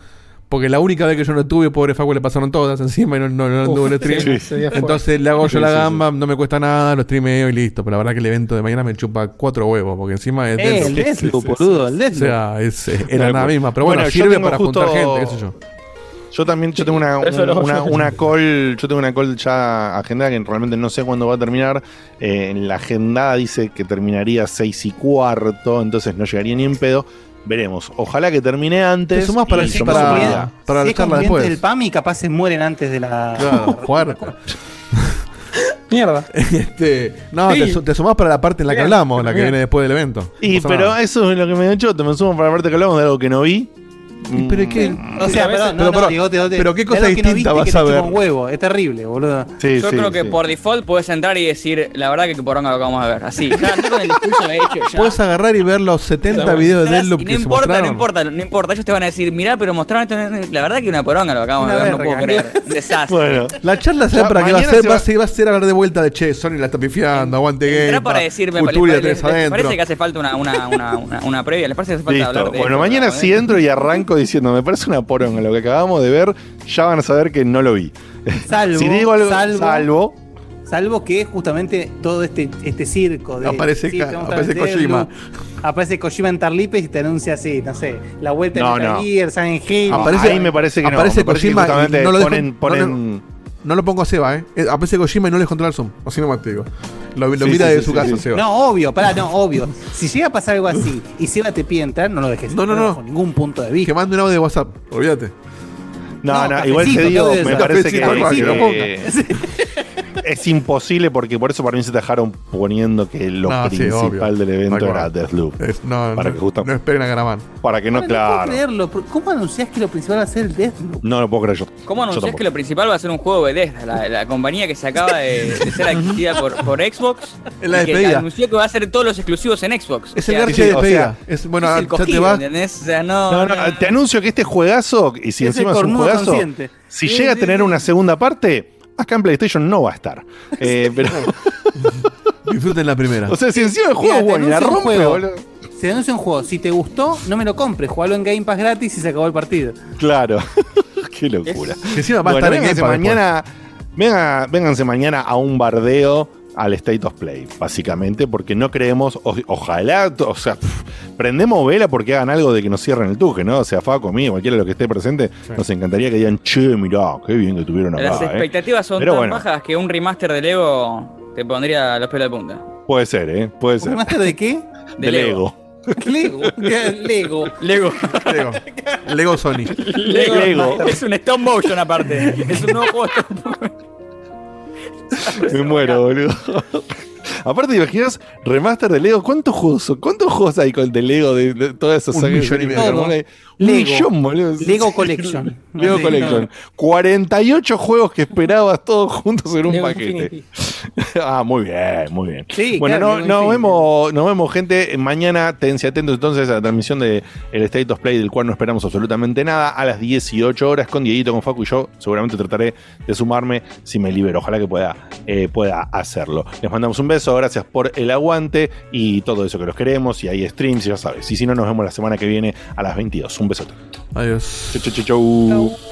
Porque la única vez que yo no tuve, pobre Facu, le pasaron todas encima y no, no, no anduvo en stream. sí. Entonces le hago yo Sí, la sí, gamba, no me cuesta nada, lo streameo y listo. Pero la verdad que el evento de mañana me chupa cuatro huevos, porque encima es Eh, el Deathloop. Deathloop, boludo, el O sea, es, es- era nada misma. Pero bueno, sirve para juntar gente, qué sé yo. Yo también, yo tengo una, una, call, yo tengo una call ya agendada que realmente no sé cuándo va a terminar. Eh, en la agendada dice que terminaría seis y cuarto, entonces no llegaría ni en pedo. Veremos. Ojalá que termine antes. Te sumás para y el- para- sumaría. para si la es después. del PAMI, capaz se mueren antes de la. Claro, jugar. *laughs* Mierda. Este, no, Sí. te, te sumás para la parte en la que hablamos, la que viene después del evento. Y No pero nada. eso es lo que me hecho. Te me sumo para la parte que hablamos de algo que no vi. Pero ¿qué? O sea, perdón, no, pero, no, pero- Diego, te- te- pero qué es cosa que no distinta viste vas que a ver. un huevo, es terrible, boludo. Sí, Yo sí, creo que sí. por default puedes entrar y decir, la verdad que poronga lo que vamos a ver. Así, ya ando con el discurso hecho. Ya. Puedes agarrar y ver los 70 videos de Deadloop no que se importa, no importa, no importa. Ellos te van a decir, mirá, pero mostraron esto. La verdad que una poronga lo que acabamos Una de ver, no puedo creer. Desastre. Bueno, La charla, ¿sabes para qué va a ser? se Va a ser, va a ser hablar de vuelta de che, Sony la está pifiando, aguante game. para decirme, parece que hace falta una, una, una, una, una previa, les parece que hace falta Listo. hablar de Bueno, mañana ¿no? sí entro y arranco diciendo, me parece una poronga lo que acabamos de ver, ya van a saber que no lo vi. *laughs* Salvo, si digo algo, salvo, salvo, salvo que justamente todo este, este circo de. Aparece sí, aparece Kojima. Aparece Kojima en Tarlipes y te anuncia así, no sé, la vuelta No, de no. Gear, Silent Hill. Aparece- ahí me parece que no. aparece parece que Kojima y justamente no lo ponen- no lo pongo a Seba, ¿eh? Eh, Aparece Kojima y no les controla el zoom. Así nomás te digo. Lo, lo Sí, mira sí, de sí, su sí, casa, sí. Seba. No, obvio, pará, no, obvio. Si llega a pasar algo así *laughs* y Seba te pide entrar, no lo dejes. No, no, no. Bajo ningún punto de vista. Que mande un audio de WhatsApp. Olvídate. No, No, no, igual te digo, ¿qué audio me parece que, que- que- es imposible porque por eso para mí se dejaron poniendo que lo No, sí, principal obvio. del evento era Deathloop. Es- no, para no, que justo, no esperen a Garaman. para que no, No puedo claro. creerlo. pero ¿Cómo anunciás que lo principal va a ser el Deathloop? No lo puedo creer yo. ¿Cómo anunciás que lo principal va a ser un juego de Bethesda? La, la compañía que se acaba de, de ser adquirida por, por Xbox. Es la y que despedida. anunció que va a ser todos los exclusivos en Xbox. Es O el sea, garche sí, de o despedida. sea, es, bueno, es el ya te cogido, vas. ¿entendés? O sea, no. No, no, te anuncio que este juegazo, y si Es encima el es un juegazo, consciente. si Sí, llega a sí, tener sí. una segunda parte, acá en PlayStation no va a estar. *laughs* Eh, pero, *laughs* Disfruten la primera. o sea, si encima el juego es bueno la rompe, juego. boludo. Se anuncia un juego. Si te gustó, no me lo compres. Jugalo en Game Pass gratis y se acabó el partido. Claro. *laughs* Qué locura. Que encima va a Bueno, estar en Game vénganse Pass mañana, venga- vénganse mañana a un bardeo al State of Play, básicamente, porque no creemos, o- ojalá, o sea, pff, prendemos vela porque hagan algo de que nos cierren el tuje, ¿no? O sea, Faco, conmigo, cualquiera de los que esté presente, nos encantaría que digan, che, mirá, qué bien que tuvieron acá. Las ¿eh". expectativas son Pero tan bueno. bajas que un remaster de Lego te pondría los pelos de punta. Puede ser, ¿eh? Puede ser. ¿Remaster de qué? De Lego. *laughs* Lego. Lego. Lego. Lego. Lego Sony. Lego. Lego. Es un stop motion aparte. Es un nuevo juego stop motion. Me muero, boludo. *laughs* Aparte, ¿te imaginas remaster de Lego? ¿Cuántos juegos son? ¿Cuántos juegos hay con de Lego de, de todas esas Un millón y medio. Lego. millón, boludo. Lego Collection. *laughs* Lego Sí, Collection. 48 juegos que esperabas todos juntos en un Lego paquete. *laughs* Ah, muy bien, muy bien. Sí, bueno, claro, no- nos, vemos, nos vemos, gente. Mañana, tense atentos entonces a la transmisión de el State of Play, del cual no esperamos absolutamente nada, a las 18 horas con Dieguito, con Facu y yo. Seguramente trataré de sumarme si me libero. Ojalá que pueda, eh, pueda hacerlo. Les mandamos un beso, gracias por el aguante y todo eso que los queremos. Y hay streams, ya sabes. Y si no, nos vemos la semana que viene a las 22. Un besote. Adiós. Chau, chau, chau, chau.